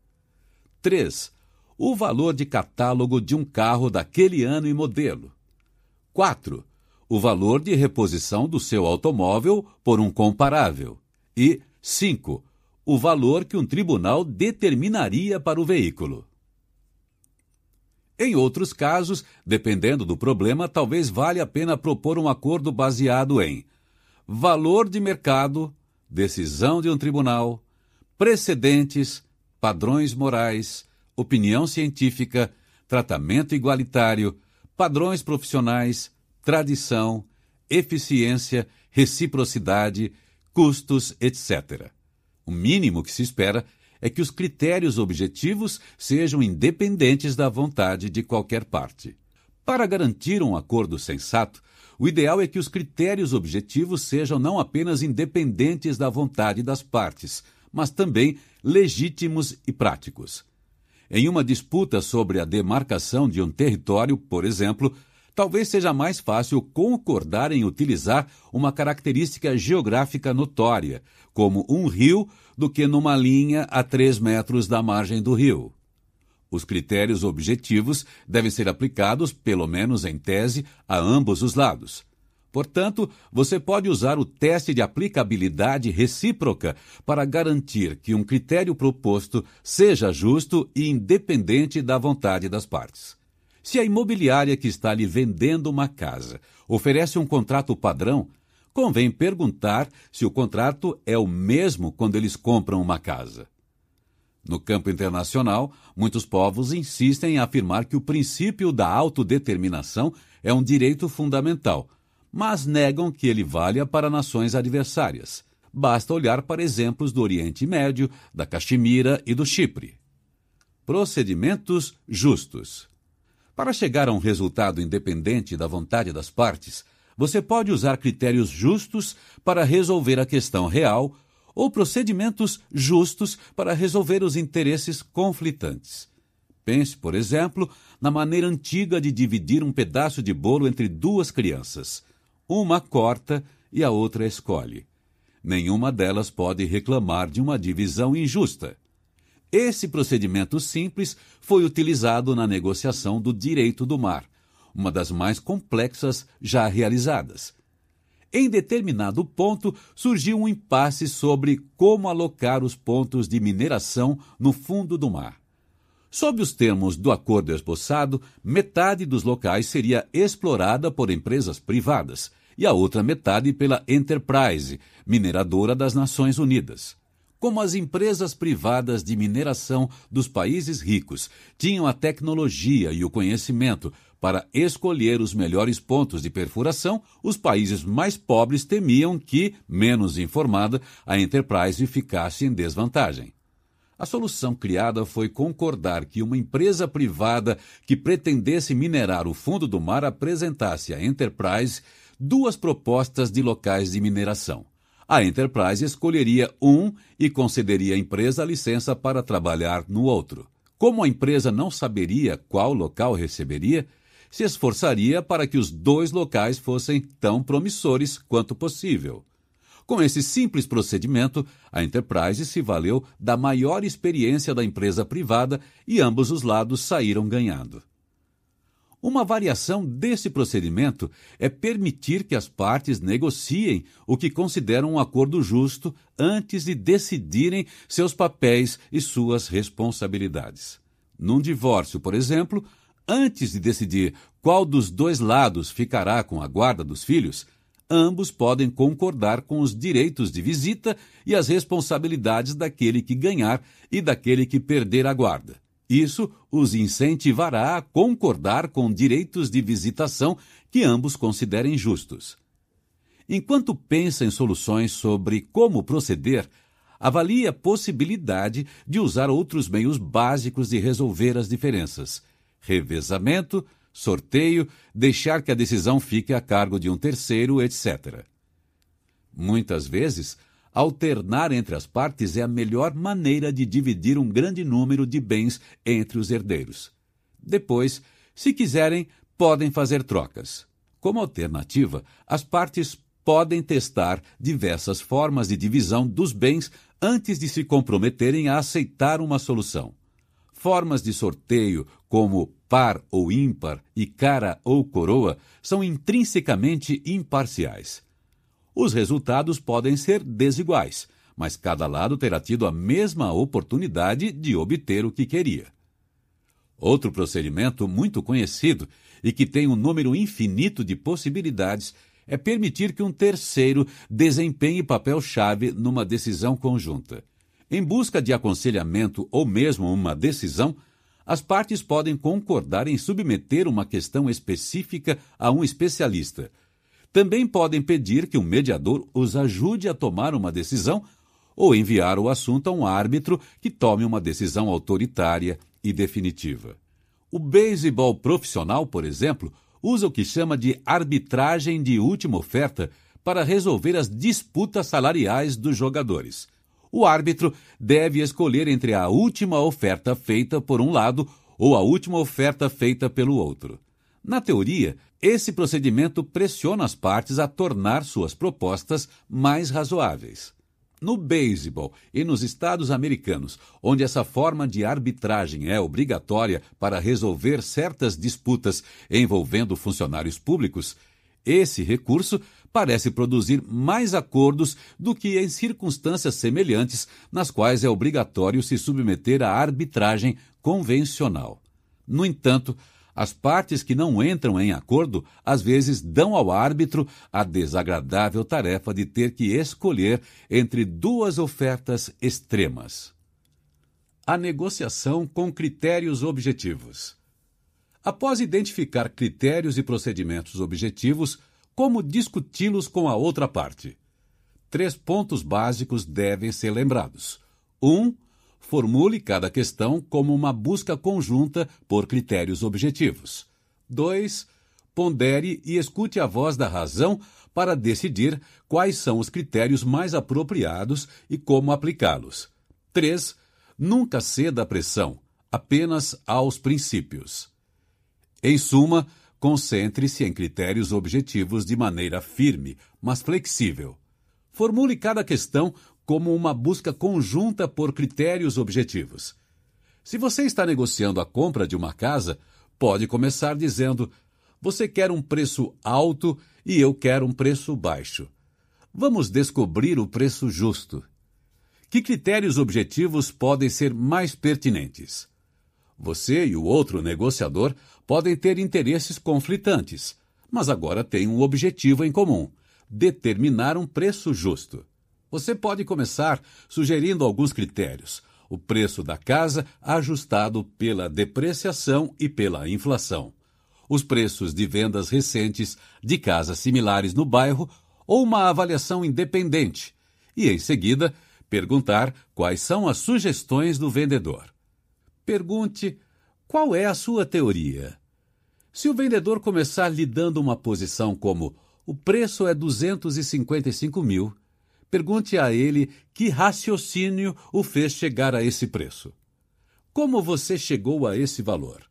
3. O valor de catálogo de um carro daquele ano e modelo. 4. O valor de reposição do seu automóvel por um comparável. E 5 o valor que um tribunal determinaria para o veículo. Em outros casos, dependendo do problema, talvez valha a pena propor um acordo baseado em valor de mercado, decisão de um tribunal, precedentes, padrões morais, opinião científica, tratamento igualitário, padrões profissionais, tradição, eficiência, reciprocidade, custos, etc. O mínimo que se espera é que os critérios objetivos sejam independentes da vontade de qualquer parte. Para garantir um acordo sensato, o ideal é que os critérios objetivos sejam não apenas independentes da vontade das partes, mas também legítimos e práticos. Em uma disputa sobre a demarcação de um território, por exemplo, talvez seja mais fácil concordar em utilizar uma característica geográfica notória, como um rio, do que numa linha a três metros da margem do rio. Os critérios objetivos devem ser aplicados, pelo menos em tese, a ambos os lados. Portanto, você pode usar o teste de aplicabilidade recíproca para garantir que um critério proposto seja justo e independente da vontade das partes. Se a imobiliária que está lhe vendendo uma casa oferece um contrato padrão, convém perguntar se o contrato é o mesmo quando eles compram uma casa. No campo internacional, muitos povos insistem em afirmar que o princípio da autodeterminação é um direito fundamental, mas negam que ele valha para nações adversárias. Basta olhar para exemplos do Oriente Médio, da Caxemira e do Chipre. Procedimentos justos. Para chegar a um resultado independente da vontade das partes, você pode usar critérios justos para resolver a questão real ou procedimentos justos para resolver os interesses conflitantes. Pense, por exemplo, na maneira antiga de dividir um pedaço de bolo entre duas crianças. Uma corta e a outra escolhe. Nenhuma delas pode reclamar de uma divisão injusta. Esse procedimento simples foi utilizado na negociação do direito do mar, uma das mais complexas já realizadas. Em determinado ponto, surgiu um impasse sobre como alocar os pontos de mineração no fundo do mar. Sob os termos do acordo esboçado, metade dos locais seria explorada por empresas privadas e a outra metade pela Enterprise, mineradora das Nações Unidas como as empresas privadas de mineração dos países ricos tinham a tecnologia e o conhecimento para escolher os melhores pontos de perfuração, os países mais pobres temiam que, menos informada, a Enterprise ficasse em desvantagem. A solução criada foi concordar que uma empresa privada que pretendesse minerar o fundo do mar apresentasse à Enterprise duas propostas de locais de mineração a Enterprise escolheria um e concederia à empresa licença para trabalhar no outro. Como a empresa não saberia qual local receberia, se esforçaria para que os dois locais fossem tão promissores quanto possível. Com esse simples procedimento, a Enterprise se valeu da maior experiência da empresa privada e ambos os lados saíram ganhando. Uma variação desse procedimento é permitir que as partes negociem o que consideram um acordo justo antes de decidirem seus papéis e suas responsabilidades. Num divórcio, por exemplo, antes de decidir qual dos dois lados ficará com a guarda dos filhos, ambos podem concordar com os direitos de visita e as responsabilidades daquele que ganhar e daquele que perder a guarda. Isso os incentivará a concordar com direitos de visitação que ambos considerem justos. Enquanto pensa em soluções sobre como proceder, avalie a possibilidade de usar outros meios básicos de resolver as diferenças: revezamento, sorteio, deixar que a decisão fique a cargo de um terceiro, etc. Muitas vezes, alternar entre as partes é a melhor maneira de dividir um grande número de bens entre os herdeiros. Depois, se quiserem, podem fazer trocas. Como alternativa, as partes podem testar diversas formas de divisão dos bens antes de se comprometerem a aceitar uma solução. Formas de sorteio, como par ou ímpar e cara ou coroa, são intrinsecamente imparciais. Os resultados podem ser desiguais, mas cada lado terá tido a mesma oportunidade de obter o que queria. Outro procedimento muito conhecido e que tem um número infinito de possibilidades é permitir que um terceiro desempenhe papel-chave numa decisão conjunta. Em busca de aconselhamento ou mesmo uma decisão, as partes podem concordar em submeter uma questão específica a um especialista. Também podem pedir que um mediador os ajude a tomar uma decisão ou enviar o assunto a um árbitro que tome uma decisão autoritária e definitiva. O beisebol profissional, por exemplo, usa o que chama de arbitragem de última oferta para resolver as disputas salariais dos jogadores. O árbitro deve escolher entre a última oferta feita por um lado ou a última oferta feita pelo outro. Na teoria, esse procedimento pressiona as partes a tornar suas propostas mais razoáveis. No beisebol e nos Estados americanos, onde essa forma de arbitragem é obrigatória para resolver certas disputas envolvendo funcionários públicos, esse recurso parece produzir mais acordos do que em circunstâncias semelhantes nas quais é obrigatório se submeter à arbitragem convencional. No entanto, as partes que não entram em acordo às vezes dão ao árbitro a desagradável tarefa de ter que escolher entre duas ofertas extremas. A negociação com critérios objetivos. Após identificar critérios e procedimentos objetivos, como discuti-los com a outra parte? Três pontos básicos devem ser lembrados. 1. Um, formule cada questão como uma busca conjunta por critérios objetivos. 2. Pondere e escute a voz da razão para decidir quais são os critérios mais apropriados e como aplicá-los. 3. Nunca ceda à pressão, apenas aos princípios. Em suma, concentre-se em critérios objetivos de maneira firme, mas flexível. Formule cada questão como uma busca conjunta por critérios objetivos. Se você está negociando a compra de uma casa, pode começar dizendo: Você quer um preço alto e eu quero um preço baixo. Vamos descobrir o preço justo. Que critérios objetivos podem ser mais pertinentes? Você e o outro negociador podem ter interesses conflitantes, mas agora têm um objetivo em comum: determinar um preço justo. Você pode começar sugerindo alguns critérios. O preço da casa ajustado pela depreciação e pela inflação. Os preços de vendas recentes de casas similares no bairro ou uma avaliação independente. E, em seguida, perguntar quais são as sugestões do vendedor. Pergunte qual é a sua teoria. Se o vendedor começar lhe dando uma posição como o preço é 255 mil, Pergunte a ele que raciocínio o fez chegar a esse preço. Como você chegou a esse valor?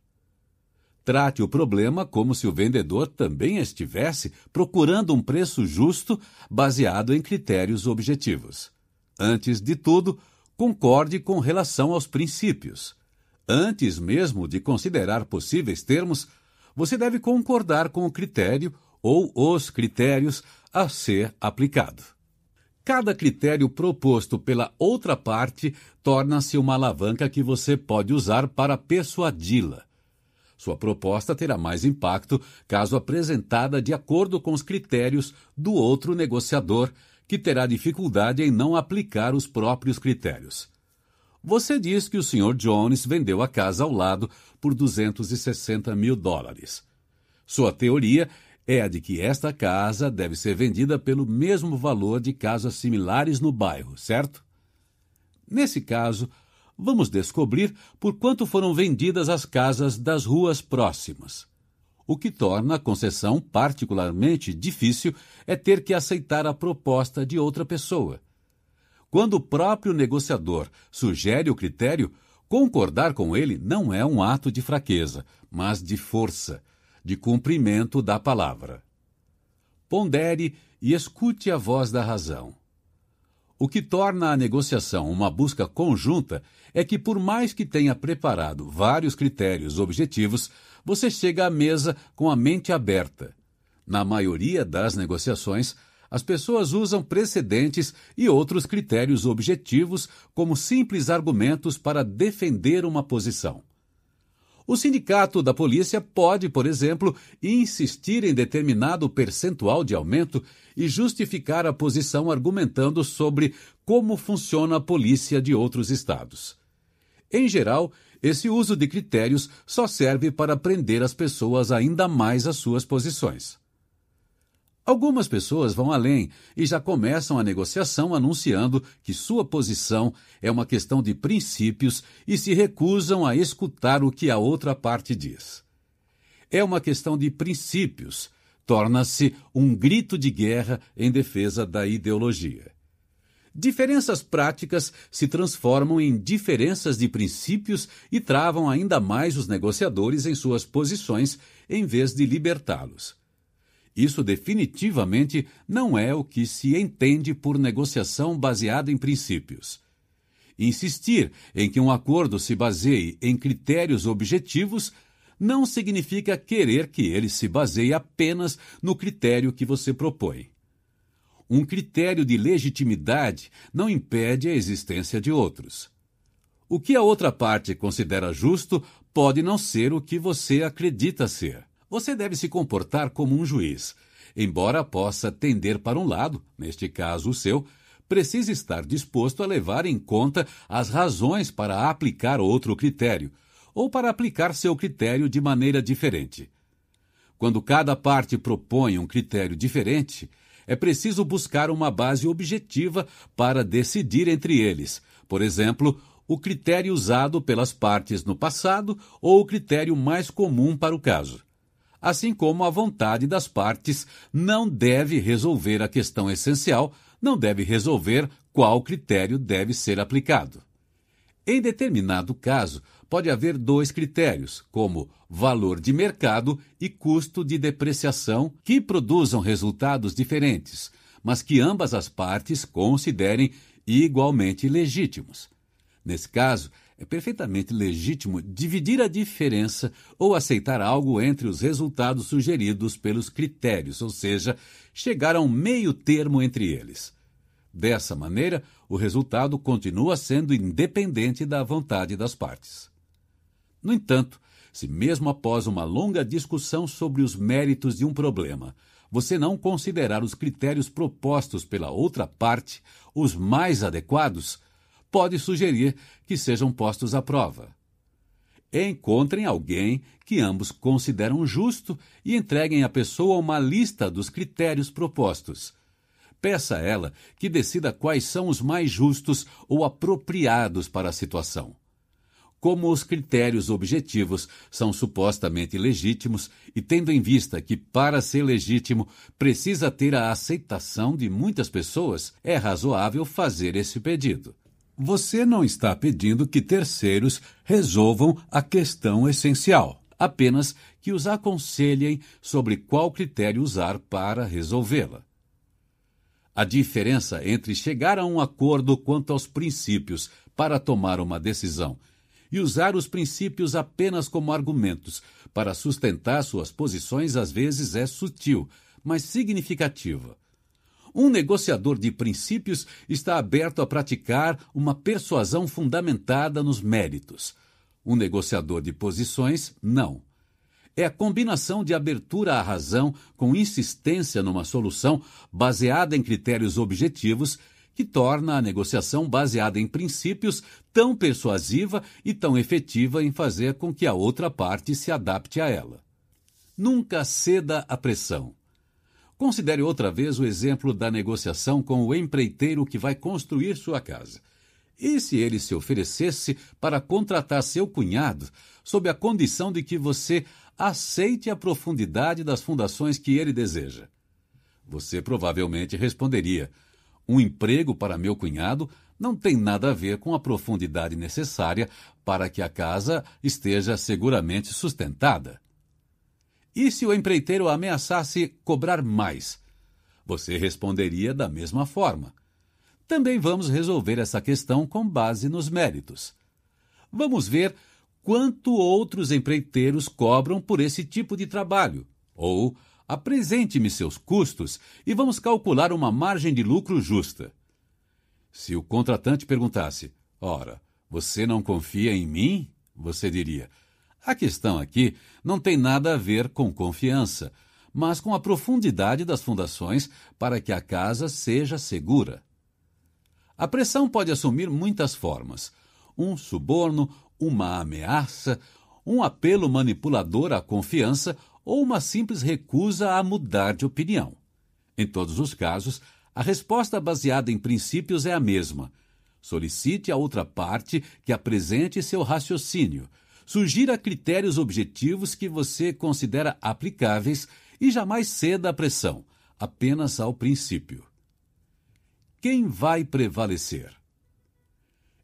Trate o problema como se o vendedor também estivesse procurando um preço justo baseado em critérios objetivos. Antes de tudo, concorde com relação aos princípios. Antes mesmo de considerar possíveis termos, você deve concordar com o critério ou os critérios a ser aplicado. Cada critério proposto pela outra parte torna-se uma alavanca que você pode usar para persuadi-la. Sua proposta terá mais impacto caso apresentada de acordo com os critérios do outro negociador, que terá dificuldade em não aplicar os próprios critérios. Você diz que o Sr. Jones vendeu a casa ao lado por 260 mil dólares. Sua teoria é a de que esta casa deve ser vendida pelo mesmo valor de casas similares no bairro, certo? Nesse caso, vamos descobrir por quanto foram vendidas as casas das ruas próximas. O que torna a concessão particularmente difícil é ter que aceitar a proposta de outra pessoa. Quando o próprio negociador sugere o critério, concordar com ele não é um ato de fraqueza, mas de força, de cumprimento da palavra. Pondere e escute a voz da razão. O que torna a negociação uma busca conjunta é que, por mais que tenha preparado vários critérios objetivos, você chega à mesa com a mente aberta. Na maioria das negociações, as pessoas usam precedentes e outros critérios objetivos como simples argumentos para defender uma posição. O sindicato da polícia pode, por exemplo, insistir em determinado percentual de aumento e justificar a posição argumentando sobre como funciona a polícia de outros estados. Em geral, esse uso de critérios só serve para prender as pessoas ainda mais às suas posições. Algumas pessoas vão além e já começam a negociação anunciando que sua posição é uma questão de princípios e se recusam a escutar o que a outra parte diz. É uma questão de princípios, torna-se um grito de guerra em defesa da ideologia. Diferenças práticas se transformam em diferenças de princípios e travam ainda mais os negociadores em suas posições em vez de libertá-los. Isso definitivamente não é o que se entende por negociação baseada em princípios. Insistir em que um acordo se baseie em critérios objetivos não significa querer que ele se baseie apenas no critério que você propõe. Um critério de legitimidade não impede a existência de outros. O que a outra parte considera justo pode não ser o que você acredita ser. Você deve se comportar como um juiz. Embora possa tender para um lado, neste caso o seu, precisa estar disposto a levar em conta as razões para aplicar outro critério, ou para aplicar seu critério de maneira diferente. Quando cada parte propõe um critério diferente, é preciso buscar uma base objetiva para decidir entre eles. Por exemplo, o critério usado pelas partes no passado ou o critério mais comum para o caso assim como a vontade das partes não deve resolver a questão essencial, não deve resolver qual critério deve ser aplicado. Em determinado caso, pode haver dois critérios, como valor de mercado e custo de depreciação, que produzam resultados diferentes, mas que ambas as partes considerem igualmente legítimos. Nesse caso, é perfeitamente legítimo dividir a diferença ou aceitar algo entre os resultados sugeridos pelos critérios, ou seja, chegar a um meio termo entre eles. Dessa maneira, o resultado continua sendo independente da vontade das partes. No entanto, se mesmo após uma longa discussão sobre os méritos de um problema, você não considerar os critérios propostos pela outra parte os mais adequados, pode sugerir que sejam postos à prova. Encontrem alguém que ambos consideram justo e entreguem à pessoa uma lista dos critérios propostos. Peça a ela que decida quais são os mais justos ou apropriados para a situação. Como os critérios objetivos são supostamente legítimos e tendo em vista que, para ser legítimo, precisa ter a aceitação de muitas pessoas, é razoável fazer esse pedido. Você não está pedindo que terceiros resolvam a questão essencial, apenas que os aconselhem sobre qual critério usar para resolvê-la. A diferença entre chegar a um acordo quanto aos princípios para tomar uma decisão e usar os princípios apenas como argumentos para sustentar suas posições às vezes é sutil, mas significativa. Um negociador de princípios está aberto a praticar uma persuasão fundamentada nos méritos. Um negociador de posições, não. É a combinação de abertura à razão com insistência numa solução baseada em critérios objetivos que torna a negociação baseada em princípios tão persuasiva e tão efetiva em fazer com que a outra parte se adapte a ela. Nunca ceda à pressão. Considere outra vez o exemplo da negociação com o empreiteiro que vai construir sua casa. E se ele se oferecesse para contratar seu cunhado, sob a condição de que você aceite a profundidade das fundações que ele deseja? Você provavelmente responderia: Um emprego para meu cunhado não tem nada a ver com a profundidade necessária para que a casa esteja seguramente sustentada. E se o empreiteiro ameaçasse cobrar mais? Você responderia da mesma forma. Também vamos resolver essa questão com base nos méritos. Vamos ver quanto outros empreiteiros cobram por esse tipo de trabalho. Ou apresente-me seus custos e vamos calcular uma margem de lucro justa. Se o contratante perguntasse: Ora, você não confia em mim? Você diria: A questão aqui não tem nada a ver com confiança, mas com a profundidade das fundações para que a casa seja segura. A pressão pode assumir muitas formas: um suborno, uma ameaça, um apelo manipulador à confiança ou uma simples recusa a mudar de opinião. Em todos os casos, a resposta baseada em princípios é a mesma. Solicite a outra parte que apresente seu raciocínio. Sugira critérios objetivos que você considera aplicáveis e jamais ceda à pressão, apenas ao princípio. Quem vai prevalecer?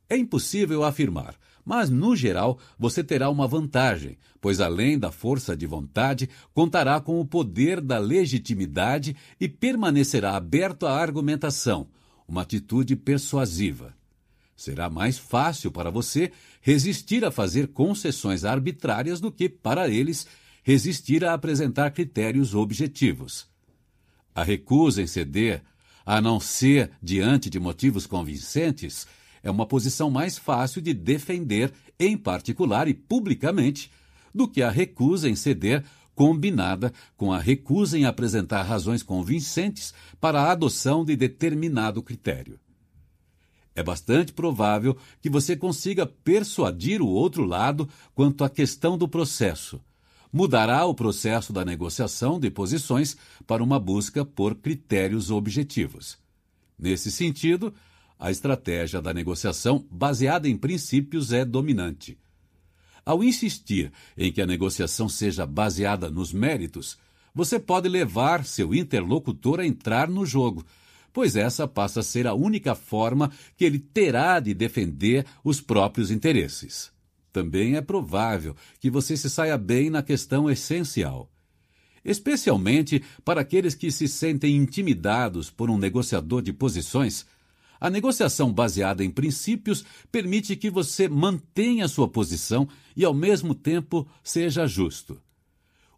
É impossível afirmar, mas, no geral, você terá uma vantagem, pois, além da força de vontade, contará com o poder da legitimidade e permanecerá aberto à argumentação, uma atitude persuasiva. Será mais fácil para você resistir a fazer concessões arbitrárias do que, para eles, resistir a apresentar critérios objetivos. A recusa em ceder, a não ser diante de motivos convincentes, é uma posição mais fácil de defender, em particular e publicamente, do que a recusa em ceder combinada com a recusa em apresentar razões convincentes para a adoção de determinado critério. É bastante provável que você consiga persuadir o outro lado quanto à questão do processo. Mudará o processo da negociação de posições para uma busca por critérios objetivos. Nesse sentido, a estratégia da negociação baseada em princípios é dominante. Ao insistir em que a negociação seja baseada nos méritos, você pode levar seu interlocutor a entrar no jogo, pois essa passa a ser a única forma que ele terá de defender os próprios interesses. Também é provável que você se saia bem na questão essencial. Especialmente para aqueles que se sentem intimidados por um negociador de posições a negociação baseada em princípios permite que você mantenha sua posição e, ao mesmo tempo, seja justo.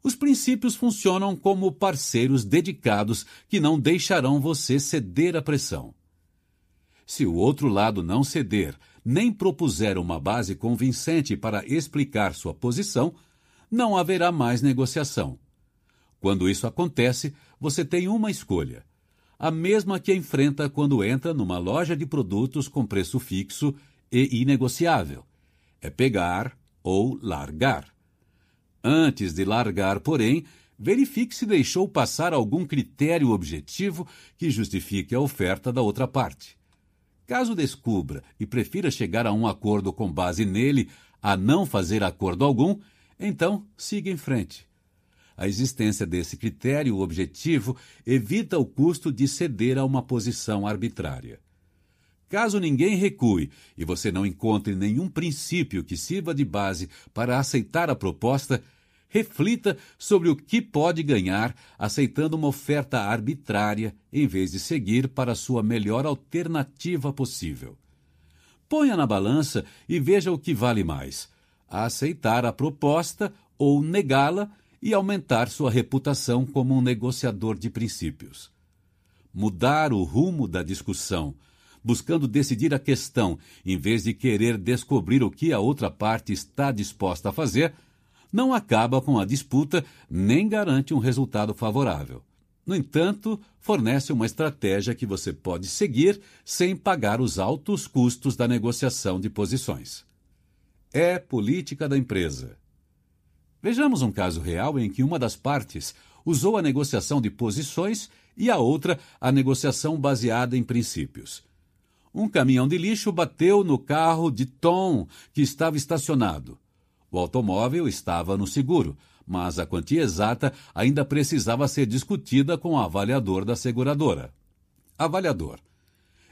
Os princípios funcionam como parceiros dedicados que não deixarão você ceder à pressão. Se o outro lado não ceder, nem propuser uma base convincente para explicar sua posição, não haverá mais negociação. Quando isso acontece, você tem uma escolha a mesma que enfrenta quando entra numa loja de produtos com preço fixo e inegociável. É pegar ou largar. Antes de largar, porém, verifique se deixou passar algum critério objetivo que justifique a oferta da outra parte. Caso descubra e prefira chegar a um acordo com base nele a não fazer acordo algum, então siga em frente. A existência desse critério objetivo evita o custo de ceder a uma posição arbitrária. Caso ninguém recue e você não encontre nenhum princípio que sirva de base para aceitar a proposta, reflita sobre o que pode ganhar aceitando uma oferta arbitrária em vez de seguir para a sua melhor alternativa possível. Ponha na balança e veja o que vale mais: aceitar a proposta ou negá-la e aumentar sua reputação como um negociador de princípios. Mudar o rumo da discussão, buscando decidir a questão em vez de querer descobrir o que a outra parte está disposta a fazer, não acaba com a disputa nem garante um resultado favorável. No entanto, fornece uma estratégia que você pode seguir sem pagar os altos custos da negociação de posições. É política da empresa Vejamos um caso real em que uma das partes usou a negociação de posições e a outra a negociação baseada em princípios. Um caminhão de lixo bateu no carro de Tom, que estava estacionado. O automóvel estava no seguro, mas a quantia exata ainda precisava ser discutida com o avaliador da seguradora. Avaliador.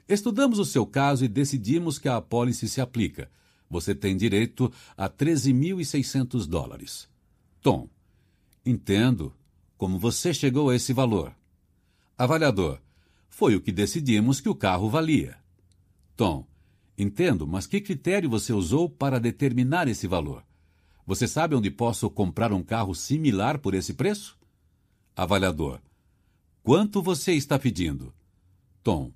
Estudamos o seu caso e decidimos que a apólice se aplica. Você tem direito a 13.600 dólares. Tom. Entendo. Como você chegou a esse valor? Avaliador. Foi o que decidimos que o carro valia. Tom. Entendo, mas que critério você usou para determinar esse valor? Você sabe onde posso comprar um carro similar por esse preço? Avaliador. Quanto você está pedindo? Tom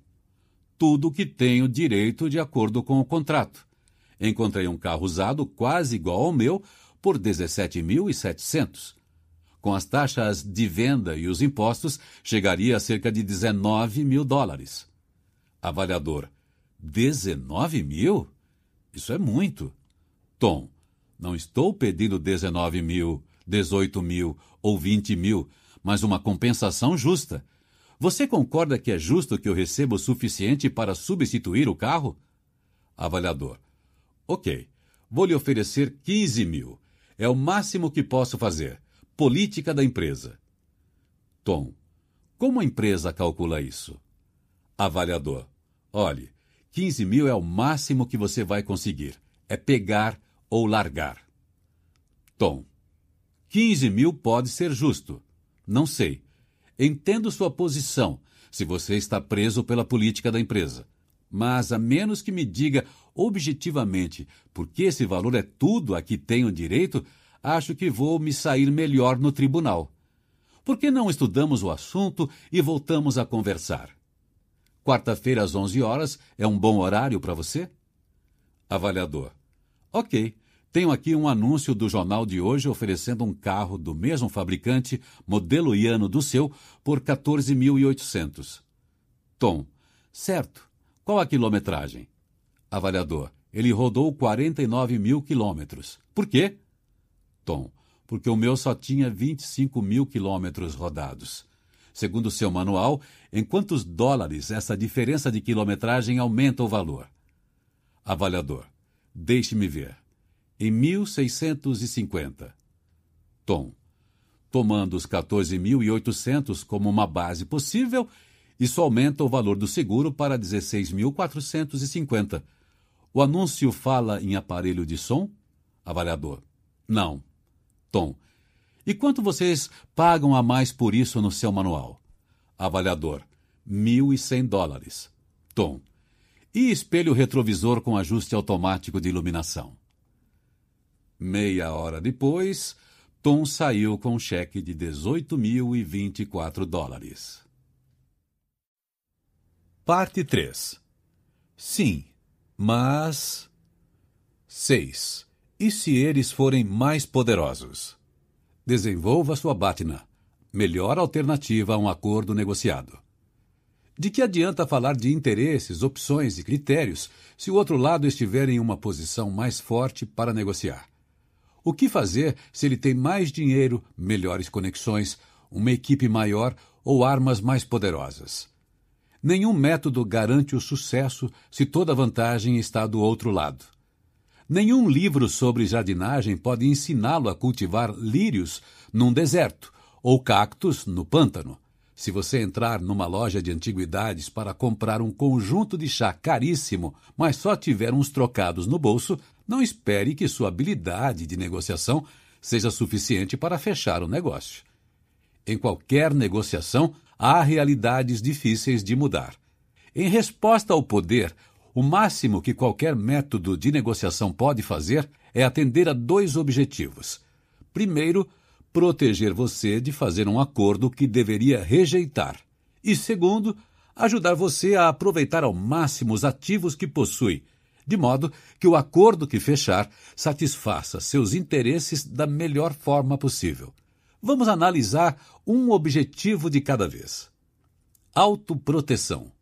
tudo que tenho direito de acordo com o contrato. Encontrei um carro usado quase igual ao meu por 17.700. Com as taxas de venda e os impostos, chegaria a cerca de 19 mil dólares. Avaliador: 19 mil? Isso é muito. Tom: Não estou pedindo 19 mil, 18 mil ou 20 mil, mas uma compensação justa. Você concorda que é justo que eu receba o suficiente para substituir o carro? Avaliador. Ok. Vou lhe oferecer 15 mil. É o máximo que posso fazer. Política da empresa. Tom. Como a empresa calcula isso? Avaliador. Olhe, 15 mil é o máximo que você vai conseguir. É pegar ou largar. Tom. 15 mil pode ser justo. Não sei. Entendo sua posição, se você está preso pela política da empresa. Mas, a menos que me diga objetivamente por que esse valor é tudo a que tenho direito, acho que vou me sair melhor no tribunal. Por que não estudamos o assunto e voltamos a conversar? Quarta-feira às 11 horas é um bom horário para você? Avaliador. Ok. Tenho aqui um anúncio do jornal de hoje oferecendo um carro do mesmo fabricante, modelo e ano do seu, por 14.800. Tom. Certo. Qual a quilometragem? Avaliador. Ele rodou 49 mil quilômetros. Por quê? Tom. Porque o meu só tinha 25 mil quilômetros rodados. Segundo seu manual, em quantos dólares essa diferença de quilometragem aumenta o valor? Avaliador. Deixe-me ver em 1650. Tom. Tomando os 14.800 como uma base possível, isso aumenta o valor do seguro para 16.450. O anúncio fala em aparelho de som? Avaliador. Não. Tom. E quanto vocês pagam a mais por isso no seu manual? Avaliador. 1.100 dólares. Tom. E espelho retrovisor com ajuste automático de iluminação? Meia hora depois, Tom saiu com um cheque de 18.024 dólares. Parte 3 Sim, mas. 6. E se eles forem mais poderosos? Desenvolva sua Batna. Melhor alternativa a um acordo negociado. De que adianta falar de interesses, opções e critérios se o outro lado estiver em uma posição mais forte para negociar? O que fazer se ele tem mais dinheiro, melhores conexões, uma equipe maior ou armas mais poderosas? Nenhum método garante o sucesso se toda vantagem está do outro lado. Nenhum livro sobre jardinagem pode ensiná-lo a cultivar lírios num deserto ou cactos no pântano. Se você entrar numa loja de antiguidades para comprar um conjunto de chá caríssimo, mas só tiver uns trocados no bolso, não espere que sua habilidade de negociação seja suficiente para fechar o negócio. Em qualquer negociação, há realidades difíceis de mudar. Em resposta ao poder, o máximo que qualquer método de negociação pode fazer é atender a dois objetivos. Primeiro, proteger você de fazer um acordo que deveria rejeitar. E segundo, ajudar você a aproveitar ao máximo os ativos que possui, de modo que o acordo que fechar satisfaça seus interesses da melhor forma possível. Vamos analisar um objetivo de cada vez. Autoproteção.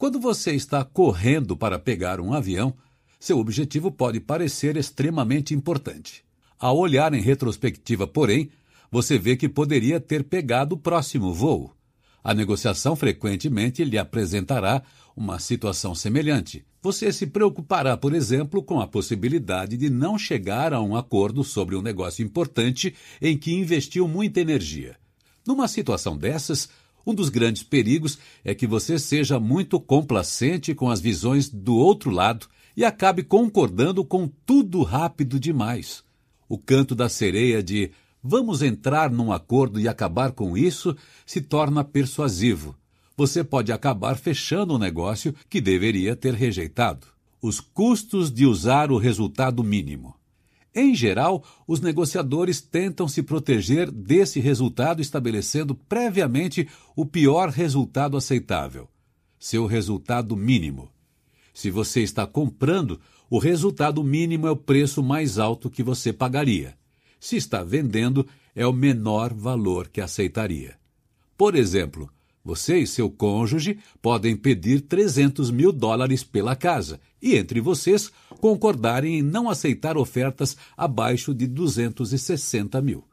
Quando você está correndo para pegar um avião, seu objetivo pode parecer extremamente importante. Ao olhar em retrospectiva, porém, você vê que poderia ter pegado o próximo voo. A negociação frequentemente lhe apresentará uma situação semelhante. Você se preocupará, por exemplo, com a possibilidade de não chegar a um acordo sobre um negócio importante em que investiu muita energia. Numa situação dessas, um dos grandes perigos é que você seja muito complacente com as visões do outro lado e acabe concordando com tudo rápido demais. O canto da sereia de vamos entrar num acordo e acabar com isso se torna persuasivo. Você pode acabar fechando um negócio que deveria ter rejeitado. Os custos de usar o resultado mínimo. Em geral, os negociadores tentam se proteger desse resultado estabelecendo previamente o pior resultado aceitável, seu resultado mínimo. Se você está comprando, o resultado mínimo é o preço mais alto que você pagaria. Se está vendendo, é o menor valor que aceitaria. Por exemplo, você e seu cônjuge podem pedir 300 mil dólares pela casa e, entre vocês, concordarem em não aceitar ofertas abaixo de 260 mil.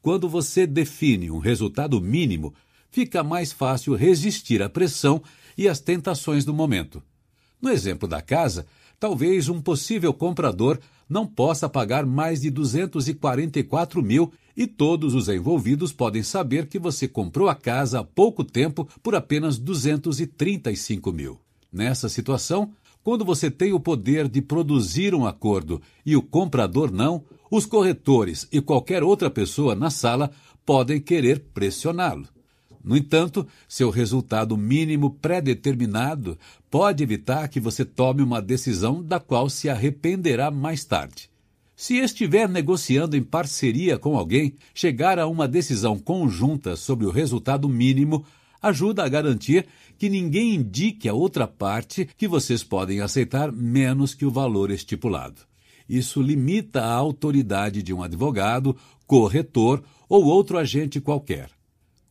Quando você define um resultado mínimo, fica mais fácil resistir à pressão e às tentações do momento. No exemplo da casa, talvez um possível comprador não possa pagar mais de 244 mil e todos os envolvidos podem saber que você comprou a casa há pouco tempo por apenas 235 mil. Nessa situação, quando você tem o poder de produzir um acordo e o comprador não, os corretores e qualquer outra pessoa na sala podem querer pressioná-lo. No entanto, seu resultado mínimo pré-determinado pode evitar que você tome uma decisão da qual se arrependerá mais tarde. Se estiver negociando em parceria com alguém, chegar a uma decisão conjunta sobre o resultado mínimo ajuda a garantir que ninguém indique a outra parte que vocês podem aceitar menos que o valor estipulado. Isso limita a autoridade de um advogado, corretor ou outro agente qualquer.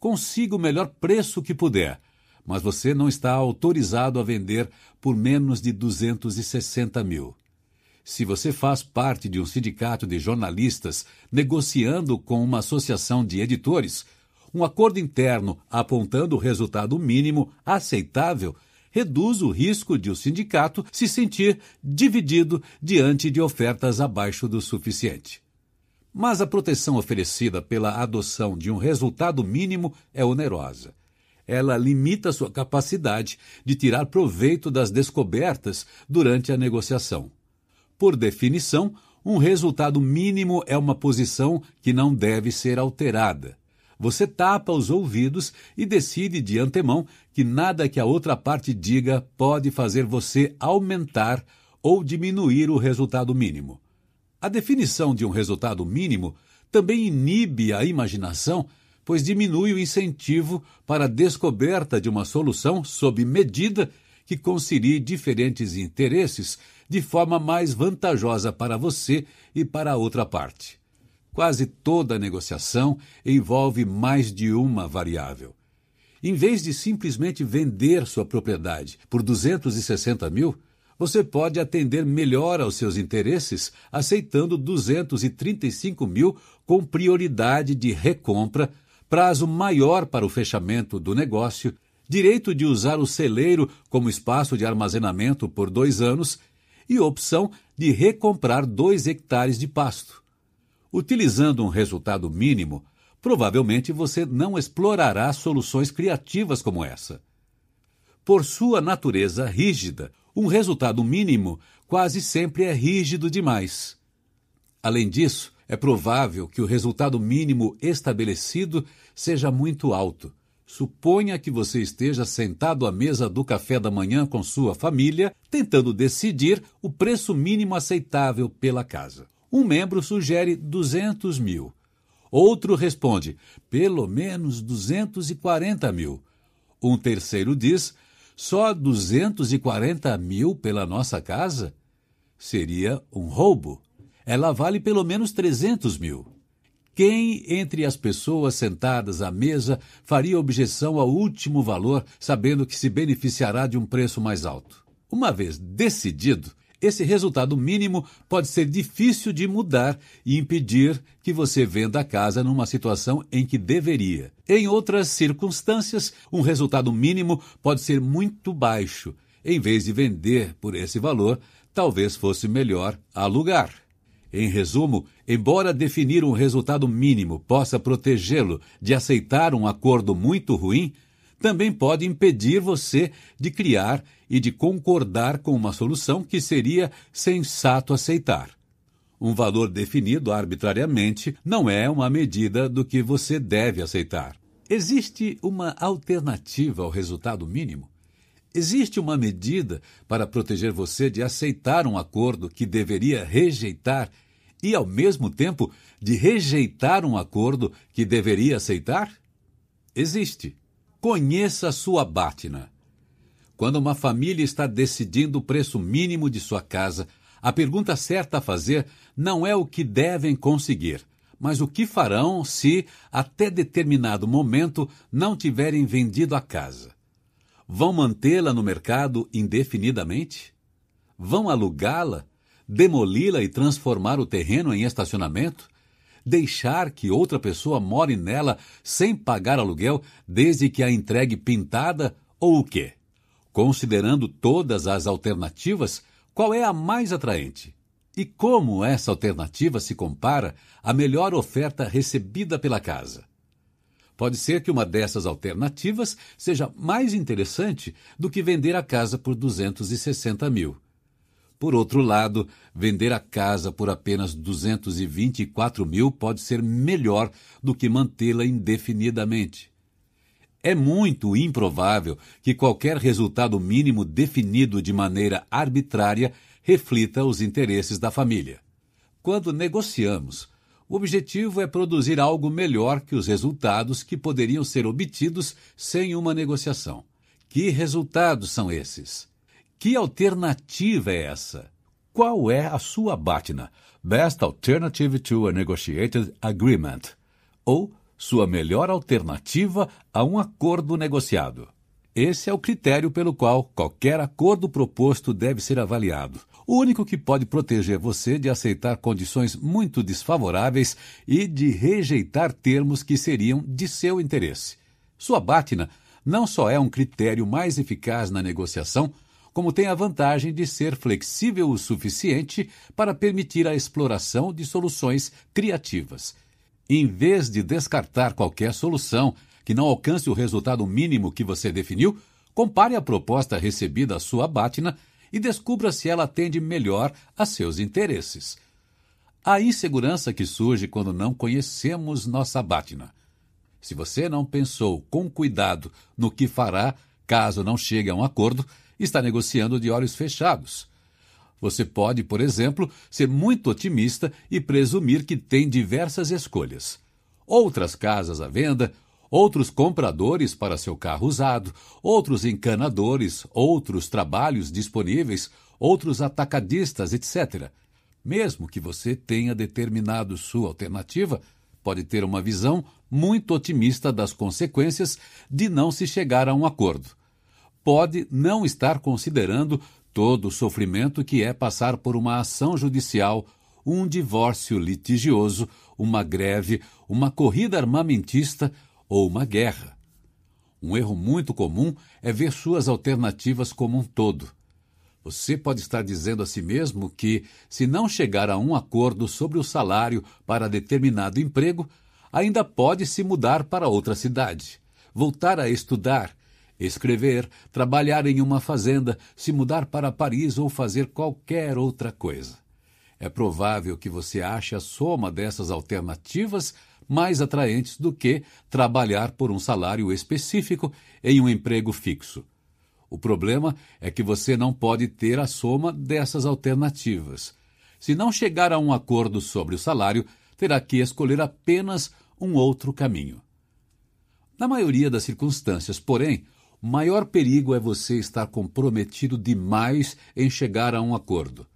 Consiga o melhor preço que puder, mas você não está autorizado a vender por menos de 260 mil. Se você faz parte de um sindicato de jornalistas negociando com uma associação de editores, um acordo interno apontando o resultado mínimo aceitável reduz o risco de o sindicato se sentir dividido diante de ofertas abaixo do suficiente. Mas a proteção oferecida pela adoção de um resultado mínimo é onerosa. Ela limita sua capacidade de tirar proveito das descobertas durante a negociação. Por definição, um resultado mínimo é uma posição que não deve ser alterada. Você tapa os ouvidos e decide de antemão que nada que a outra parte diga pode fazer você aumentar ou diminuir o resultado mínimo. A definição de um resultado mínimo também inibe a imaginação, pois diminui o incentivo para a descoberta de uma solução sob medida que concilie diferentes interesses de forma mais vantajosa para você e para a outra parte. Quase toda negociação envolve mais de uma variável. Em vez de simplesmente vender sua propriedade por 260 mil, você pode atender melhor aos seus interesses aceitando 235 mil com prioridade de recompra, prazo maior para o fechamento do negócio, direito de usar o celeiro como espaço de armazenamento por dois anos e opção de recomprar dois hectares de pasto. Utilizando um resultado mínimo, provavelmente você não explorará soluções criativas como essa. Por sua natureza rígida, um resultado mínimo quase sempre é rígido demais. Além disso, é provável que o resultado mínimo estabelecido seja muito alto. Suponha que você esteja sentado à mesa do café da manhã com sua família, tentando decidir o preço mínimo aceitável pela casa. Um membro sugere 200 mil. Outro responde, pelo menos 240 mil. Um terceiro diz, só 240 mil pela nossa casa? Seria um roubo. Ela vale pelo menos 300 mil. Quem entre as pessoas sentadas à mesa faria objeção ao último valor, sabendo que se beneficiará de um preço mais alto? Uma vez decidido, Esse resultado mínimo pode ser difícil de mudar e impedir que você venda a casa numa situação em que deveria. Em outras circunstâncias, um resultado mínimo pode ser muito baixo. Em vez de vender por esse valor, talvez fosse melhor alugar. Em resumo, embora definir um resultado mínimo possa protegê-lo de aceitar um acordo muito ruim, também pode impedir você de criar e de concordar com uma solução que seria sensato aceitar. Um valor definido arbitrariamente não é uma medida do que você deve aceitar. Existe uma alternativa ao resultado mínimo? Existe uma medida para proteger você de aceitar um acordo que deveria rejeitar e, ao mesmo tempo, de rejeitar um acordo que deveria aceitar? Existe. Conheça a sua Bátina. Quando uma família está decidindo o preço mínimo de sua casa, a pergunta certa a fazer não é o que devem conseguir, mas o que farão se, até determinado momento, não tiverem vendido a casa. Vão mantê-la no mercado indefinidamente? Vão alugá-la? Demoli-la e transformar o terreno em estacionamento? Deixar que outra pessoa more nela sem pagar aluguel desde que a entregue pintada ou o quê? Considerando todas as alternativas, qual é a mais atraente? E como essa alternativa se compara à melhor oferta recebida pela casa? Pode ser que uma dessas alternativas seja mais interessante do que vender a casa por 260 mil. Por outro lado, vender a casa por apenas 224 mil pode ser melhor do que mantê-la indefinidamente. É muito improvável que qualquer resultado mínimo definido de maneira arbitrária reflita os interesses da família. Quando negociamos, o objetivo é produzir algo melhor que os resultados que poderiam ser obtidos sem uma negociação. Que resultados são esses? Que alternativa é essa? Qual é a sua BATNA? Best Alternative to a Negotiated Agreement. Ou sua melhor alternativa a um acordo negociado. Esse é o critério pelo qual qualquer acordo proposto deve ser avaliado. O único que pode proteger você de aceitar condições muito desfavoráveis e de rejeitar termos que seriam de seu interesse. Sua BATNA não só é um critério mais eficaz na negociação, como tem a vantagem de ser flexível o suficiente para permitir a exploração de soluções criativas. Em vez de descartar qualquer solução que não alcance o resultado mínimo que você definiu, compare a proposta recebida à sua BATNA e descubra se ela atende melhor a seus interesses. A insegurança que surge quando não conhecemos nossa BATNA. Se você não pensou com cuidado no que fará caso não chegue a um acordo, está negociando de olhos fechados. Você pode, por exemplo, ser muito otimista e presumir que tem diversas escolhas. Outras casas à venda, outros compradores para seu carro usado, outros encanadores, outros trabalhos disponíveis, outros atacadistas, etc. Mesmo que você tenha determinado sua alternativa, pode ter uma visão muito otimista das consequências de não se chegar a um acordo. Pode não estar considerando todo o sofrimento que é passar por uma ação judicial, um divórcio litigioso, uma greve, uma corrida armamentista ou uma guerra. Um erro muito comum é ver suas alternativas como um todo. Você pode estar dizendo a si mesmo que, se não chegar a um acordo sobre o salário para determinado emprego, ainda pode se mudar para outra cidade, voltar a estudar, escrever, trabalhar em uma fazenda, se mudar para Paris ou fazer qualquer outra coisa. É provável que você ache a soma dessas alternativas mais atraentes do que trabalhar por um salário específico em um emprego fixo. O problema é que você não pode ter a soma dessas alternativas. Se não chegar a um acordo sobre o salário, terá que escolher apenas um outro caminho. Na maioria das circunstâncias, porém, maior perigo é você estar comprometido demais em chegar a um acordo.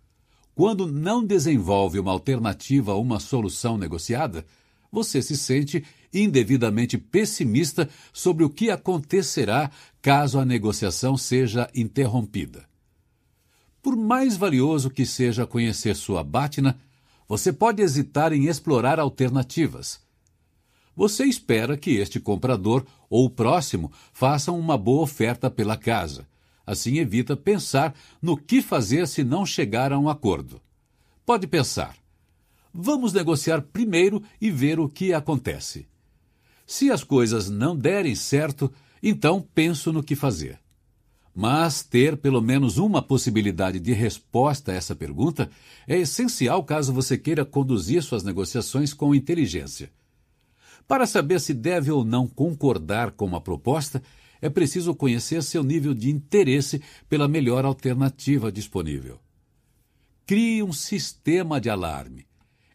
Quando não desenvolve uma alternativa a uma solução negociada, você se sente indevidamente pessimista sobre o que acontecerá caso a negociação seja interrompida. Por mais valioso que seja conhecer sua Batna, você pode hesitar em explorar alternativas. Você espera que este comprador ou o próximo façam uma boa oferta pela casa. Assim evita pensar no que fazer se não chegar a um acordo. Pode pensar: vamos negociar primeiro e ver o que acontece. Se as coisas não derem certo, então penso no que fazer. Mas ter pelo menos uma possibilidade de resposta a essa pergunta é essencial caso você queira conduzir suas negociações com inteligência. Para saber se deve ou não concordar com uma proposta, é preciso conhecer seu nível de interesse pela melhor alternativa disponível. Crie um sistema de alarme.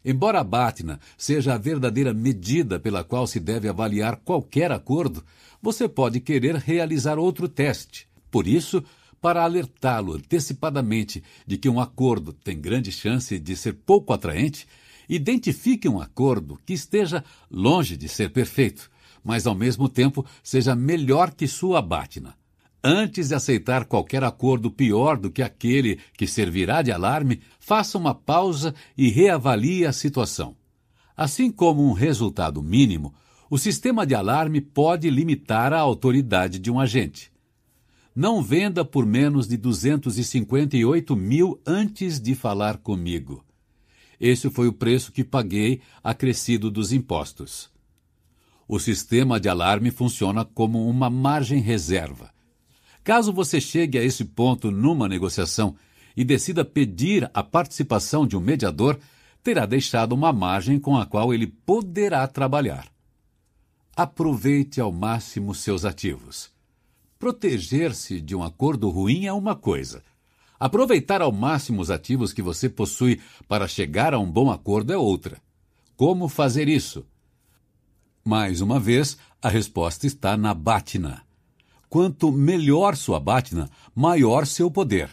Embora a BATNA seja a verdadeira medida pela qual se deve avaliar qualquer acordo, você pode querer realizar outro teste. Por isso, para alertá-lo antecipadamente de que um acordo tem grande chance de ser pouco atraente, Identifique um acordo que esteja longe de ser perfeito, mas ao mesmo tempo seja melhor que sua Batna. Antes de aceitar qualquer acordo pior do que aquele que servirá de alarme, faça uma pausa e reavalie a situação. Assim como um resultado mínimo, o sistema de alarme pode limitar a autoridade de um agente. Não venda por menos de 258 mil antes de falar comigo. Esse foi o preço que paguei acrescido dos impostos. O sistema de alarme funciona como uma margem reserva. Caso você chegue a esse ponto numa negociação e decida pedir a participação de um mediador, terá deixado uma margem com a qual ele poderá trabalhar. Aproveite ao máximo seus ativos. Proteger-se de um acordo ruim é uma coisa, Aproveitar ao máximo os ativos que você possui para chegar a um bom acordo é outra. Como fazer isso? Mais uma vez, a resposta está na Batna. Quanto melhor sua Batna, maior seu poder.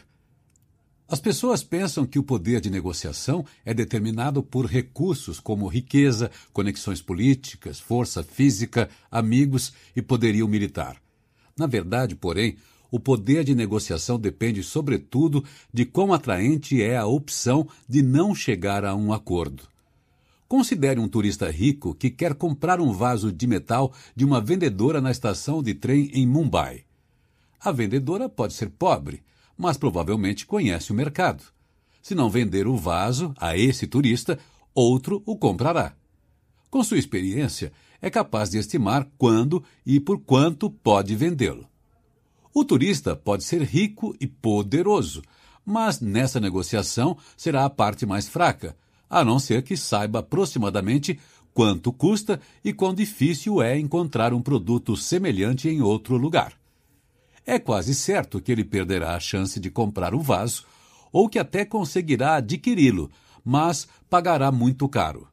As pessoas pensam que o poder de negociação é determinado por recursos como riqueza, conexões políticas, força física, amigos e poderio militar. Na verdade, porém, o poder de negociação depende, sobretudo, de quão atraente é a opção de não chegar a um acordo. Considere um turista rico que quer comprar um vaso de metal de uma vendedora na estação de trem em Mumbai. A vendedora pode ser pobre, mas provavelmente conhece o mercado. Se não vender o vaso a esse turista, outro o comprará. Com sua experiência, é capaz de estimar quando e por quanto pode vendê-lo. O turista pode ser rico e poderoso, mas nessa negociação será a parte mais fraca, a não ser que saiba aproximadamente quanto custa e quão difícil é encontrar um produto semelhante em outro lugar. É quase certo que ele perderá a chance de comprar o vaso, ou que até conseguirá adquiri-lo, mas pagará muito caro.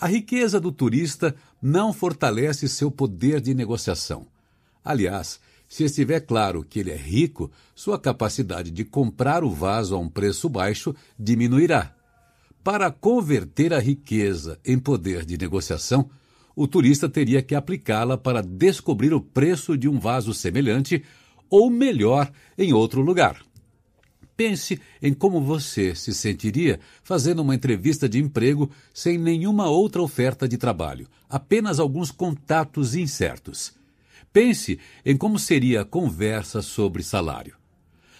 A riqueza do turista não fortalece seu poder de negociação. Aliás, se estiver claro que ele é rico, sua capacidade de comprar o vaso a um preço baixo diminuirá. Para converter a riqueza em poder de negociação, o turista teria que aplicá-la para descobrir o preço de um vaso semelhante ou melhor em outro lugar. Pense em como você se sentiria fazendo uma entrevista de emprego sem nenhuma outra oferta de trabalho, apenas alguns contatos incertos. Pense em como seria a conversa sobre salário.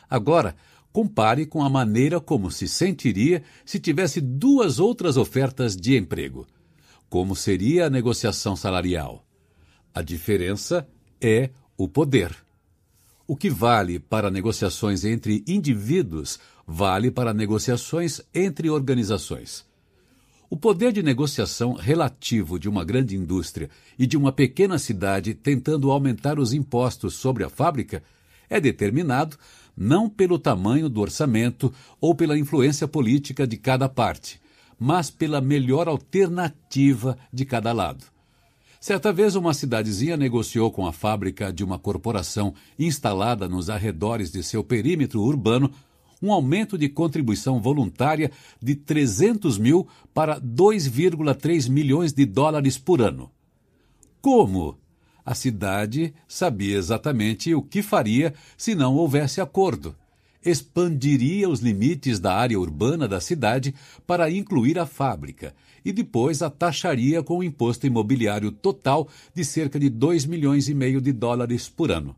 Agora, compare com a maneira como se sentiria se tivesse duas outras ofertas de emprego. Como seria a negociação salarial? A diferença é o poder. O que vale para negociações entre indivíduos vale para negociações entre organizações. O poder de negociação relativo de uma grande indústria e de uma pequena cidade tentando aumentar os impostos sobre a fábrica é determinado não pelo tamanho do orçamento ou pela influência política de cada parte, mas pela melhor alternativa de cada lado. Certa vez, uma cidadezinha negociou com a fábrica de uma corporação instalada nos arredores de seu perímetro urbano um aumento de contribuição voluntária de 300 mil para 2,3 milhões de dólares por ano. Como? A cidade sabia exatamente o que faria se não houvesse acordo. expandiria os limites da área urbana da cidade para incluir a fábrica e depois a taxaria com o imposto imobiliário total de cerca de 2 milhões e meio de dólares por ano.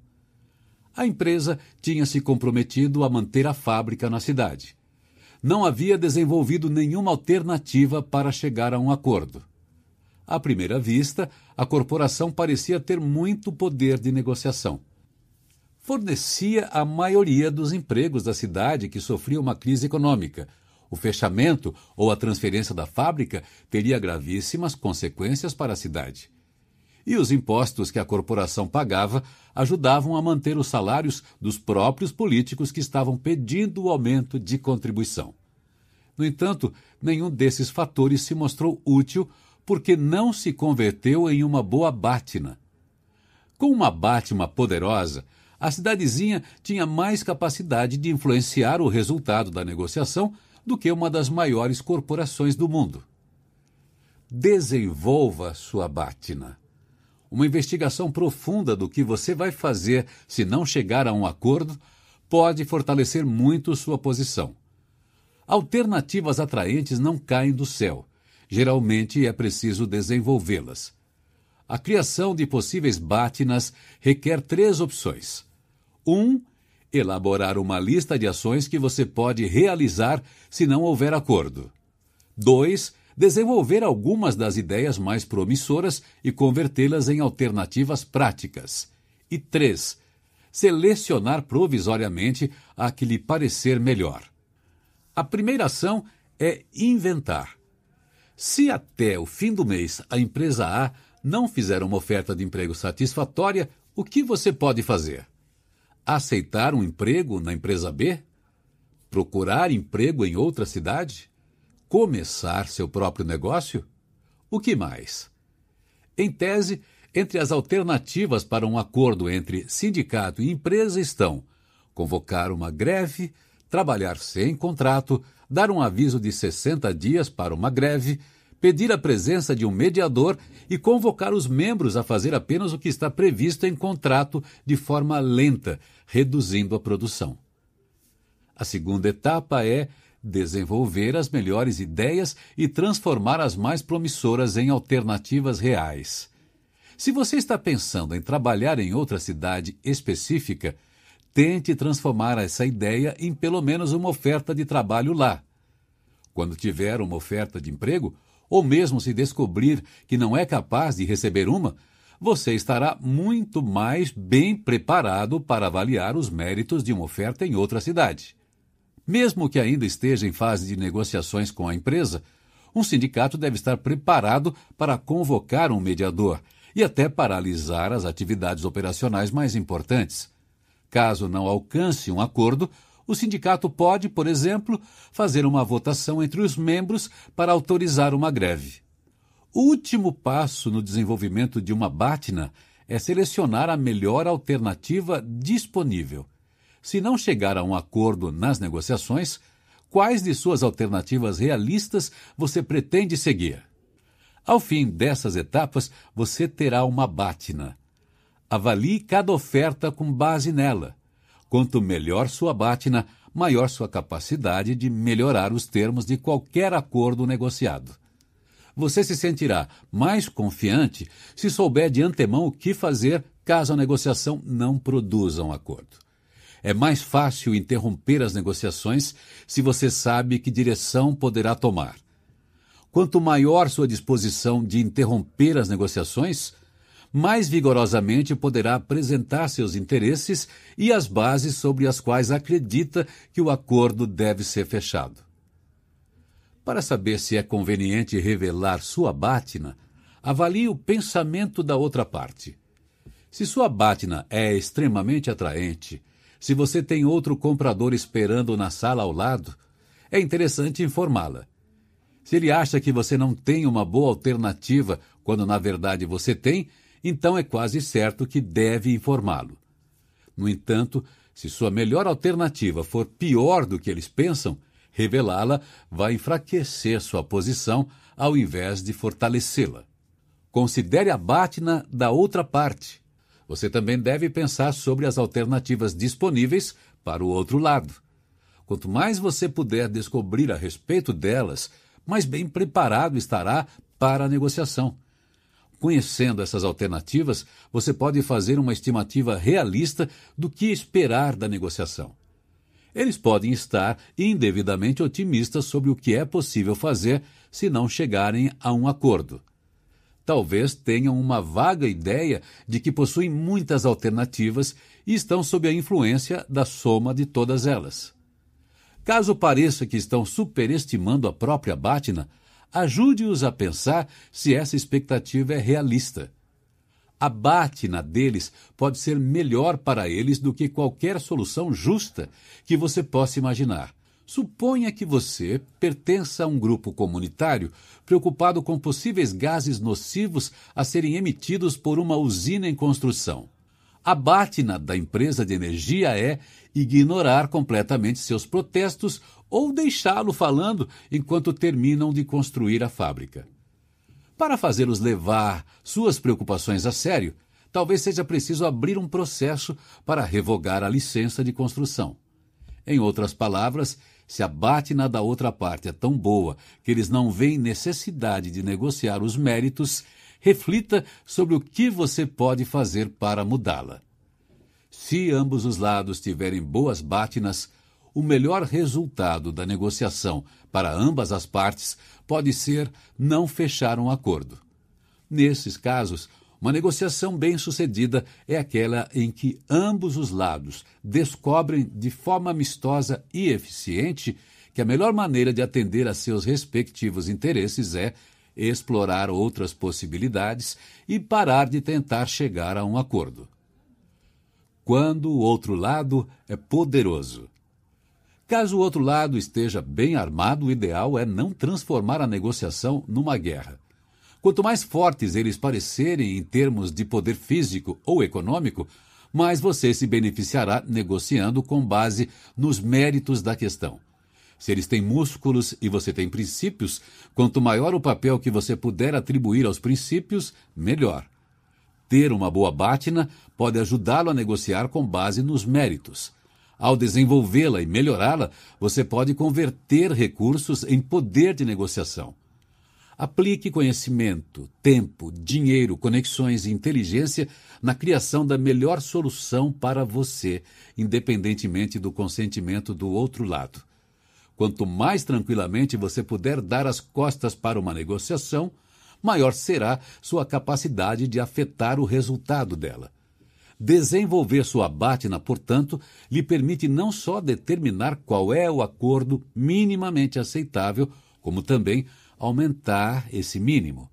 A empresa tinha se comprometido a manter a fábrica na cidade. Não havia desenvolvido nenhuma alternativa para chegar a um acordo. À primeira vista, a corporação parecia ter muito poder de negociação. Fornecia a maioria dos empregos da cidade que sofria uma crise econômica. O fechamento ou a transferência da fábrica teria gravíssimas consequências para a cidade. E os impostos que a corporação pagava ajudavam a manter os salários dos próprios políticos que estavam pedindo o aumento de contribuição. No entanto, nenhum desses fatores se mostrou útil porque não se converteu em uma boa Bátina. Com uma Bátima poderosa, a cidadezinha tinha mais capacidade de influenciar o resultado da negociação do que uma das maiores corporações do mundo. Desenvolva sua Bátina. Uma investigação profunda do que você vai fazer se não chegar a um acordo pode fortalecer muito sua posição. Alternativas atraentes não caem do céu geralmente é preciso desenvolvê-las. A criação de possíveis batinas requer três opções. 1. Um, elaborar uma lista de ações que você pode realizar se não houver acordo. 2. Desenvolver algumas das ideias mais promissoras e convertê-las em alternativas práticas. E 3. Selecionar provisoriamente a que lhe parecer melhor. A primeira ação é inventar. Se até o fim do mês a empresa A não fizer uma oferta de emprego satisfatória, o que você pode fazer? Aceitar um emprego na empresa B? Procurar emprego em outra cidade? Começar seu próprio negócio? O que mais? Em tese, entre as alternativas para um acordo entre sindicato e empresa estão convocar uma greve, trabalhar sem contrato, dar um aviso de 60 dias para uma greve, pedir a presença de um mediador e convocar os membros a fazer apenas o que está previsto em contrato de forma lenta, reduzindo a produção. A segunda etapa é desenvolver as melhores ideias e transformar as mais promissoras em alternativas reais. Se você está pensando em trabalhar em outra cidade específica, tente transformar essa ideia em pelo menos uma oferta de trabalho lá. Quando tiver uma oferta de emprego, ou mesmo se descobrir que não é capaz de receber uma, você estará muito mais bem preparado para avaliar os méritos de uma oferta em outra cidade. Mesmo que ainda esteja em fase de negociações com a empresa, um sindicato deve estar preparado para convocar um mediador e até paralisar as atividades operacionais mais importantes. Caso não alcance um acordo, o sindicato pode, por exemplo, fazer uma votação entre os membros para autorizar uma greve. O último passo no desenvolvimento de uma BATNA é selecionar a melhor alternativa disponível. Se não chegar a um acordo nas negociações, quais de suas alternativas realistas você pretende seguir? Ao fim dessas etapas, você terá uma BATNA. Avalie cada oferta com base nela. Quanto melhor sua bátina, maior sua capacidade de melhorar os termos de qualquer acordo negociado. Você se sentirá mais confiante se souber de antemão o que fazer caso a negociação não produza um acordo. É mais fácil interromper as negociações se você sabe que direção poderá tomar. Quanto maior sua disposição de interromper as negociações, mais vigorosamente poderá apresentar seus interesses e as bases sobre as quais acredita que o acordo deve ser fechado. Para saber se é conveniente revelar sua bátina, avalie o pensamento da outra parte. Se sua bátina é extremamente atraente, se você tem outro comprador esperando na sala ao lado, é interessante informá-la. Se ele acha que você não tem uma boa alternativa, quando na verdade você tem, então é quase certo que deve informá-lo. No entanto, se sua melhor alternativa for pior do que eles pensam, revelá-la vai enfraquecer sua posição ao invés de fortalecê-la. Considere a Bátina da outra parte. Você também deve pensar sobre as alternativas disponíveis para o outro lado. Quanto mais você puder descobrir a respeito delas, mais bem preparado estará para a negociação. Conhecendo essas alternativas, você pode fazer uma estimativa realista do que esperar da negociação. Eles podem estar indevidamente otimistas sobre o que é possível fazer se não chegarem a um acordo. Talvez tenham uma vaga ideia de que possuem muitas alternativas e estão sob a influência da soma de todas elas. Caso pareça que estão superestimando a própria Bátina, ajude-os a pensar se essa expectativa é realista. A bátina deles pode ser melhor para eles do que qualquer solução justa que você possa imaginar. Suponha que você pertença a um grupo comunitário preocupado com possíveis gases nocivos a serem emitidos por uma usina em construção. A bátina da empresa de energia é ignorar completamente seus protestos ou deixá-lo falando enquanto terminam de construir a fábrica. Para fazê-los levar suas preocupações a sério, talvez seja preciso abrir um processo para revogar a licença de construção. Em outras palavras, se a bátina da outra parte é tão boa que eles não veem necessidade de negociar os méritos, reflita sobre o que você pode fazer para mudá-la. Se ambos os lados tiverem boas bátinas, o melhor resultado da negociação para ambas as partes pode ser não fechar um acordo. Nesses casos, uma negociação bem-sucedida é aquela em que ambos os lados descobrem de forma amistosa e eficiente que a melhor maneira de atender a seus respectivos interesses é explorar outras possibilidades e parar de tentar chegar a um acordo. Quando o outro lado é poderoso. Caso o outro lado esteja bem armado, o ideal é não transformar a negociação numa guerra. Quanto mais fortes eles parecerem em termos de poder físico ou econômico, mais você se beneficiará negociando com base nos méritos da questão. Se eles têm músculos e você tem princípios, quanto maior o papel que você puder atribuir aos princípios, melhor. Ter uma boa bátina pode ajudá-lo a negociar com base nos méritos. Ao desenvolvê-la e melhorá-la, você pode converter recursos em poder de negociação. Aplique conhecimento, tempo, dinheiro, conexões e inteligência na criação da melhor solução para você, independentemente do consentimento do outro lado. Quanto mais tranquilamente você puder dar as costas para uma negociação, maior será sua capacidade de afetar o resultado dela. Desenvolver sua bátina, portanto, lhe permite não só determinar qual é o acordo minimamente aceitável, como também aumentar esse mínimo.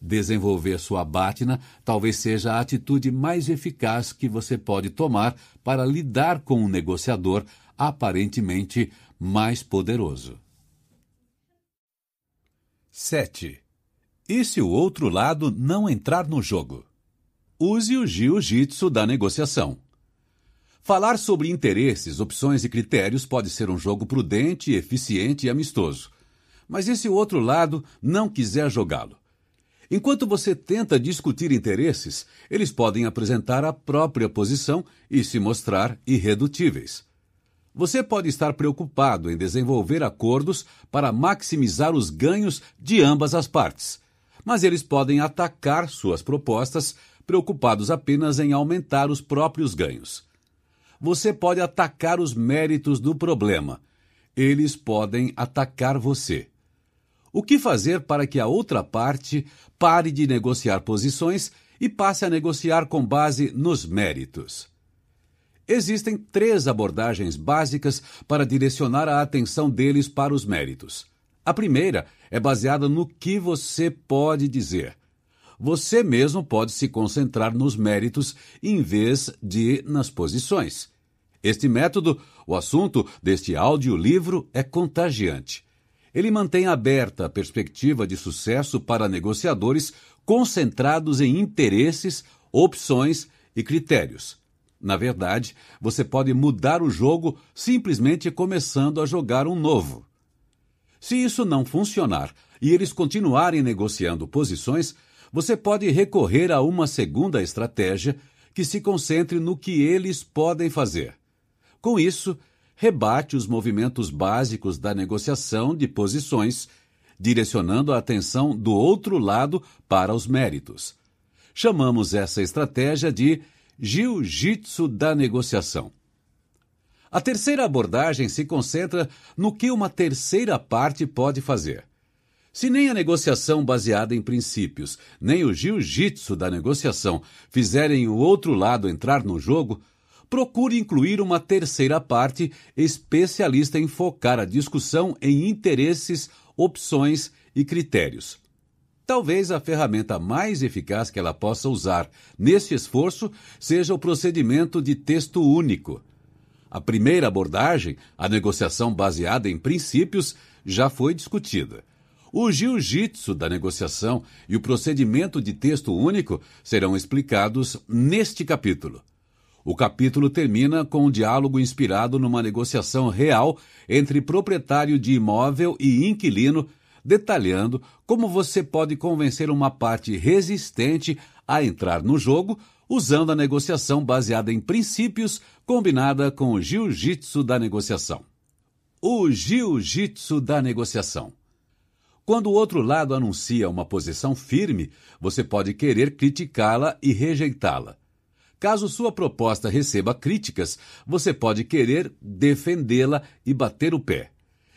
Desenvolver sua bátina talvez seja a atitude mais eficaz que você pode tomar para lidar com um negociador aparentemente mais poderoso. 7. E se o outro lado não entrar no jogo? Use o jiu-jitsu da negociação. Falar sobre interesses, opções e critérios pode ser um jogo prudente, eficiente e amistoso. Mas e se o outro lado não quiser jogá-lo? Enquanto você tenta discutir interesses, eles podem apresentar a própria posição e se mostrar irredutíveis. Você pode estar preocupado em desenvolver acordos para maximizar os ganhos de ambas as partes, mas eles podem atacar suas propostas preocupados apenas em aumentar os próprios ganhos. Você pode atacar os méritos do problema. Eles podem atacar você. O que fazer para que a outra parte pare de negociar posições e passe a negociar com base nos méritos? Existem três abordagens básicas para direcionar a atenção deles para os méritos. A primeira é baseada no que você pode dizer você mesmo pode se concentrar nos méritos em vez de nas posições. Este método, o assunto deste audiolivro, é contagiante. Ele mantém aberta a perspectiva de sucesso para negociadores concentrados em interesses, opções e critérios. Na verdade, você pode mudar o jogo simplesmente começando a jogar um novo. Se isso não funcionar e eles continuarem negociando posições, você pode recorrer a uma segunda estratégia que se concentre no que eles podem fazer. Com isso, rebate os movimentos básicos da negociação de posições, direcionando a atenção do outro lado para os méritos. Chamamos essa estratégia de jiu-jitsu da negociação. A terceira abordagem se concentra no que uma terceira parte pode fazer. Se nem a negociação baseada em princípios, nem o jiu-jitsu da negociação fizerem o outro lado entrar no jogo, procure incluir uma terceira parte especialista em focar a discussão em interesses, opções e critérios. Talvez a ferramenta mais eficaz que ela possa usar nesse esforço seja o procedimento de texto único. A primeira abordagem, a negociação baseada em princípios, já foi discutida. O jiu-jitsu da negociação e o procedimento de texto único serão explicados neste capítulo. O capítulo termina com um diálogo inspirado numa negociação real entre proprietário de imóvel e inquilino, detalhando como você pode convencer uma parte resistente a entrar no jogo usando a negociação baseada em princípios combinada com o jiu-jitsu da negociação. O jiu-jitsu da negociação. Quando o outro lado anuncia uma posição firme, você pode querer criticá-la e rejeitá-la. Caso sua proposta receba críticas, você pode querer defendê-la e bater o pé.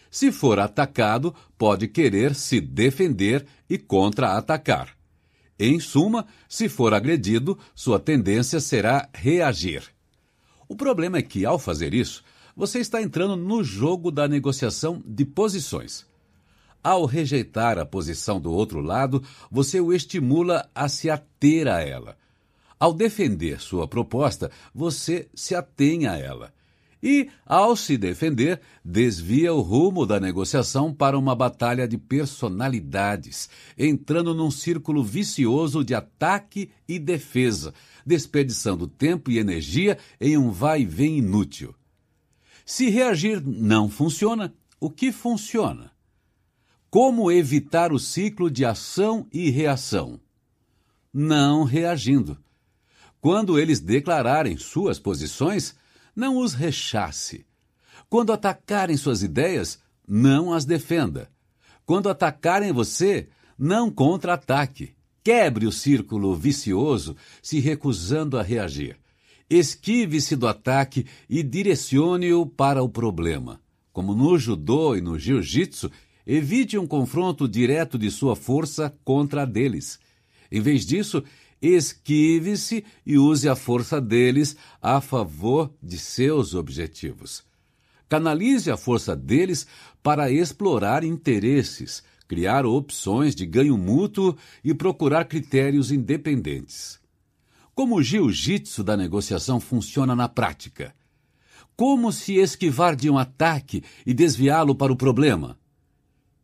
Se for atacado, pode querer se defender e contra-atacar. Em suma, se for agredido, sua tendência será reagir. O problema é que, ao fazer isso, você está entrando no jogo da negociação de posições. Ao rejeitar a posição do outro lado, você o estimula a se ater a ela. Ao defender sua proposta, você se atém a ela. E, ao se defender, desvia o rumo da negociação para uma batalha de personalidades, entrando num círculo vicioso de ataque e defesa, desperdiçando tempo e energia em um vai-vem inútil. Se reagir não funciona, o que funciona? Como evitar o ciclo de ação e reação? Não reagindo. Quando eles declararem suas posições, não os rechace. Quando atacarem suas ideias, não as defenda. Quando atacarem você, não contra-ataque. Quebre o círculo vicioso se recusando a reagir. Esquive-se do ataque e direcione-o para o problema. Como no judô e no jiu-jitsu, Evite um confronto direto de sua força contra a deles. Em vez disso, esquive-se e use a força deles a favor de seus objetivos. Canalize a força deles para explorar interesses, criar opções de ganho mútuo e procurar critérios independentes. Como o jiu-jitsu da negociação funciona na prática? Como se esquivar de um ataque e desviá-lo para o problema?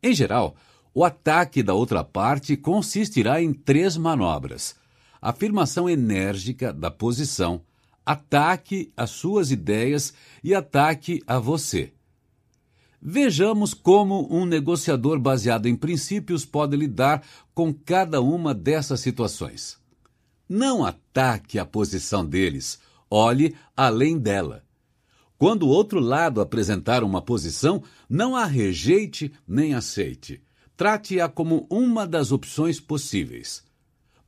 Em geral, o ataque da outra parte consistirá em três manobras: afirmação enérgica da posição, ataque às suas ideias e ataque a você. Vejamos como um negociador baseado em princípios pode lidar com cada uma dessas situações. Não ataque a posição deles, olhe além dela. Quando o outro lado apresentar uma posição, não a rejeite nem aceite. Trate-a como uma das opções possíveis.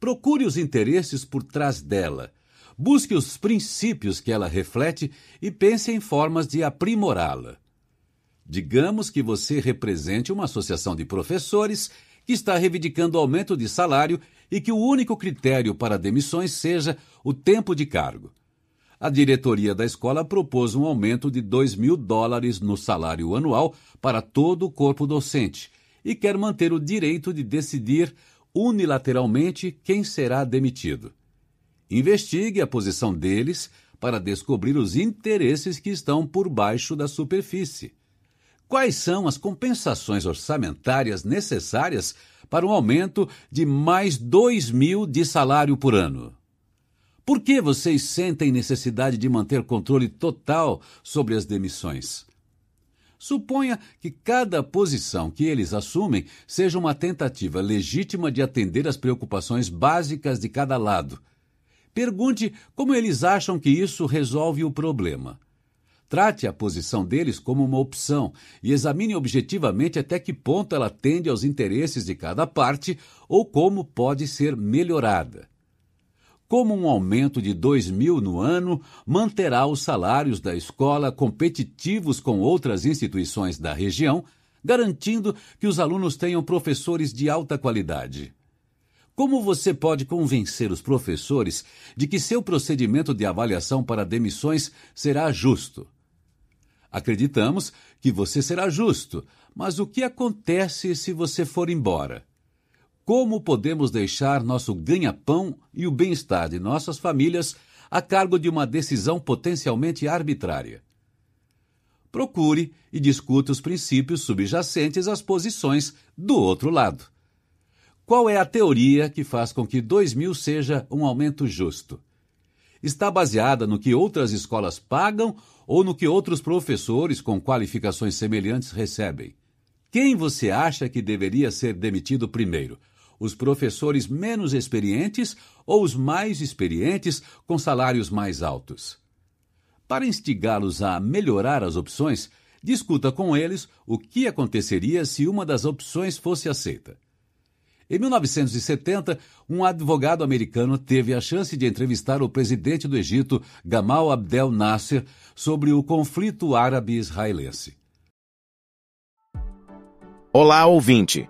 Procure os interesses por trás dela. Busque os princípios que ela reflete e pense em formas de aprimorá-la. Digamos que você represente uma associação de professores que está reivindicando aumento de salário e que o único critério para demissões seja o tempo de cargo a diretoria da escola propôs um aumento de 2 mil dólares no salário anual para todo o corpo docente e quer manter o direito de decidir unilateralmente quem será demitido. Investigue a posição deles para descobrir os interesses que estão por baixo da superfície. Quais são as compensações orçamentárias necessárias para um aumento de mais 2 mil de salário por ano? Por que vocês sentem necessidade de manter controle total sobre as demissões? Suponha que cada posição que eles assumem seja uma tentativa legítima de atender às preocupações básicas de cada lado. Pergunte como eles acham que isso resolve o problema. Trate a posição deles como uma opção e examine objetivamente até que ponto ela atende aos interesses de cada parte ou como pode ser melhorada. Como um aumento de 2 mil no ano manterá os salários da escola competitivos com outras instituições da região, garantindo que os alunos tenham professores de alta qualidade. Como você pode convencer os professores de que seu procedimento de avaliação para demissões será justo? Acreditamos que você será justo, mas o que acontece se você for embora? Como podemos deixar nosso ganha-pão e o bem-estar de nossas famílias a cargo de uma decisão potencialmente arbitrária? Procure e discuta os princípios subjacentes às posições do outro lado. Qual é a teoria que faz com que 2 mil seja um aumento justo? Está baseada no que outras escolas pagam ou no que outros professores com qualificações semelhantes recebem? Quem você acha que deveria ser demitido primeiro? Os professores menos experientes ou os mais experientes com salários mais altos? Para instigá-los a melhorar as opções, discuta com eles o que aconteceria se uma das opções fosse aceita. Em 1970, um advogado americano teve a chance de entrevistar o presidente do Egito, Gamal Abdel Nasser, sobre o conflito árabe-israelense. Olá, ouvinte.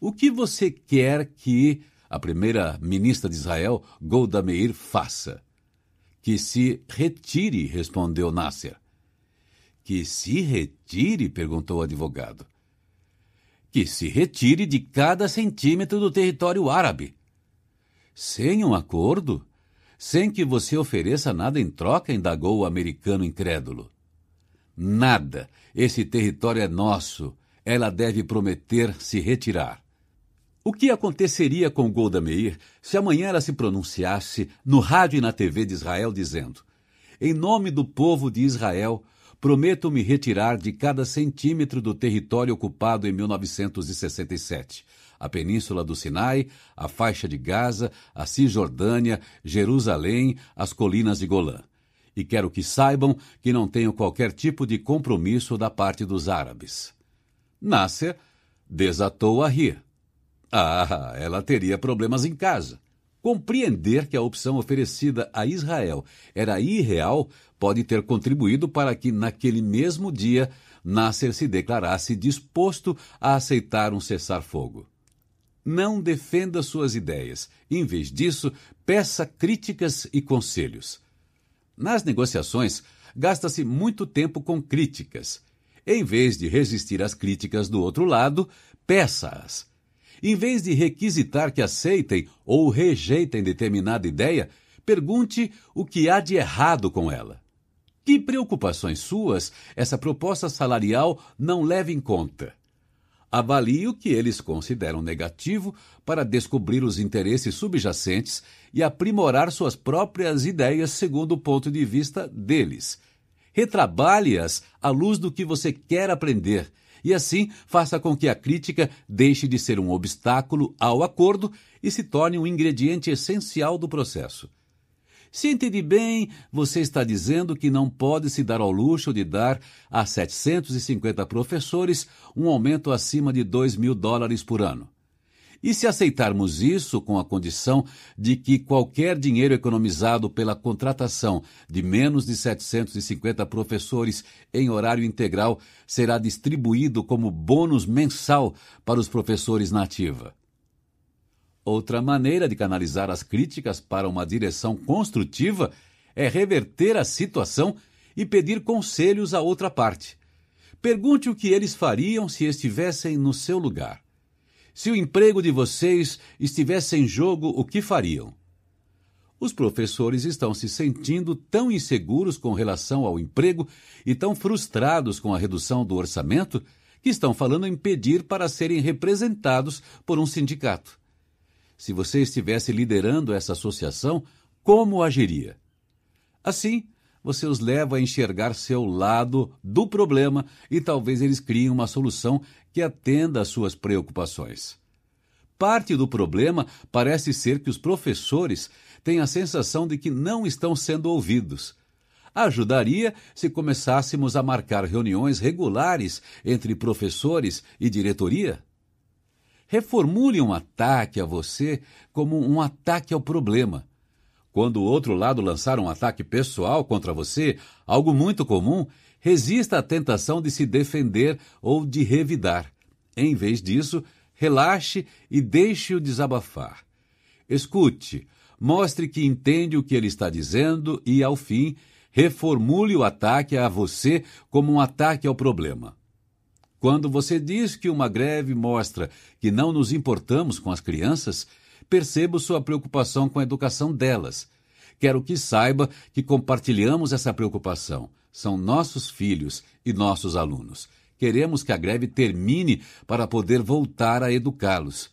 O que você quer que a primeira ministra de Israel, Golda Meir, faça? Que se retire, respondeu Nasser. Que se retire? perguntou o advogado que se retire de cada centímetro do território árabe. Sem um acordo? Sem que você ofereça nada em troca, indagou o americano incrédulo. Nada. Esse território é nosso. Ela deve prometer se retirar. O que aconteceria com Golda Meir se amanhã ela se pronunciasse no rádio e na TV de Israel dizendo: Em nome do povo de Israel, Prometo me retirar de cada centímetro do território ocupado em 1967. A Península do Sinai, a faixa de Gaza, a Cisjordânia, Jerusalém, as colinas de Golã. E quero que saibam que não tenho qualquer tipo de compromisso da parte dos árabes. Nasser desatou a rir. Ah, ela teria problemas em casa. Compreender que a opção oferecida a Israel era irreal pode ter contribuído para que, naquele mesmo dia, Nasser se declarasse disposto a aceitar um cessar-fogo. Não defenda suas ideias. Em vez disso, peça críticas e conselhos. Nas negociações, gasta-se muito tempo com críticas. Em vez de resistir às críticas do outro lado, peça-as. Em vez de requisitar que aceitem ou rejeitem determinada ideia, pergunte o que há de errado com ela. Que preocupações suas essa proposta salarial não leva em conta? Avalie o que eles consideram negativo para descobrir os interesses subjacentes e aprimorar suas próprias ideias segundo o ponto de vista deles. Retrabalhe-as à luz do que você quer aprender e assim faça com que a crítica deixe de ser um obstáculo ao acordo e se torne um ingrediente essencial do processo. Se entendi bem, você está dizendo que não pode se dar ao luxo de dar a 750 professores um aumento acima de 2 mil dólares por ano. E se aceitarmos isso com a condição de que qualquer dinheiro economizado pela contratação de menos de 750 professores em horário integral será distribuído como bônus mensal para os professores na ativa? Outra maneira de canalizar as críticas para uma direção construtiva é reverter a situação e pedir conselhos à outra parte. Pergunte o que eles fariam se estivessem no seu lugar. Se o emprego de vocês estivesse em jogo, o que fariam? Os professores estão se sentindo tão inseguros com relação ao emprego e tão frustrados com a redução do orçamento que estão falando em pedir para serem representados por um sindicato. Se você estivesse liderando essa associação, como agiria? Assim, você os leva a enxergar seu lado do problema e talvez eles criem uma solução que atenda às suas preocupações. Parte do problema parece ser que os professores têm a sensação de que não estão sendo ouvidos. Ajudaria se começássemos a marcar reuniões regulares entre professores e diretoria? Reformule um ataque a você como um ataque ao problema. Quando o outro lado lançar um ataque pessoal contra você, algo muito comum, resista à tentação de se defender ou de revidar. Em vez disso, relaxe e deixe-o desabafar. Escute, mostre que entende o que ele está dizendo e, ao fim, reformule o ataque a você como um ataque ao problema. Quando você diz que uma greve mostra que não nos importamos com as crianças, percebo sua preocupação com a educação delas. Quero que saiba que compartilhamos essa preocupação. São nossos filhos e nossos alunos. Queremos que a greve termine para poder voltar a educá-los.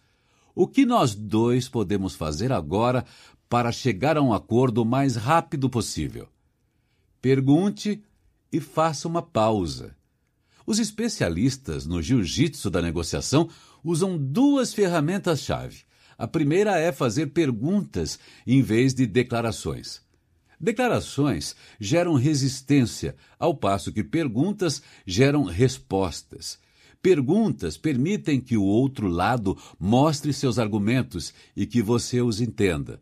O que nós dois podemos fazer agora para chegar a um acordo o mais rápido possível? Pergunte e faça uma pausa. Os especialistas no jiu-jitsu da negociação usam duas ferramentas-chave. A primeira é fazer perguntas em vez de declarações. Declarações geram resistência, ao passo que perguntas geram respostas. Perguntas permitem que o outro lado mostre seus argumentos e que você os entenda.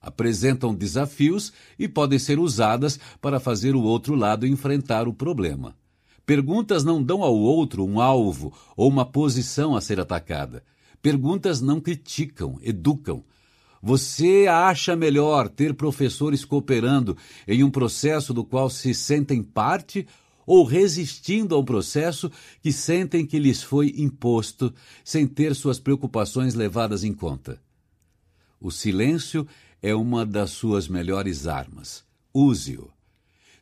Apresentam desafios e podem ser usadas para fazer o outro lado enfrentar o problema. Perguntas não dão ao outro um alvo ou uma posição a ser atacada. Perguntas não criticam, educam. Você acha melhor ter professores cooperando em um processo do qual se sentem parte ou resistindo a um processo que sentem que lhes foi imposto sem ter suas preocupações levadas em conta? O silêncio é uma das suas melhores armas. Use-o.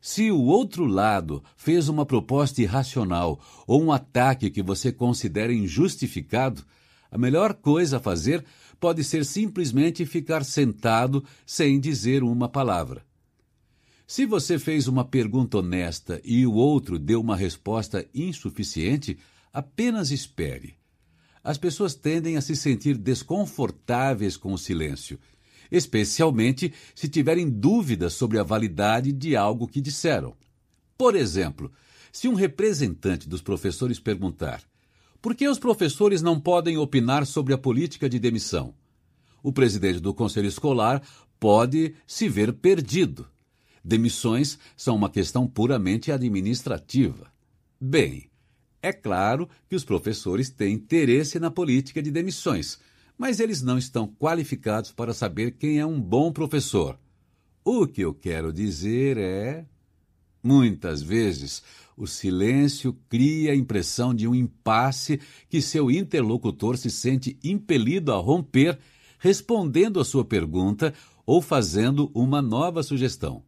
Se o outro lado fez uma proposta irracional ou um ataque que você considera injustificado, a melhor coisa a fazer pode ser simplesmente ficar sentado sem dizer uma palavra. Se você fez uma pergunta honesta e o outro deu uma resposta insuficiente, apenas espere. As pessoas tendem a se sentir desconfortáveis com o silêncio, especialmente se tiverem dúvidas sobre a validade de algo que disseram. Por exemplo, se um representante dos professores perguntar por que os professores não podem opinar sobre a política de demissão? O presidente do conselho escolar pode se ver perdido. Demissões são uma questão puramente administrativa. Bem, é claro que os professores têm interesse na política de demissões, mas eles não estão qualificados para saber quem é um bom professor. O que eu quero dizer é. Muitas vezes, o silêncio cria a impressão de um impasse que seu interlocutor se sente impelido a romper, respondendo à sua pergunta ou fazendo uma nova sugestão.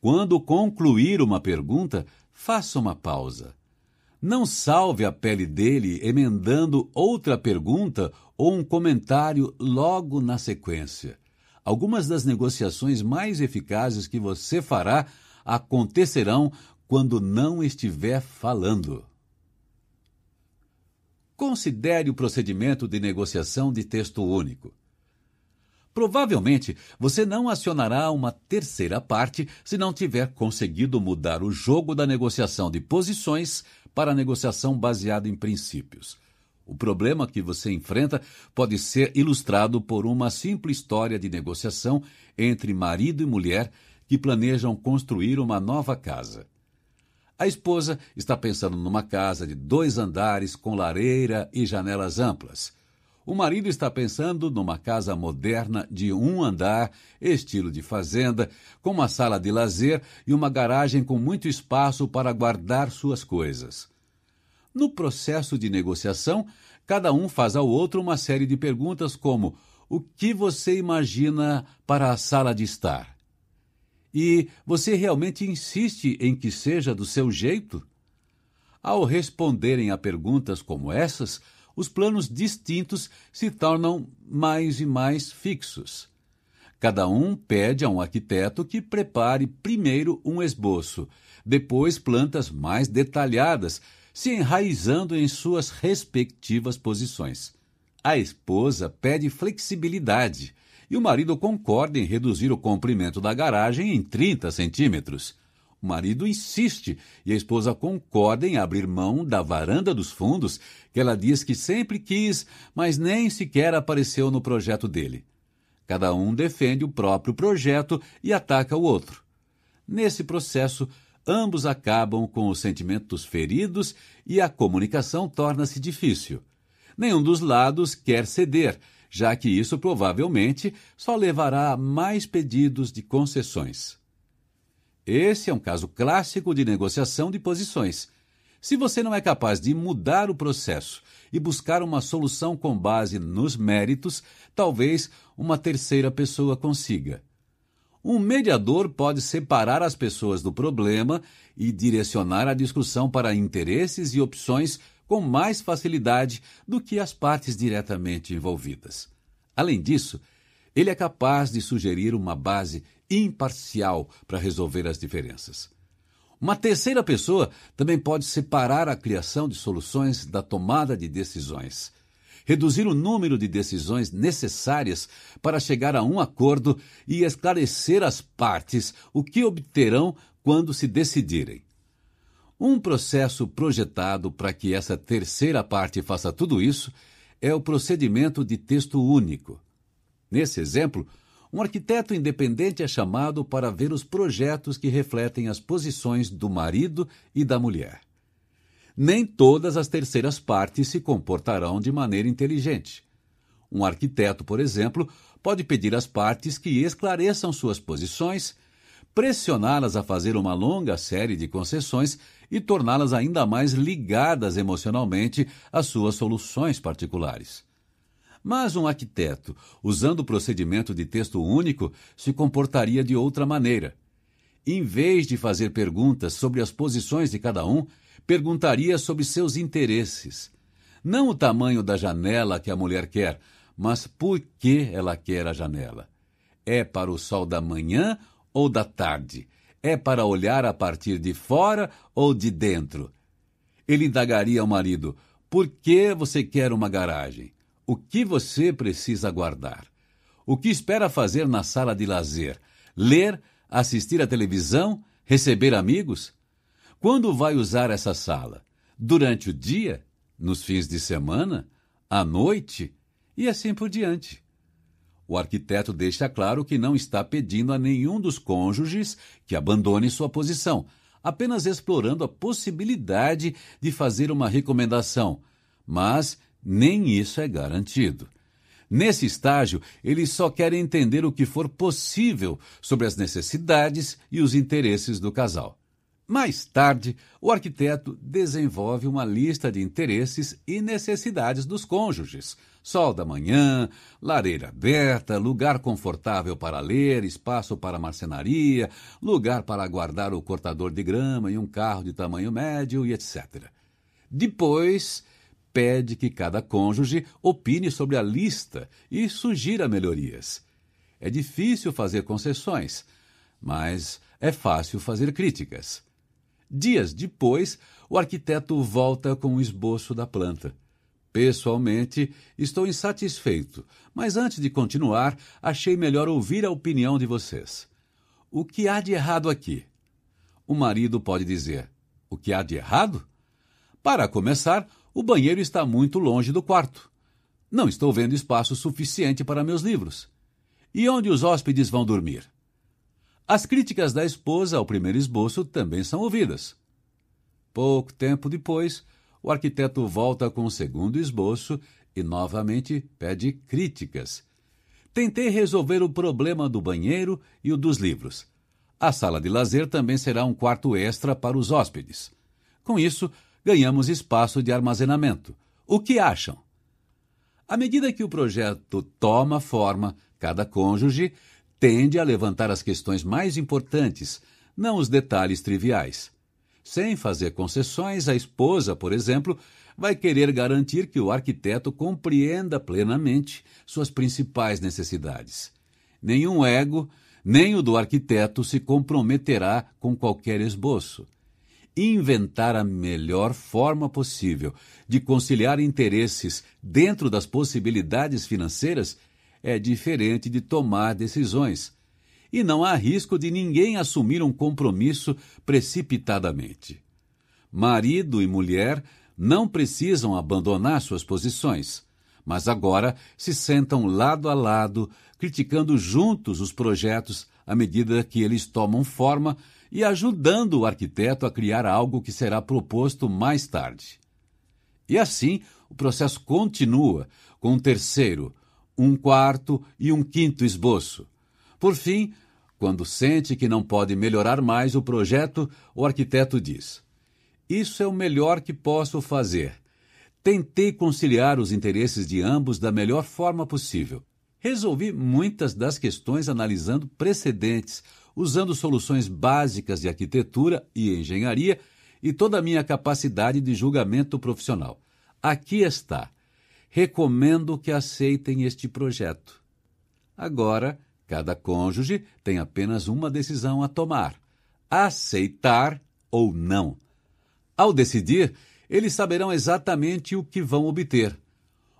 Quando concluir uma pergunta, faça uma pausa. Não salve a pele dele emendando outra pergunta ou um comentário logo na sequência. Algumas das negociações mais eficazes que você fará acontecerão quando não estiver falando. Considere o procedimento de negociação de texto único. Provavelmente você não acionará uma terceira parte se não tiver conseguido mudar o jogo da negociação de posições para a negociação baseada em princípios. O problema que você enfrenta pode ser ilustrado por uma simples história de negociação entre marido e mulher que planejam construir uma nova casa. A esposa está pensando numa casa de dois andares com lareira e janelas amplas. O marido está pensando numa casa moderna de um andar, estilo de fazenda, com uma sala de lazer e uma garagem com muito espaço para guardar suas coisas. No processo de negociação, cada um faz ao outro uma série de perguntas como: o que você imagina para a sala de estar? E você realmente insiste em que seja do seu jeito? Ao responderem a perguntas como essas, os planos distintos se tornam mais e mais fixos. Cada um pede a um arquiteto que prepare primeiro um esboço, depois plantas mais detalhadas, se enraizando em suas respectivas posições. A esposa pede flexibilidade e o marido concorda em reduzir o comprimento da garagem em 30 centímetros. O marido insiste e a esposa concorda em abrir mão da varanda dos fundos, que ela diz que sempre quis, mas nem sequer apareceu no projeto dele. Cada um defende o próprio projeto e ataca o outro. Nesse processo, ambos acabam com os sentimentos feridos e a comunicação torna-se difícil. Nenhum dos lados quer ceder, já que isso provavelmente só levará a mais pedidos de concessões. Esse é um caso clássico de negociação de posições. Se você não é capaz de mudar o processo e buscar uma solução com base nos méritos, talvez uma terceira pessoa consiga. Um mediador pode separar as pessoas do problema e direcionar a discussão para interesses e opções com mais facilidade do que as partes diretamente envolvidas. Além disso, ele é capaz de sugerir uma base imparcial para resolver as diferenças. Uma terceira pessoa também pode separar a criação de soluções da tomada de decisões, reduzir o número de decisões necessárias para chegar a um acordo e esclarecer às partes o que obterão quando se decidirem. Um processo projetado para que essa terceira parte faça tudo isso é o procedimento de texto único. Nesse exemplo, um arquiteto independente é chamado para ver os projetos que refletem as posições do marido e da mulher. Nem todas as terceiras partes se comportarão de maneira inteligente. Um arquiteto, por exemplo, pode pedir às partes que esclareçam suas posições, pressioná-las a fazer uma longa série de concessões e torná-las ainda mais ligadas emocionalmente às suas soluções particulares. Mas um arquiteto, usando o procedimento de texto único, se comportaria de outra maneira. Em vez de fazer perguntas sobre as posições de cada um, perguntaria sobre seus interesses. Não o tamanho da janela que a mulher quer, mas por que ela quer a janela. É para o sol da manhã ou da tarde? É para olhar a partir de fora ou de dentro? Ele indagaria ao marido: por que você quer uma garagem? O que você precisa guardar? O que espera fazer na sala de lazer? Ler, assistir à televisão, receber amigos? Quando vai usar essa sala? Durante o dia? Nos fins de semana? À noite? E assim por diante. O arquiteto deixa claro que não está pedindo a nenhum dos cônjuges que abandone sua posição, apenas explorando a possibilidade de fazer uma recomendação, mas nem isso é garantido. Nesse estágio, eles só querem entender o que for possível sobre as necessidades e os interesses do casal. Mais tarde, o arquiteto desenvolve uma lista de interesses e necessidades dos cônjuges: sol da manhã, lareira aberta, lugar confortável para ler, espaço para marcenaria, lugar para guardar o cortador de grama e um carro de tamanho médio e etc. Depois, pede que cada cônjuge opine sobre a lista e sugira melhorias. É difícil fazer concessões, mas é fácil fazer críticas. Dias depois, o arquiteto volta com o esboço da planta. Pessoalmente, estou insatisfeito, mas antes de continuar, achei melhor ouvir a opinião de vocês. O que há de errado aqui? O marido pode dizer: O que há de errado? Para começar, o banheiro está muito longe do quarto. Não estou vendo espaço suficiente para meus livros. E onde os hóspedes vão dormir? As críticas da esposa ao primeiro esboço também são ouvidas. Pouco tempo depois, o arquiteto volta com o segundo esboço e novamente pede críticas. Tentei resolver o problema do banheiro e o dos livros. A sala de lazer também será um quarto extra para os hóspedes. Com isso, ganhamos espaço de armazenamento. O que acham? À medida que o projeto toma forma, cada cônjuge tende a levantar as questões mais importantes, não os detalhes triviais. Sem fazer concessões, a esposa, por exemplo, vai querer garantir que o arquiteto compreenda plenamente suas principais necessidades. Nenhum ego, nem o do arquiteto, se comprometerá com qualquer esboço. Inventar a melhor forma possível de conciliar interesses dentro das possibilidades financeiras é diferente de tomar decisões. E não há risco de ninguém assumir um compromisso precipitadamente. Marido e mulher não precisam abandonar suas posições, mas agora se sentam lado a lado, criticando juntos os projetos à medida que eles tomam forma e ajudando o arquiteto a criar algo que será proposto mais tarde. E assim o processo continua com um terceiro, um quarto e um quinto esboço. Por fim, quando sente que não pode melhorar mais o projeto, o arquiteto diz: isso é o melhor que posso fazer. Tentei conciliar os interesses de ambos da melhor forma possível. Resolvi muitas das questões analisando precedentes, usando soluções básicas de arquitetura e engenharia e toda a minha capacidade de julgamento profissional. Aqui está. Recomendo que aceitem este projeto. Agora, cada cônjuge tem apenas uma decisão a tomar: aceitar ou não. Ao decidir, eles saberão exatamente o que vão obter.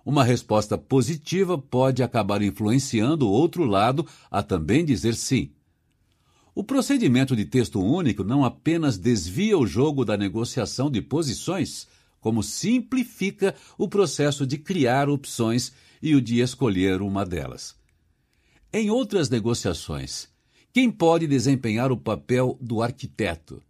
Uma resposta positiva pode acabar influenciando o outro lado a também dizer sim. O procedimento de texto único não apenas desvia o jogo da negociação de posições, como simplifica o processo de criar opções e o de escolher uma delas. Em outras negociações, quem pode desempenhar o papel do arquiteto?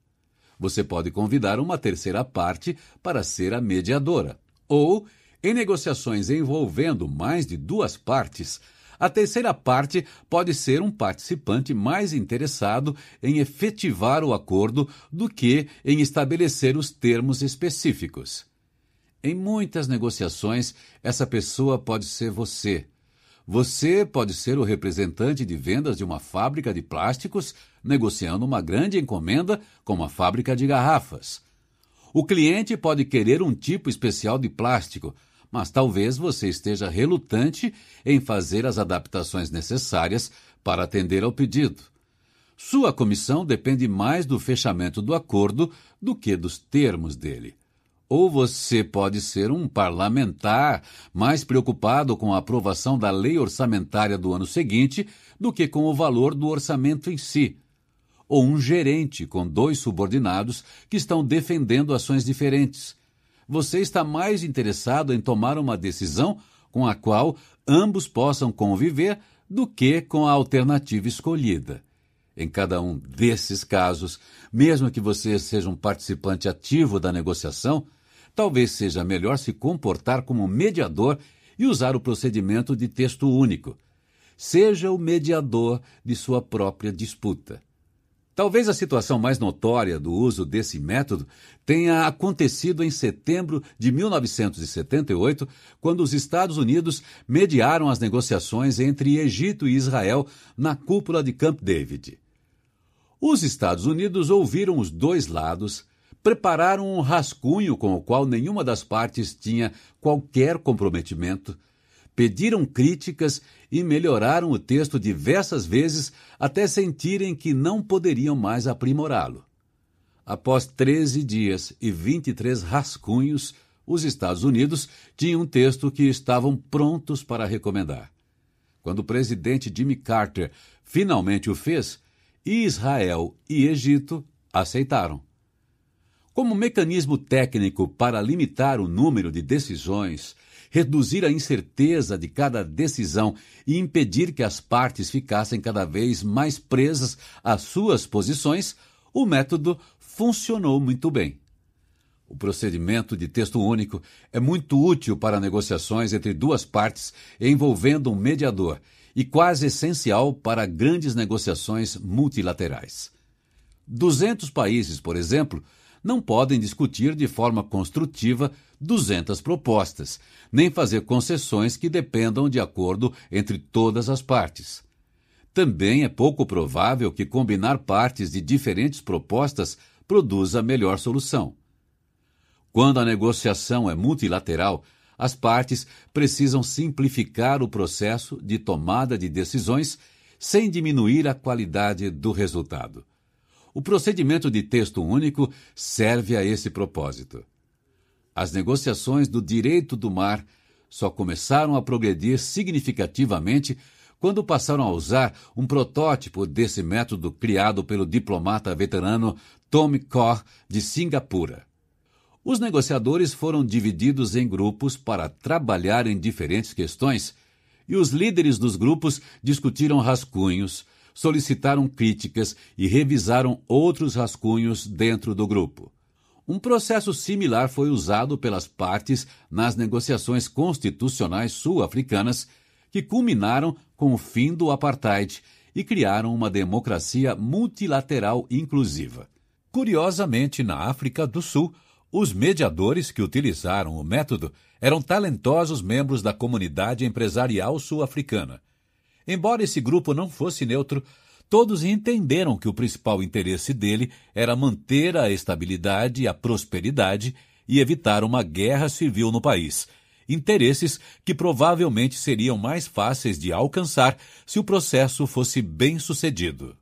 você pode convidar uma terceira parte para ser a mediadora. Ou, em negociações envolvendo mais de duas partes, a terceira parte pode ser um participante mais interessado em efetivar o acordo do que em estabelecer os termos específicos. Em muitas negociações, essa pessoa pode ser você, você pode ser o representante de vendas de uma fábrica de plásticos negociando uma grande encomenda com uma fábrica de garrafas. O cliente pode querer um tipo especial de plástico, mas talvez você esteja relutante em fazer as adaptações necessárias para atender ao pedido. Sua comissão depende mais do fechamento do acordo do que dos termos dele. Ou você pode ser um parlamentar mais preocupado com a aprovação da lei orçamentária do ano seguinte do que com o valor do orçamento em si. Ou um gerente com dois subordinados que estão defendendo ações diferentes. Você está mais interessado em tomar uma decisão com a qual ambos possam conviver do que com a alternativa escolhida. Em cada um desses casos, mesmo que você seja um participante ativo da negociação, talvez seja melhor se comportar como mediador e usar o procedimento de texto único. Seja o mediador de sua própria disputa. Talvez a situação mais notória do uso desse método tenha acontecido em setembro de 1978, quando os Estados Unidos mediaram as negociações entre Egito e Israel na cúpula de Camp David. Os Estados Unidos ouviram os dois lados, prepararam um rascunho com o qual nenhuma das partes tinha qualquer comprometimento, pediram críticas e melhoraram o texto diversas vezes até sentirem que não poderiam mais aprimorá-lo. Após 13 dias e 23 rascunhos, os Estados Unidos tinham um texto que estavam prontos para recomendar. Quando o presidente Jimmy Carter finalmente o fez, Israel e Egito aceitaram. Como mecanismo técnico para limitar o número de decisões, reduzir a incerteza de cada decisão e impedir que as partes ficassem cada vez mais presas às suas posições, o método funcionou muito bem. O procedimento de texto único é muito útil para negociações entre duas partes envolvendo um mediador e quase essencial para grandes negociações multilaterais. 200 países, por exemplo, não podem discutir de forma construtiva 200 propostas, nem fazer concessões que dependam de acordo entre todas as partes. Também é pouco provável que combinar partes de diferentes propostas produza melhor solução. Quando a negociação é multilateral, as partes precisam simplificar o processo de tomada de decisões sem diminuir a qualidade do resultado. O procedimento de texto único serve a esse propósito. As negociações do direito do mar só começaram a progredir significativamente quando passaram a usar um protótipo desse método criado pelo diplomata veterano Tom Kaur de Singapura. Os negociadores foram divididos em grupos para trabalhar em diferentes questões e os líderes dos grupos discutiram rascunhos, solicitaram críticas e revisaram outros rascunhos dentro do grupo. Um processo similar foi usado pelas partes nas negociações constitucionais sul-africanas, que culminaram com o fim do apartheid e criaram uma democracia multilateral inclusiva. Curiosamente, na África do Sul, os mediadores que utilizaram o método eram talentosos membros da comunidade empresarial sul-africana. Embora esse grupo não fosse neutro, todos entenderam que o principal interesse dele era manter a estabilidade e a prosperidade e evitar uma guerra civil no país. Interesses que provavelmente seriam mais fáceis de alcançar se o processo fosse bem sucedido.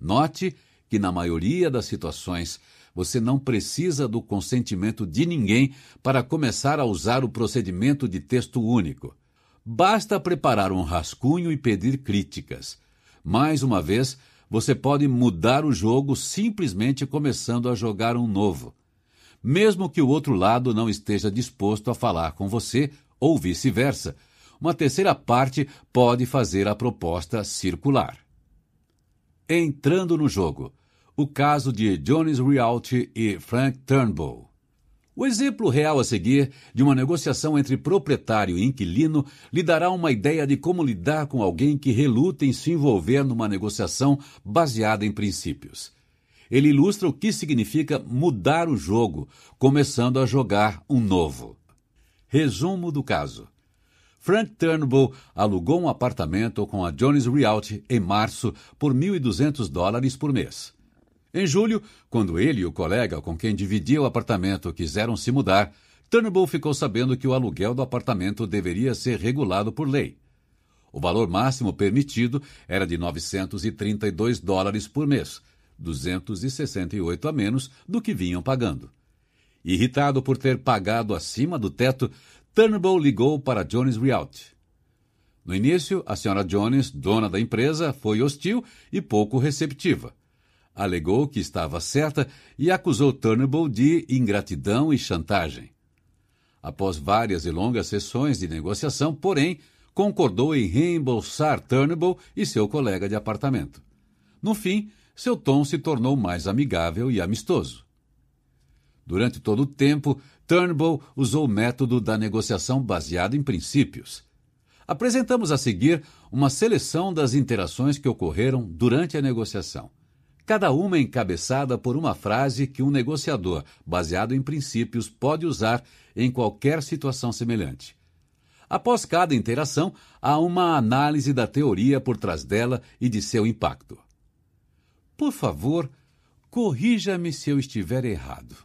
Note que, na maioria das situações, você não precisa do consentimento de ninguém para começar a usar o procedimento de texto único. Basta preparar um rascunho e pedir críticas. Mais uma vez, você pode mudar o jogo simplesmente começando a jogar um novo. Mesmo que o outro lado não esteja disposto a falar com você, ou vice-versa, uma terceira parte pode fazer a proposta circular. Entrando no jogo o caso de Jones Realty e Frank Turnbull. O exemplo real a seguir de uma negociação entre proprietário e inquilino lhe dará uma ideia de como lidar com alguém que reluta em se envolver numa negociação baseada em princípios. Ele ilustra o que significa mudar o jogo, começando a jogar um novo. Resumo do caso. Frank Turnbull alugou um apartamento com a Jones Realty em março por 1.200 dólares por mês. Em julho, quando ele e o colega com quem dividia o apartamento quiseram se mudar, Turnbull ficou sabendo que o aluguel do apartamento deveria ser regulado por lei. O valor máximo permitido era de 932 dólares por mês, 268 a menos do que vinham pagando. Irritado por ter pagado acima do teto, Turnbull ligou para Jones Realty. No início, a senhora Jones, dona da empresa, foi hostil e pouco receptiva alegou que estava certa e acusou Turnbull de ingratidão e chantagem. Após várias e longas sessões de negociação, porém, concordou em reembolsar Turnbull e seu colega de apartamento. No fim, seu tom se tornou mais amigável e amistoso. Durante todo o tempo, Turnbull usou o método da negociação baseado em princípios. Apresentamos a seguir uma seleção das interações que ocorreram durante a negociação cada uma encabeçada por uma frase que um negociador, baseado em princípios, pode usar em qualquer situação semelhante. Após cada interação, há uma análise da teoria por trás dela e de seu impacto. Por favor, corrija-me se eu estiver errado.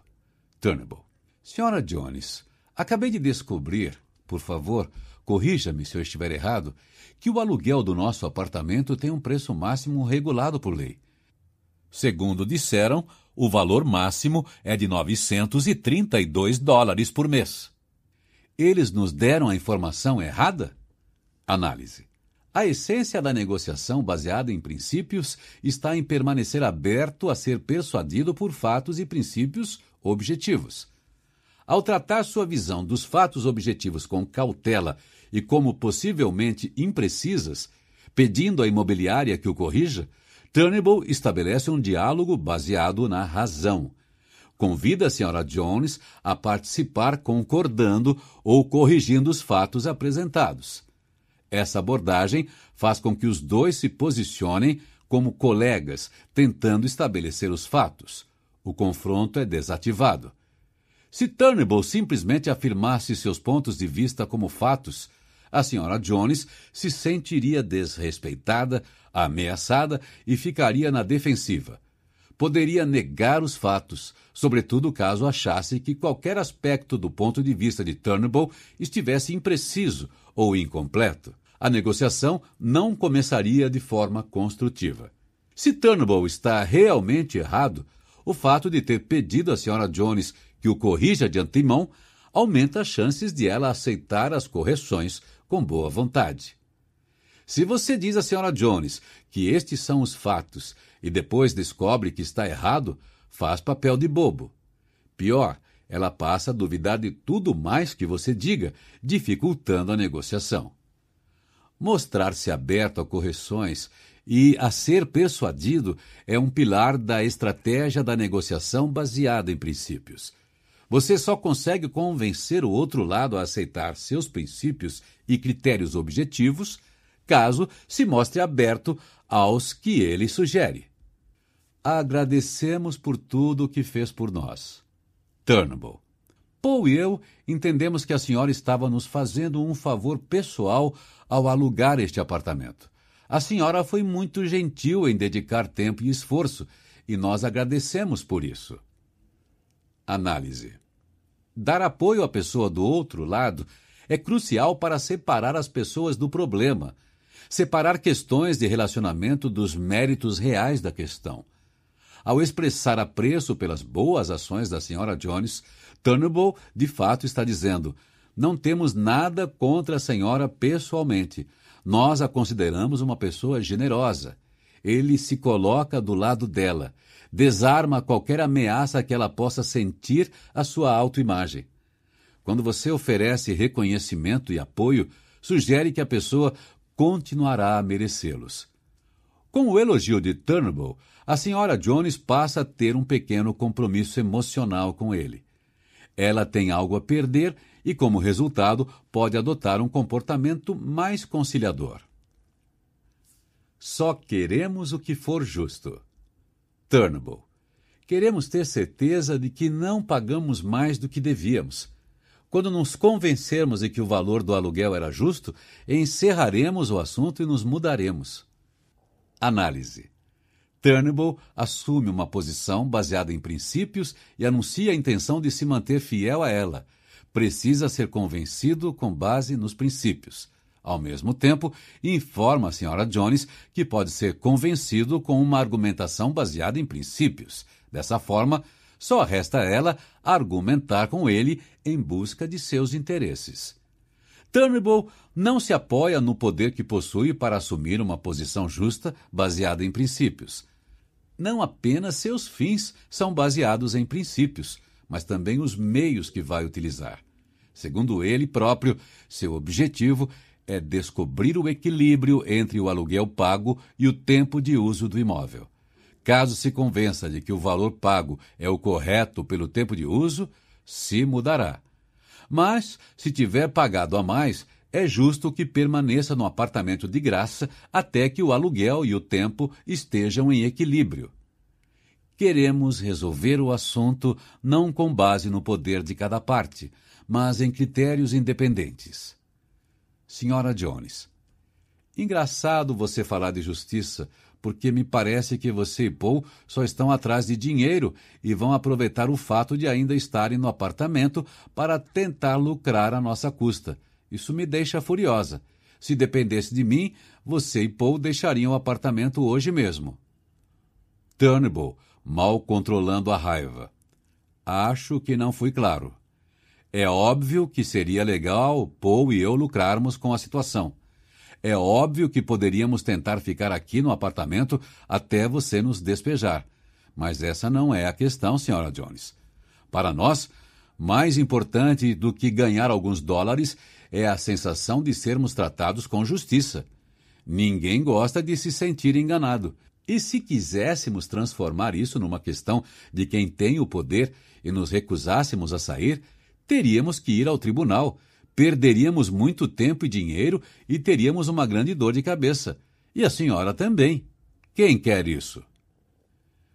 Turnbull. Senhora Jones, acabei de descobrir, por favor, corrija-me se eu estiver errado, que o aluguel do nosso apartamento tem um preço máximo regulado por lei. Segundo disseram, o valor máximo é de 932 dólares por mês. Eles nos deram a informação errada? Análise. A essência da negociação baseada em princípios está em permanecer aberto a ser persuadido por fatos e princípios objetivos. Ao tratar sua visão dos fatos objetivos com cautela e como possivelmente imprecisas, pedindo à imobiliária que o corrija, Turnbull estabelece um diálogo baseado na razão. Convida a Sra. Jones a participar concordando ou corrigindo os fatos apresentados. Essa abordagem faz com que os dois se posicionem como colegas, tentando estabelecer os fatos. O confronto é desativado. Se Turnbull simplesmente afirmasse seus pontos de vista como fatos, a senhora Jones se sentiria desrespeitada, ameaçada e ficaria na defensiva. Poderia negar os fatos, sobretudo caso achasse que qualquer aspecto do ponto de vista de Turnbull estivesse impreciso ou incompleto. A negociação não começaria de forma construtiva. Se Turnbull está realmente errado, o fato de ter pedido à senhora Jones que o corrija de antemão aumenta as chances de ela aceitar as correções com boa vontade. Se você diz à senhora Jones que estes são os fatos e depois descobre que está errado, faz papel de bobo. Pior, ela passa a duvidar de tudo mais que você diga, dificultando a negociação. Mostrar-se aberto a correções e a ser persuadido é um pilar da estratégia da negociação baseada em princípios. Você só consegue convencer o outro lado a aceitar seus princípios e critérios objetivos caso se mostre aberto aos que ele sugere. Agradecemos por tudo o que fez por nós. Turnbull. Paul e eu entendemos que a senhora estava nos fazendo um favor pessoal ao alugar este apartamento. A senhora foi muito gentil em dedicar tempo e esforço, e nós agradecemos por isso. Análise: Dar apoio à pessoa do outro lado é crucial para separar as pessoas do problema, separar questões de relacionamento dos méritos reais da questão. Ao expressar apreço pelas boas ações da senhora Jones, Turnbull de fato está dizendo: não temos nada contra a senhora pessoalmente. Nós a consideramos uma pessoa generosa. Ele se coloca do lado dela, desarma qualquer ameaça que ela possa sentir à sua autoimagem. Quando você oferece reconhecimento e apoio, sugere que a pessoa continuará a merecê-los. Com o elogio de Turnbull, a senhora Jones passa a ter um pequeno compromisso emocional com ele. Ela tem algo a perder e, como resultado, pode adotar um comportamento mais conciliador. Só queremos o que for justo. Turnbull. Queremos ter certeza de que não pagamos mais do que devíamos. Quando nos convencermos de que o valor do aluguel era justo, encerraremos o assunto e nos mudaremos. Análise. Turnbull assume uma posição baseada em princípios e anuncia a intenção de se manter fiel a ela. Precisa ser convencido com base nos princípios. Ao mesmo tempo, informa a Sra. Jones que pode ser convencido com uma argumentação baseada em princípios. Dessa forma, só resta a ela argumentar com ele em busca de seus interesses. Turnbull não se apoia no poder que possui para assumir uma posição justa baseada em princípios. Não apenas seus fins são baseados em princípios, mas também os meios que vai utilizar. Segundo ele próprio, seu objetivo é descobrir o equilíbrio entre o aluguel pago e o tempo de uso do imóvel. Caso se convença de que o valor pago é o correto pelo tempo de uso, se mudará. Mas, se tiver pagado a mais, é justo que permaneça no apartamento de graça até que o aluguel e o tempo estejam em equilíbrio. Queremos resolver o assunto não com base no poder de cada parte, mas em critérios independentes. Senhora Jones. Engraçado você falar de justiça, porque me parece que você e Paul só estão atrás de dinheiro e vão aproveitar o fato de ainda estarem no apartamento para tentar lucrar à nossa custa. Isso me deixa furiosa. Se dependesse de mim, você e Paul deixariam o apartamento hoje mesmo. Turnbull, mal controlando a raiva. Acho que não fui claro. É óbvio que seria legal Paul e eu lucrarmos com a situação. É óbvio que poderíamos tentar ficar aqui no apartamento até você nos despejar. Mas essa não é a questão, senhora Jones. Para nós, mais importante do que ganhar alguns dólares é a sensação de sermos tratados com justiça. Ninguém gosta de se sentir enganado. E se quiséssemos transformar isso numa questão de quem tem o poder e nos recusássemos a sair, teríamos que ir ao tribunal, perderíamos muito tempo e dinheiro e teríamos uma grande dor de cabeça. E a senhora também. Quem quer isso?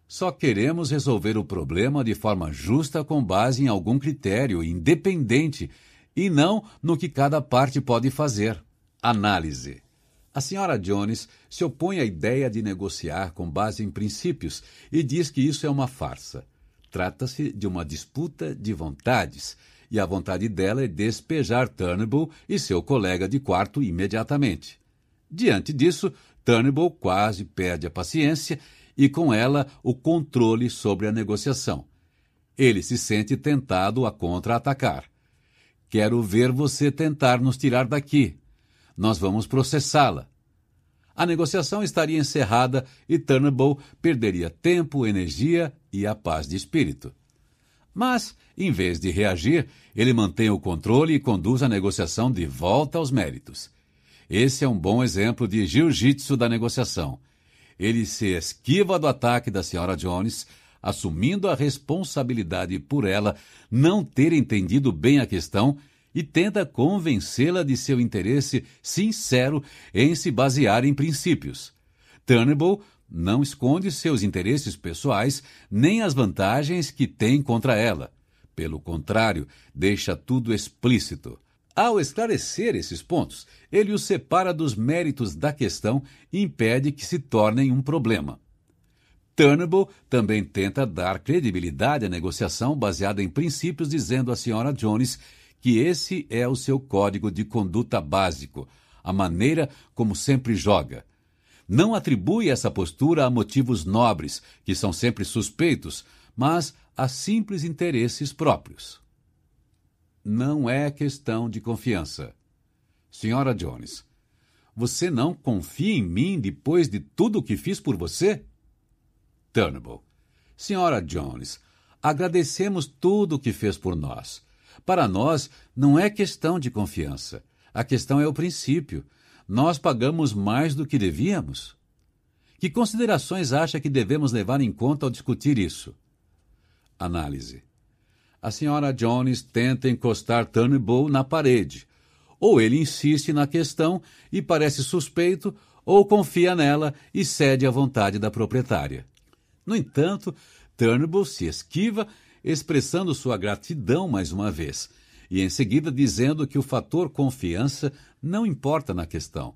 Só queremos resolver o problema de forma justa com base em algum critério independente e não no que cada parte pode fazer. Análise. A senhora Jones se opõe à ideia de negociar com base em princípios e diz que isso é uma farsa. Trata-se de uma disputa de vontades, e a vontade dela é despejar Turnbull e seu colega de quarto imediatamente. Diante disso, Turnbull quase perde a paciência e, com ela, o controle sobre a negociação. Ele se sente tentado a contra-atacar. Quero ver você tentar nos tirar daqui. Nós vamos processá-la. A negociação estaria encerrada e Turnbull perderia tempo, energia e a paz de espírito. Mas, em vez de reagir, ele mantém o controle e conduz a negociação de volta aos méritos. Esse é um bom exemplo de jiu-jitsu da negociação. Ele se esquiva do ataque da Sra. Jones, assumindo a responsabilidade por ela não ter entendido bem a questão e tenta convencê-la de seu interesse sincero em se basear em princípios. Turnbull não esconde seus interesses pessoais nem as vantagens que tem contra ela. Pelo contrário, deixa tudo explícito. Ao esclarecer esses pontos, ele os separa dos méritos da questão e impede que se tornem um problema. Turnbull também tenta dar credibilidade à negociação baseada em princípios, dizendo à Sra. Jones que esse é o seu código de conduta básico, a maneira como sempre joga, não atribui essa postura a motivos nobres, que são sempre suspeitos, mas a simples interesses próprios. Não é questão de confiança. Senhora Jones, você não confia em mim depois de tudo o que fiz por você? Turnbull. Senhora Jones, agradecemos tudo o que fez por nós. Para nós, não é questão de confiança. A questão é o princípio nós pagamos mais do que devíamos? Que considerações acha que devemos levar em conta ao discutir isso? Análise. A senhora Jones tenta encostar Turnbull na parede. Ou ele insiste na questão e parece suspeito, ou confia nela e cede à vontade da proprietária. No entanto, Turnbull se esquiva, expressando sua gratidão mais uma vez, e em seguida dizendo que o fator confiança não importa na questão.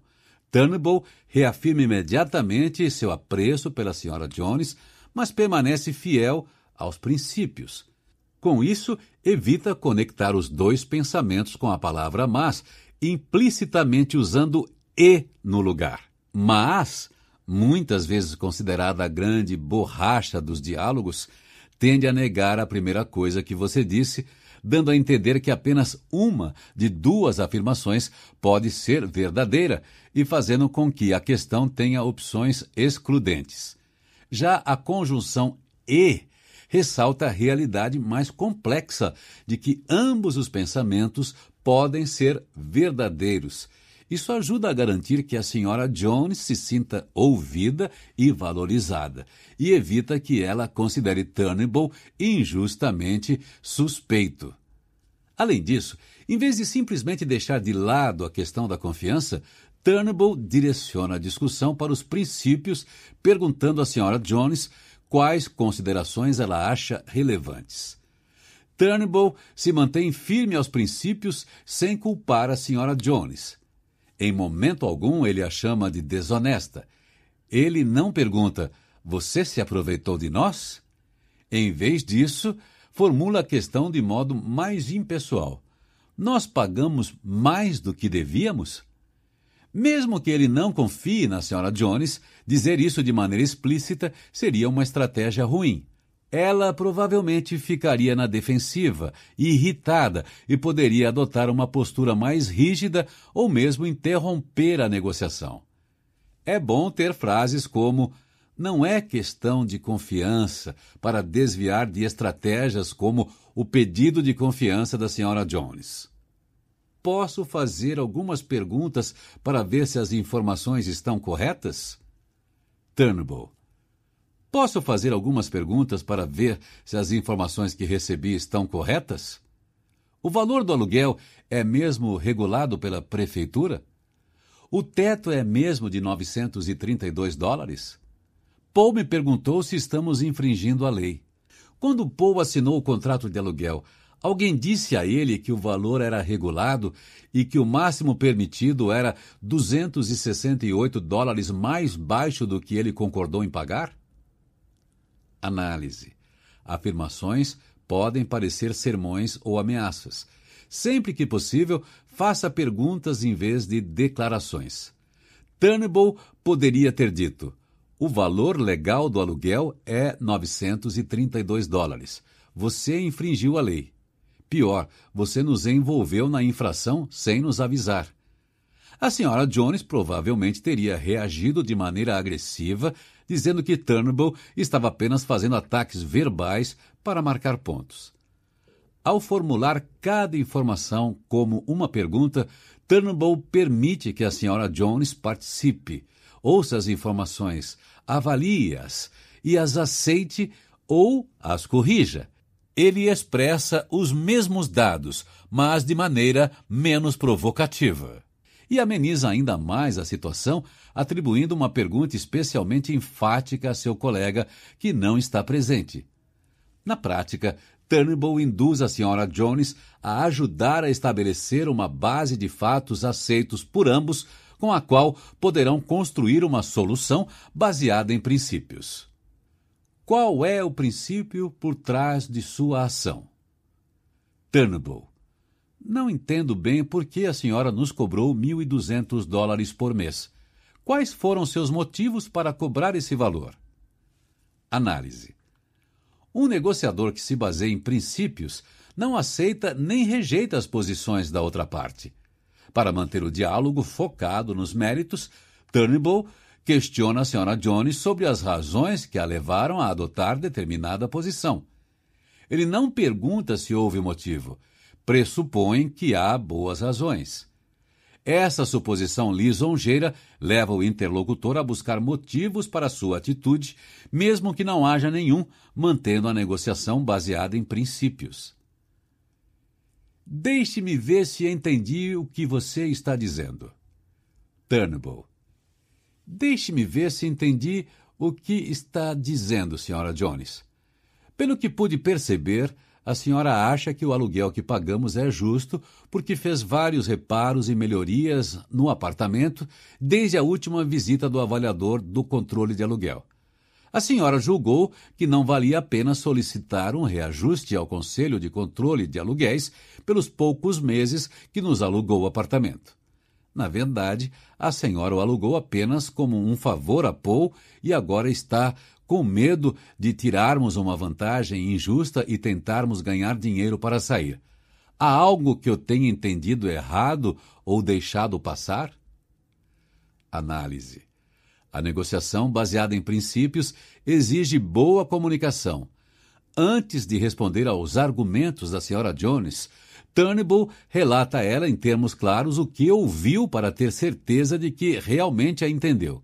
Turnbull reafirma imediatamente seu apreço pela Sra. Jones, mas permanece fiel aos princípios. Com isso, evita conectar os dois pensamentos com a palavra mas, implicitamente usando e no lugar. Mas, muitas vezes considerada a grande borracha dos diálogos, tende a negar a primeira coisa que você disse, dando a entender que apenas uma de duas afirmações pode ser verdadeira e fazendo com que a questão tenha opções excludentes. Já a conjunção e ressalta a realidade mais complexa de que ambos os pensamentos podem ser verdadeiros isso ajuda a garantir que a senhora Jones se sinta ouvida e valorizada, e evita que ela considere Turnbull injustamente suspeito. Além disso, em vez de simplesmente deixar de lado a questão da confiança, Turnbull direciona a discussão para os princípios, perguntando à senhora Jones quais considerações ela acha relevantes. Turnbull se mantém firme aos princípios sem culpar a senhora Jones. Em momento algum ele a chama de desonesta. Ele não pergunta: Você se aproveitou de nós? Em vez disso, formula a questão de modo mais impessoal: Nós pagamos mais do que devíamos? Mesmo que ele não confie na Sra. Jones, dizer isso de maneira explícita seria uma estratégia ruim ela provavelmente ficaria na defensiva, irritada e poderia adotar uma postura mais rígida ou mesmo interromper a negociação. É bom ter frases como não é questão de confiança para desviar de estratégias como o pedido de confiança da Sra. Jones. Posso fazer algumas perguntas para ver se as informações estão corretas? Turnbull. Posso fazer algumas perguntas para ver se as informações que recebi estão corretas? O valor do aluguel é mesmo regulado pela prefeitura? O teto é mesmo de 932 dólares? Paul me perguntou se estamos infringindo a lei. Quando Paul assinou o contrato de aluguel, alguém disse a ele que o valor era regulado e que o máximo permitido era 268 dólares mais baixo do que ele concordou em pagar? Análise. Afirmações podem parecer sermões ou ameaças. Sempre que possível, faça perguntas em vez de declarações. Turnbull poderia ter dito: o valor legal do aluguel é 932 dólares. Você infringiu a lei. Pior, você nos envolveu na infração sem nos avisar. A senhora Jones provavelmente teria reagido de maneira agressiva, dizendo que Turnbull estava apenas fazendo ataques verbais para marcar pontos. Ao formular cada informação como uma pergunta, Turnbull permite que a senhora Jones participe, ouça as informações, avalie-as e as aceite ou as corrija. Ele expressa os mesmos dados, mas de maneira menos provocativa. E ameniza ainda mais a situação, atribuindo uma pergunta especialmente enfática a seu colega que não está presente. Na prática, Turnbull induz a Sra. Jones a ajudar a estabelecer uma base de fatos aceitos por ambos com a qual poderão construir uma solução baseada em princípios. Qual é o princípio por trás de sua ação? Turnbull. Não entendo bem por que a senhora nos cobrou 1.200 dólares por mês. Quais foram seus motivos para cobrar esse valor? Análise. Um negociador que se baseia em princípios não aceita nem rejeita as posições da outra parte. Para manter o diálogo focado nos méritos, Turnbull questiona a Sra. Jones sobre as razões que a levaram a adotar determinada posição. Ele não pergunta se houve motivo, pressupõe que há boas razões. Essa suposição lisonjeira leva o interlocutor a buscar motivos para sua atitude, mesmo que não haja nenhum, mantendo a negociação baseada em princípios. Deixe-me ver se entendi o que você está dizendo. Turnbull. Deixe-me ver se entendi o que está dizendo, Sra. Jones. Pelo que pude perceber, a senhora acha que o aluguel que pagamos é justo porque fez vários reparos e melhorias no apartamento desde a última visita do avaliador do controle de aluguel. A senhora julgou que não valia a pena solicitar um reajuste ao Conselho de Controle de Aluguéis pelos poucos meses que nos alugou o apartamento. Na verdade, a senhora o alugou apenas como um favor a Paul e agora está com medo de tirarmos uma vantagem injusta e tentarmos ganhar dinheiro para sair. Há algo que eu tenha entendido errado ou deixado passar? Análise. A negociação baseada em princípios exige boa comunicação. Antes de responder aos argumentos da Sra. Jones, Turnbull relata a ela em termos claros o que ouviu para ter certeza de que realmente a entendeu.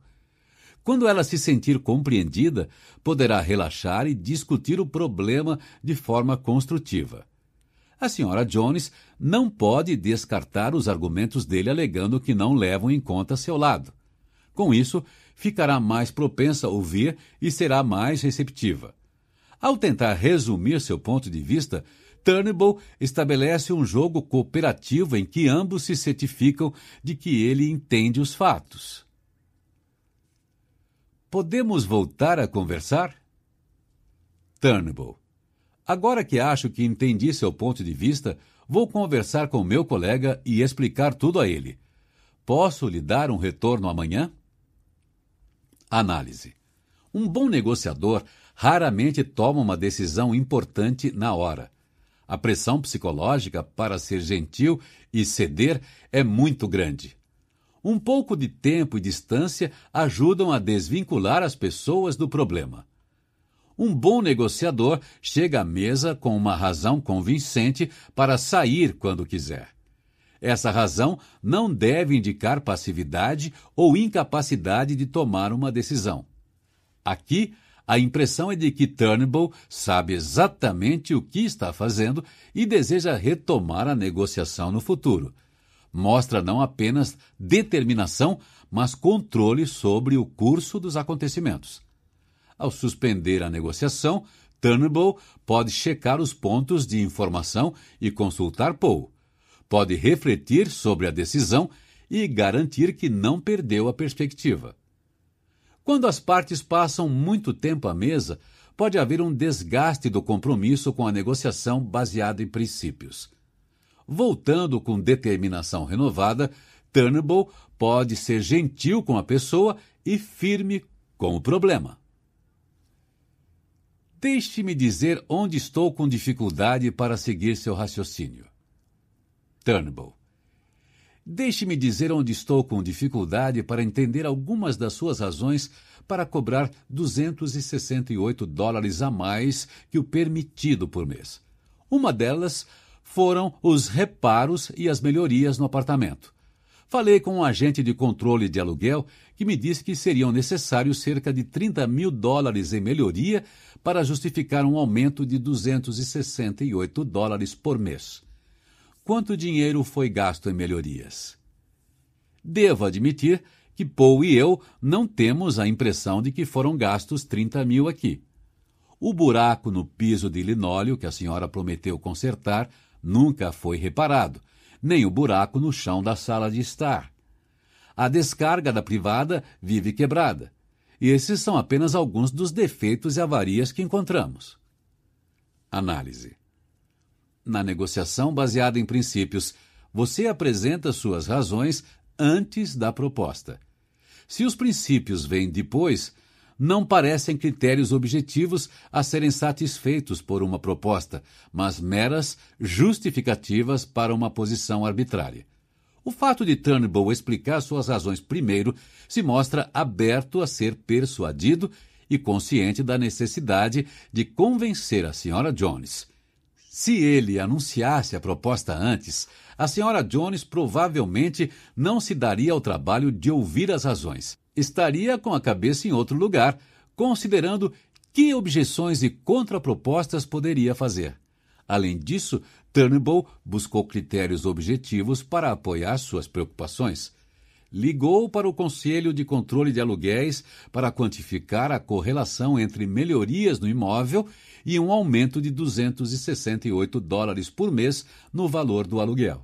Quando ela se sentir compreendida, poderá relaxar e discutir o problema de forma construtiva. A Sra. Jones não pode descartar os argumentos dele alegando que não levam em conta seu lado. Com isso, ficará mais propensa a ouvir e será mais receptiva. Ao tentar resumir seu ponto de vista, Turnbull estabelece um jogo cooperativo em que ambos se certificam de que ele entende os fatos. Podemos voltar a conversar? Turnbull. Agora que acho que entendi seu ponto de vista, vou conversar com meu colega e explicar tudo a ele. Posso lhe dar um retorno amanhã? Análise. Um bom negociador raramente toma uma decisão importante na hora. A pressão psicológica para ser gentil e ceder é muito grande. Um pouco de tempo e distância ajudam a desvincular as pessoas do problema. Um bom negociador chega à mesa com uma razão convincente para sair quando quiser. Essa razão não deve indicar passividade ou incapacidade de tomar uma decisão. Aqui, a impressão é de que Turnbull sabe exatamente o que está fazendo e deseja retomar a negociação no futuro. Mostra não apenas determinação, mas controle sobre o curso dos acontecimentos. Ao suspender a negociação, Turnbull pode checar os pontos de informação e consultar Paul. Pode refletir sobre a decisão e garantir que não perdeu a perspectiva. Quando as partes passam muito tempo à mesa, pode haver um desgaste do compromisso com a negociação baseada em princípios. Voltando com determinação renovada, Turnbull pode ser gentil com a pessoa e firme com o problema. Deixe-me dizer onde estou com dificuldade para seguir seu raciocínio. Turnbull. Deixe-me dizer onde estou com dificuldade para entender algumas das suas razões para cobrar 268 dólares a mais que o permitido por mês. Uma delas foram os reparos e as melhorias no apartamento. Falei com um agente de controle de aluguel que me disse que seriam necessários cerca de 30 mil dólares em melhoria para justificar um aumento de 268 dólares por mês. Quanto dinheiro foi gasto em melhorias? Devo admitir que Paul e eu não temos a impressão de que foram gastos 30 mil aqui. O buraco no piso de linóleo que a senhora prometeu consertar nunca foi reparado nem o buraco no chão da sala de estar. A descarga da privada vive quebrada. E esses são apenas alguns dos defeitos e avarias que encontramos. Análise. Na negociação baseada em princípios, você apresenta suas razões antes da proposta. Se os princípios vêm depois, não parecem critérios objetivos a serem satisfeitos por uma proposta, mas meras justificativas para uma posição arbitrária. O fato de Turnbull explicar suas razões primeiro se mostra aberto a ser persuadido e consciente da necessidade de convencer a Sra. Jones. Se ele anunciasse a proposta antes, a Sra. Jones provavelmente não se daria ao trabalho de ouvir as razões estaria com a cabeça em outro lugar, considerando que objeções e contrapropostas poderia fazer. Além disso, Turnbull buscou critérios objetivos para apoiar suas preocupações. Ligou para o Conselho de Controle de Aluguéis para quantificar a correlação entre melhorias no imóvel e um aumento de 268 dólares por mês no valor do aluguel.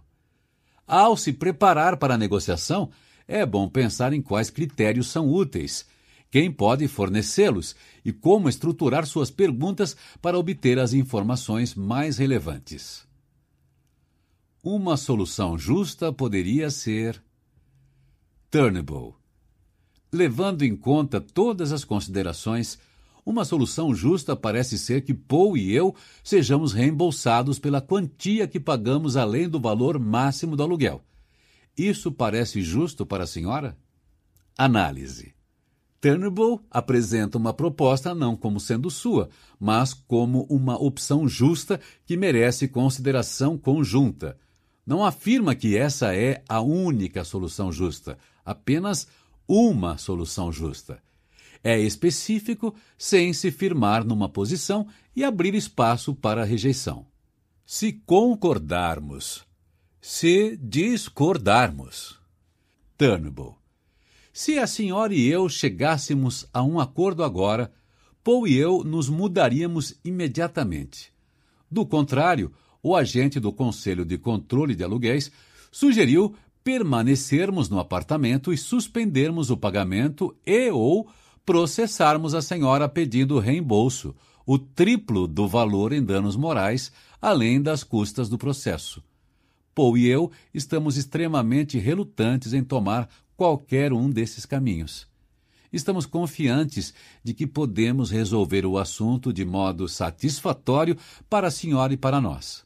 Ao se preparar para a negociação, é bom pensar em quais critérios são úteis, quem pode fornecê-los e como estruturar suas perguntas para obter as informações mais relevantes. Uma solução justa poderia ser Turnbull. Levando em conta todas as considerações, uma solução justa parece ser que Paul e eu sejamos reembolsados pela quantia que pagamos além do valor máximo do aluguel. Isso parece justo para a senhora? Análise. Turnbull apresenta uma proposta não como sendo sua, mas como uma opção justa que merece consideração conjunta. Não afirma que essa é a única solução justa, apenas uma solução justa. É específico sem se firmar numa posição e abrir espaço para rejeição. Se concordarmos se discordarmos. Turnbull. Se a senhora e eu chegássemos a um acordo agora, Paul e eu nos mudaríamos imediatamente. Do contrário, o agente do Conselho de Controle de Aluguéis sugeriu permanecermos no apartamento e suspendermos o pagamento e ou processarmos a senhora pedindo reembolso, o triplo do valor em danos morais, além das custas do processo. Paul e eu estamos extremamente relutantes em tomar qualquer um desses caminhos. Estamos confiantes de que podemos resolver o assunto de modo satisfatório para a senhora e para nós.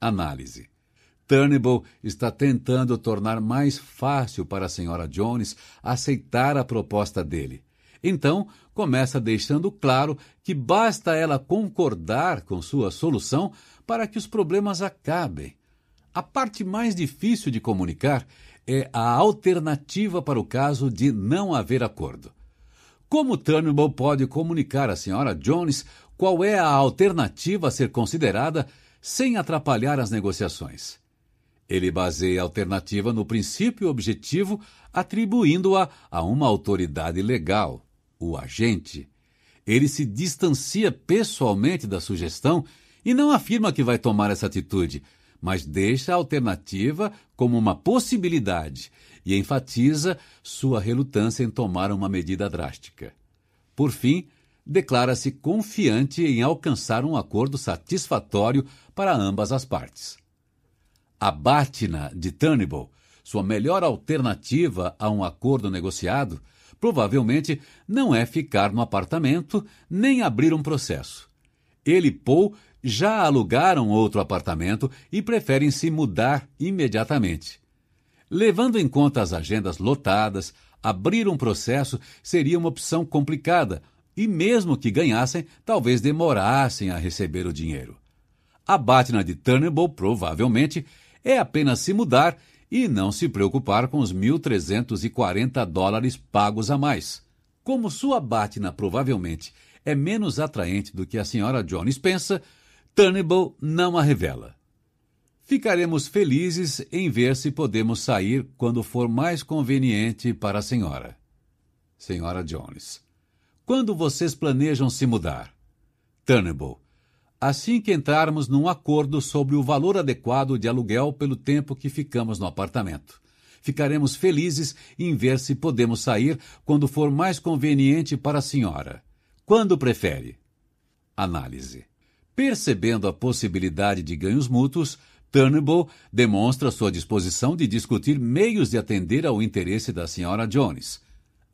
Análise. Turnbull está tentando tornar mais fácil para a senhora Jones aceitar a proposta dele. Então, começa deixando claro que basta ela concordar com sua solução para que os problemas acabem. A parte mais difícil de comunicar é a alternativa para o caso de não haver acordo. Como Turnbull pode comunicar à Sra. Jones qual é a alternativa a ser considerada sem atrapalhar as negociações? Ele baseia a alternativa no princípio objetivo, atribuindo-a a uma autoridade legal, o agente. Ele se distancia pessoalmente da sugestão e não afirma que vai tomar essa atitude, mas deixa a alternativa como uma possibilidade e enfatiza sua relutância em tomar uma medida drástica. Por fim, declara-se confiante em alcançar um acordo satisfatório para ambas as partes. A Bátina de Turnbull, sua melhor alternativa a um acordo negociado, provavelmente não é ficar no apartamento nem abrir um processo. Ele e Paul já alugaram outro apartamento e preferem se mudar imediatamente. Levando em conta as agendas lotadas, abrir um processo seria uma opção complicada e, mesmo que ganhassem, talvez demorassem a receber o dinheiro. A Batna de Turnbull provavelmente é apenas se mudar e não se preocupar com os 1.340 dólares pagos a mais. Como sua Batna provavelmente é menos atraente do que a senhora Jones pensa, Turnbull não a revela. Ficaremos felizes em ver se podemos sair quando for mais conveniente para a senhora. Senhora Jones. Quando vocês planejam se mudar? Turnbull. Assim que entrarmos num acordo sobre o valor adequado de aluguel pelo tempo que ficamos no apartamento. Ficaremos felizes em ver se podemos sair quando for mais conveniente para a senhora. Quando prefere? Análise. Percebendo a possibilidade de ganhos mútuos, Turnbull demonstra sua disposição de discutir meios de atender ao interesse da Sra. Jones.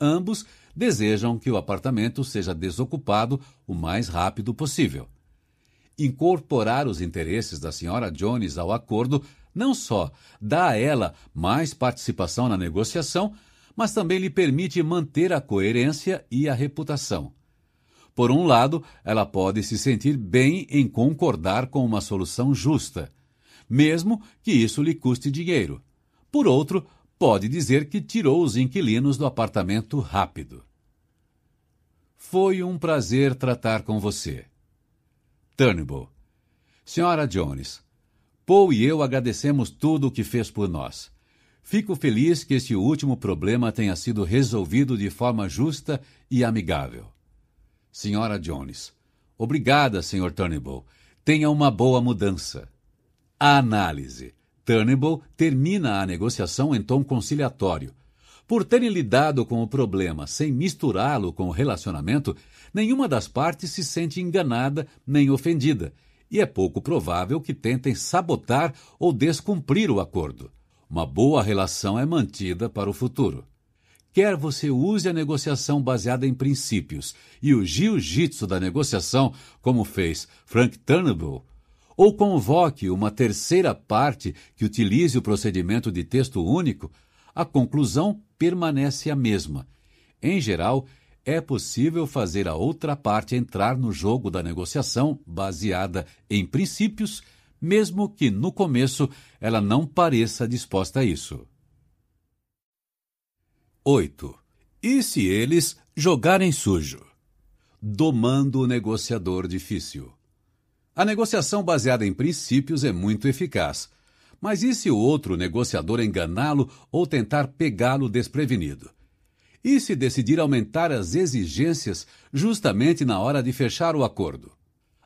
Ambos desejam que o apartamento seja desocupado o mais rápido possível. Incorporar os interesses da Sra. Jones ao acordo não só dá a ela mais participação na negociação, mas também lhe permite manter a coerência e a reputação. Por um lado, ela pode se sentir bem em concordar com uma solução justa, mesmo que isso lhe custe dinheiro. Por outro, pode dizer que tirou os inquilinos do apartamento rápido. Foi um prazer tratar com você. Turnbull. Senhora Jones, Paul e eu agradecemos tudo o que fez por nós. Fico feliz que este último problema tenha sido resolvido de forma justa e amigável. Senhora Jones. Obrigada, Sr. Turnbull. Tenha uma boa mudança. A análise. Turnbull termina a negociação em tom conciliatório. Por terem lidado com o problema sem misturá-lo com o relacionamento, nenhuma das partes se sente enganada nem ofendida, e é pouco provável que tentem sabotar ou descumprir o acordo. Uma boa relação é mantida para o futuro quer você use a negociação baseada em princípios e o jiu-jitsu da negociação, como fez Frank Turnbull, ou convoque uma terceira parte que utilize o procedimento de texto único, a conclusão permanece a mesma. Em geral, é possível fazer a outra parte entrar no jogo da negociação baseada em princípios, mesmo que no começo ela não pareça disposta a isso. 8. E se eles jogarem sujo? Domando o negociador difícil. A negociação baseada em princípios é muito eficaz. Mas e se o outro negociador enganá-lo ou tentar pegá-lo desprevenido? E se decidir aumentar as exigências justamente na hora de fechar o acordo?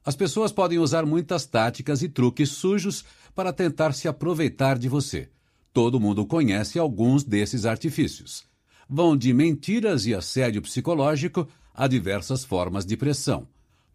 As pessoas podem usar muitas táticas e truques sujos para tentar se aproveitar de você. Todo mundo conhece alguns desses artifícios vão de mentiras e assédio psicológico a diversas formas de pressão.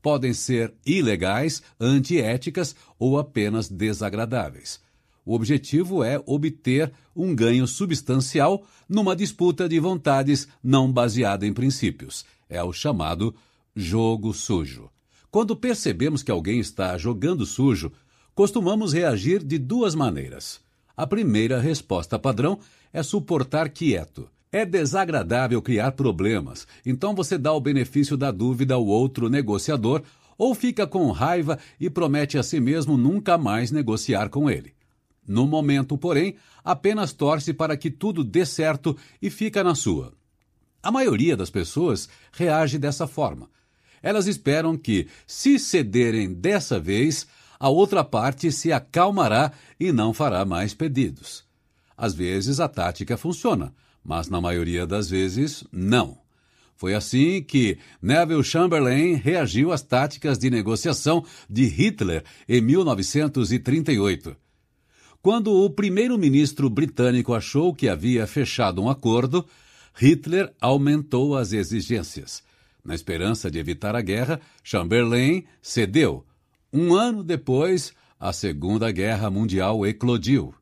Podem ser ilegais, antiéticas ou apenas desagradáveis. O objetivo é obter um ganho substancial numa disputa de vontades não baseada em princípios. É o chamado jogo sujo. Quando percebemos que alguém está jogando sujo, costumamos reagir de duas maneiras. A primeira resposta padrão é suportar quieto. É desagradável criar problemas, então você dá o benefício da dúvida ao outro negociador ou fica com raiva e promete a si mesmo nunca mais negociar com ele. No momento, porém, apenas torce para que tudo dê certo e fica na sua. A maioria das pessoas reage dessa forma. Elas esperam que, se cederem dessa vez, a outra parte se acalmará e não fará mais pedidos. Às vezes a tática funciona, mas na maioria das vezes não. Foi assim que Neville Chamberlain reagiu às táticas de negociação de Hitler em 1938. Quando o primeiro-ministro britânico achou que havia fechado um acordo, Hitler aumentou as exigências. Na esperança de evitar a guerra, Chamberlain cedeu. Um ano depois, a Segunda Guerra Mundial eclodiu.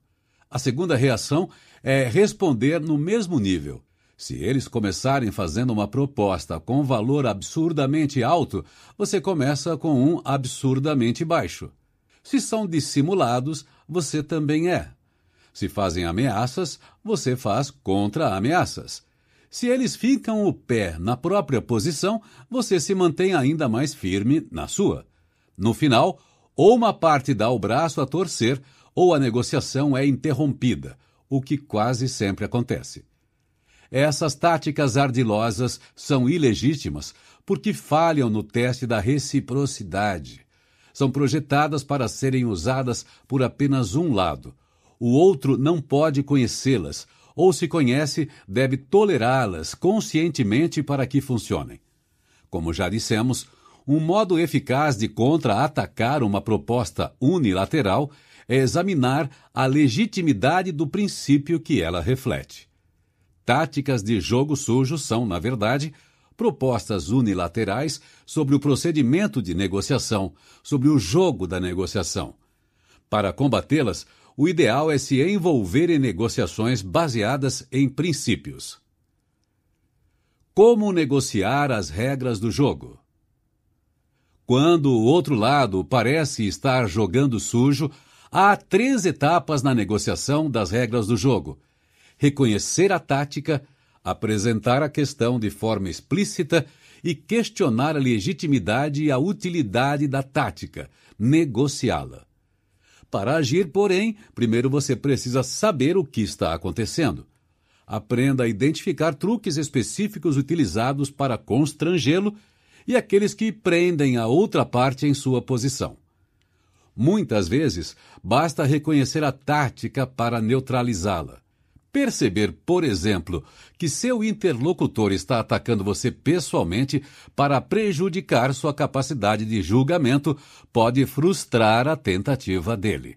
A segunda reação é responder no mesmo nível. Se eles começarem fazendo uma proposta com valor absurdamente alto, você começa com um absurdamente baixo. Se são dissimulados, você também é. Se fazem ameaças, você faz contra-ameaças. Se eles ficam o pé na própria posição, você se mantém ainda mais firme na sua. No final, ou uma parte dá o braço a torcer, ou a negociação é interrompida, o que quase sempre acontece. Essas táticas ardilosas são ilegítimas porque falham no teste da reciprocidade são projetadas para serem usadas por apenas um lado. O outro não pode conhecê-las, ou se conhece, deve tolerá-las conscientemente para que funcionem. Como já dissemos, um modo eficaz de contra-atacar uma proposta unilateral é examinar a legitimidade do princípio que ela reflete. Táticas de jogo sujo são, na verdade, propostas unilaterais sobre o procedimento de negociação, sobre o jogo da negociação. Para combatê-las, o ideal é se envolver em negociações baseadas em princípios. Como negociar as regras do jogo? Quando o outro lado parece estar jogando sujo, há três etapas na negociação das regras do jogo: reconhecer a tática, apresentar a questão de forma explícita e questionar a legitimidade e a utilidade da tática, negociá-la. Para agir, porém, primeiro você precisa saber o que está acontecendo. Aprenda a identificar truques específicos utilizados para constrangê-lo e aqueles que prendem a outra parte em sua posição. Muitas vezes, basta reconhecer a tática para neutralizá-la. Perceber, por exemplo, que seu interlocutor está atacando você pessoalmente para prejudicar sua capacidade de julgamento pode frustrar a tentativa dele.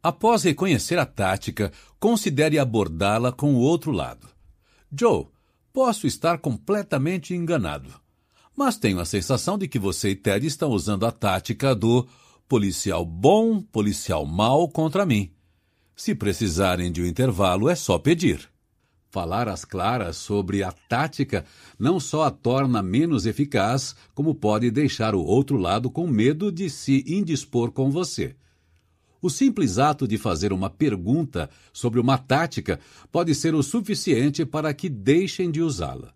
Após reconhecer a tática, considere abordá-la com o outro lado. Joe, posso estar completamente enganado, mas tenho a sensação de que você e Ted estão usando a tática do policial bom, policial mau contra mim. Se precisarem de um intervalo, é só pedir. Falar às claras sobre a tática não só a torna menos eficaz, como pode deixar o outro lado com medo de se indispor com você. O simples ato de fazer uma pergunta sobre uma tática pode ser o suficiente para que deixem de usá-la.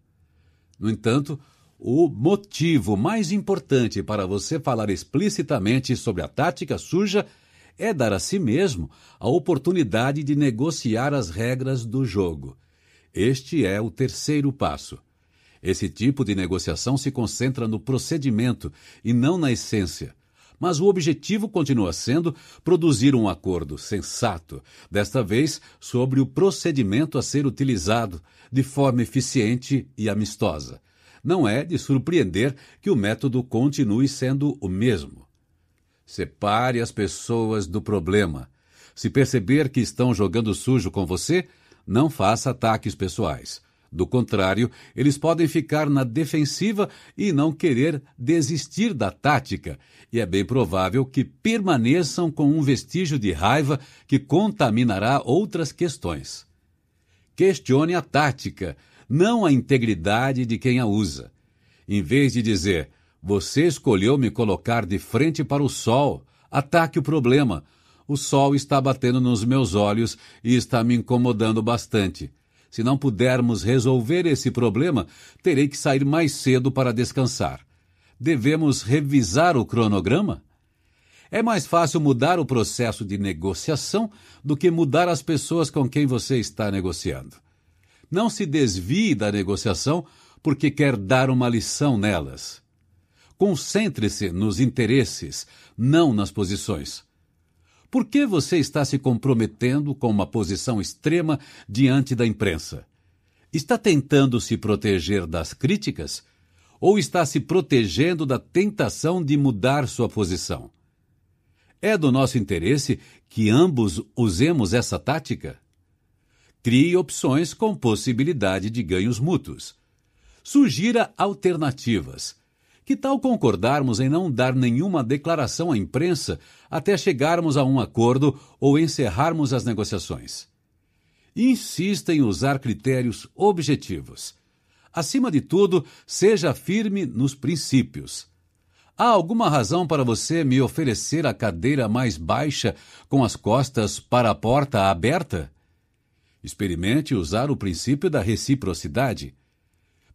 No entanto, o motivo mais importante para você falar explicitamente sobre a tática suja é dar a si mesmo a oportunidade de negociar as regras do jogo. Este é o terceiro passo. Esse tipo de negociação se concentra no procedimento e não na essência. Mas o objetivo continua sendo produzir um acordo sensato, desta vez sobre o procedimento a ser utilizado, de forma eficiente e amistosa. Não é de surpreender que o método continue sendo o mesmo. Separe as pessoas do problema. Se perceber que estão jogando sujo com você, não faça ataques pessoais. Do contrário, eles podem ficar na defensiva e não querer desistir da tática, e é bem provável que permaneçam com um vestígio de raiva que contaminará outras questões. Questione a tática, não a integridade de quem a usa. Em vez de dizer, você escolheu me colocar de frente para o sol. Ataque o problema. O sol está batendo nos meus olhos e está me incomodando bastante. Se não pudermos resolver esse problema, terei que sair mais cedo para descansar. Devemos revisar o cronograma? É mais fácil mudar o processo de negociação do que mudar as pessoas com quem você está negociando. Não se desvie da negociação porque quer dar uma lição nelas. Concentre-se nos interesses, não nas posições. Por que você está se comprometendo com uma posição extrema diante da imprensa? Está tentando se proteger das críticas? Ou está se protegendo da tentação de mudar sua posição? É do nosso interesse que ambos usemos essa tática? Crie opções com possibilidade de ganhos mútuos. Sugira alternativas. Que tal concordarmos em não dar nenhuma declaração à imprensa até chegarmos a um acordo ou encerrarmos as negociações? Insista em usar critérios objetivos. Acima de tudo, seja firme nos princípios. Há alguma razão para você me oferecer a cadeira mais baixa com as costas para a porta aberta? Experimente usar o princípio da reciprocidade.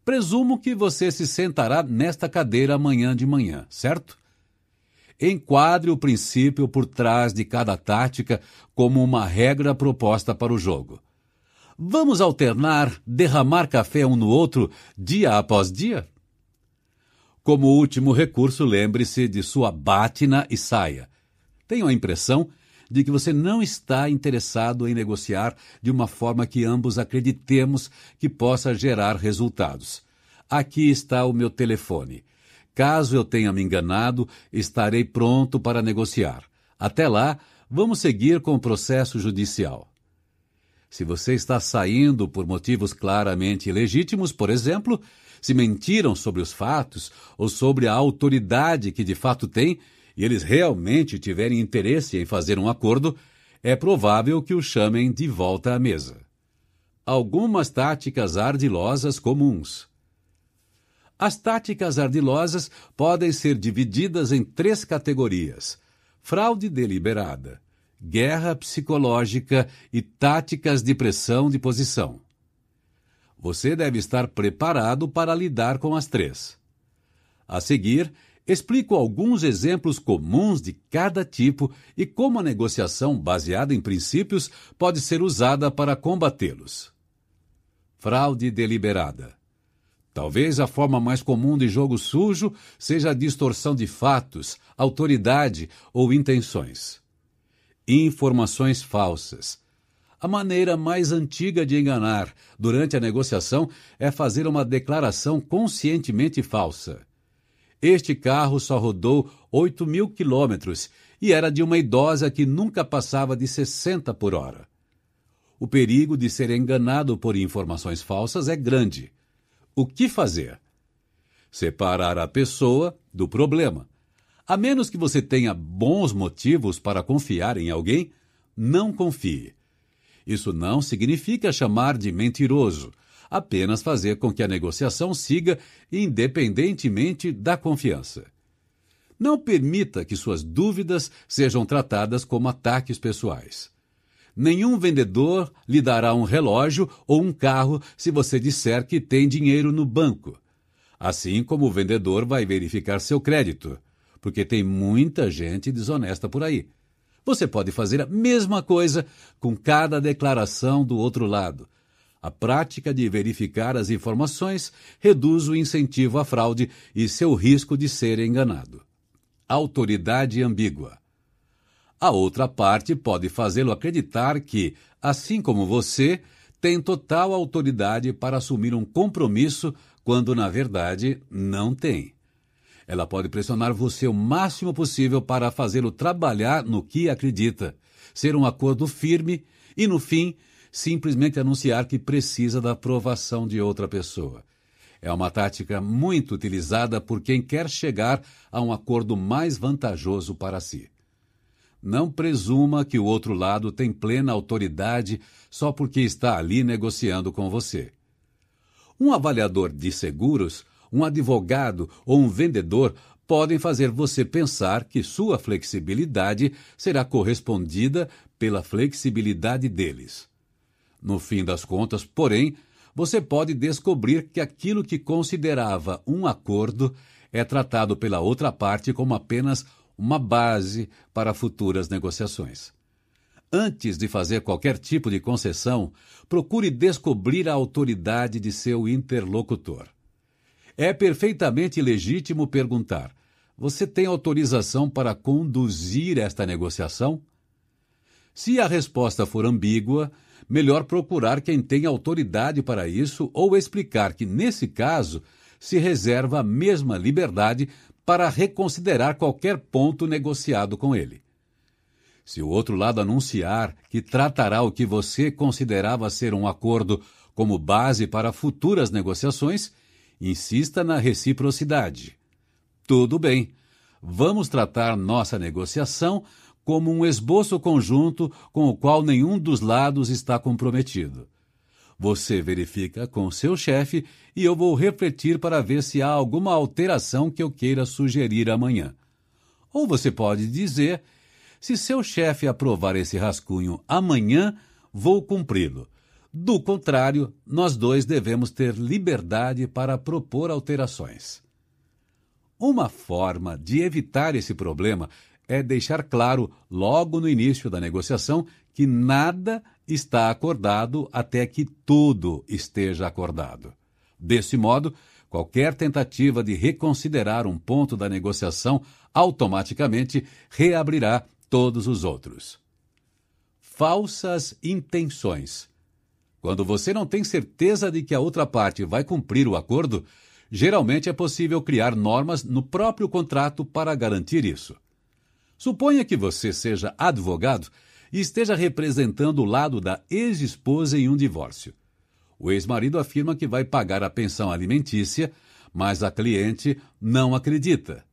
Presumo que você se sentará nesta cadeira amanhã de manhã, certo? Enquadre o princípio por trás de cada tática como uma regra proposta para o jogo. Vamos alternar derramar café um no outro dia após dia? Como último recurso, lembre-se de sua bátina e saia. Tenho a impressão de que você não está interessado em negociar de uma forma que ambos acreditemos que possa gerar resultados. Aqui está o meu telefone. Caso eu tenha me enganado, estarei pronto para negociar. Até lá, vamos seguir com o processo judicial. Se você está saindo por motivos claramente legítimos, por exemplo, se mentiram sobre os fatos ou sobre a autoridade que de fato tem, e eles realmente tiverem interesse em fazer um acordo, é provável que o chamem de volta à mesa. Algumas táticas ardilosas comuns. As táticas ardilosas podem ser divididas em três categorias: fraude deliberada, guerra psicológica e táticas de pressão de posição. Você deve estar preparado para lidar com as três. A seguir, explico alguns exemplos comuns de cada tipo e como a negociação baseada em princípios pode ser usada para combatê-los. Fraude deliberada. Talvez a forma mais comum de jogo sujo seja a distorção de fatos, autoridade ou intenções informações falsas. A maneira mais antiga de enganar durante a negociação é fazer uma declaração conscientemente falsa. Este carro só rodou 8 mil quilômetros e era de uma idosa que nunca passava de 60 por hora. O perigo de ser enganado por informações falsas é grande. O que fazer? Separar a pessoa do problema. A menos que você tenha bons motivos para confiar em alguém, não confie. Isso não significa chamar de mentiroso, apenas fazer com que a negociação siga independentemente da confiança. Não permita que suas dúvidas sejam tratadas como ataques pessoais. Nenhum vendedor lhe dará um relógio ou um carro se você disser que tem dinheiro no banco. Assim como o vendedor vai verificar seu crédito porque tem muita gente desonesta por aí. Você pode fazer a mesma coisa com cada declaração do outro lado. A prática de verificar as informações reduz o incentivo à fraude e seu risco de ser enganado. Autoridade ambígua. A outra parte pode fazê-lo acreditar que, assim como você, tem total autoridade para assumir um compromisso quando, na verdade, não tem. Ela pode pressionar você o máximo possível para fazê-lo trabalhar no que acredita, ser um acordo firme e, no fim, simplesmente anunciar que precisa da aprovação de outra pessoa. É uma tática muito utilizada por quem quer chegar a um acordo mais vantajoso para si. Não presuma que o outro lado tem plena autoridade só porque está ali negociando com você. Um avaliador de seguros um advogado ou um vendedor podem fazer você pensar que sua flexibilidade será correspondida pela flexibilidade deles. No fim das contas, porém, você pode descobrir que aquilo que considerava um acordo é tratado pela outra parte como apenas uma base para futuras negociações. Antes de fazer qualquer tipo de concessão, procure descobrir a autoridade de seu interlocutor. É perfeitamente legítimo perguntar: você tem autorização para conduzir esta negociação? Se a resposta for ambígua, melhor procurar quem tem autoridade para isso ou explicar que, nesse caso, se reserva a mesma liberdade para reconsiderar qualquer ponto negociado com ele. Se o outro lado anunciar que tratará o que você considerava ser um acordo como base para futuras negociações, insista na reciprocidade. Tudo bem, vamos tratar nossa negociação como um esboço conjunto com o qual nenhum dos lados está comprometido. Você verifica com seu chefe e eu vou refletir para ver se há alguma alteração que eu queira sugerir amanhã. Ou você pode dizer: se seu chefe aprovar esse rascunho amanhã, vou cumpri-lo. Do contrário, nós dois devemos ter liberdade para propor alterações. Uma forma de evitar esse problema é deixar claro, logo no início da negociação, que nada está acordado até que tudo esteja acordado. Desse modo, qualquer tentativa de reconsiderar um ponto da negociação automaticamente reabrirá todos os outros. Falsas intenções. Quando você não tem certeza de que a outra parte vai cumprir o acordo, geralmente é possível criar normas no próprio contrato para garantir isso. Suponha que você seja advogado e esteja representando o lado da ex-esposa em um divórcio. O ex-marido afirma que vai pagar a pensão alimentícia, mas a cliente não acredita.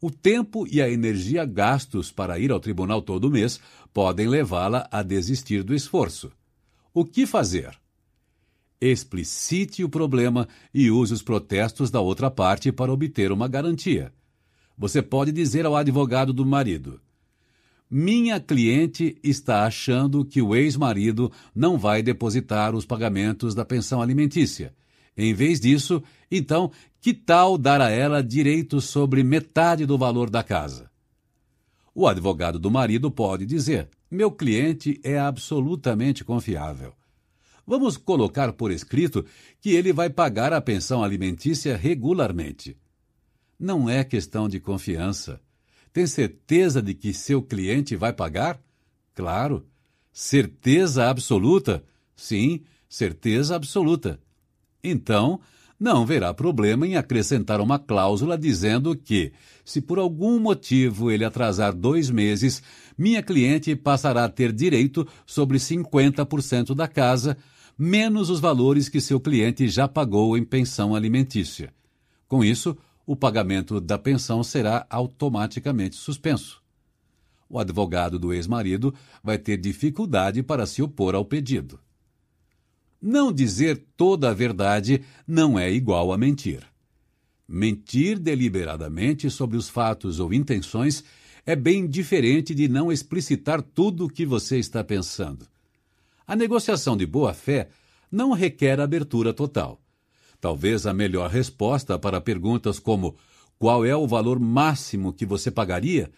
O tempo e a energia gastos para ir ao tribunal todo mês podem levá-la a desistir do esforço. O que fazer? Explicite o problema e use os protestos da outra parte para obter uma garantia. Você pode dizer ao advogado do marido: Minha cliente está achando que o ex-marido não vai depositar os pagamentos da pensão alimentícia. Em vez disso, então, que tal dar a ela direitos sobre metade do valor da casa? O advogado do marido pode dizer: Meu cliente é absolutamente confiável. Vamos colocar por escrito que ele vai pagar a pensão alimentícia regularmente. Não é questão de confiança. Tem certeza de que seu cliente vai pagar? Claro. Certeza absoluta? Sim, certeza absoluta. Então, não haverá problema em acrescentar uma cláusula dizendo que, se por algum motivo ele atrasar dois meses, minha cliente passará a ter direito sobre 50% da casa, menos os valores que seu cliente já pagou em pensão alimentícia. Com isso, o pagamento da pensão será automaticamente suspenso. O advogado do ex-marido vai ter dificuldade para se opor ao pedido. Não dizer toda a verdade não é igual a mentir. Mentir deliberadamente sobre os fatos ou intenções é bem diferente de não explicitar tudo o que você está pensando. A negociação de boa-fé não requer abertura total. Talvez a melhor resposta para perguntas como qual é o valor máximo que você pagaria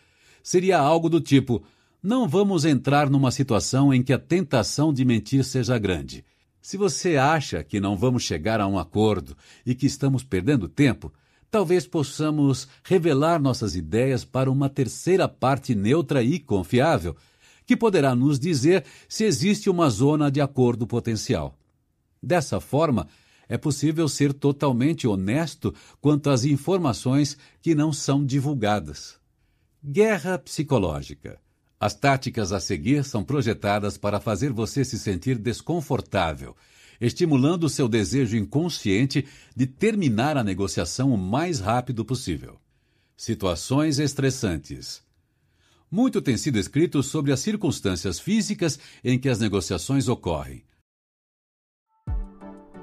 seria algo do tipo: não vamos entrar numa situação em que a tentação de mentir seja grande. Se você acha que não vamos chegar a um acordo e que estamos perdendo tempo, talvez possamos revelar nossas ideias para uma terceira parte neutra e confiável, que poderá nos dizer se existe uma zona de acordo potencial. Dessa forma, é possível ser totalmente honesto quanto às informações que não são divulgadas. Guerra psicológica. As táticas a seguir são projetadas para fazer você se sentir desconfortável, estimulando seu desejo inconsciente de terminar a negociação o mais rápido possível. Situações estressantes. Muito tem sido escrito sobre as circunstâncias físicas em que as negociações ocorrem.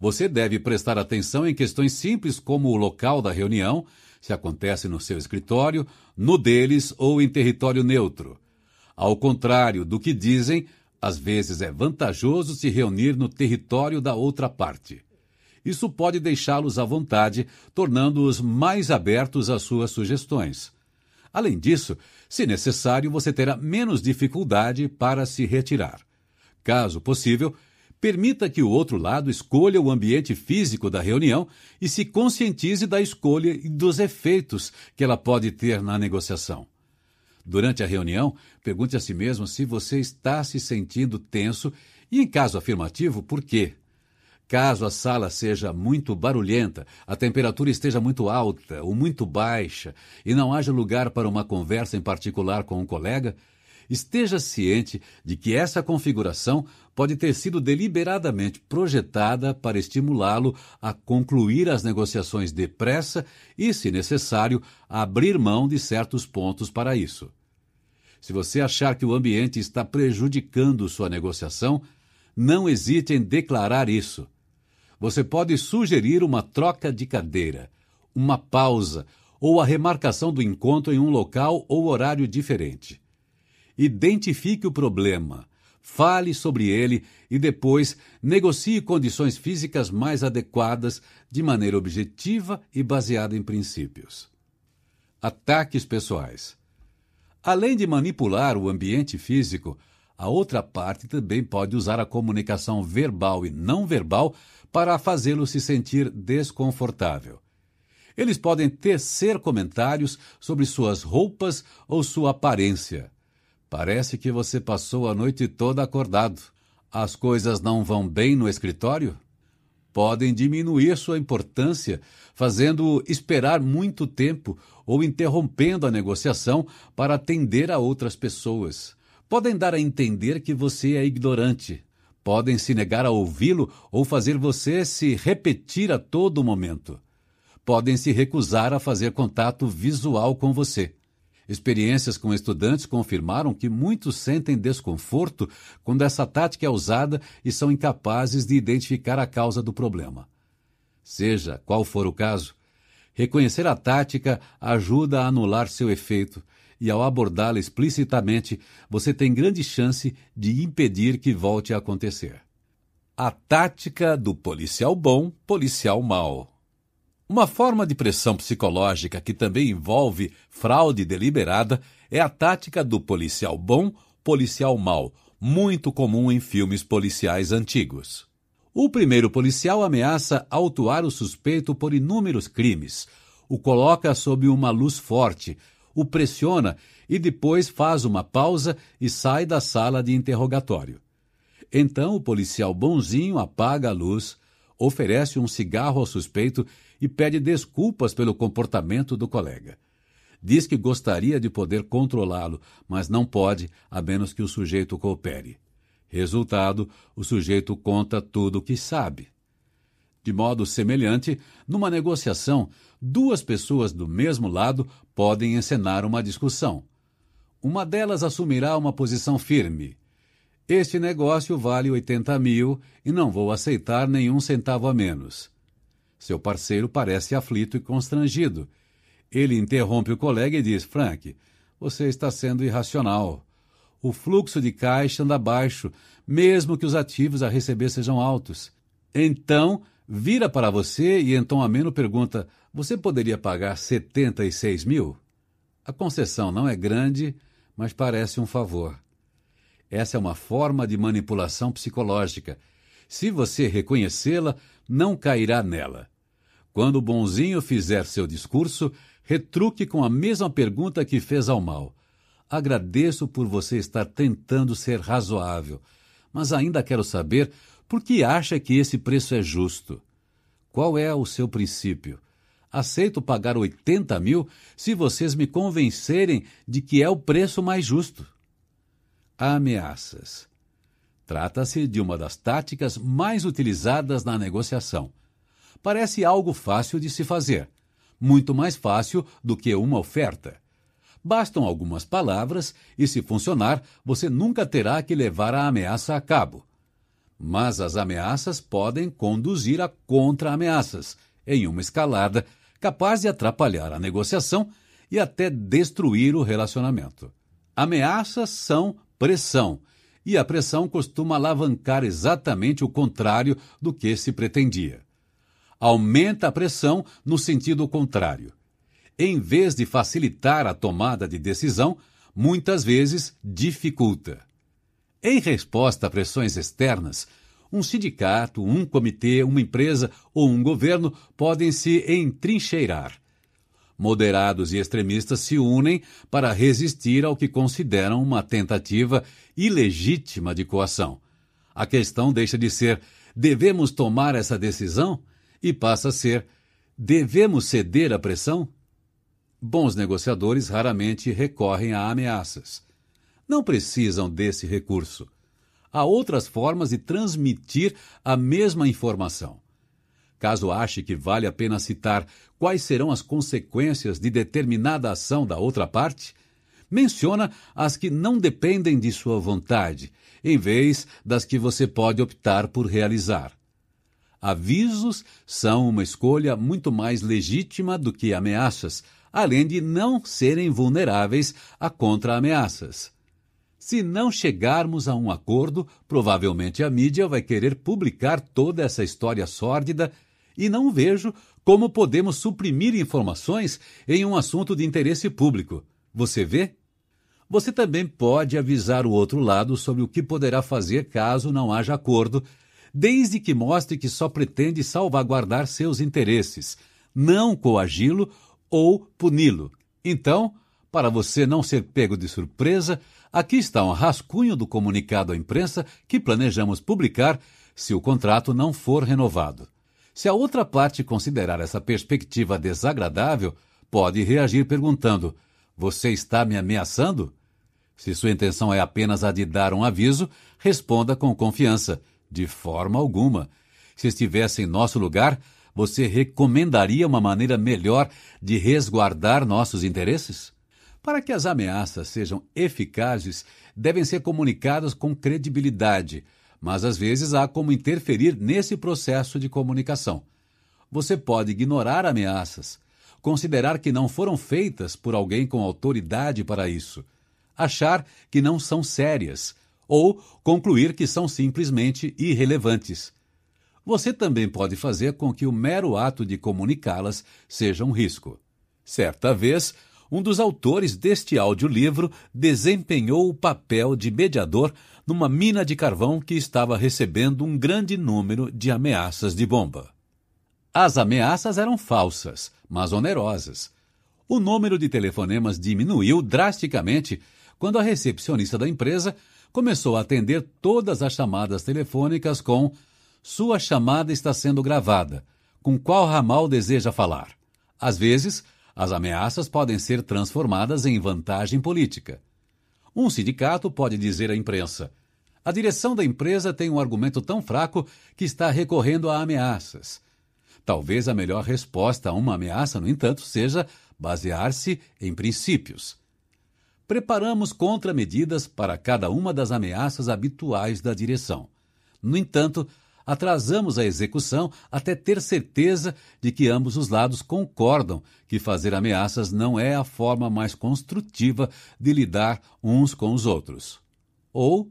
Você deve prestar atenção em questões simples como o local da reunião, se acontece no seu escritório, no deles ou em território neutro. Ao contrário do que dizem, às vezes é vantajoso se reunir no território da outra parte. Isso pode deixá-los à vontade, tornando-os mais abertos às suas sugestões. Além disso, se necessário, você terá menos dificuldade para se retirar. Caso possível, permita que o outro lado escolha o ambiente físico da reunião e se conscientize da escolha e dos efeitos que ela pode ter na negociação. Durante a reunião, pergunte a si mesmo se você está se sentindo tenso e, em caso afirmativo, por quê. Caso a sala seja muito barulhenta, a temperatura esteja muito alta ou muito baixa e não haja lugar para uma conversa em particular com um colega, esteja ciente de que essa configuração pode ter sido deliberadamente projetada para estimulá-lo a concluir as negociações depressa e, se necessário, abrir mão de certos pontos para isso. Se você achar que o ambiente está prejudicando sua negociação, não hesite em declarar isso você pode sugerir uma troca de cadeira, uma pausa ou a remarcação do encontro em um local ou horário diferente. Identifique o problema, fale sobre ele e depois negocie condições físicas mais adequadas de maneira objetiva e baseada em princípios. Ataques pessoais. Além de manipular o ambiente físico, a outra parte também pode usar a comunicação verbal e não verbal para fazê-lo se sentir desconfortável. Eles podem tecer comentários sobre suas roupas ou sua aparência. Parece que você passou a noite toda acordado. As coisas não vão bem no escritório? Podem diminuir sua importância, fazendo-o esperar muito tempo ou interrompendo a negociação para atender a outras pessoas. Podem dar a entender que você é ignorante, podem se negar a ouvi-lo ou fazer você se repetir a todo momento. Podem se recusar a fazer contato visual com você. Experiências com estudantes confirmaram que muitos sentem desconforto quando essa tática é usada e são incapazes de identificar a causa do problema. Seja qual for o caso, reconhecer a tática ajuda a anular seu efeito e ao abordá-la explicitamente, você tem grande chance de impedir que volte a acontecer. A tática do policial bom, policial mau. Uma forma de pressão psicológica que também envolve fraude deliberada é a tática do policial bom, policial mau, muito comum em filmes policiais antigos. O primeiro policial ameaça autuar o suspeito por inúmeros crimes, o coloca sob uma luz forte, o pressiona e depois faz uma pausa e sai da sala de interrogatório. Então o policial bonzinho apaga a luz, oferece um cigarro ao suspeito e pede desculpas pelo comportamento do colega. Diz que gostaria de poder controlá-lo, mas não pode, a menos que o sujeito coopere. Resultado: o sujeito conta tudo o que sabe. De modo semelhante, numa negociação, duas pessoas do mesmo lado podem encenar uma discussão. Uma delas assumirá uma posição firme. Este negócio vale 80 mil e não vou aceitar nenhum centavo a menos. Seu parceiro parece aflito e constrangido. Ele interrompe o colega e diz: Frank, você está sendo irracional. O fluxo de caixa anda baixo, mesmo que os ativos a receber sejam altos. Então, vira para você e em tom ameno pergunta: Você poderia pagar 76 mil? A concessão não é grande, mas parece um favor. Essa é uma forma de manipulação psicológica. Se você reconhecê-la, não cairá nela. Quando o bonzinho fizer seu discurso, retruque com a mesma pergunta que fez ao mal. Agradeço por você estar tentando ser razoável, mas ainda quero saber por que acha que esse preço é justo? Qual é o seu princípio? Aceito pagar 80 mil se vocês me convencerem de que é o preço mais justo. Ameaças. Trata-se de uma das táticas mais utilizadas na negociação. Parece algo fácil de se fazer, muito mais fácil do que uma oferta. Bastam algumas palavras e, se funcionar, você nunca terá que levar a ameaça a cabo. Mas as ameaças podem conduzir a contra-ameaças, em uma escalada capaz de atrapalhar a negociação e até destruir o relacionamento. Ameaças são pressão, e a pressão costuma alavancar exatamente o contrário do que se pretendia. Aumenta a pressão no sentido contrário. Em vez de facilitar a tomada de decisão, muitas vezes dificulta. Em resposta a pressões externas, um sindicato, um comitê, uma empresa ou um governo podem se entrincheirar. Moderados e extremistas se unem para resistir ao que consideram uma tentativa ilegítima de coação. A questão deixa de ser devemos tomar essa decisão e passa a ser devemos ceder à pressão? Bons negociadores raramente recorrem a ameaças. Não precisam desse recurso. Há outras formas de transmitir a mesma informação. Caso ache que vale a pena citar quais serão as consequências de determinada ação da outra parte, menciona as que não dependem de sua vontade, em vez das que você pode optar por realizar. Avisos são uma escolha muito mais legítima do que ameaças, além de não serem vulneráveis a contra-ameaças. Se não chegarmos a um acordo, provavelmente a mídia vai querer publicar toda essa história sórdida e não vejo como podemos suprimir informações em um assunto de interesse público. Você vê? Você também pode avisar o outro lado sobre o que poderá fazer caso não haja acordo, desde que mostre que só pretende salvaguardar seus interesses, não coagi-lo ou puni-lo. Então, para você não ser pego de surpresa, aqui está um rascunho do comunicado à imprensa que planejamos publicar se o contrato não for renovado. Se a outra parte considerar essa perspectiva desagradável, pode reagir perguntando: Você está me ameaçando? Se sua intenção é apenas a de dar um aviso, responda com confiança: De forma alguma. Se estivesse em nosso lugar, você recomendaria uma maneira melhor de resguardar nossos interesses? Para que as ameaças sejam eficazes, devem ser comunicadas com credibilidade, mas às vezes há como interferir nesse processo de comunicação. Você pode ignorar ameaças, considerar que não foram feitas por alguém com autoridade para isso, achar que não são sérias ou concluir que são simplesmente irrelevantes. Você também pode fazer com que o mero ato de comunicá-las seja um risco. Certa vez, um dos autores deste audiolivro desempenhou o papel de mediador numa mina de carvão que estava recebendo um grande número de ameaças de bomba. As ameaças eram falsas, mas onerosas. O número de telefonemas diminuiu drasticamente quando a recepcionista da empresa começou a atender todas as chamadas telefônicas com Sua chamada está sendo gravada. Com qual ramal deseja falar? Às vezes, as ameaças podem ser transformadas em vantagem política. Um sindicato pode dizer à imprensa: a direção da empresa tem um argumento tão fraco que está recorrendo a ameaças. Talvez a melhor resposta a uma ameaça, no entanto, seja basear-se em princípios. Preparamos contramedidas para cada uma das ameaças habituais da direção. No entanto, atrasamos a execução até ter certeza de que ambos os lados concordam que fazer ameaças não é a forma mais construtiva de lidar uns com os outros. Ou,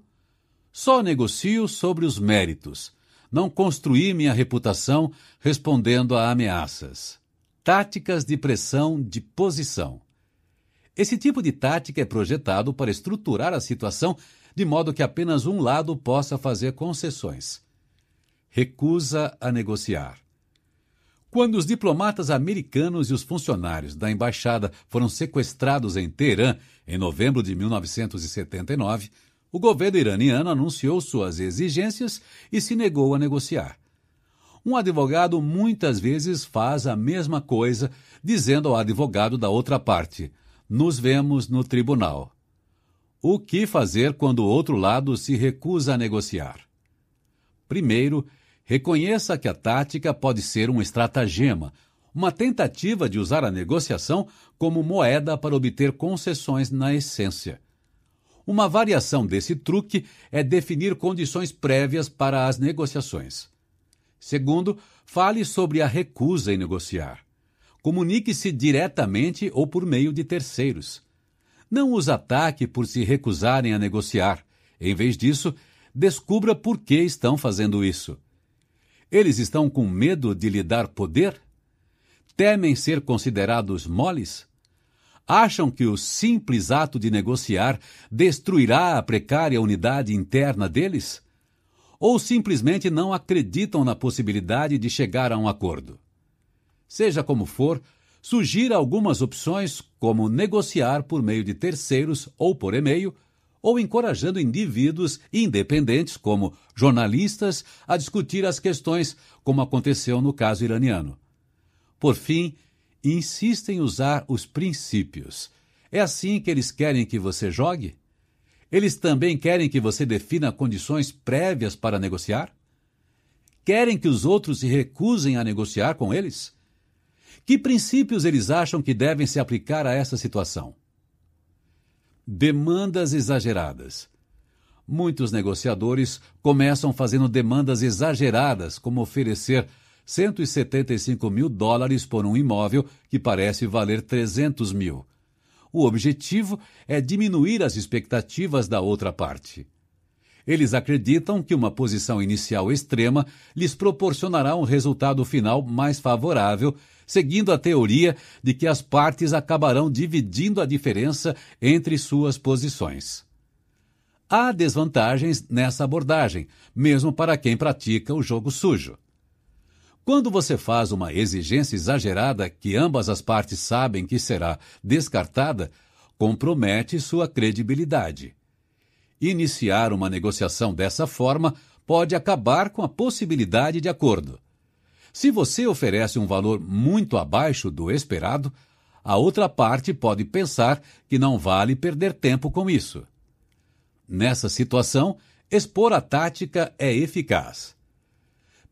só negocio sobre os méritos. Não construí minha reputação respondendo a ameaças. Táticas de pressão de posição. Esse tipo de tática é projetado para estruturar a situação de modo que apenas um lado possa fazer concessões recusa a negociar. Quando os diplomatas americanos e os funcionários da embaixada foram sequestrados em Teherã em novembro de 1979, o governo iraniano anunciou suas exigências e se negou a negociar. Um advogado muitas vezes faz a mesma coisa, dizendo ao advogado da outra parte: Nos vemos no tribunal. O que fazer quando o outro lado se recusa a negociar? Primeiro, Reconheça que a tática pode ser um estratagema, uma tentativa de usar a negociação como moeda para obter concessões na essência. Uma variação desse truque é definir condições prévias para as negociações. Segundo, fale sobre a recusa em negociar. Comunique-se diretamente ou por meio de terceiros. Não os ataque por se recusarem a negociar. Em vez disso, descubra por que estão fazendo isso Eles estão com medo de lhe dar poder? Temem ser considerados moles? Acham que o simples ato de negociar destruirá a precária unidade interna deles? Ou simplesmente não acreditam na possibilidade de chegar a um acordo? Seja como for, sugira algumas opções, como negociar por meio de terceiros ou por e-mail, ou encorajando indivíduos independentes, como jornalistas, a discutir as questões, como aconteceu no caso iraniano. Por fim, insistem em usar os princípios. É assim que eles querem que você jogue? Eles também querem que você defina condições prévias para negociar? Querem que os outros se recusem a negociar com eles? Que princípios eles acham que devem se aplicar a essa situação? Demandas exageradas. Muitos negociadores começam fazendo demandas exageradas, como oferecer 175 mil dólares por um imóvel que parece valer 300 mil. O objetivo é diminuir as expectativas da outra parte. Eles acreditam que uma posição inicial extrema lhes proporcionará um resultado final mais favorável seguindo a teoria de que as partes acabarão dividindo a diferença entre suas posições. Há desvantagens nessa abordagem, mesmo para quem pratica o jogo sujo. Quando você faz uma exigência exagerada que ambas as partes sabem que será descartada, compromete sua credibilidade. Iniciar uma negociação dessa forma pode acabar com a possibilidade de acordo. Se você oferece um valor muito abaixo do esperado, a outra parte pode pensar que não vale perder tempo com isso. Nessa situação, expor a tática é eficaz.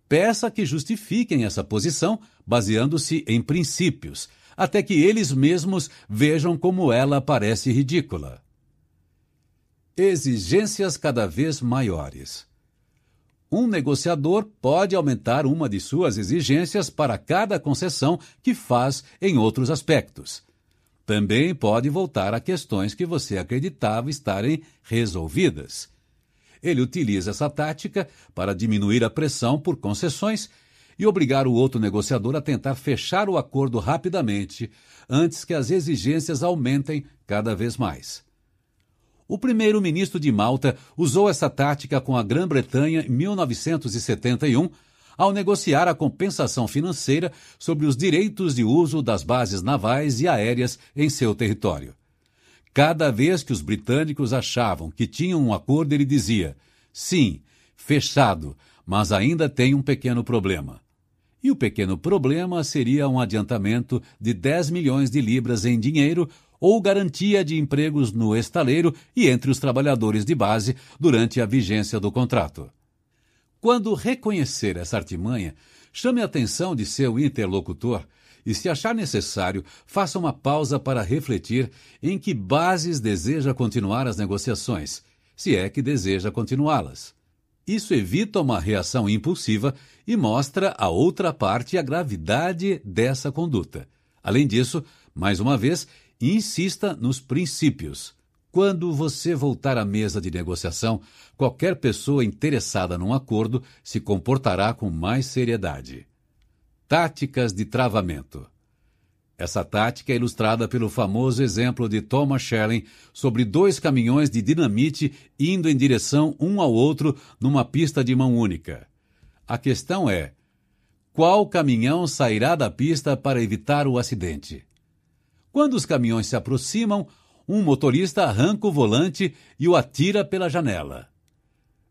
Peça que justifiquem essa posição baseando-se em princípios, até que eles mesmos vejam como ela parece ridícula. Exigências cada vez maiores um negociador pode aumentar uma de suas exigências para cada concessão que faz em outros aspectos. Também pode voltar a questões que você acreditava estarem resolvidas. Ele utiliza essa tática para diminuir a pressão por concessões e obrigar o outro negociador a tentar fechar o acordo rapidamente, antes que as exigências aumentem cada vez mais. O primeiro-ministro de Malta usou essa tática com a Grã-Bretanha em 1971 ao negociar a compensação financeira sobre os direitos de uso das bases navais e aéreas em seu território. Cada vez que os britânicos achavam que tinham um acordo, ele dizia: sim, fechado, mas ainda tem um pequeno problema. E o pequeno problema seria um adiantamento de 10 milhões de libras em dinheiro ou garantia de empregos no estaleiro e entre os trabalhadores de base durante a vigência do contrato. Quando reconhecer essa artimanha, chame a atenção de seu interlocutor e, se achar necessário, faça uma pausa para refletir em que bases deseja continuar as negociações, se é que deseja continuá-las. Isso evita uma reação impulsiva e mostra à outra parte a gravidade dessa conduta. Além disso, mais uma vez, insista nos princípios. Quando você voltar à mesa de negociação, qualquer pessoa interessada num acordo se comportará com mais seriedade. Táticas de travamento. Essa tática é ilustrada pelo famoso exemplo de Thomas Schelling sobre dois caminhões de dinamite indo em direção um ao outro numa pista de mão única. A questão é: qual caminhão sairá da pista para evitar o acidente? Quando os caminhões se aproximam, um motorista arranca o volante e o atira pela janela.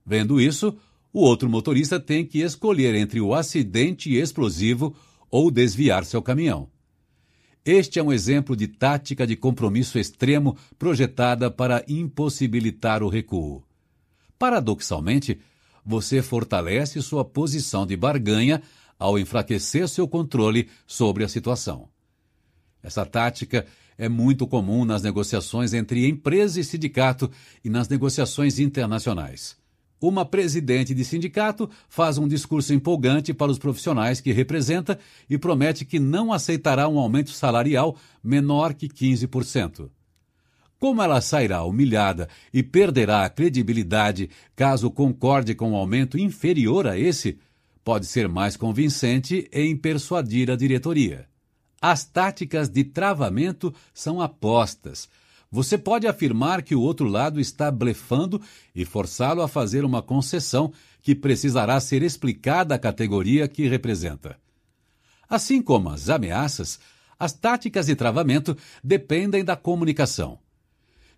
Vendo isso, o outro motorista tem que escolher entre o acidente explosivo ou desviar seu caminhão. Este é um exemplo de tática de compromisso extremo projetada para impossibilitar o recuo. Paradoxalmente, você fortalece sua posição de barganha ao enfraquecer seu controle sobre a situação. Essa tática é muito comum nas negociações entre empresa e sindicato e nas negociações internacionais. Uma presidente de sindicato faz um discurso empolgante para os profissionais que representa e promete que não aceitará um aumento salarial menor que 15%. Como ela sairá humilhada e perderá a credibilidade caso concorde com um aumento inferior a esse, pode ser mais convincente em persuadir a diretoria. As táticas de travamento são apostas. Você pode afirmar que o outro lado está blefando e forçá-lo a fazer uma concessão que precisará ser explicada à categoria que representa. Assim como as ameaças, as táticas de travamento dependem da comunicação.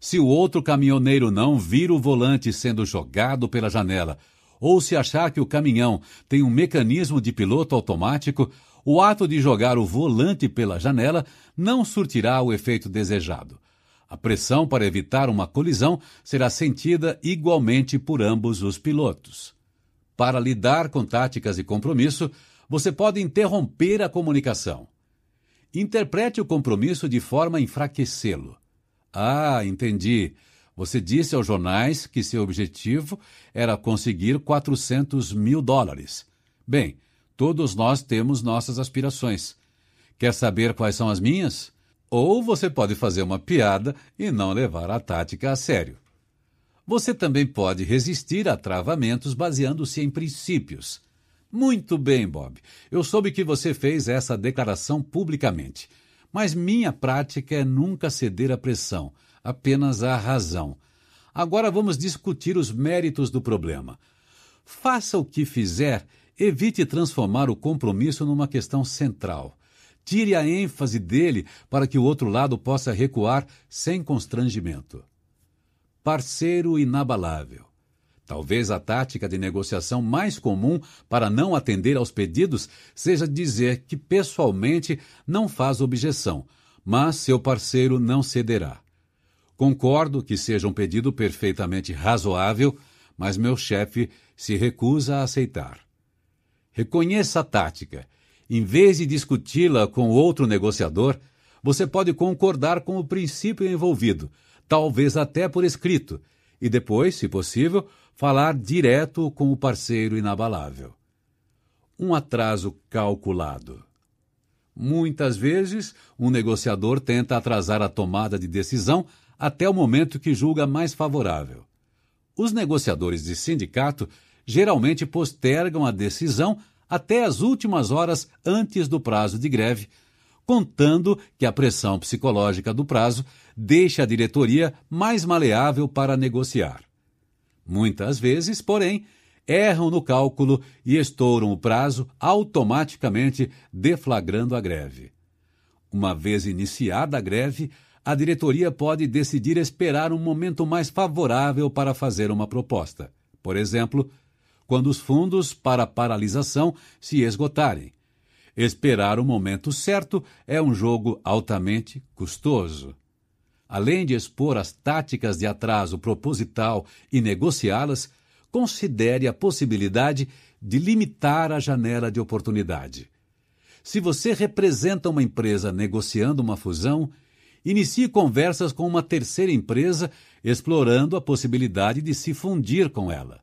Se o outro caminhoneiro não vir o volante sendo jogado pela janela, ou se achar que o caminhão tem um mecanismo de piloto automático, o ato de jogar o volante pela janela não surtirá o efeito desejado. A pressão para evitar uma colisão será sentida igualmente por ambos os pilotos. Para lidar com táticas de compromisso, você pode interromper a comunicação. Interprete o compromisso de forma a enfraquecê-lo. Ah, entendi. Você disse aos jornais que seu objetivo era conseguir 400 mil dólares. Bem, todos nós temos nossas aspirações. Quer saber quais são as minhas? Ou você pode fazer uma piada e não levar a tática a sério. Você também pode resistir a travamentos baseando-se em princípios. Muito bem, Bob. Eu soube que você fez essa declaração publicamente. Mas minha prática é nunca ceder à pressão, apenas à razão. Agora vamos discutir os méritos do problema. Faça o que fizer, evite transformar o compromisso numa questão central. Tire a ênfase dele para que o outro lado possa recuar sem constrangimento parceiro inabalável. Talvez a tática de negociação mais comum para não atender aos pedidos seja dizer que pessoalmente não faz objeção, mas seu parceiro não cederá. Concordo que seja um pedido perfeitamente razoável, mas meu chefe se recusa a aceitar. Reconheça a tática. Em vez de discuti-la com outro negociador, você pode concordar com o princípio envolvido, talvez até por escrito, e depois, se possível, falar direto com o parceiro inabalável. Um atraso calculado. Muitas vezes, um negociador tenta atrasar a tomada de decisão até o momento que julga mais favorável. Os negociadores de sindicato geralmente postergam a decisão até as últimas horas antes do prazo de greve, contando que a pressão psicológica do prazo deixa a diretoria mais maleável para negociar. Muitas vezes, porém, erram no cálculo e estouram o prazo automaticamente, deflagrando a greve. Uma vez iniciada a greve, a diretoria pode decidir esperar um momento mais favorável para fazer uma proposta. Por exemplo, quando os fundos para paralisação se esgotarem Esperar o momento certo é um jogo altamente custoso. Além de expor as táticas de atraso proposital e negociá-las, considere a possibilidade de limitar a janela de oportunidade. Se você representa uma empresa negociando uma fusão, inicie conversas com uma terceira empresa explorando a possibilidade de se fundir com ela.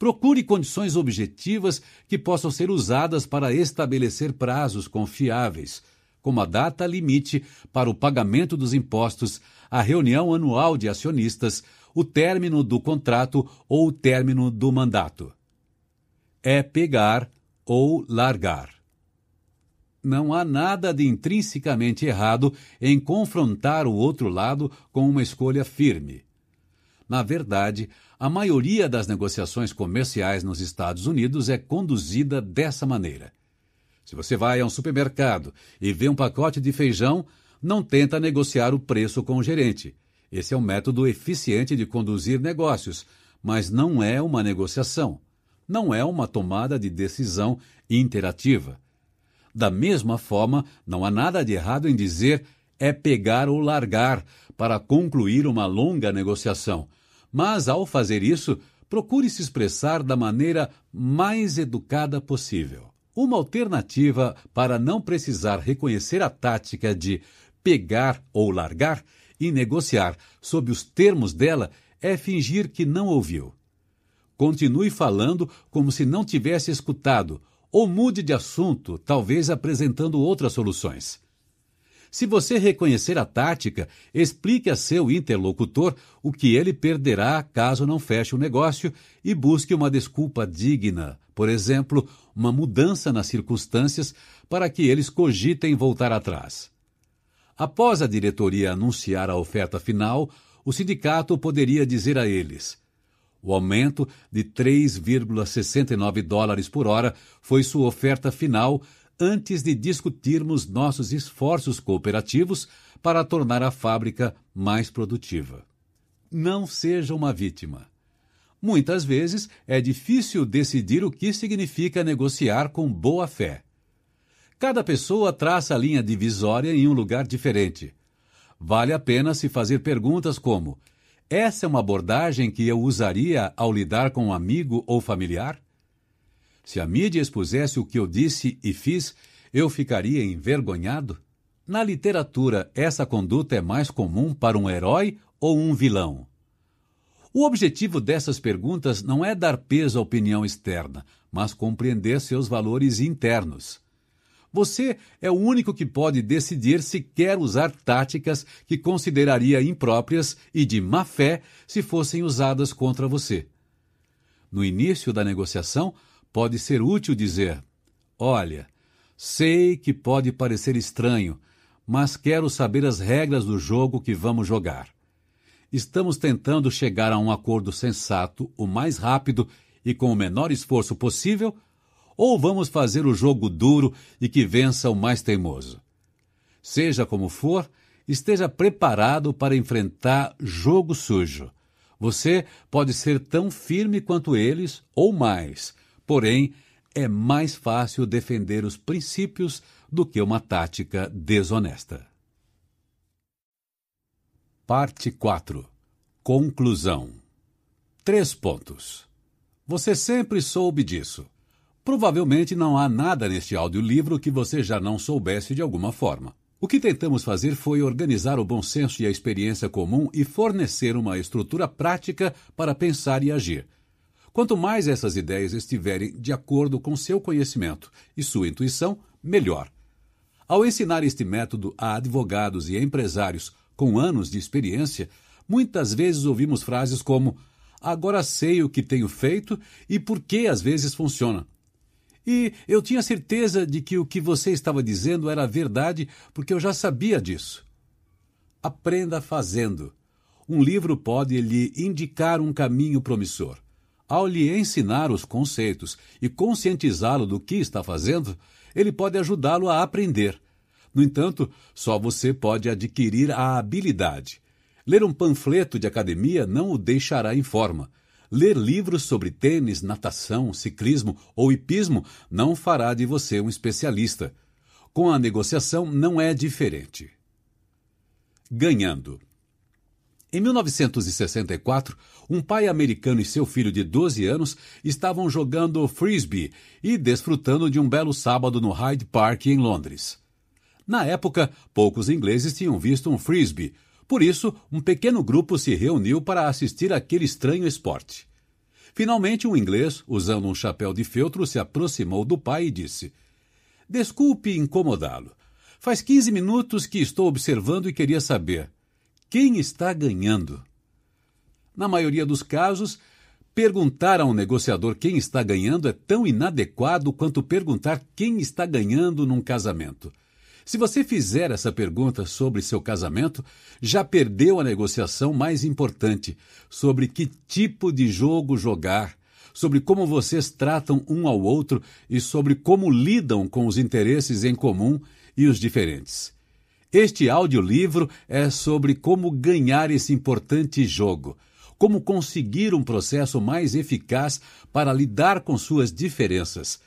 Procure condições objetivas que possam ser usadas para estabelecer prazos confiáveis, como a data limite para o pagamento dos impostos, a reunião anual de acionistas, o término do contrato ou o término do mandato. É pegar ou largar. Não há nada de intrinsecamente errado em confrontar o outro lado com uma escolha firme. Na verdade, a maioria das negociações comerciais nos Estados Unidos é conduzida dessa maneira. Se você vai a um supermercado e vê um pacote de feijão, não tenta negociar o preço com o gerente. Esse é um método eficiente de conduzir negócios, mas não é uma negociação. Não é uma tomada de decisão interativa. Da mesma forma, não há nada de errado em dizer é pegar ou largar para concluir uma longa negociação mas, ao fazer isso, procure se expressar da maneira mais educada possível. Uma alternativa para não precisar reconhecer a tática de pegar ou largar e negociar sob os termos dela é fingir que não ouviu. Continue falando como se não tivesse escutado, ou mude de assunto, talvez apresentando outras soluções. Se você reconhecer a tática, explique a seu interlocutor o que ele perderá caso não feche o negócio e busque uma desculpa digna, por exemplo, uma mudança nas circunstâncias para que eles cogitem voltar atrás. Após a diretoria anunciar a oferta final, o sindicato poderia dizer a eles: o aumento de 3,69 dólares por hora foi sua oferta final antes de discutirmos nossos esforços cooperativos para tornar a fábrica mais produtiva. Não seja uma vítima. Muitas vezes é difícil decidir o que significa negociar com boa fé. Cada pessoa traça a linha divisória em um lugar diferente. Vale a pena se fazer perguntas como: essa é uma abordagem que eu usaria ao lidar com um amigo ou familiar? Se a mídia expusesse o que eu disse e fiz, eu ficaria envergonhado? Na literatura, essa conduta é mais comum para um herói ou um vilão? O objetivo dessas perguntas não é dar peso à opinião externa, mas compreender seus valores internos. Você é o único que pode decidir se quer usar táticas que consideraria impróprias e de má fé se fossem usadas contra você. No início da negociação, pode ser útil dizer: Olha, sei que pode parecer estranho, mas quero saber as regras do jogo que vamos jogar estamos tentando chegar a um acordo sensato o mais rápido e com o menor esforço possível, ou vamos fazer o jogo duro e que vença o mais teimoso? Seja como for, esteja preparado para enfrentar jogo sujo. Você pode ser tão firme quanto eles ou mais, porém, é mais fácil defender os princípios do que uma tática desonesta. Parte 4 Conclusão Três pontos. Você sempre soube disso. Provavelmente não há nada neste audiolivro que você já não soubesse de alguma forma. O que tentamos fazer foi organizar o bom senso e a experiência comum e fornecer uma estrutura prática para pensar e agir. Quanto mais essas ideias estiverem de acordo com seu conhecimento e sua intuição, melhor. Ao ensinar este método a advogados e empresários com anos de experiência, muitas vezes ouvimos frases como: Agora sei o que tenho feito e por que às vezes funciona. E eu tinha certeza de que o que você estava dizendo era verdade porque eu já sabia disso. Aprenda fazendo. Um livro pode lhe indicar um caminho promissor. Ao lhe ensinar os conceitos e conscientizá-lo do que está fazendo, ele pode ajudá-lo a aprender no entanto, só você pode adquirir a habilidade. Ler um panfleto de academia não o deixará em forma. Ler livros sobre tênis, natação, ciclismo ou hipismo não fará de você um especialista. Com a negociação não é diferente. Ganhando. Em 1964, um pai americano e seu filho de 12 anos estavam jogando frisbee e desfrutando de um belo sábado no Hyde Park, em Londres. Na época, poucos ingleses tinham visto um frisbee, por isso, um pequeno grupo se reuniu para assistir àquele estranho esporte. Finalmente, um inglês, usando um chapéu de feltro, se aproximou do pai e disse: Desculpe incomodá-lo. Faz 15 minutos que estou observando e queria saber: quem está ganhando? Na maioria dos casos, perguntar a um negociador quem está ganhando é tão inadequado quanto perguntar quem está ganhando num casamento. Se você fizer essa pergunta sobre seu casamento, já perdeu a negociação mais importante sobre que tipo de jogo jogar, sobre como vocês tratam um ao outro e sobre como lidam com os interesses em comum e os diferentes. Este audiolivro é sobre como ganhar esse importante jogo, como conseguir um processo mais eficaz para lidar com suas diferenças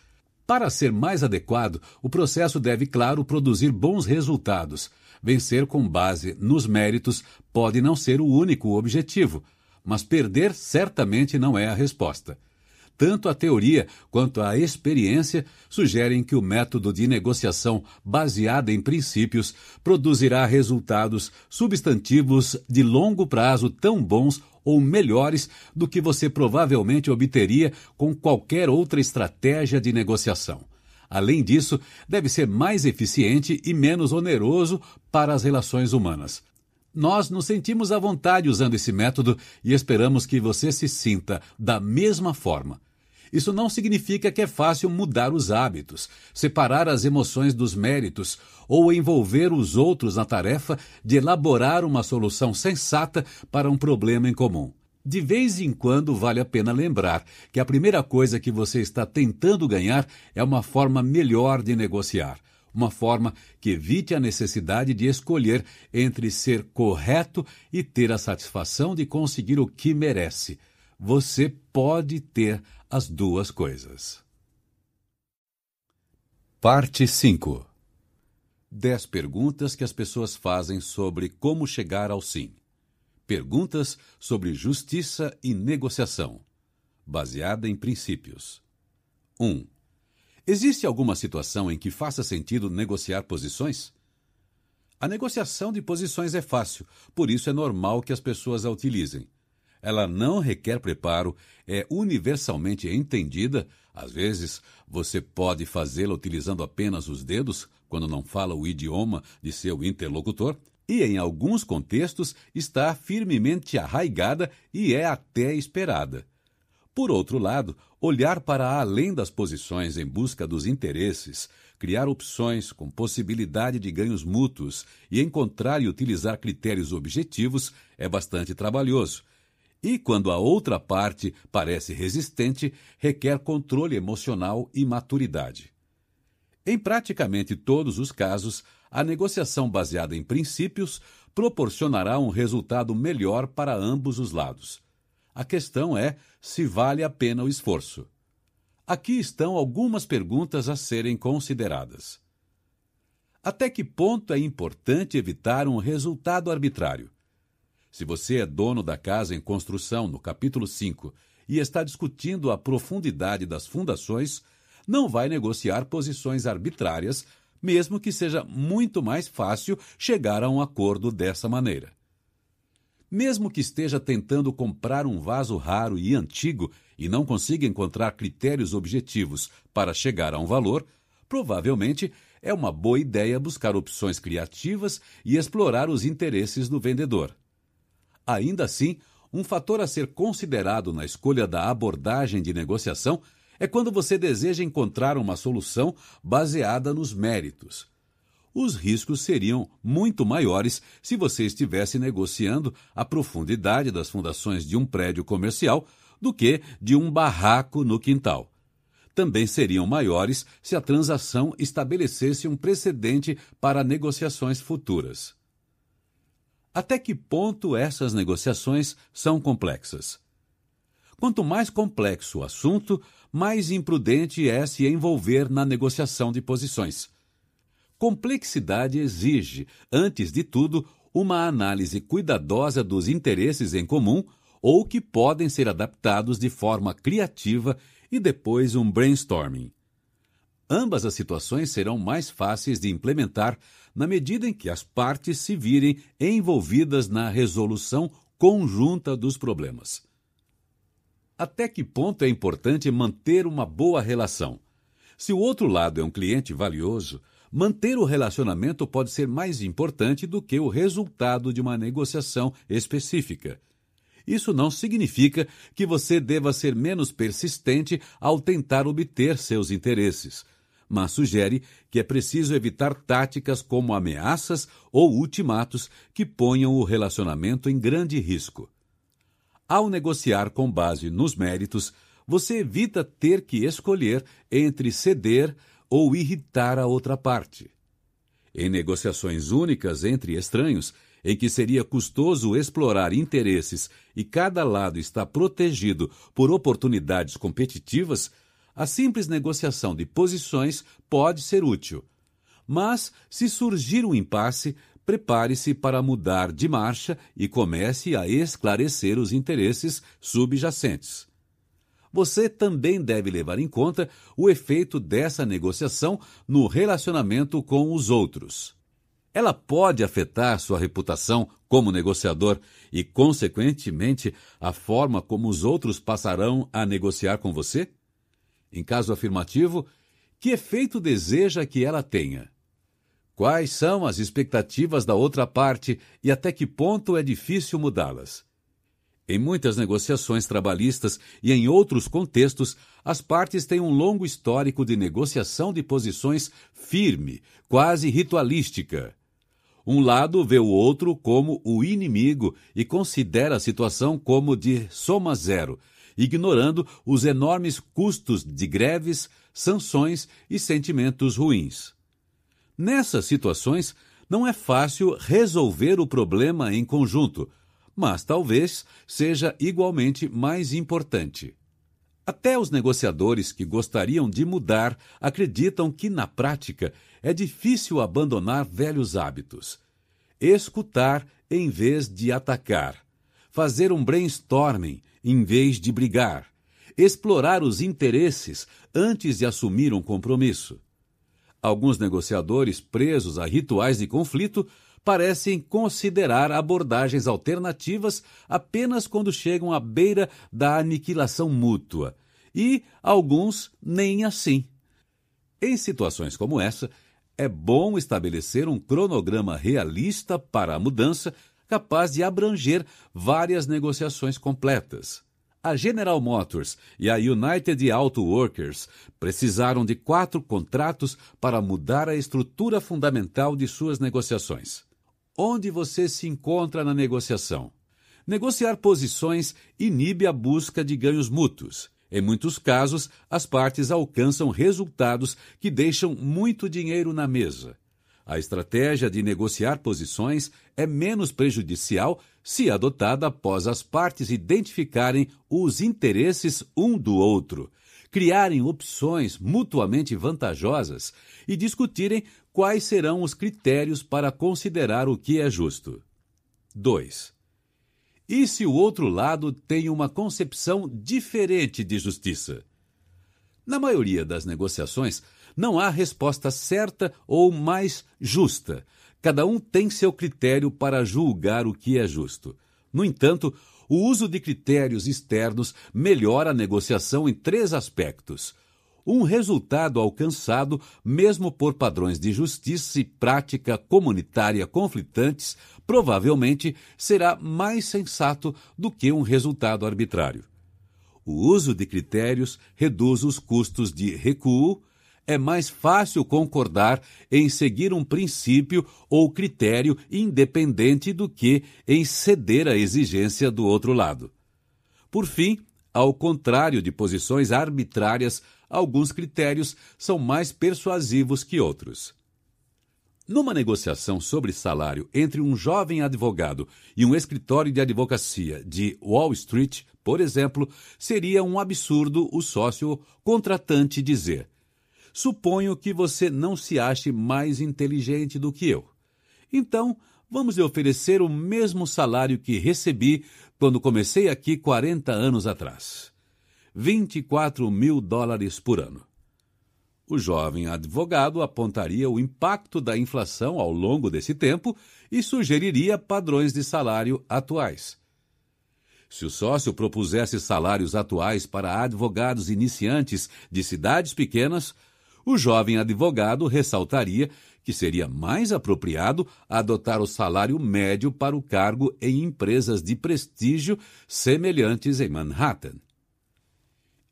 para ser mais adequado, o processo deve, claro, produzir bons resultados. Vencer com base nos méritos pode não ser o único objetivo, mas perder certamente não é a resposta. Tanto a teoria quanto a experiência sugerem que o método de negociação baseado em princípios produzirá resultados substantivos de longo prazo tão bons ou melhores do que você provavelmente obteria com qualquer outra estratégia de negociação. Além disso, deve ser mais eficiente e menos oneroso para as relações humanas. Nós nos sentimos à vontade usando esse método e esperamos que você se sinta da mesma forma. Isso não significa que é fácil mudar os hábitos, separar as emoções dos méritos ou envolver os outros na tarefa de elaborar uma solução sensata para um problema em comum. De vez em quando vale a pena lembrar que a primeira coisa que você está tentando ganhar é uma forma melhor de negociar, uma forma que evite a necessidade de escolher entre ser correto e ter a satisfação de conseguir o que merece. Você pode ter as duas coisas. Parte 5 10 perguntas que as pessoas fazem sobre como chegar ao sim. Perguntas sobre justiça e negociação, baseada em princípios. 1. Existe alguma situação em que faça sentido negociar posições? A negociação de posições é fácil, por isso é normal que as pessoas a utilizem. Ela não requer preparo, é universalmente entendida. Às vezes, você pode fazê-la utilizando apenas os dedos, quando não fala o idioma de seu interlocutor e, em alguns contextos, está firmemente arraigada e é até esperada. Por outro lado, olhar para além das posições em busca dos interesses, criar opções com possibilidade de ganhos mútuos e encontrar e utilizar critérios objetivos é bastante trabalhoso. E quando a outra parte parece resistente, requer controle emocional e maturidade. Em praticamente todos os casos, a negociação baseada em princípios proporcionará um resultado melhor para ambos os lados. A questão é se vale a pena o esforço. Aqui estão algumas perguntas a serem consideradas. Até que ponto é importante evitar um resultado arbitrário? Se você é dono da casa em construção, no capítulo 5, e está discutindo a profundidade das fundações, não vai negociar posições arbitrárias mesmo que seja muito mais fácil chegar a um acordo dessa maneira. Mesmo que esteja tentando comprar um vaso raro e antigo e não consiga encontrar critérios objetivos para chegar a um valor, provavelmente é uma boa ideia buscar opções criativas e explorar os interesses do vendedor. Ainda assim, um fator a ser considerado na escolha da abordagem de negociação é quando você deseja encontrar uma solução baseada nos méritos. Os riscos seriam muito maiores se você estivesse negociando a profundidade das fundações de um prédio comercial do que de um barraco no quintal. Também seriam maiores se a transação estabelecesse um precedente para negociações futuras. Até que ponto essas negociações são complexas? Quanto mais complexo o assunto, mais imprudente é se envolver na negociação de posições. Complexidade exige, antes de tudo, uma análise cuidadosa dos interesses em comum ou que podem ser adaptados de forma criativa e depois um brainstorming. Ambas as situações serão mais fáceis de implementar na medida em que as partes se virem envolvidas na resolução conjunta dos problemas. Até que ponto é importante manter uma boa relação? Se o outro lado é um cliente valioso, manter o relacionamento pode ser mais importante do que o resultado de uma negociação específica. Isso não significa que você deva ser menos persistente ao tentar obter seus interesses, mas sugere que é preciso evitar táticas como ameaças ou ultimatos que ponham o relacionamento em grande risco. Ao negociar com base nos méritos, você evita ter que escolher entre ceder ou irritar a outra parte. Em negociações únicas entre estranhos, em que seria custoso explorar interesses e cada lado está protegido por oportunidades competitivas, a simples negociação de posições pode ser útil. Mas, se surgir um impasse, prepare-se para mudar de marcha e comece a esclarecer os interesses subjacentes. Você também deve levar em conta o efeito dessa negociação no relacionamento com os outros. Ela pode afetar sua reputação como negociador e, consequentemente, a forma como os outros passarão a negociar com você? Em caso afirmativo, que efeito deseja que ela tenha? Quais são as expectativas da outra parte e até que ponto é difícil mudá-las? Em muitas negociações trabalhistas e em outros contextos, as partes têm um longo histórico de negociação de posições firme, quase ritualística. Um lado vê o outro como o inimigo e considera a situação como de soma zero, ignorando os enormes custos de greves, sanções e sentimentos ruins. Nessas situações, não é fácil resolver o problema em conjunto, mas talvez seja igualmente mais importante. Até os negociadores que gostariam de mudar acreditam que, na prática, é difícil abandonar velhos hábitos. Escutar em vez de atacar. Fazer um brainstorming em vez de brigar. Explorar os interesses antes de assumir um compromisso. Alguns negociadores presos a rituais de conflito parecem considerar abordagens alternativas apenas quando chegam à beira da aniquilação mútua, e alguns nem assim. Em situações como essa, é bom estabelecer um cronograma realista para a mudança capaz de abranger várias negociações completas. A General Motors e a United Auto Workers precisaram de quatro contratos para mudar a estrutura fundamental de suas negociações. Onde você se encontra na negociação? Negociar posições inibe a busca de ganhos mútuos. Em muitos casos, as partes alcançam resultados que deixam muito dinheiro na mesa. A estratégia de negociar posições é menos prejudicial se adotada após as partes identificarem os interesses um do outro, criarem opções mutuamente vantajosas e discutirem quais serão os critérios para considerar o que é justo. 2. E se o outro lado tem uma concepção diferente de justiça? Na maioria das negociações, não há resposta certa ou mais justa. Cada um tem seu critério para julgar o que é justo. No entanto, o uso de critérios externos melhora a negociação em três aspectos: um resultado alcançado, mesmo por padrões de justiça e prática comunitária conflitantes, provavelmente será mais sensato do que um resultado arbitrário. O uso de critérios reduz os custos de recuo, é mais fácil concordar em seguir um princípio ou critério independente do que em ceder à exigência do outro lado. Por fim, ao contrário de posições arbitrárias, alguns critérios são mais persuasivos que outros. Numa negociação sobre salário entre um jovem advogado e um escritório de advocacia de Wall Street, por exemplo, seria um absurdo o sócio contratante dizer: Suponho que você não se ache mais inteligente do que eu. Então, vamos lhe oferecer o mesmo salário que recebi quando comecei aqui 40 anos atrás. 24 mil dólares por ano. O jovem advogado apontaria o impacto da inflação ao longo desse tempo e sugeriria padrões de salário atuais. Se o sócio propusesse salários atuais para advogados iniciantes de cidades pequenas, o jovem advogado ressaltaria que seria mais apropriado adotar o salário médio para o cargo em empresas de prestígio semelhantes em Manhattan.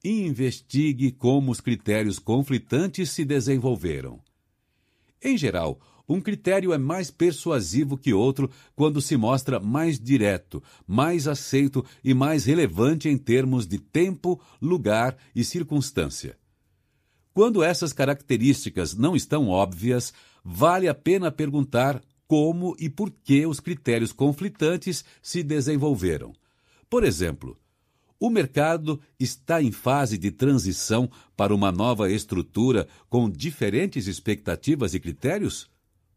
Investigue como os critérios conflitantes se desenvolveram. Em geral, um critério é mais persuasivo que outro quando se mostra mais direto, mais aceito e mais relevante em termos de tempo, lugar e circunstância. Quando essas características não estão óbvias, vale a pena perguntar como e por que os critérios conflitantes se desenvolveram. Por exemplo, o mercado está em fase de transição para uma nova estrutura com diferentes expectativas e critérios?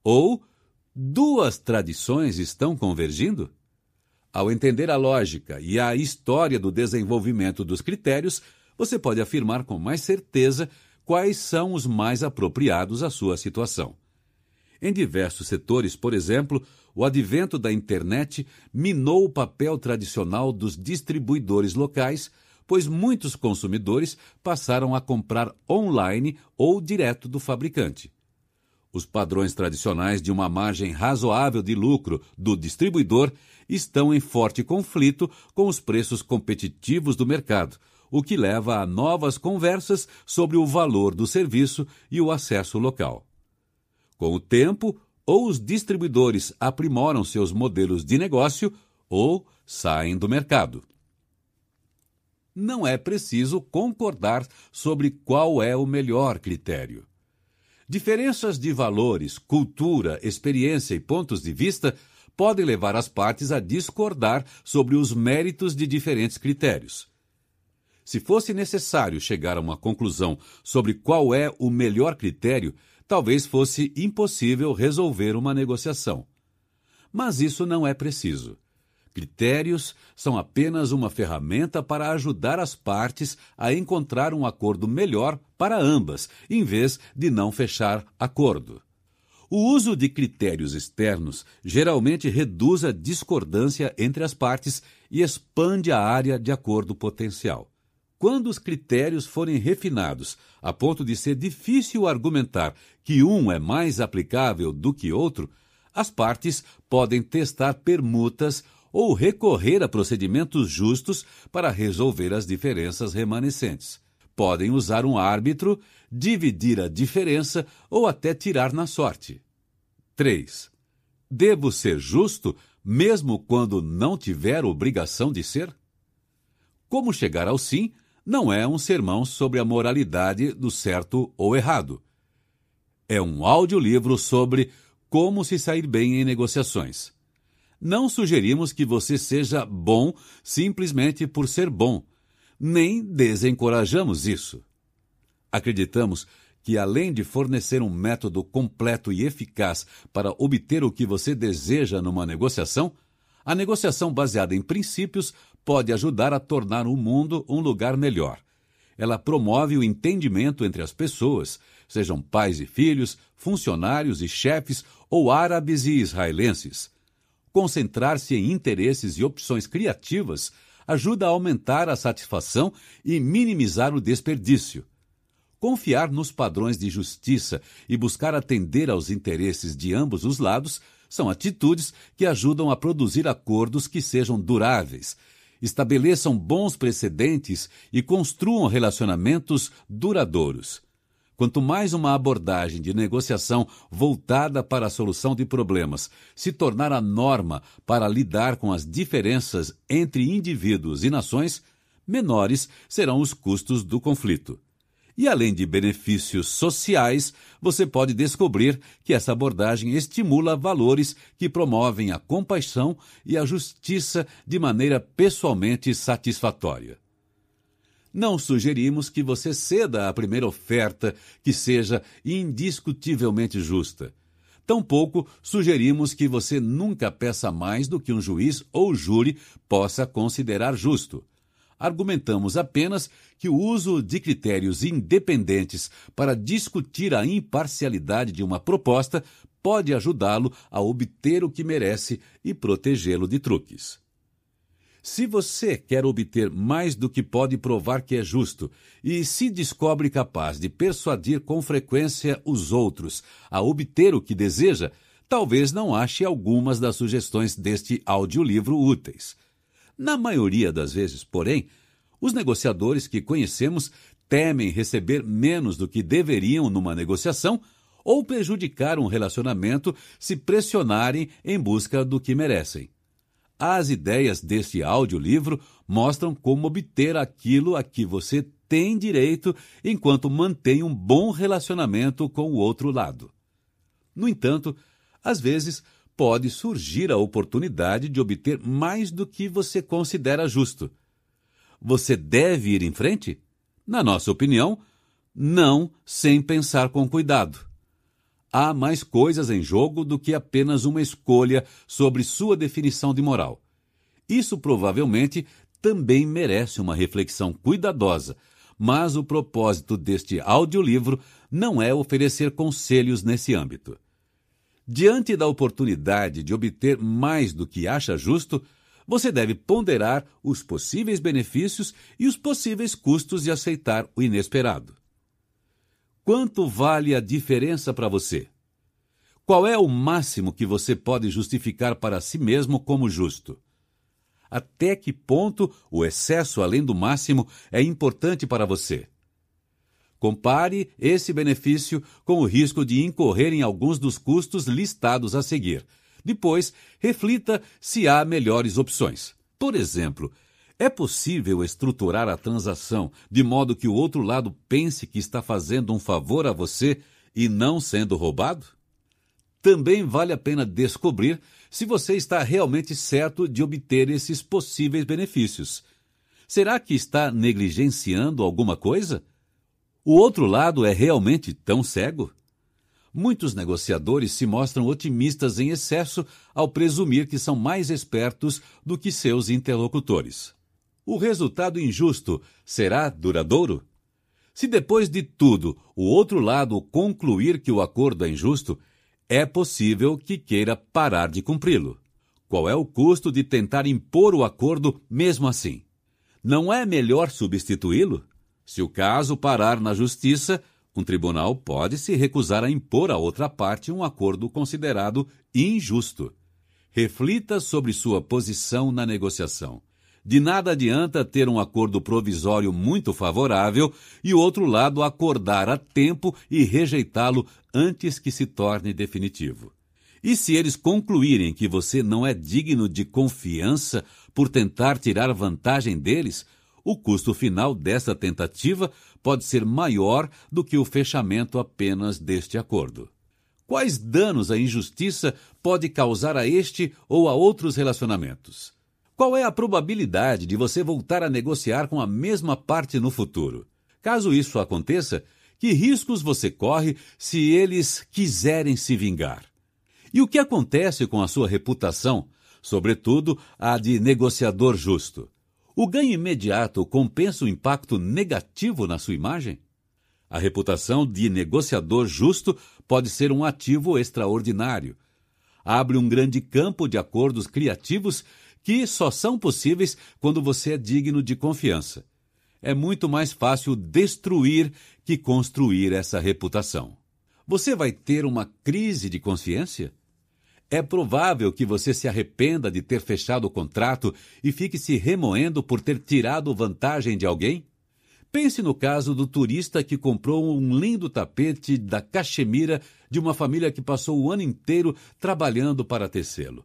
Ou duas tradições estão convergindo? Ao entender a lógica e a história do desenvolvimento dos critérios, você pode afirmar com mais certeza quais são os mais apropriados à sua situação. Em diversos setores, por exemplo, o advento da internet minou o papel tradicional dos distribuidores locais, pois muitos consumidores passaram a comprar online ou direto do fabricante. Os padrões tradicionais de uma margem razoável de lucro do distribuidor estão em forte conflito com os preços competitivos do mercado, o que leva a novas conversas sobre o valor do serviço e o acesso local. Com o tempo, ou os distribuidores aprimoram seus modelos de negócio ou saem do mercado. Não é preciso concordar sobre qual é o melhor critério. Diferenças de valores, cultura, experiência e pontos de vista podem levar as partes a discordar sobre os méritos de diferentes critérios. Se fosse necessário chegar a uma conclusão sobre qual é o melhor critério, talvez fosse impossível resolver uma negociação. Mas isso não é preciso. Critérios são apenas uma ferramenta para ajudar as partes a encontrar um acordo melhor para ambas, em vez de não fechar acordo. O uso de critérios externos geralmente reduz a discordância entre as partes e expande a área de acordo potencial. Quando os critérios forem refinados a ponto de ser difícil argumentar que um é mais aplicável do que outro, as partes podem testar permutas ou recorrer a procedimentos justos para resolver as diferenças remanescentes. Podem usar um árbitro, dividir a diferença ou até tirar na sorte. 3. Devo ser justo mesmo quando não tiver obrigação de ser? Como chegar ao sim não é um sermão sobre a moralidade do certo ou errado. É um audiolivro sobre como se sair bem em negociações. Não sugerimos que você seja bom simplesmente por ser bom, nem desencorajamos isso. Acreditamos que, além de fornecer um método completo e eficaz para obter o que você deseja numa negociação, a negociação baseada em princípios pode ajudar a tornar o mundo um lugar melhor. Ela promove o entendimento entre as pessoas, sejam pais e filhos, funcionários e chefes ou árabes e israelenses concentrar-se em interesses e opções criativas ajuda a aumentar a satisfação e minimizar o desperdício. Confiar nos padrões de justiça e buscar atender aos interesses de ambos os lados são atitudes que ajudam a produzir acordos que sejam duráveis, estabeleçam bons precedentes e construam relacionamentos duradouros. Quanto mais uma abordagem de negociação voltada para a solução de problemas se tornar a norma para lidar com as diferenças entre indivíduos e nações, menores serão os custos do conflito. E além de benefícios sociais, você pode descobrir que essa abordagem estimula valores que promovem a compaixão e a justiça de maneira pessoalmente satisfatória não sugerimos que você ceda à primeira oferta que seja indiscutivelmente justa. Tampouco sugerimos que você nunca peça mais do que um juiz ou júri possa considerar justo. Argumentamos apenas que o uso de critérios independentes para discutir a imparcialidade de uma proposta pode ajudá-lo a obter o que merece e protegê-lo de truques. Se você quer obter mais do que pode provar que é justo e se descobre capaz de persuadir com frequência os outros a obter o que deseja, talvez não ache algumas das sugestões deste audiolivro úteis. Na maioria das vezes, porém, os negociadores que conhecemos temem receber menos do que deveriam numa negociação ou prejudicar um relacionamento se pressionarem em busca do que merecem. As ideias deste audiolivro mostram como obter aquilo a que você tem direito enquanto mantém um bom relacionamento com o outro lado. No entanto, às vezes pode surgir a oportunidade de obter mais do que você considera justo. Você deve ir em frente? Na nossa opinião, não sem pensar com cuidado há mais coisas em jogo do que apenas uma escolha sobre sua definição de moral. Isso provavelmente também merece uma reflexão cuidadosa, mas o propósito deste audiolivro não é oferecer conselhos nesse âmbito. Diante da oportunidade de obter mais do que acha justo, você deve ponderar os possíveis benefícios e os possíveis custos de aceitar o inesperado. Quanto vale a diferença para você? Qual é o máximo que você pode justificar para si mesmo como justo? Até que ponto o excesso além do máximo é importante para você? Compare esse benefício com o risco de incorrer em alguns dos custos listados a seguir. Depois, reflita se há melhores opções. Por exemplo, é possível estruturar a transação de modo que o outro lado pense que está fazendo um favor a você e não sendo roubado? Também vale a pena descobrir se você está realmente certo de obter esses possíveis benefícios. Será que está negligenciando alguma coisa? O outro lado é realmente tão cego? Muitos negociadores se mostram otimistas em excesso ao presumir que são mais espertos do que seus interlocutores. O resultado injusto será duradouro? Se depois de tudo o outro lado concluir que o acordo é injusto, é possível que queira parar de cumpri-lo. Qual é o custo de tentar impor o acordo mesmo assim? Não é melhor substituí-lo? Se o caso parar na justiça, um tribunal pode se recusar a impor à outra parte um acordo considerado injusto. Reflita sobre sua posição na negociação. De nada adianta ter um acordo provisório muito favorável e o outro lado acordar a tempo e rejeitá-lo antes que se torne definitivo. E se eles concluírem que você não é digno de confiança por tentar tirar vantagem deles, o custo final dessa tentativa pode ser maior do que o fechamento apenas deste acordo. Quais danos a injustiça pode causar a este ou a outros relacionamentos? Qual é a probabilidade de você voltar a negociar com a mesma parte no futuro? Caso isso aconteça, que riscos você corre se eles quiserem se vingar? E o que acontece com a sua reputação, sobretudo a de negociador justo? O ganho imediato compensa o impacto negativo na sua imagem? A reputação de negociador justo pode ser um ativo extraordinário. Abre um grande campo de acordos criativos que só são possíveis quando você é digno de confiança. É muito mais fácil destruir que construir essa reputação. Você vai ter uma crise de consciência? É provável que você se arrependa de ter fechado o contrato e fique se remoendo por ter tirado vantagem de alguém? Pense no caso do turista que comprou um lindo tapete da cachemira de uma família que passou o ano inteiro trabalhando para tecê-lo.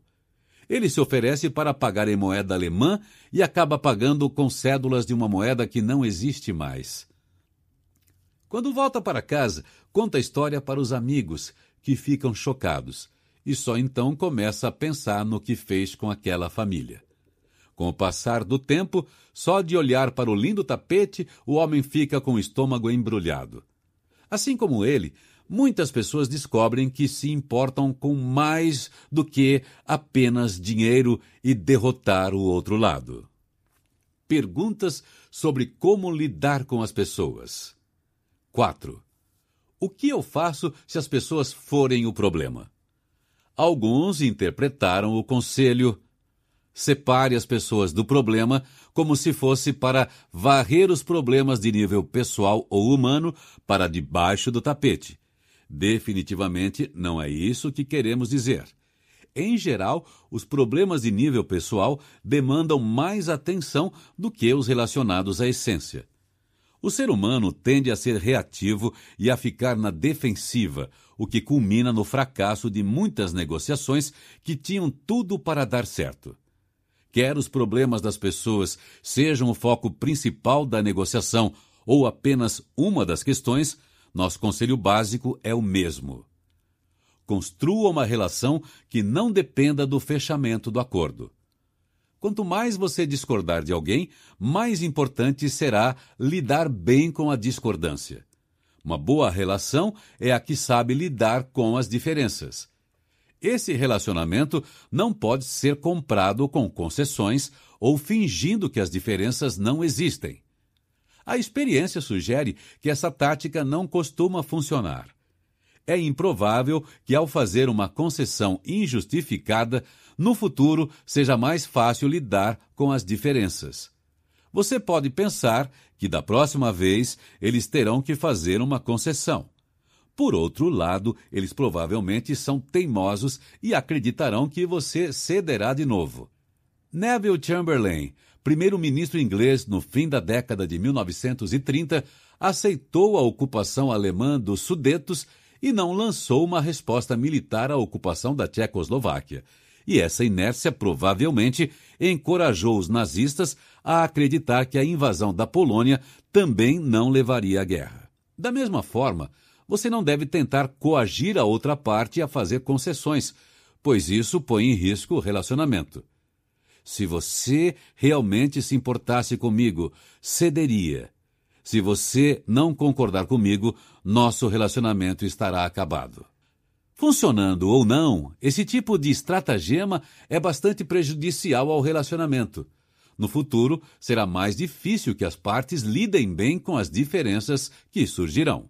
Ele se oferece para pagar em moeda alemã e acaba pagando com cédulas de uma moeda que não existe mais. Quando volta para casa, conta a história para os amigos, que ficam chocados e só então começa a pensar no que fez com aquela família. Com o passar do tempo, só de olhar para o lindo tapete, o homem fica com o estômago embrulhado. Assim como ele, muitas pessoas descobrem que se importam com mais do que apenas dinheiro e derrotar o outro lado. Perguntas sobre como lidar com as pessoas. 4. O que eu faço se as pessoas forem o problema? Alguns interpretaram o conselho separe as pessoas do problema como se fosse para varrer os problemas de nível pessoal ou humano para debaixo do tapete. Definitivamente não é isso que queremos dizer. Em geral, os problemas de nível pessoal demandam mais atenção do que os relacionados à essência. O ser humano tende a ser reativo e a ficar na defensiva, o que culmina no fracasso de muitas negociações que tinham tudo para dar certo. Quer os problemas das pessoas sejam o foco principal da negociação ou apenas uma das questões, nosso conselho básico é o mesmo. Construa uma relação que não dependa do fechamento do acordo. Quanto mais você discordar de alguém, mais importante será lidar bem com a discordância. Uma boa relação é a que sabe lidar com as diferenças. Esse relacionamento não pode ser comprado com concessões ou fingindo que as diferenças não existem. A experiência sugere que essa tática não costuma funcionar. É improvável que, ao fazer uma concessão injustificada, no futuro seja mais fácil lidar com as diferenças. Você pode pensar que da próxima vez eles terão que fazer uma concessão. Por outro lado, eles provavelmente são teimosos e acreditarão que você cederá de novo. Neville Chamberlain, primeiro-ministro inglês no fim da década de 1930, aceitou a ocupação alemã dos Sudetos e não lançou uma resposta militar à ocupação da Tchecoslováquia. E essa inércia provavelmente encorajou os nazistas a acreditar que a invasão da Polônia também não levaria à guerra. Da mesma forma, você não deve tentar coagir a outra parte a fazer concessões, pois isso põe em risco o relacionamento. Se você realmente se importasse comigo, cederia. Se você não concordar comigo, nosso relacionamento estará acabado. Funcionando ou não, esse tipo de estratagema é bastante prejudicial ao relacionamento. No futuro, será mais difícil que as partes lidem bem com as diferenças que surgirão.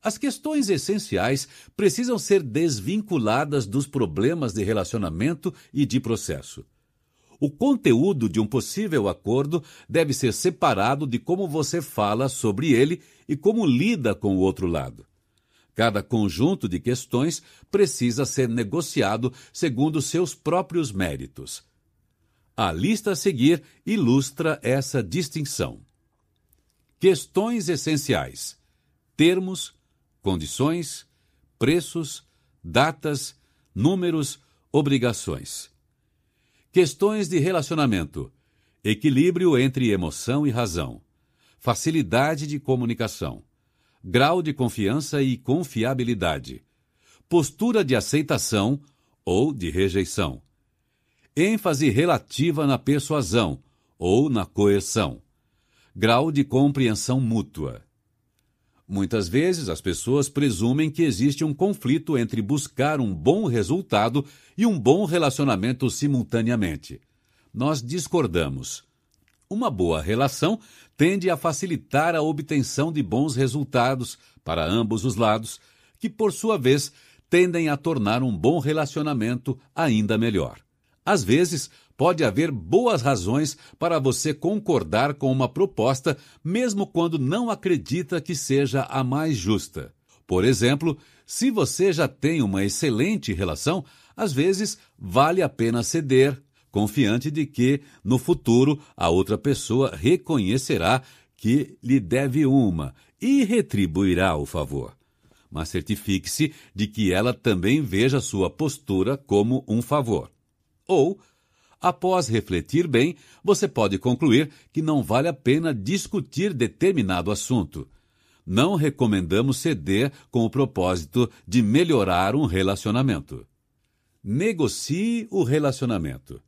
As questões essenciais precisam ser desvinculadas dos problemas de relacionamento e de processo. O conteúdo de um possível acordo deve ser separado de como você fala sobre ele e como lida com o outro lado. Cada conjunto de questões precisa ser negociado segundo seus próprios méritos. A lista a seguir ilustra essa distinção. Questões essenciais: termos, condições, preços, datas, números, obrigações. Questões de relacionamento: equilíbrio entre emoção e razão, facilidade de comunicação, grau de confiança e confiabilidade, postura de aceitação ou de rejeição, ênfase relativa na persuasão ou na coerção, grau de compreensão mútua. Muitas vezes as pessoas presumem que existe um conflito entre buscar um bom resultado e um bom relacionamento simultaneamente. Nós discordamos. Uma boa relação tende a facilitar a obtenção de bons resultados para ambos os lados, que, por sua vez, tendem a tornar um bom relacionamento ainda melhor. Às vezes, pode haver boas razões para você concordar com uma proposta, mesmo quando não acredita que seja a mais justa. Por exemplo, se você já tem uma excelente relação, às vezes vale a pena ceder, confiante de que, no futuro, a outra pessoa reconhecerá que lhe deve uma e retribuirá o favor. Mas certifique-se de que ela também veja sua postura como um favor. Ou, após refletir bem, você pode concluir que não vale a pena discutir determinado assunto. Não recomendamos ceder com o propósito de melhorar um relacionamento. Negocie o relacionamento.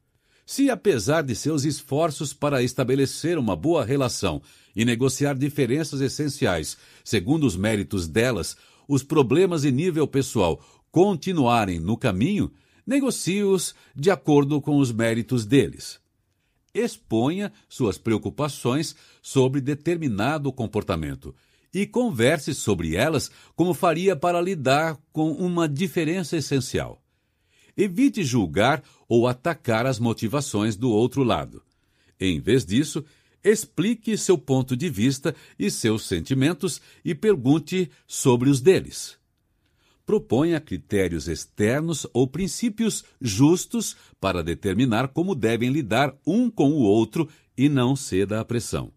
Se, apesar de seus esforços para estabelecer uma boa relação e negociar diferenças essenciais segundo os méritos delas, os problemas em nível pessoal continuarem no caminho, negocie-os de acordo com os méritos deles. Exponha suas preocupações sobre determinado comportamento e converse sobre elas como faria para lidar com uma diferença essencial. Evite julgar ou atacar as motivações do outro lado. Em vez disso, explique seu ponto de vista e seus sentimentos e pergunte sobre os deles proponha critérios externos ou princípios justos para determinar como devem lidar um com o outro e não ceda à pressão.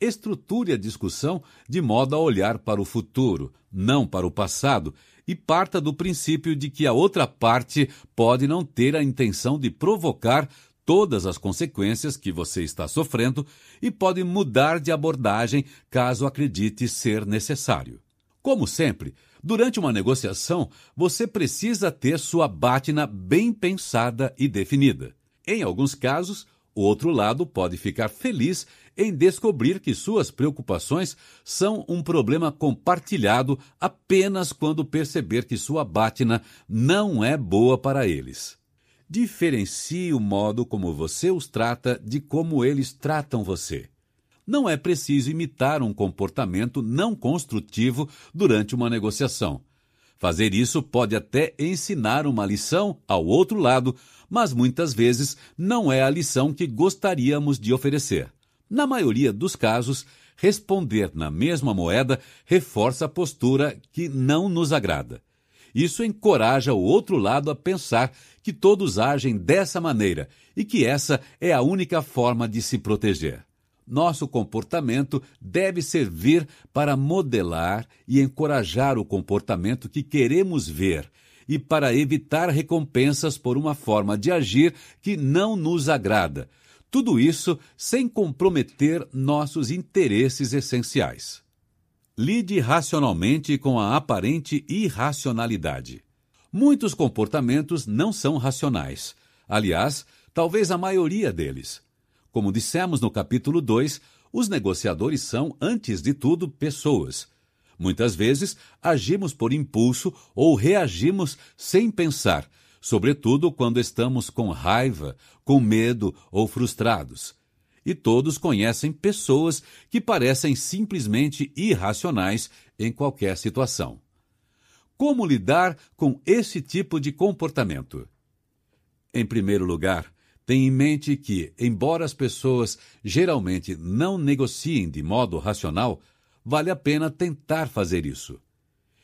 Estruture a discussão de modo a olhar para o futuro, não para o passado, e parta do princípio de que a outra parte pode não ter a intenção de provocar todas as consequências que você está sofrendo e pode mudar de abordagem caso acredite ser necessário. Como sempre, Durante uma negociação, você precisa ter sua bátina bem pensada e definida. Em alguns casos, o outro lado pode ficar feliz em descobrir que suas preocupações são um problema compartilhado apenas quando perceber que sua bátina não é boa para eles. Diferencie o modo como você os trata de como eles tratam você não é preciso imitar um comportamento não construtivo durante uma negociação. Fazer isso pode até ensinar uma lição ao outro lado, mas muitas vezes não é a lição que gostaríamos de oferecer. Na maioria dos casos, responder na mesma moeda reforça a postura que não nos agrada. Isso encoraja o outro lado a pensar que todos agem dessa maneira e que essa é a única forma de se proteger. Nosso comportamento deve servir para modelar e encorajar o comportamento que queremos ver e para evitar recompensas por uma forma de agir que não nos agrada. Tudo isso sem comprometer nossos interesses essenciais. Lide racionalmente com a aparente irracionalidade. Muitos comportamentos não são racionais. Aliás, talvez a maioria deles. Como dissemos no capítulo 2, os negociadores são, antes de tudo, pessoas. Muitas vezes agimos por impulso ou reagimos sem pensar, sobretudo quando estamos com raiva, com medo ou frustrados. E todos conhecem pessoas que parecem simplesmente irracionais em qualquer situação. Como lidar com esse tipo de comportamento? Em primeiro lugar, Tenha em mente que, embora as pessoas geralmente não negociem de modo racional, vale a pena tentar fazer isso.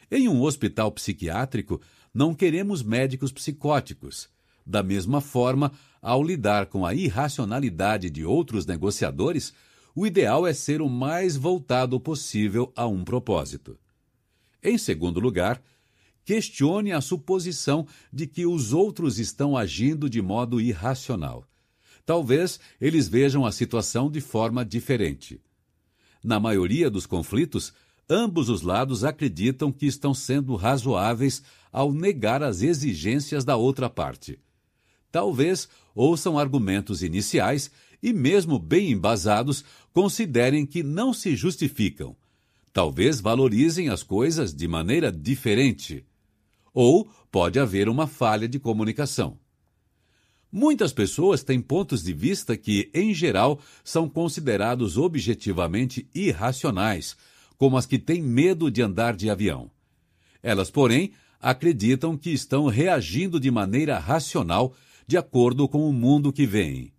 Em um hospital psiquiátrico, não queremos médicos psicóticos. Da mesma forma, ao lidar com a irracionalidade de outros negociadores, o ideal é ser o mais voltado possível a um propósito. Em segundo lugar, questione a suposição de que os outros estão agindo de modo irracional. Talvez eles vejam a situação de forma diferente. Na maioria dos conflitos, ambos os lados acreditam que estão sendo razoáveis ao negar as exigências da outra parte. Talvez ouçam argumentos iniciais e, mesmo bem embasados, considerem que não se justificam. Talvez valorizem as coisas de maneira diferente ou pode haver uma falha de comunicação. Muitas pessoas têm pontos de vista que, em geral, são considerados objetivamente irracionais, como as que têm medo de andar de avião. Elas, porém, acreditam que estão reagindo de maneira racional de acordo com o mundo que veem.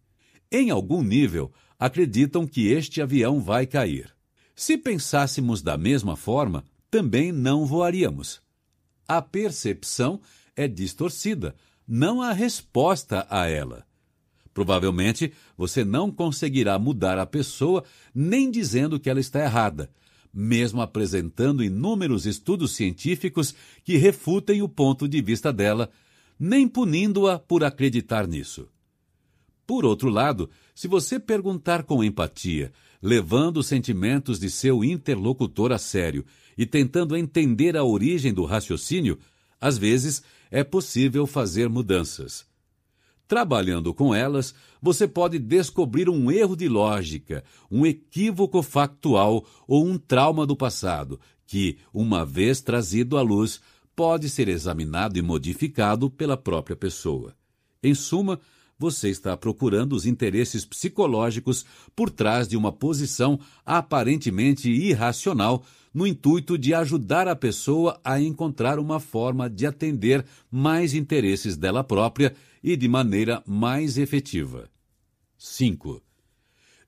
Em algum nível, acreditam que este avião vai cair. Se pensássemos da mesma forma, também não voaríamos a percepção é distorcida, não a resposta a ela. Provavelmente você não conseguirá mudar a pessoa nem dizendo que ela está errada, mesmo apresentando inúmeros estudos científicos que refutem o ponto de vista dela, nem punindo-a por acreditar nisso. Por outro lado, se você perguntar com empatia, levando os sentimentos de seu interlocutor a sério e tentando entender a origem do raciocínio, às vezes é possível fazer mudanças. Trabalhando com elas, você pode descobrir um erro de lógica, um equívoco factual ou um trauma do passado, que, uma vez trazido à luz, pode ser examinado e modificado pela própria pessoa. Em suma, você está procurando os interesses psicológicos por trás de uma posição aparentemente irracional no intuito de ajudar a pessoa a encontrar uma forma de atender mais interesses dela própria e de maneira mais efetiva. 5.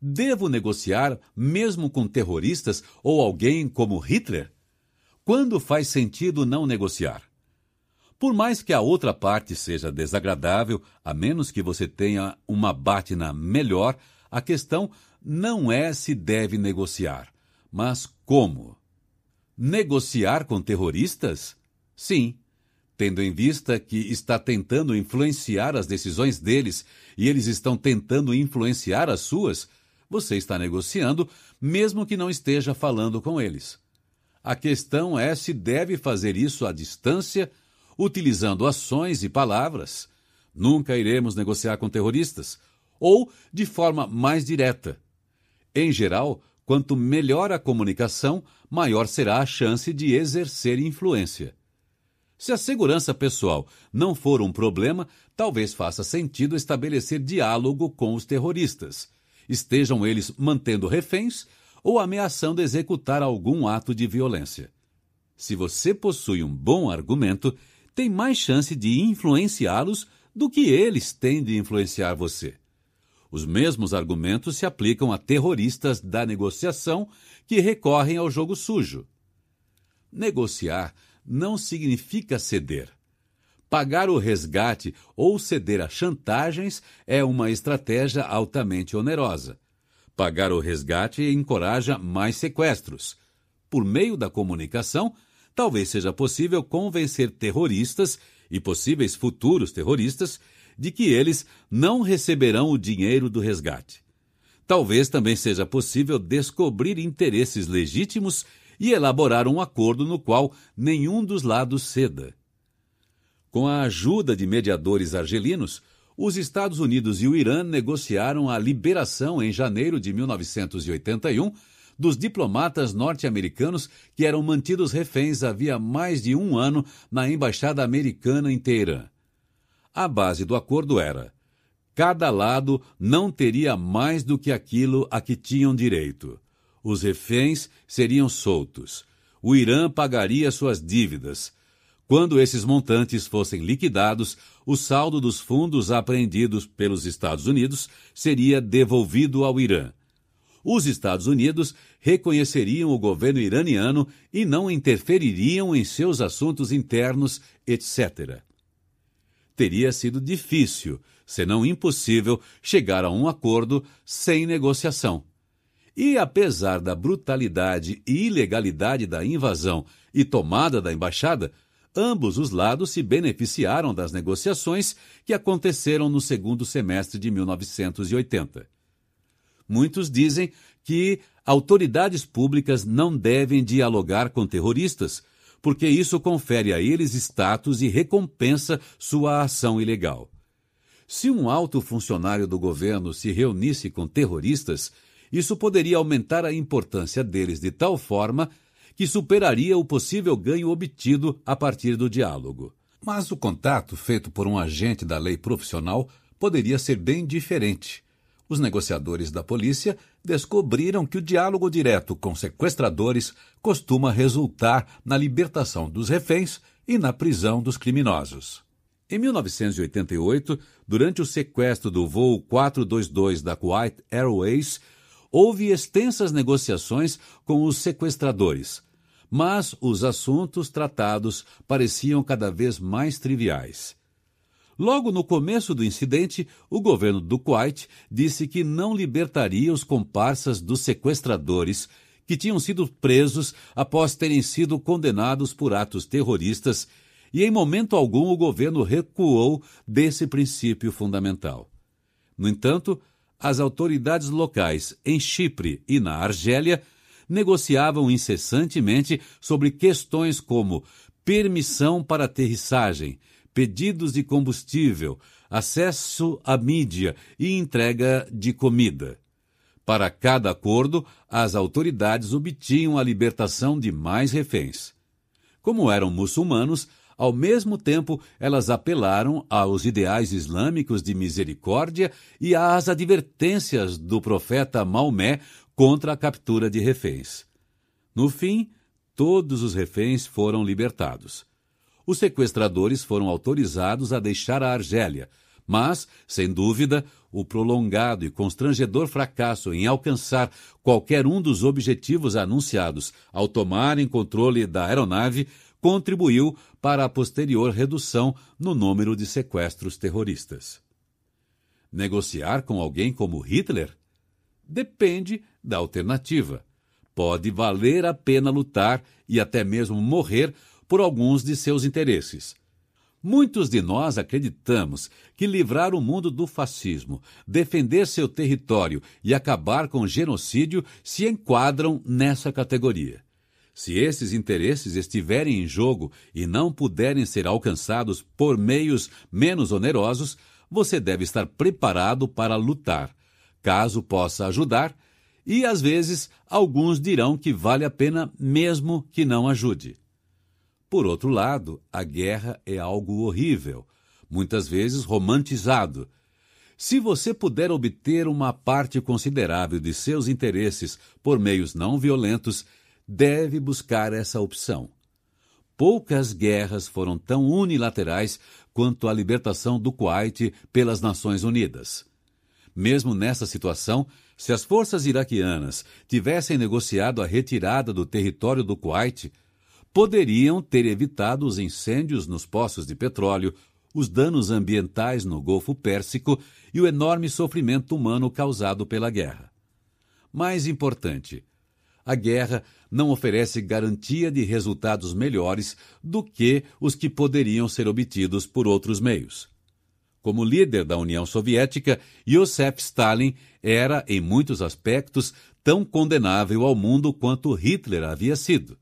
Devo negociar mesmo com terroristas ou alguém como Hitler? Quando faz sentido não negociar? Por mais que a outra parte seja desagradável, a menos que você tenha uma bátina melhor, a questão não é se deve negociar, mas como. Negociar com terroristas? Sim. Tendo em vista que está tentando influenciar as decisões deles e eles estão tentando influenciar as suas, você está negociando, mesmo que não esteja falando com eles. A questão é se deve fazer isso à distância, utilizando ações e palavras. Nunca iremos negociar com terroristas. Ou de forma mais direta. Em geral, Quanto melhor a comunicação, maior será a chance de exercer influência. Se a segurança pessoal não for um problema, talvez faça sentido estabelecer diálogo com os terroristas, estejam eles mantendo reféns ou ameaçando executar algum ato de violência. Se você possui um bom argumento, tem mais chance de influenciá-los do que eles têm de influenciar você. Os mesmos argumentos se aplicam a terroristas da negociação que recorrem ao jogo sujo. Negociar não significa ceder. Pagar o resgate ou ceder a chantagens é uma estratégia altamente onerosa. Pagar o resgate encoraja mais sequestros. Por meio da comunicação, talvez seja possível convencer terroristas e possíveis futuros terroristas de que eles não receberão o dinheiro do resgate. Talvez também seja possível descobrir interesses legítimos e elaborar um acordo no qual nenhum dos lados ceda. Com a ajuda de mediadores argelinos, os Estados Unidos e o Irã negociaram a liberação em janeiro de 1981 dos diplomatas norte-americanos que eram mantidos reféns havia mais de um ano na embaixada americana em Teherã. A base do acordo era: cada lado não teria mais do que aquilo a que tinham direito. Os reféns seriam soltos. O Irã pagaria suas dívidas. Quando esses montantes fossem liquidados, o saldo dos fundos apreendidos pelos Estados Unidos seria devolvido ao Irã. Os Estados Unidos reconheceriam o governo iraniano e não interfeririam em seus assuntos internos, etc. Teria sido difícil, se não impossível, chegar a um acordo sem negociação. E apesar da brutalidade e ilegalidade da invasão e tomada da embaixada, ambos os lados se beneficiaram das negociações que aconteceram no segundo semestre de 1980. Muitos dizem que autoridades públicas não devem dialogar com terroristas, porque isso confere a eles status e recompensa sua ação ilegal. Se um alto funcionário do governo se reunisse com terroristas, isso poderia aumentar a importância deles de tal forma que superaria o possível ganho obtido a partir do diálogo. Mas o contato feito por um agente da lei profissional poderia ser bem diferente. Os negociadores da polícia descobriram que o diálogo direto com sequestradores costuma resultar na libertação dos reféns e na prisão dos criminosos. Em 1988, durante o sequestro do voo 422 da Kuwait Airways, houve extensas negociações com os sequestradores, mas os assuntos tratados pareciam cada vez mais triviais. Logo no começo do incidente, o governo do Kuwait disse que não libertaria os comparsas dos sequestradores que tinham sido presos após terem sido condenados por atos terroristas, e em momento algum o governo recuou desse princípio fundamental. No entanto, as autoridades locais em Chipre e na Argélia negociavam incessantemente sobre questões como permissão para aterrissagem, pedidos de combustível, acesso à mídia e entrega de comida. Para cada acordo, as autoridades obtinham a libertação de mais reféns. Como eram muçulmanos, ao mesmo tempo, elas apelaram aos ideais islâmicos de misericórdia e às advertências do profeta Maomé contra a captura de reféns. No fim, todos os reféns foram libertados. Os sequestradores foram autorizados a deixar a Argélia, mas, sem dúvida, o prolongado e constrangedor fracasso em alcançar qualquer um dos objetivos anunciados ao tomarem controle da aeronave contribuiu para a posterior redução no número de sequestros terroristas. Negociar com alguém como Hitler? Depende da alternativa. Pode valer a pena lutar e até mesmo morrer por alguns de seus interesses. Muitos de nós acreditamos que livrar o mundo do fascismo, defender seu território e acabar com o genocídio se enquadram nessa categoria. Se esses interesses estiverem em jogo e não puderem ser alcançados por meios menos onerosos, você deve estar preparado para lutar, caso possa ajudar, e às vezes alguns dirão que vale a pena mesmo que não ajude. Por outro lado, a guerra é algo horrível, muitas vezes romantizado. Se você puder obter uma parte considerável de seus interesses por meios não violentos, deve buscar essa opção. Poucas guerras foram tão unilaterais quanto a libertação do Kuwait pelas Nações Unidas. Mesmo nessa situação, se as forças iraquianas tivessem negociado a retirada do território do Kuwait, poderiam ter evitado os incêndios nos poços de petróleo, os danos ambientais no Golfo Pérsico e o enorme sofrimento humano causado pela guerra. Mais importante, a guerra não oferece garantia de resultados melhores do que os que poderiam ser obtidos por outros meios. Como líder da União Soviética, Joseph Stalin era, em muitos aspectos, tão condenável ao mundo quanto Hitler havia sido.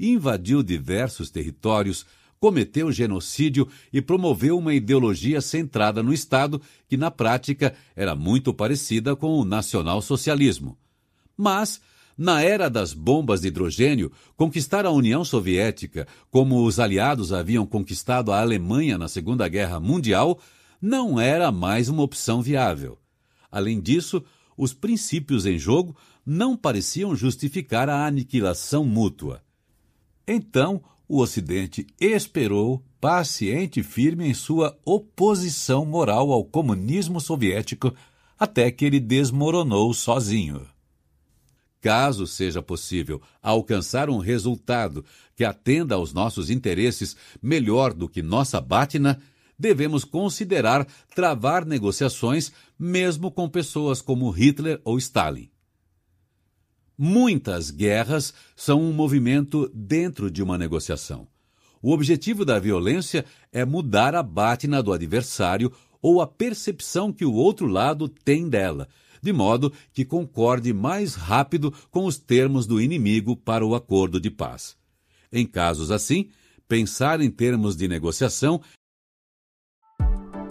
Invadiu diversos territórios, cometeu genocídio e promoveu uma ideologia centrada no Estado que, na prática, era muito parecida com o nacionalsocialismo. Mas, na era das bombas de hidrogênio, conquistar a União Soviética, como os aliados haviam conquistado a Alemanha na Segunda Guerra Mundial, não era mais uma opção viável. Além disso, os princípios em jogo não pareciam justificar a aniquilação mútua. Então, o Ocidente esperou, paciente e firme em sua oposição moral ao comunismo soviético, até que ele desmoronou sozinho. Caso seja possível alcançar um resultado que atenda aos nossos interesses melhor do que nossa bátina, devemos considerar travar negociações mesmo com pessoas como Hitler ou Stalin. Muitas guerras são um movimento dentro de uma negociação. O objetivo da violência é mudar a bátina do adversário ou a percepção que o outro lado tem dela, de modo que concorde mais rápido com os termos do inimigo para o acordo de paz. Em casos assim, pensar em termos de negociação.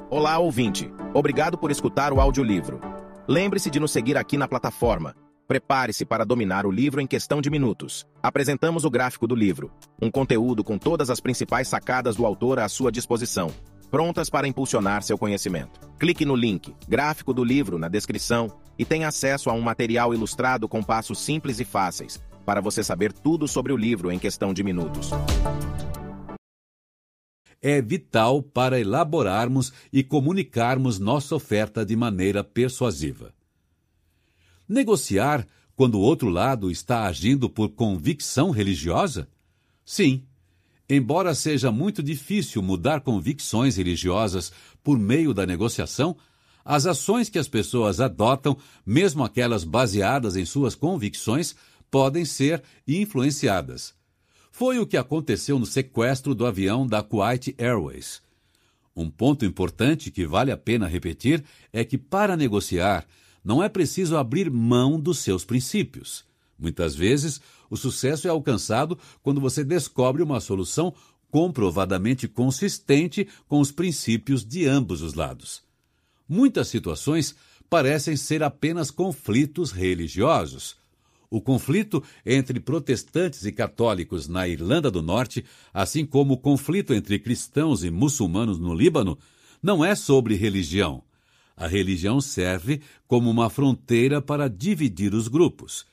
Olá, ouvinte. Obrigado por escutar o audiolivro. Lembre-se de nos seguir aqui na plataforma Prepare-se para dominar o livro em questão de minutos. Apresentamos o gráfico do livro, um conteúdo com todas as principais sacadas do autor à sua disposição, prontas para impulsionar seu conhecimento. Clique no link Gráfico do livro na descrição e tenha acesso a um material ilustrado com passos simples e fáceis, para você saber tudo sobre o livro em questão de minutos. É vital para elaborarmos e comunicarmos nossa oferta de maneira persuasiva. Negociar quando o outro lado está agindo por convicção religiosa? Sim. Embora seja muito difícil mudar convicções religiosas por meio da negociação, as ações que as pessoas adotam, mesmo aquelas baseadas em suas convicções, podem ser influenciadas. Foi o que aconteceu no sequestro do avião da Kuwait Airways. Um ponto importante que vale a pena repetir é que, para negociar, não é preciso abrir mão dos seus princípios. Muitas vezes, o sucesso é alcançado quando você descobre uma solução comprovadamente consistente com os princípios de ambos os lados. Muitas situações parecem ser apenas conflitos religiosos. O conflito entre protestantes e católicos na Irlanda do Norte, assim como o conflito entre cristãos e muçulmanos no Líbano, não é sobre religião a religião serve como uma fronteira para dividir os grupos.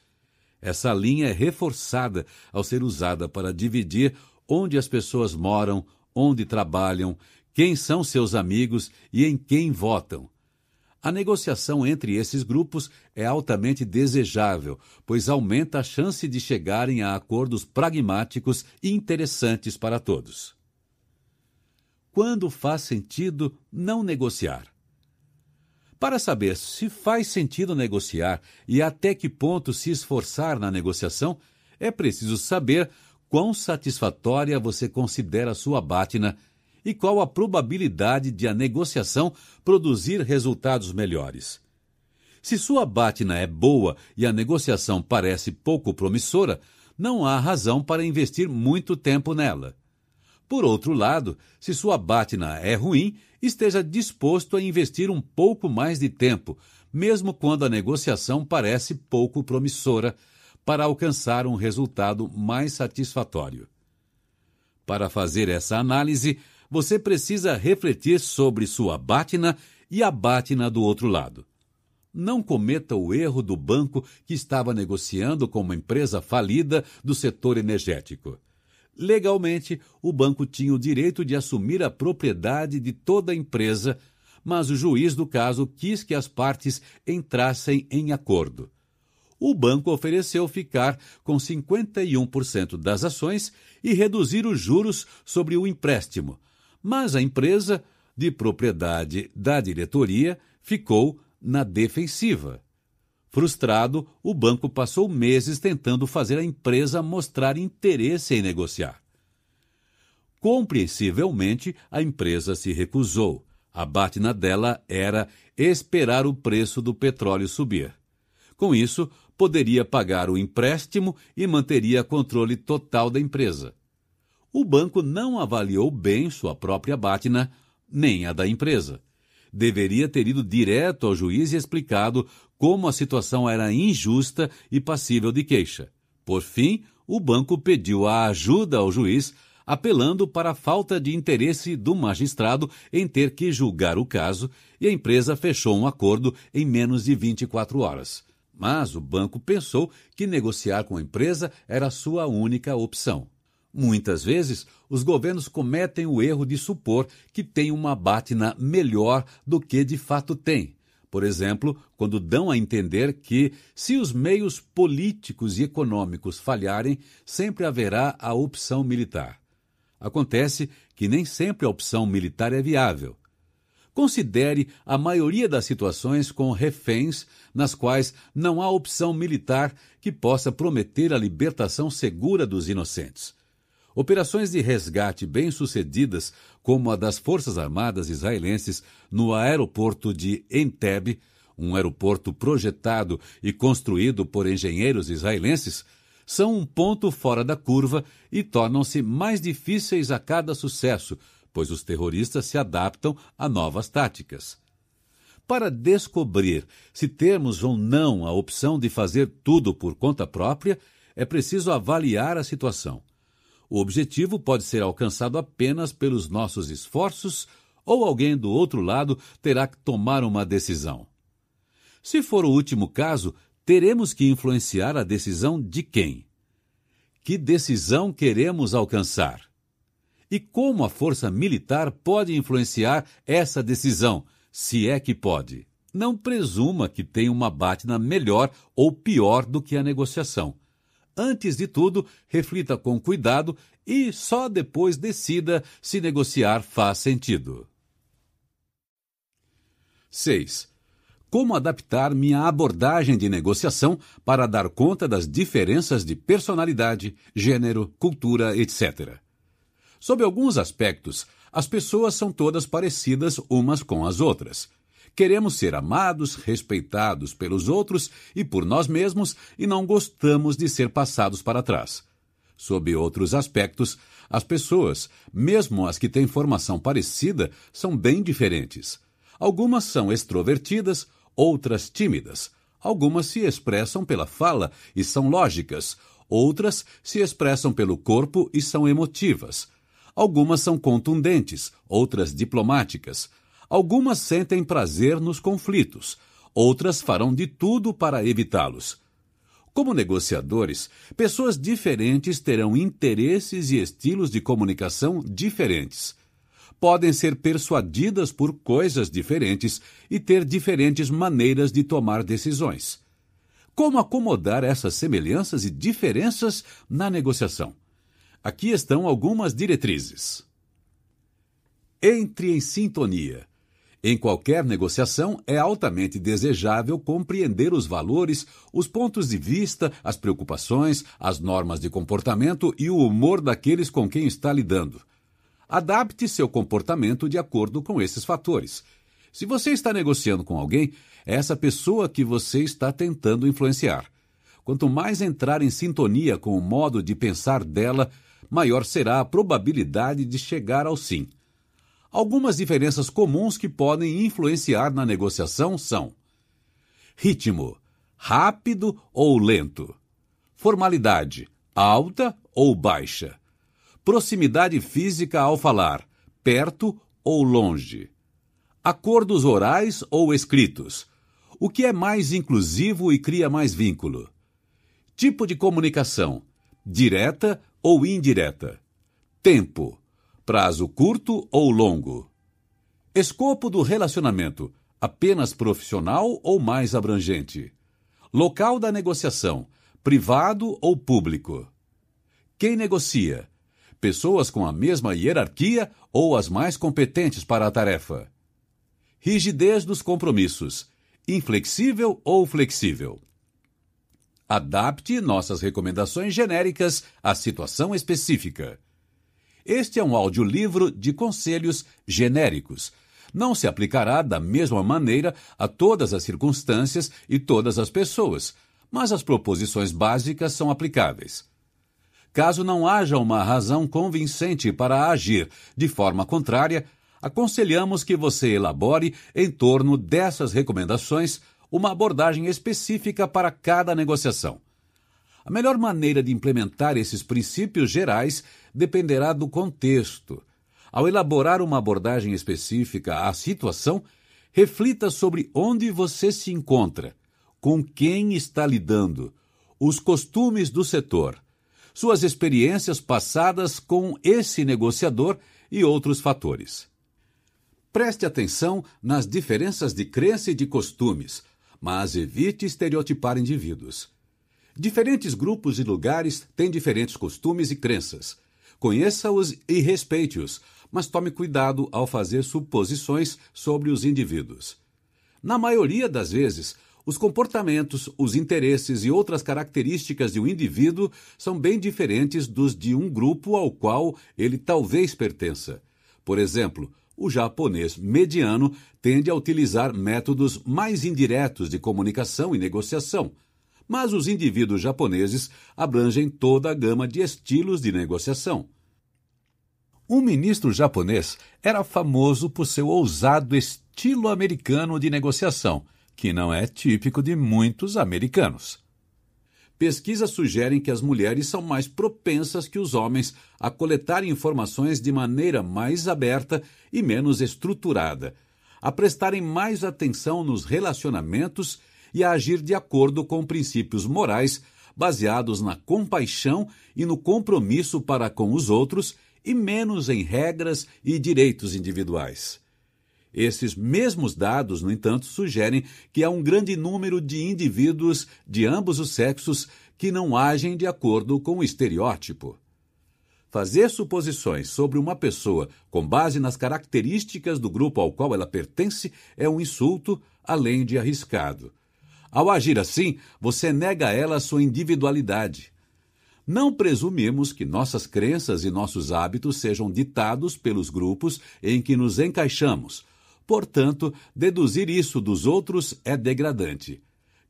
Essa linha é reforçada ao ser usada para dividir onde as pessoas moram, onde trabalham, quem são seus amigos e em quem votam. A negociação entre esses grupos é altamente desejável, pois aumenta a chance de chegarem a acordos pragmáticos e interessantes para todos. Quando faz sentido não negociar? Para saber se faz sentido negociar e até que ponto se esforçar na negociação, é preciso saber quão satisfatória você considera sua bátina e qual a probabilidade de a negociação produzir resultados melhores. Se sua bátina é boa e a negociação parece pouco promissora, não há razão para investir muito tempo nela. Por outro lado, se sua bátina é ruim, esteja disposto a investir um pouco mais de tempo, mesmo quando a negociação parece pouco promissora, para alcançar um resultado mais satisfatório. Para fazer essa análise, você precisa refletir sobre sua bátina e a bátina do outro lado. Não cometa o erro do banco que estava negociando com uma empresa falida do setor energético. Legalmente, o banco tinha o direito de assumir a propriedade de toda a empresa, mas o juiz do caso quis que as partes entrassem em acordo. O banco ofereceu ficar com 51% das ações e reduzir os juros sobre o empréstimo, mas a empresa, de propriedade da diretoria, ficou na defensiva. Frustrado, o banco passou meses tentando fazer a empresa mostrar interesse em negociar. Compreensivelmente, a empresa se recusou. A batina dela era esperar o preço do petróleo subir. Com isso, poderia pagar o empréstimo e manteria controle total da empresa. O banco não avaliou bem sua própria batina, nem a da empresa deveria ter ido direto ao juiz e explicado como a situação era injusta e passível de queixa. Por fim, o banco pediu a ajuda ao juiz, apelando para a falta de interesse do magistrado em ter que julgar o caso, e a empresa fechou um acordo em menos de 24 horas. Mas o banco pensou que negociar com a empresa era sua única opção. Muitas vezes, os governos cometem o erro de supor que têm uma batina melhor do que de fato têm. Por exemplo, quando dão a entender que, se os meios políticos e econômicos falharem, sempre haverá a opção militar. Acontece que nem sempre a opção militar é viável. Considere a maioria das situações com reféns nas quais não há opção militar que possa prometer a libertação segura dos inocentes. Operações de resgate bem-sucedidas, como a das Forças Armadas israelenses no aeroporto de Entebbe, um aeroporto projetado e construído por engenheiros israelenses, são um ponto fora da curva e tornam-se mais difíceis a cada sucesso, pois os terroristas se adaptam a novas táticas. Para descobrir se termos ou não a opção de fazer tudo por conta própria, é preciso avaliar a situação. O objetivo pode ser alcançado apenas pelos nossos esforços ou alguém do outro lado terá que tomar uma decisão. Se for o último caso, teremos que influenciar a decisão de quem? Que decisão queremos alcançar? E como a força militar pode influenciar essa decisão, se é que pode? Não presuma que tem uma batina melhor ou pior do que a negociação. Antes de tudo, reflita com cuidado e só depois decida se negociar faz sentido. 6. Como adaptar minha abordagem de negociação para dar conta das diferenças de personalidade, gênero, cultura, etc. Sob alguns aspectos, as pessoas são todas parecidas umas com as outras. Queremos ser amados, respeitados pelos outros e por nós mesmos e não gostamos de ser passados para trás. Sob outros aspectos, as pessoas, mesmo as que têm formação parecida, são bem diferentes. Algumas são extrovertidas, outras tímidas. Algumas se expressam pela fala e são lógicas, outras se expressam pelo corpo e são emotivas. Algumas são contundentes, outras diplomáticas. Algumas sentem prazer nos conflitos, outras farão de tudo para evitá-los. Como negociadores, pessoas diferentes terão interesses e estilos de comunicação diferentes. Podem ser persuadidas por coisas diferentes e ter diferentes maneiras de tomar decisões. Como acomodar essas semelhanças e diferenças na negociação? Aqui estão algumas diretrizes. Entre em sintonia. Em qualquer negociação, é altamente desejável compreender os valores, os pontos de vista, as preocupações, as normas de comportamento e o humor daqueles com quem está lidando. Adapte seu comportamento de acordo com esses fatores. Se você está negociando com alguém, é essa pessoa que você está tentando influenciar. Quanto mais entrar em sintonia com o modo de pensar dela, maior será a probabilidade de chegar ao sim. Algumas diferenças comuns que podem influenciar na negociação são: ritmo, rápido ou lento, formalidade, alta ou baixa, proximidade física ao falar, perto ou longe, acordos orais ou escritos, o que é mais inclusivo e cria mais vínculo, tipo de comunicação, direta ou indireta, tempo prazo curto ou longo. Escopo do relacionamento: apenas profissional ou mais abrangente? Local da negociação: privado ou público? Quem negocia? Pessoas com a mesma hierarquia ou as mais competentes para a tarefa? Rigidez dos compromissos: inflexível ou flexível? Adapte nossas recomendações genéricas à situação específica. Este é um audiolivro de conselhos genéricos. Não se aplicará da mesma maneira a todas as circunstâncias e todas as pessoas, mas as proposições básicas são aplicáveis. Caso não haja uma razão convincente para agir de forma contrária, aconselhamos que você elabore, em torno dessas recomendações, uma abordagem específica para cada negociação. A melhor maneira de implementar esses princípios gerais dependerá do contexto. Ao elaborar uma abordagem específica à situação, reflita sobre onde você se encontra, com quem está lidando, os costumes do setor, suas experiências passadas com esse negociador e outros fatores. Preste atenção nas diferenças de crença e de costumes, mas evite estereotipar indivíduos. Diferentes grupos e lugares têm diferentes costumes e crenças. Conheça-os e respeite-os, mas tome cuidado ao fazer suposições sobre os indivíduos. Na maioria das vezes, os comportamentos, os interesses e outras características de um indivíduo são bem diferentes dos de um grupo ao qual ele talvez pertença. Por exemplo, o japonês mediano tende a utilizar métodos mais indiretos de comunicação e negociação, mas os indivíduos japoneses abrangem toda a gama de estilos de negociação. Um ministro japonês era famoso por seu ousado estilo americano de negociação, que não é típico de muitos americanos. Pesquisas sugerem que as mulheres são mais propensas que os homens a coletar informações de maneira mais aberta e menos estruturada, a prestarem mais atenção nos relacionamentos e a agir de acordo com princípios morais baseados na compaixão e no compromisso para com os outros e menos em regras e direitos individuais. Esses mesmos dados, no entanto, sugerem que há um grande número de indivíduos de ambos os sexos que não agem de acordo com o estereótipo. Fazer suposições sobre uma pessoa com base nas características do grupo ao qual ela pertence é um insulto, além de arriscado. Ao agir assim, você nega a ela sua individualidade. Não presumimos que nossas crenças e nossos hábitos sejam ditados pelos grupos em que nos encaixamos, Portanto, deduzir isso dos outros é degradante.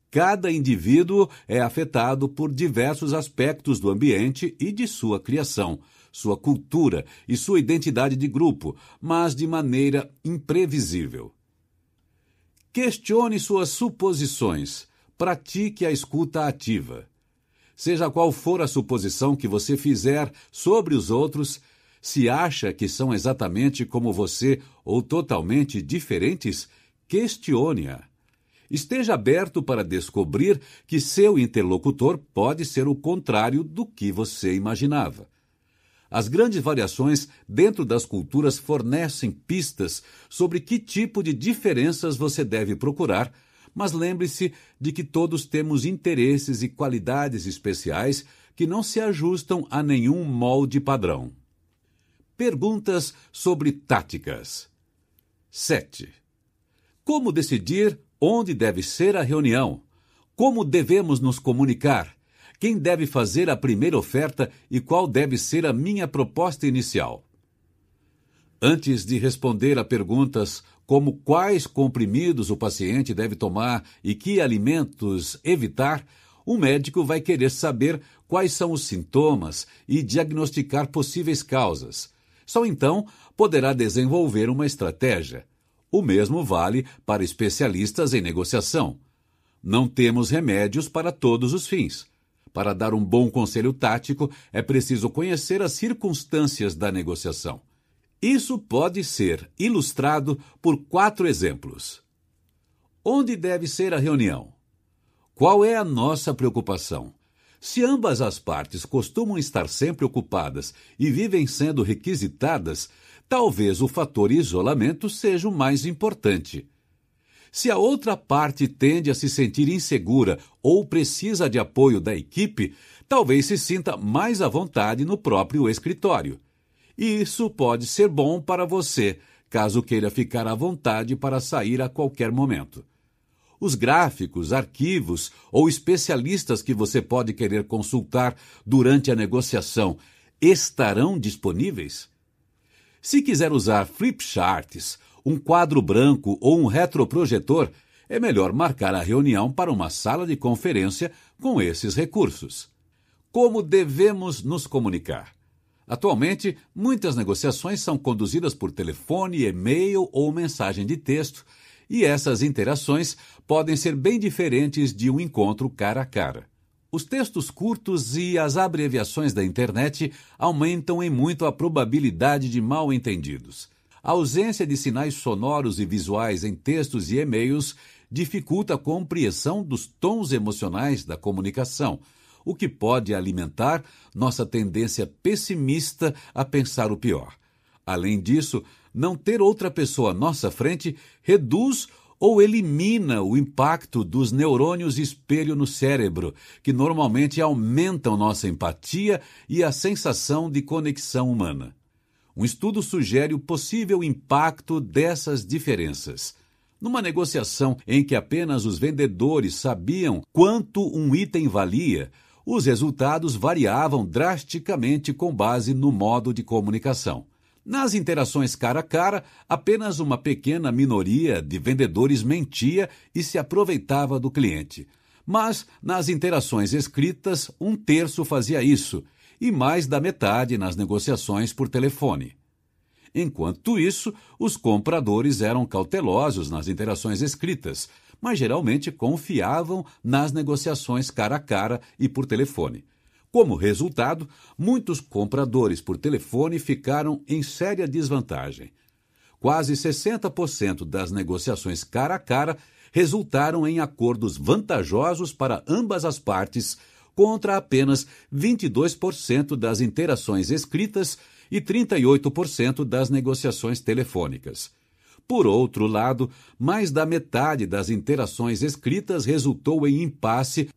Cada indivíduo é afetado por diversos aspectos do ambiente e de sua criação, sua cultura e sua identidade de grupo, mas de maneira imprevisível. Questione suas suposições. Pratique a escuta ativa. Seja qual for a suposição que você fizer sobre os outros, se acha que são exatamente como você ou totalmente diferentes, questione-a. Esteja aberto para descobrir que seu interlocutor pode ser o contrário do que você imaginava. As grandes variações dentro das culturas fornecem pistas sobre que tipo de diferenças você deve procurar, mas lembre-se de que todos temos interesses e qualidades especiais que não se ajustam a nenhum molde padrão. Perguntas sobre táticas. 7. Como decidir onde deve ser a reunião? Como devemos nos comunicar? Quem deve fazer a primeira oferta e qual deve ser a minha proposta inicial? Antes de responder a perguntas como quais comprimidos o paciente deve tomar e que alimentos evitar, o médico vai querer saber quais são os sintomas e diagnosticar possíveis causas. Só então poderá desenvolver uma estratégia. O mesmo vale para especialistas em negociação. Não temos remédios para todos os fins. Para dar um bom conselho tático, é preciso conhecer as circunstâncias da negociação. Isso pode ser ilustrado por quatro exemplos. Onde deve ser a reunião? Qual é a nossa preocupação? Se ambas as partes costumam estar sempre ocupadas e vivem sendo requisitadas, talvez o fator isolamento seja o mais importante. Se a outra parte tende a se sentir insegura ou precisa de apoio da equipe, talvez se sinta mais à vontade no próprio escritório. E isso pode ser bom para você, caso queira ficar à vontade para sair a qualquer momento. Os gráficos, arquivos ou especialistas que você pode querer consultar durante a negociação estarão disponíveis? Se quiser usar flip charts um quadro branco ou um retroprojetor, é melhor marcar a reunião para uma sala de conferência com esses recursos. Como devemos nos comunicar? Atualmente, muitas negociações são conduzidas por telefone, e-mail ou mensagem de texto, e essas interações podem ser bem diferentes de um encontro cara a cara. Os textos curtos e as abreviações da internet aumentam em muito a probabilidade de mal-entendidos. A ausência de sinais sonoros e visuais em textos e e-mails dificulta a compreensão dos tons emocionais da comunicação, o que pode alimentar nossa tendência pessimista a pensar o pior. Além disso, não ter outra pessoa à nossa frente reduz ou elimina o impacto dos neurônios espelho no cérebro, que normalmente aumentam nossa empatia e a sensação de conexão humana. Um estudo sugere o possível impacto dessas diferenças. Numa negociação em que apenas os vendedores sabiam quanto um item valia, os resultados variavam drasticamente com base no modo de comunicação. Nas interações cara a cara, apenas uma pequena minoria de vendedores mentia e se aproveitava do cliente. Mas nas interações escritas, um terço fazia isso, e mais da metade nas negociações por telefone. Enquanto isso, os compradores eram cautelosos nas interações escritas, mas geralmente confiavam nas negociações cara a cara e por telefone. Como resultado, muitos compradores por telefone ficaram em séria desvantagem. Quase 60% das negociações cara a cara resultaram em acordos vantajosos para ambas as partes contra apenas 22% das interações escritas e 38% das negociações telefônicas. Por outro lado, mais da metade das interações escritas resultou em impasse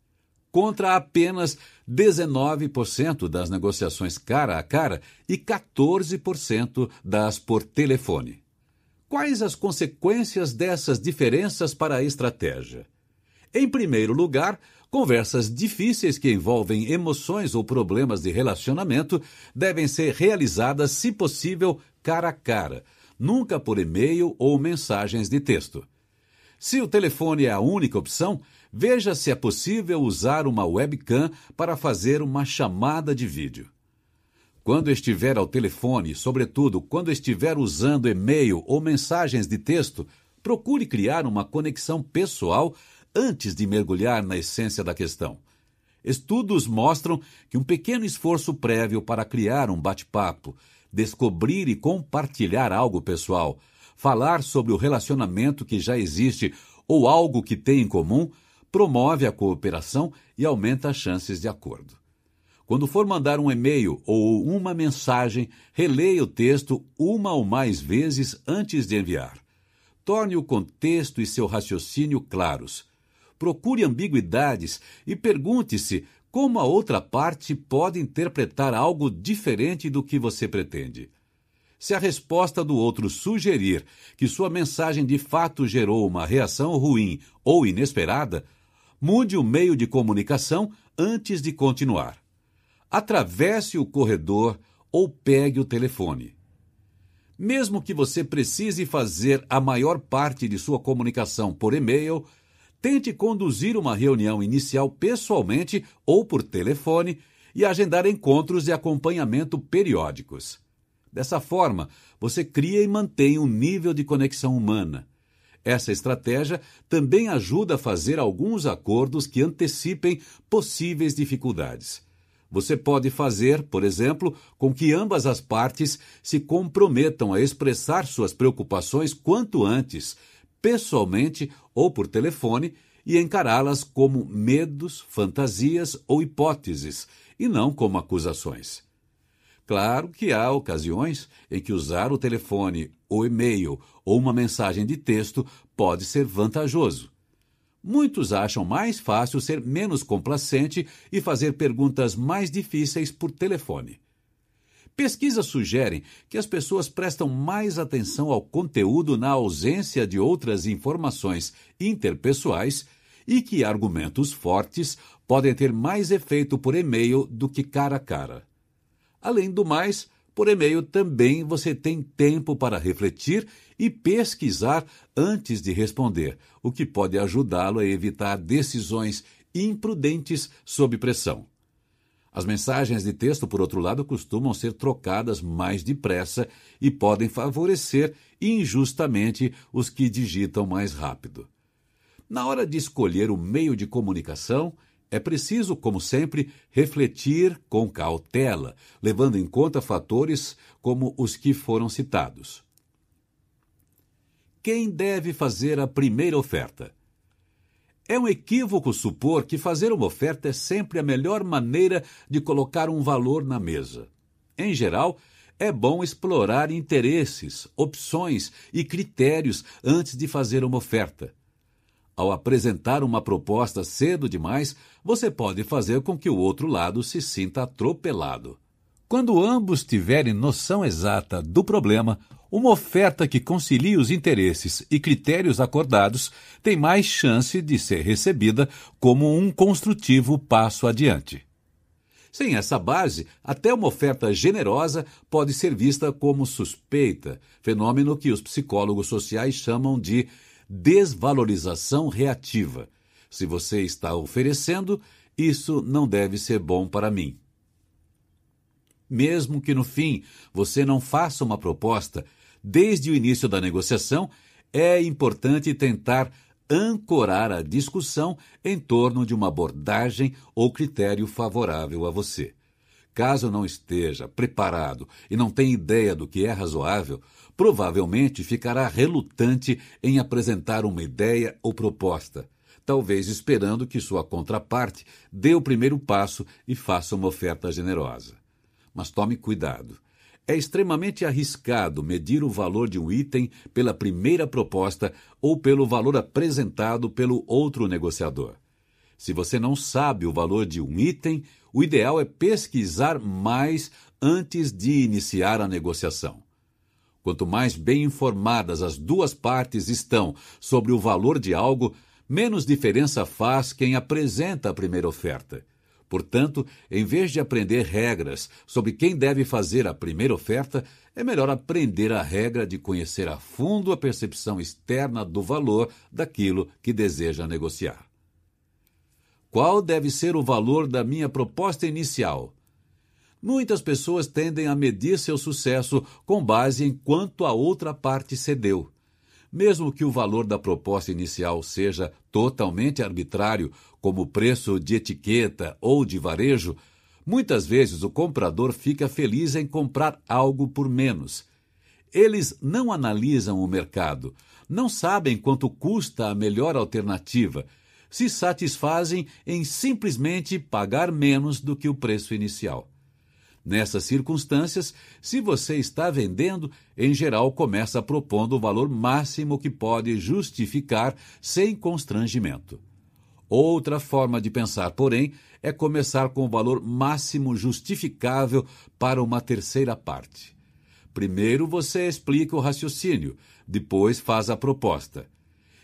contra apenas 19% das negociações cara a cara e 14% das por telefone. Quais as consequências dessas diferenças para a estratégia? Em primeiro lugar, Conversas difíceis que envolvem emoções ou problemas de relacionamento devem ser realizadas, se possível, cara a cara, nunca por e-mail ou mensagens de texto. Se o telefone é a única opção, veja se é possível usar uma webcam para fazer uma chamada de vídeo. Quando estiver ao telefone, sobretudo quando estiver usando e-mail ou mensagens de texto, procure criar uma conexão pessoal antes de mergulhar na essência da questão. Estudos mostram que um pequeno esforço prévio para criar um bate-papo, descobrir e compartilhar algo pessoal, falar sobre o relacionamento que já existe ou algo que tem em comum, promove a cooperação e aumenta as chances de acordo. Quando for mandar um e-mail ou uma mensagem, releia o texto uma ou mais vezes antes de enviar. Torne o contexto e seu raciocínio claros procure ambiguidades e pergunte-se como a outra parte pode interpretar algo diferente do que você pretende. Se a resposta do outro sugerir que sua mensagem de fato gerou uma reação ruim ou inesperada, mude o meio de comunicação antes de continuar. Atravesse o corredor ou pegue o telefone. Mesmo que você precise fazer a maior parte de sua comunicação por e-mail, tente conduzir uma reunião inicial pessoalmente ou por telefone e agendar encontros de acompanhamento periódicos. Dessa forma, você cria e mantém um nível de conexão humana. Essa estratégia também ajuda a fazer alguns acordos que antecipem possíveis dificuldades. Você pode fazer, por exemplo, com que ambas as partes se comprometam a expressar suas preocupações quanto antes pessoalmente ou por telefone e encará-las como medos, fantasias ou hipóteses, e não como acusações. Claro que há ocasiões em que usar o telefone, o e-mail ou uma mensagem de texto pode ser vantajoso. Muitos acham mais fácil ser menos complacente e fazer perguntas mais difíceis por telefone. Pesquisas sugerem que as pessoas prestam mais atenção ao conteúdo na ausência de outras informações interpessoais e que argumentos fortes podem ter mais efeito por e-mail do que cara a cara. Além do mais, por e-mail também você tem tempo para refletir e pesquisar antes de responder, o que pode ajudá-lo a evitar decisões imprudentes sob pressão. As mensagens de texto, por outro lado, costumam ser trocadas mais depressa e podem favorecer injustamente os que digitam mais rápido. Na hora de escolher o meio de comunicação, é preciso, como sempre, refletir com cautela, levando em conta fatores como os que foram citados. Quem deve fazer a primeira oferta? É um equívoco supor que fazer uma oferta é sempre a melhor maneira de colocar um valor na mesa. Em geral, é bom explorar interesses, opções e critérios antes de fazer uma oferta. Ao apresentar uma proposta cedo demais, você pode fazer com que o outro lado se sinta atropelado. Quando ambos tiverem noção exata do problema, uma oferta que concilie os interesses e critérios acordados tem mais chance de ser recebida como um construtivo passo adiante. Sem essa base, até uma oferta generosa pode ser vista como suspeita, fenômeno que os psicólogos sociais chamam de desvalorização reativa. Se você está oferecendo, isso não deve ser bom para mim. Mesmo que no fim você não faça uma proposta, desde o início da negociação, é importante tentar ancorar a discussão em torno de uma abordagem ou critério favorável a você. Caso não esteja preparado e não tenha ideia do que é razoável, provavelmente ficará relutante em apresentar uma ideia ou proposta, talvez esperando que sua contraparte dê o primeiro passo e faça uma oferta generosa. Mas tome cuidado. É extremamente arriscado medir o valor de um item pela primeira proposta ou pelo valor apresentado pelo outro negociador. Se você não sabe o valor de um item, o ideal é pesquisar mais antes de iniciar a negociação. Quanto mais bem informadas as duas partes estão sobre o valor de algo, menos diferença faz quem apresenta a primeira oferta. Portanto, em vez de aprender regras sobre quem deve fazer a primeira oferta, é melhor aprender a regra de conhecer a fundo a percepção externa do valor daquilo que deseja negociar. Qual deve ser o valor da minha proposta inicial? Muitas pessoas tendem a medir seu sucesso com base em quanto a outra parte cedeu. Mesmo que o valor da proposta inicial seja totalmente arbitrário, como preço de etiqueta ou de varejo, muitas vezes o comprador fica feliz em comprar algo por menos. Eles não analisam o mercado, não sabem quanto custa a melhor alternativa, se satisfazem em simplesmente pagar menos do que o preço inicial. Nessas circunstâncias, se você está vendendo, em geral começa propondo o valor máximo que pode justificar sem constrangimento. Outra forma de pensar, porém, é começar com o valor máximo justificável para uma terceira parte. Primeiro você explica o raciocínio, depois faz a proposta.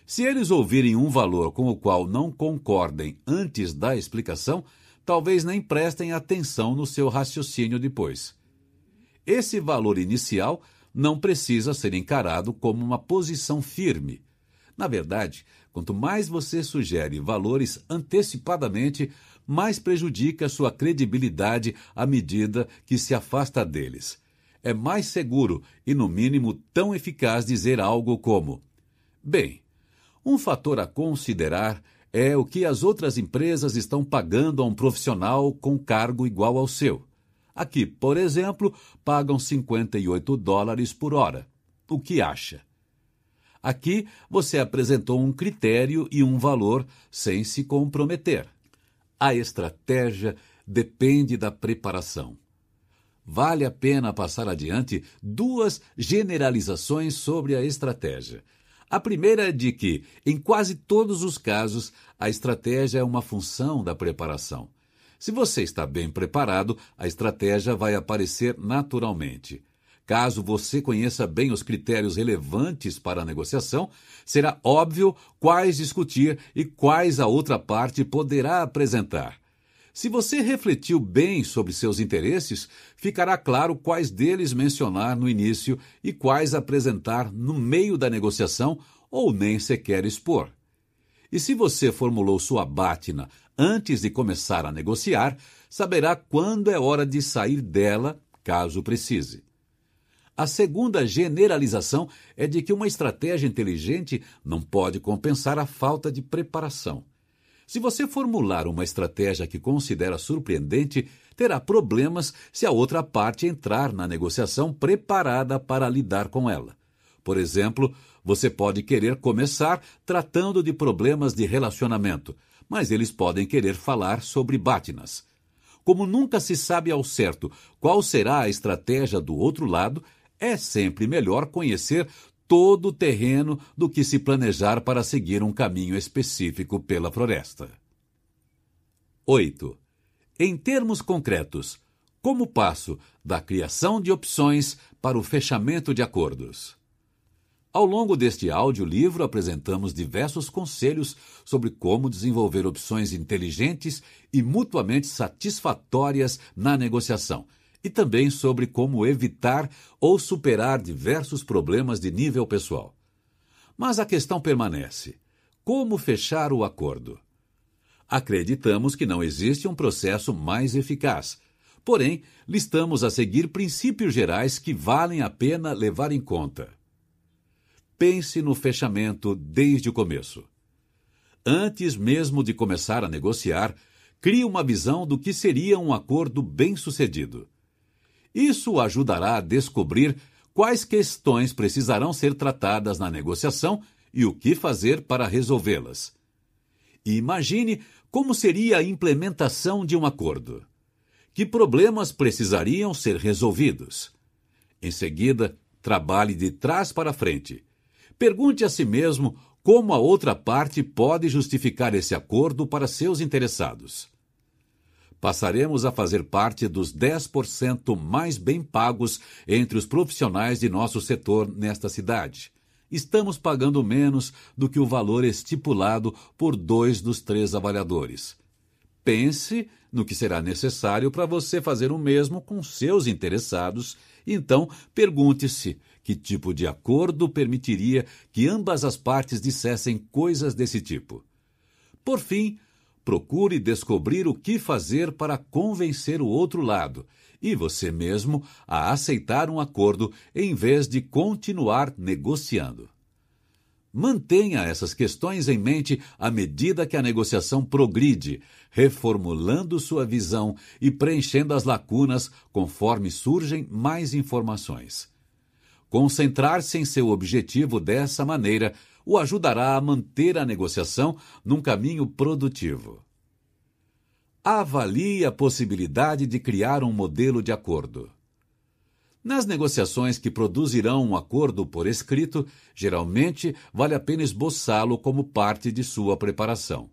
Se eles ouvirem um valor com o qual não concordem antes da explicação, talvez nem prestem atenção no seu raciocínio depois. Esse valor inicial não precisa ser encarado como uma posição firme. Na verdade, quanto mais você sugere valores antecipadamente, mais prejudica sua credibilidade à medida que se afasta deles. É mais seguro e, no mínimo, tão eficaz dizer algo como: Bem, um fator a considerar é o que as outras empresas estão pagando a um profissional com cargo igual ao seu. Aqui, por exemplo, pagam 58 dólares por hora. O que acha? Aqui você apresentou um critério e um valor sem se comprometer. A estratégia depende da preparação. vale a pena passar adiante duas generalizações sobre a estratégia. A primeira é de que, em quase todos os casos, a estratégia é uma função da preparação. Se você está bem preparado, a estratégia vai aparecer naturalmente. Caso você conheça bem os critérios relevantes para a negociação, será óbvio quais discutir e quais a outra parte poderá apresentar. Se você refletiu bem sobre seus interesses, ficará claro quais deles mencionar no início e quais apresentar no meio da negociação ou nem sequer expor. E se você formulou sua bátina antes de começar a negociar, saberá quando é hora de sair dela, caso precise. A segunda generalização é de que uma estratégia inteligente não pode compensar a falta de preparação. Se você formular uma estratégia que considera surpreendente, terá problemas se a outra parte entrar na negociação preparada para lidar com ela. Por exemplo, você pode querer começar tratando de problemas de relacionamento, mas eles podem querer falar sobre batinas. Como nunca se sabe ao certo qual será a estratégia do outro lado, é sempre melhor conhecer todo o terreno do que se planejar para seguir um caminho específico pela floresta. 8. Em termos concretos, como passo da criação de opções para o fechamento de acordos? Ao longo deste audiolivro, apresentamos diversos conselhos sobre como desenvolver opções inteligentes e mutuamente satisfatórias na negociação e também sobre como evitar ou superar diversos problemas de nível pessoal. Mas a questão permanece: como fechar o acordo? Acreditamos que não existe um processo mais eficaz. Porém, listamos a seguir princípios gerais que valem a pena levar em conta. Pense no fechamento desde o começo. Antes mesmo de começar a negociar, crie uma visão do que seria um acordo bem-sucedido. Isso ajudará a descobrir quais questões precisarão ser tratadas na negociação e o que fazer para resolvê-las. Imagine como seria a implementação de um acordo. Que problemas precisariam ser resolvidos? Em seguida, trabalhe de trás para frente. Pergunte a si mesmo como a outra parte pode justificar esse acordo para seus interessados passaremos a fazer parte dos 10% mais bem pagos entre os profissionais de nosso setor nesta cidade. Estamos pagando menos do que o valor estipulado por dois dos três avaliadores. Pense no que será necessário para você fazer o mesmo com seus interessados, então pergunte-se que tipo de acordo permitiria que ambas as partes dissessem coisas desse tipo. Por fim, Procure descobrir o que fazer para convencer o outro lado e você mesmo a aceitar um acordo em vez de continuar negociando. Mantenha essas questões em mente à medida que a negociação progride, reformulando sua visão e preenchendo as lacunas conforme surgem mais informações. Concentrar-se em seu objetivo dessa maneira o ajudará a manter a negociação num caminho produtivo. Avalie a possibilidade de criar um modelo de acordo. Nas negociações que produzirão um acordo por escrito, geralmente vale a pena esboçá-lo como parte de sua preparação.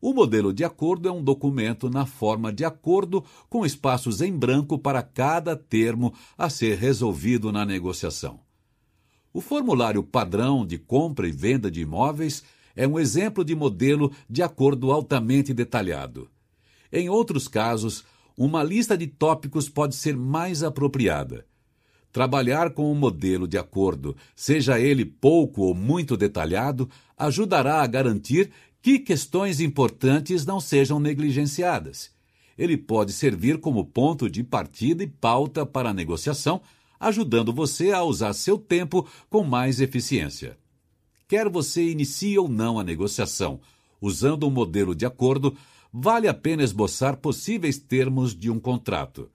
O modelo de acordo é um documento na forma de acordo com espaços em branco para cada termo a ser resolvido na negociação. O formulário padrão de compra e venda de imóveis é um exemplo de modelo de acordo altamente detalhado. Em outros casos, uma lista de tópicos pode ser mais apropriada. Trabalhar com um modelo de acordo, seja ele pouco ou muito detalhado, ajudará a garantir que questões importantes não sejam negligenciadas. Ele pode servir como ponto de partida e pauta para a negociação ajudando você a usar seu tempo com mais eficiência. Quer você inicie ou não a negociação, usando um modelo de acordo, vale a pena esboçar possíveis termos de um contrato.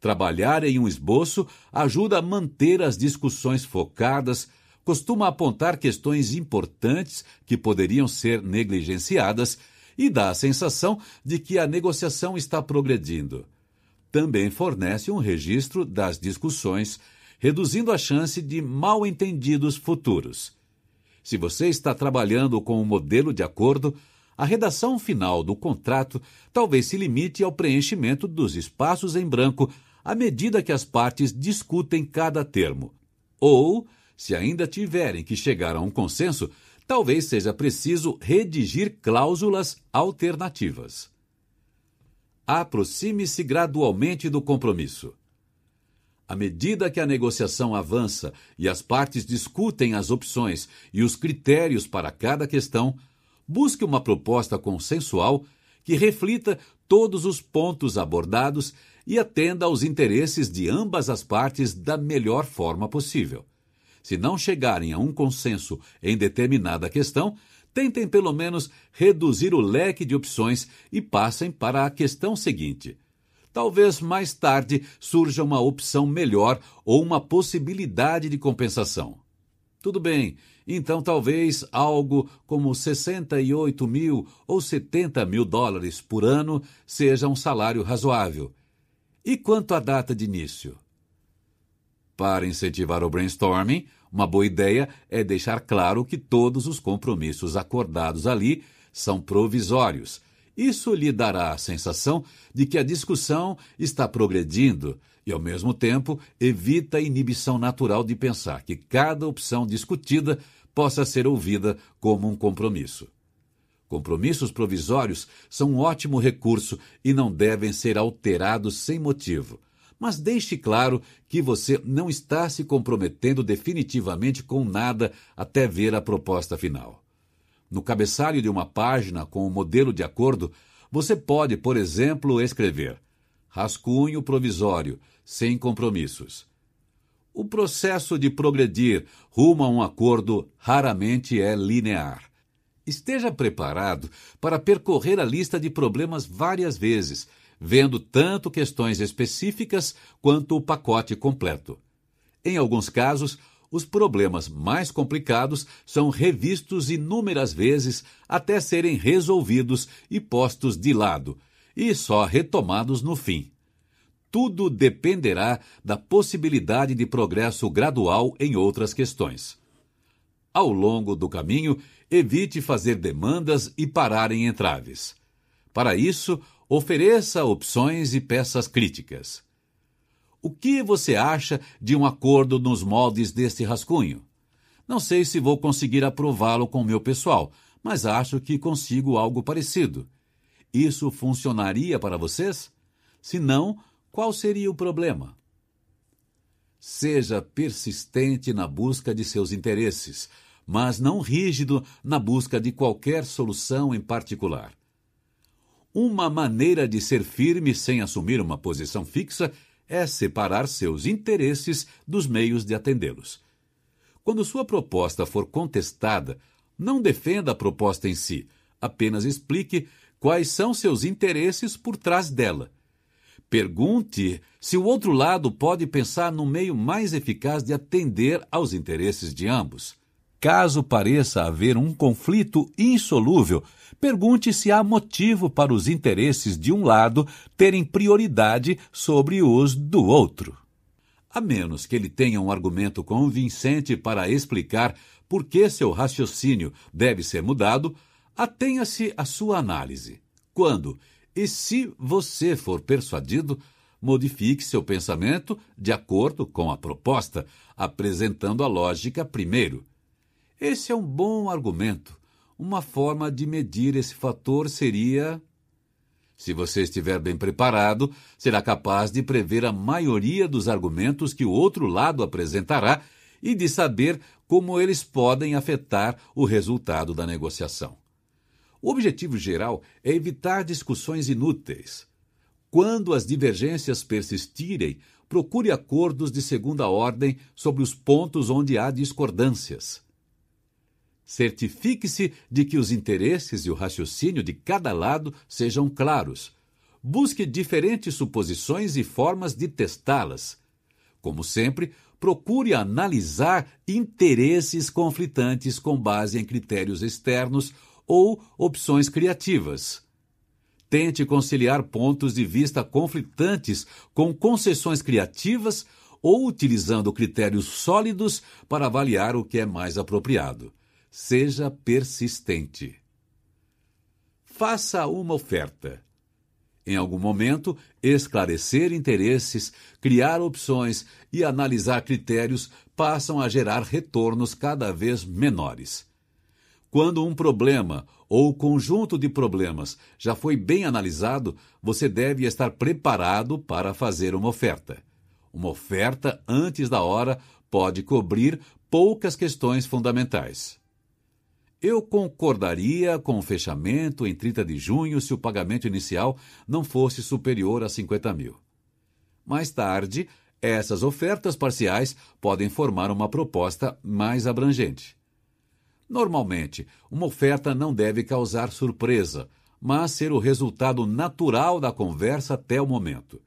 Trabalhar em um esboço ajuda a manter as discussões focadas, costuma apontar questões importantes que poderiam ser negligenciadas e dá a sensação de que a negociação está progredindo. Também fornece um registro das discussões, reduzindo a chance de mal-entendidos futuros. Se você está trabalhando com um modelo de acordo, a redação final do contrato talvez se limite ao preenchimento dos espaços em branco à medida que as partes discutem cada termo. Ou, se ainda tiverem que chegar a um consenso, talvez seja preciso redigir cláusulas alternativas. Aproxime-se gradualmente do compromisso. À medida que a negociação avança e as partes discutem as opções e os critérios para cada questão, busque uma proposta consensual que reflita todos os pontos abordados e atenda aos interesses de ambas as partes da melhor forma possível. Se não chegarem a um consenso em determinada questão, tentem pelo menos reduzir o leque de opções e passem para a questão seguinte. Talvez mais tarde surja uma opção melhor ou uma possibilidade de compensação. Tudo bem, então talvez algo como 68 mil ou 70 mil dólares por ano seja um salário razoável. E quanto à data de início? Para incentivar o brainstorming, uma boa ideia é deixar claro que todos os compromissos acordados ali são provisórios. Isso lhe dará a sensação de que a discussão está progredindo e, ao mesmo tempo, evita a inibição natural de pensar que cada opção discutida possa ser ouvida como um compromisso. Compromissos provisórios são um ótimo recurso e não devem ser alterados sem motivo mas deixe claro que você não está se comprometendo definitivamente com nada até ver a proposta final. No cabeçalho de uma página com o modelo de acordo, você pode, por exemplo, escrever rascunho provisório, sem compromissos. O processo de progredir rumo a um acordo raramente é linear. Esteja preparado para percorrer a lista de problemas várias vezes vendo tanto questões específicas quanto o pacote completo. Em alguns casos, os problemas mais complicados são revistos inúmeras vezes até serem resolvidos e postos de lado, e só retomados no fim. Tudo dependerá da possibilidade de progresso gradual em outras questões. Ao longo do caminho, evite fazer demandas e parar em entraves. Para isso, Ofereça opções e peças críticas. O que você acha de um acordo nos moldes deste rascunho? Não sei se vou conseguir aprová-lo com meu pessoal, mas acho que consigo algo parecido. Isso funcionaria para vocês? Se não, qual seria o problema? Seja persistente na busca de seus interesses, mas não rígido na busca de qualquer solução em particular. Uma maneira de ser firme sem assumir uma posição fixa é separar seus interesses dos meios de atendê-los. Quando sua proposta for contestada, não defenda a proposta em si, apenas explique quais são seus interesses por trás dela. Pergunte se o outro lado pode pensar no meio mais eficaz de atender aos interesses de ambos. Caso pareça haver um conflito insolúvel, pergunte se há motivo para os interesses de um lado terem prioridade sobre os do outro. A menos que ele tenha um argumento convincente para explicar por que seu raciocínio deve ser mudado, atenha-se à sua análise. Quando e se você for persuadido, modifique seu pensamento de acordo com a proposta, apresentando a lógica primeiro. Esse é um bom argumento. Uma forma de medir esse fator seria. Se você estiver bem preparado, será capaz de prever a maioria dos argumentos que o outro lado apresentará e de saber como eles podem afetar o resultado da negociação. O objetivo geral é evitar discussões inúteis. Quando as divergências persistirem, procure acordos de segunda ordem sobre os pontos onde há discordâncias. Certifique-se de que os interesses e o raciocínio de cada lado sejam claros. Busque diferentes suposições e formas de testá-las. Como sempre, procure analisar interesses conflitantes com base em critérios externos ou opções criativas. tente conciliar pontos de vista conflitantes com concessões criativas ou utilizando critérios sólidos para avaliar o que é mais apropriado. Seja persistente. Faça uma oferta. Em algum momento, esclarecer interesses, criar opções e analisar critérios passam a gerar retornos cada vez menores. Quando um problema ou conjunto de problemas já foi bem analisado, você deve estar preparado para fazer uma oferta. Uma oferta antes da hora pode cobrir poucas questões fundamentais. Eu concordaria com o fechamento em 30 de junho se o pagamento inicial não fosse superior a 50 mil. Mais tarde, essas ofertas parciais podem formar uma proposta mais abrangente. Normalmente, uma oferta não deve causar surpresa, mas ser o resultado natural da conversa até o momento.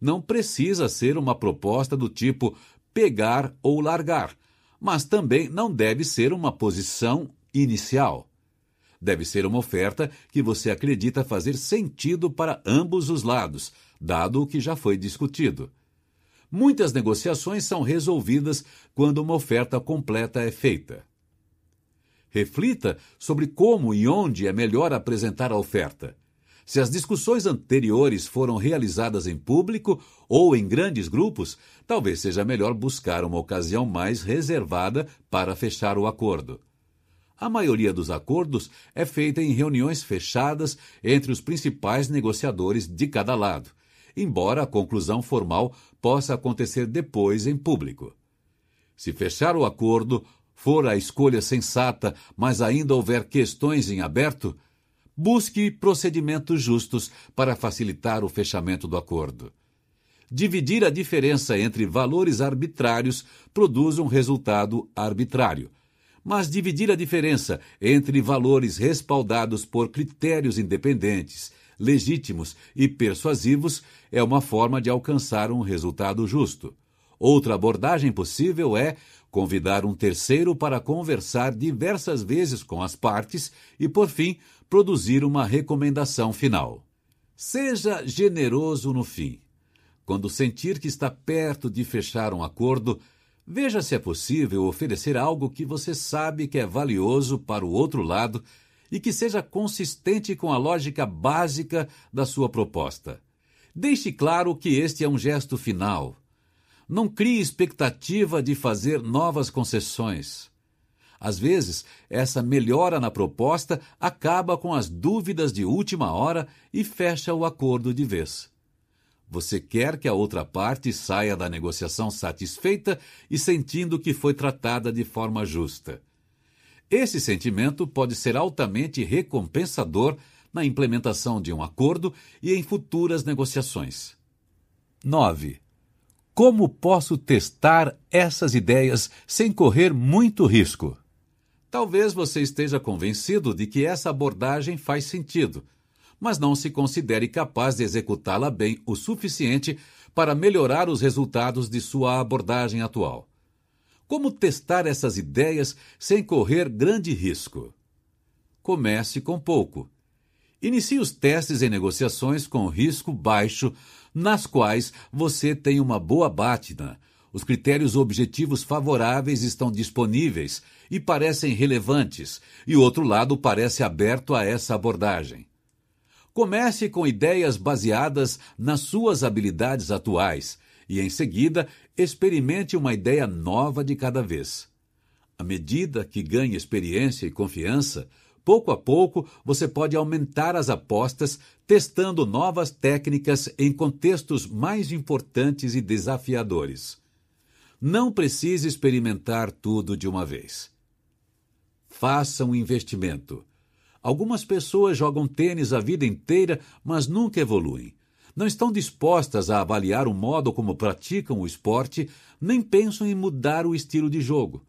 Não precisa ser uma proposta do tipo pegar ou largar, mas também não deve ser uma posição inicial. Deve ser uma oferta que você acredita fazer sentido para ambos os lados, dado o que já foi discutido. Muitas negociações são resolvidas quando uma oferta completa é feita. Reflita sobre como e onde é melhor apresentar a oferta. Se as discussões anteriores foram realizadas em público ou em grandes grupos, talvez seja melhor buscar uma ocasião mais reservada para fechar o acordo. A maioria dos acordos é feita em reuniões fechadas entre os principais negociadores de cada lado, embora a conclusão formal possa acontecer depois em público. Se fechar o acordo for a escolha sensata, mas ainda houver questões em aberto, busque procedimentos justos para facilitar o fechamento do acordo. Dividir a diferença entre valores arbitrários produz um resultado arbitrário, mas dividir a diferença entre valores respaldados por critérios independentes, legítimos e persuasivos é uma forma de alcançar um resultado justo. Outra abordagem possível é convidar um terceiro para conversar diversas vezes com as partes e, por fim, produzir uma recomendação final. Seja generoso no fim. Quando sentir que está perto de fechar um acordo, Veja se é possível oferecer algo que você sabe que é valioso para o outro lado e que seja consistente com a lógica básica da sua proposta. Deixe claro que este é um gesto final. Não crie expectativa de fazer novas concessões. Às vezes, essa melhora na proposta acaba com as dúvidas de última hora e fecha o acordo de vez. Você quer que a outra parte saia da negociação satisfeita e sentindo que foi tratada de forma justa. Esse sentimento pode ser altamente recompensador na implementação de um acordo e em futuras negociações. 9. Como posso testar essas ideias sem correr muito risco? Talvez você esteja convencido de que essa abordagem faz sentido mas não se considere capaz de executá-la bem o suficiente para melhorar os resultados de sua abordagem atual. Como testar essas ideias sem correr grande risco? Comece com pouco. Inicie os testes em negociações com risco baixo, nas quais você tem uma boa bátida. Os critérios objetivos favoráveis estão disponíveis e parecem relevantes, e o outro lado parece aberto a essa abordagem. Comece com ideias baseadas nas suas habilidades atuais e, em seguida, experimente uma ideia nova de cada vez. À medida que ganhe experiência e confiança, pouco a pouco você pode aumentar as apostas, testando novas técnicas em contextos mais importantes e desafiadores. Não precise experimentar tudo de uma vez. Faça um investimento. Algumas pessoas jogam tênis a vida inteira, mas nunca evoluem. Não estão dispostas a avaliar o modo como praticam o esporte, nem pensam em mudar o estilo de jogo.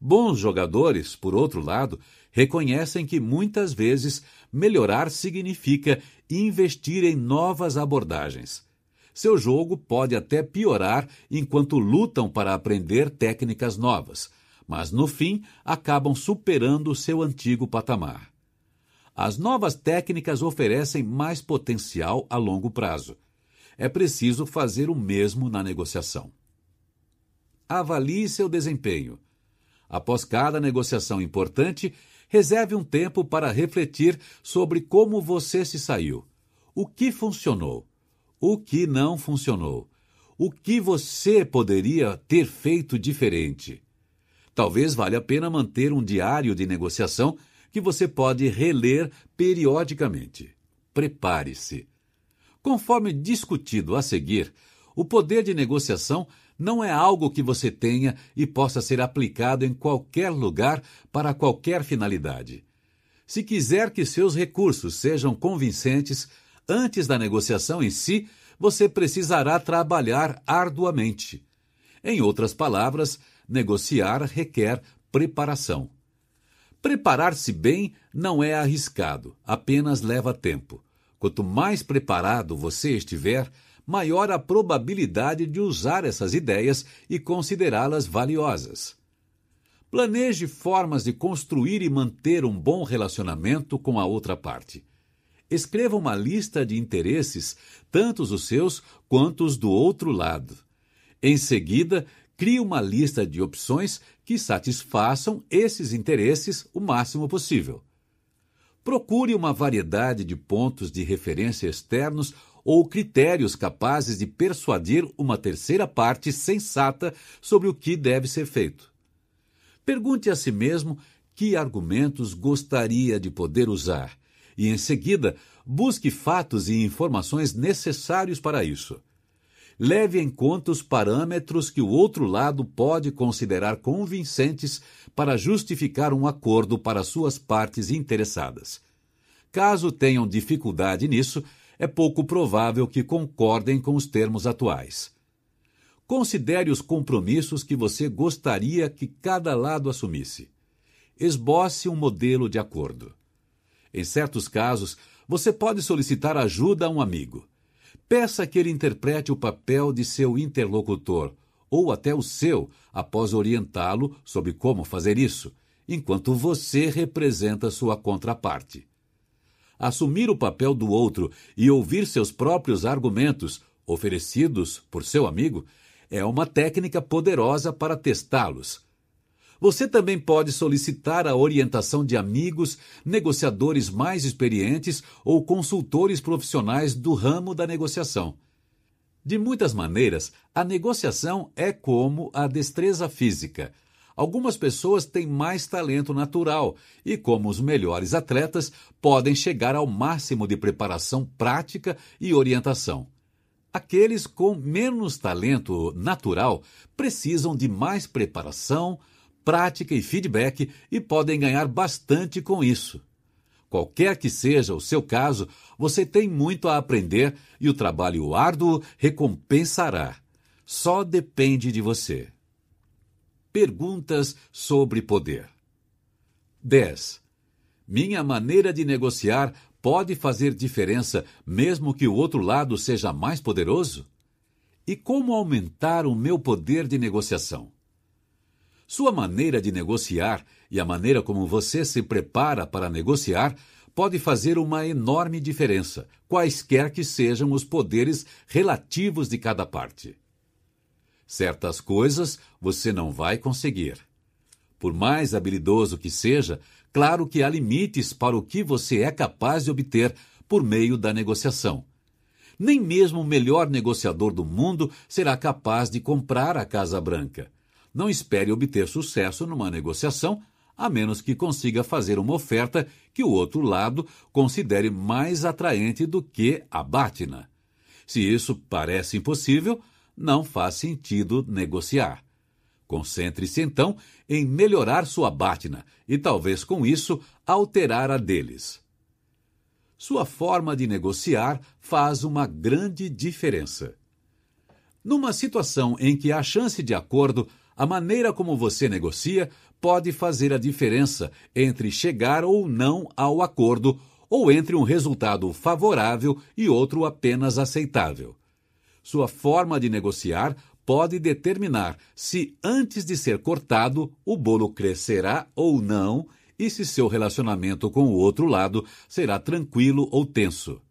Bons jogadores, por outro lado, reconhecem que muitas vezes melhorar significa investir em novas abordagens. Seu jogo pode até piorar enquanto lutam para aprender técnicas novas, mas no fim acabam superando seu antigo patamar. As novas técnicas oferecem mais potencial a longo prazo. É preciso fazer o mesmo na negociação. Avalie seu desempenho. Após cada negociação importante, reserve um tempo para refletir sobre como você se saiu. O que funcionou? O que não funcionou? O que você poderia ter feito diferente? Talvez valha a pena manter um diário de negociação que você pode reler periodicamente. Prepare-se. Conforme discutido a seguir, o poder de negociação não é algo que você tenha e possa ser aplicado em qualquer lugar para qualquer finalidade. Se quiser que seus recursos sejam convincentes antes da negociação em si, você precisará trabalhar arduamente. Em outras palavras, negociar requer preparação. Preparar-se bem não é arriscado, apenas leva tempo. Quanto mais preparado você estiver, maior a probabilidade de usar essas ideias e considerá-las valiosas. Planeje formas de construir e manter um bom relacionamento com a outra parte. Escreva uma lista de interesses, tanto os seus quanto os do outro lado. Em seguida, crie uma lista de opções que satisfaçam esses interesses o máximo possível. Procure uma variedade de pontos de referência externos ou critérios capazes de persuadir uma terceira parte sensata sobre o que deve ser feito. Pergunte a si mesmo que argumentos gostaria de poder usar e, em seguida, busque fatos e informações necessários para isso leve em conta os parâmetros que o outro lado pode considerar convincentes para justificar um acordo para suas partes interessadas. Caso tenham dificuldade nisso, é pouco provável que concordem com os termos atuais. Considere os compromissos que você gostaria que cada lado assumisse. Esboce um modelo de acordo. Em certos casos, você pode solicitar ajuda a um amigo. Peça que ele interprete o papel de seu interlocutor, ou até o seu, após orientá-lo sobre como fazer isso, enquanto você representa sua contraparte. Assumir o papel do outro e ouvir seus próprios argumentos, oferecidos por seu amigo, é uma técnica poderosa para testá-los você também pode solicitar a orientação de amigos, negociadores mais experientes ou consultores profissionais do ramo da negociação. De muitas maneiras, a negociação é como a destreza física. Algumas pessoas têm mais talento natural e, como os melhores atletas, podem chegar ao máximo de preparação prática e orientação. Aqueles com menos talento natural precisam de mais preparação, prática e feedback e podem ganhar bastante com isso. Qualquer que seja o seu caso, você tem muito a aprender e o trabalho árduo recompensará. Só depende de você. Perguntas sobre poder. 10. Minha maneira de negociar pode fazer diferença mesmo que o outro lado seja mais poderoso? E como aumentar o meu poder de negociação? Sua maneira de negociar e a maneira como você se prepara para negociar pode fazer uma enorme diferença, quaisquer que sejam os poderes relativos de cada parte. Certas coisas você não vai conseguir. Por mais habilidoso que seja, claro que há limites para o que você é capaz de obter por meio da negociação. Nem mesmo o melhor negociador do mundo será capaz de comprar a Casa Branca não espere obter sucesso numa negociação a menos que consiga fazer uma oferta que o outro lado considere mais atraente do que a Bátina. Se isso parece impossível, não faz sentido negociar. Concentre-se então em melhorar sua Bátina e talvez com isso alterar a deles. Sua forma de negociar faz uma grande diferença. Numa situação em que há chance de acordo, a maneira como você negocia pode fazer a diferença entre chegar ou não ao acordo ou entre um resultado favorável e outro apenas aceitável. Sua forma de negociar pode determinar se, antes de ser cortado, o bolo crescerá ou não e se seu relacionamento com o outro lado será tranquilo ou tenso.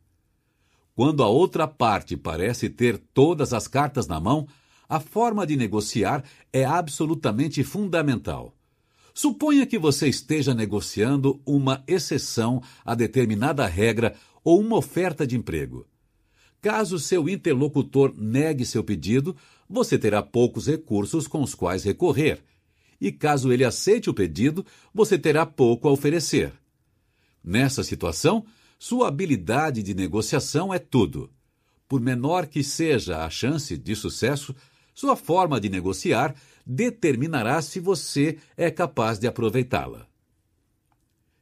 Quando a outra parte parece ter todas as cartas na mão, a forma de negociar é absolutamente fundamental. Suponha que você esteja negociando uma exceção a determinada regra ou uma oferta de emprego. Caso seu interlocutor negue seu pedido, você terá poucos recursos com os quais recorrer. E caso ele aceite o pedido, você terá pouco a oferecer. Nessa situação, sua habilidade de negociação é tudo. Por menor que seja a chance de sucesso, sua forma de negociar determinará se você é capaz de aproveitá-la.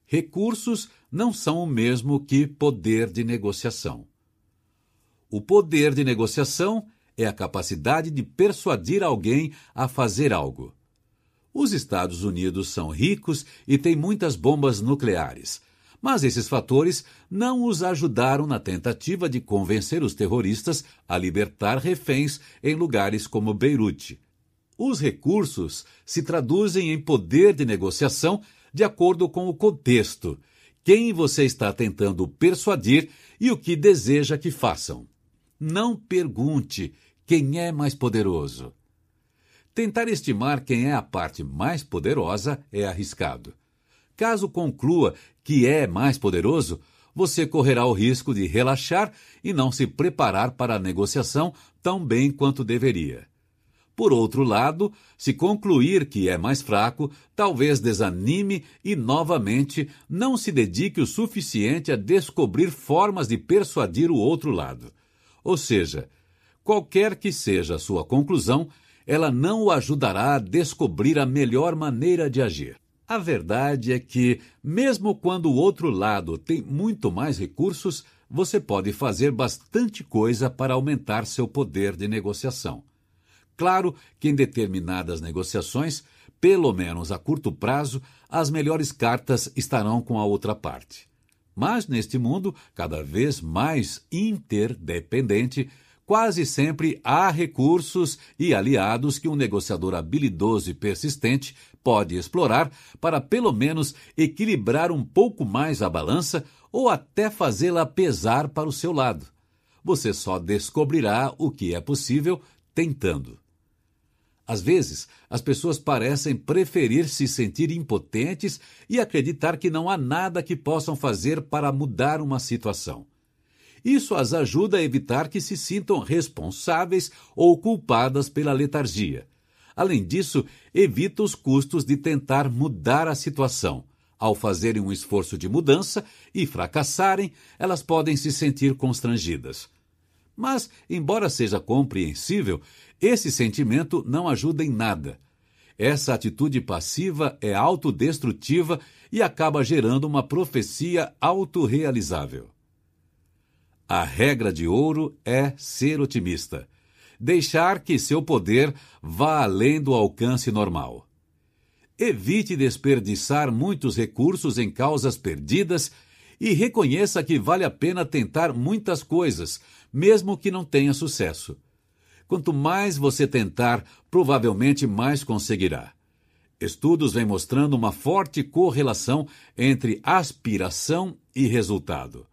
Recursos não são o mesmo que poder de negociação. O poder de negociação é a capacidade de persuadir alguém a fazer algo. Os Estados Unidos são ricos e têm muitas bombas nucleares, mas esses fatores não os ajudaram na tentativa de convencer os terroristas a libertar reféns em lugares como Beirute. Os recursos se traduzem em poder de negociação de acordo com o contexto, quem você está tentando persuadir e o que deseja que façam. Não pergunte quem é mais poderoso. Tentar estimar quem é a parte mais poderosa é arriscado. Caso conclua que é mais poderoso, você correrá o risco de relaxar e não se preparar para a negociação tão bem quanto deveria. Por outro lado, se concluir que é mais fraco, talvez desanime e novamente não se dedique o suficiente a descobrir formas de persuadir o outro lado. Ou seja, qualquer que seja a sua conclusão, ela não o ajudará a descobrir a melhor maneira de agir. A verdade é que, mesmo quando o outro lado tem muito mais recursos, você pode fazer bastante coisa para aumentar seu poder de negociação. Claro que em determinadas negociações, pelo menos a curto prazo, as melhores cartas estarão com a outra parte. Mas neste mundo cada vez mais interdependente, quase sempre há recursos e aliados que um negociador habilidoso e persistente pode explorar para pelo menos equilibrar um pouco mais a balança ou até fazê-la pesar para o seu lado. Você só descobrirá o que é possível tentando. Às vezes, as pessoas parecem preferir se sentir impotentes e acreditar que não há nada que possam fazer para mudar uma situação. Isso as ajuda a evitar que se sintam responsáveis ou culpadas pela letargia. Além disso, evita os custos de tentar mudar a situação. Ao fazerem um esforço de mudança e fracassarem, elas podem se sentir constrangidas. Mas, embora seja compreensível, esse sentimento não ajuda em nada. Essa atitude passiva é autodestrutiva e acaba gerando uma profecia autorrealizável. A regra de ouro é ser otimista. Deixar que seu poder vá além do alcance normal. Evite desperdiçar muitos recursos em causas perdidas e reconheça que vale a pena tentar muitas coisas, mesmo que não tenha sucesso. Quanto mais você tentar, provavelmente mais conseguirá. Estudos vêm mostrando uma forte correlação entre aspiração e resultado.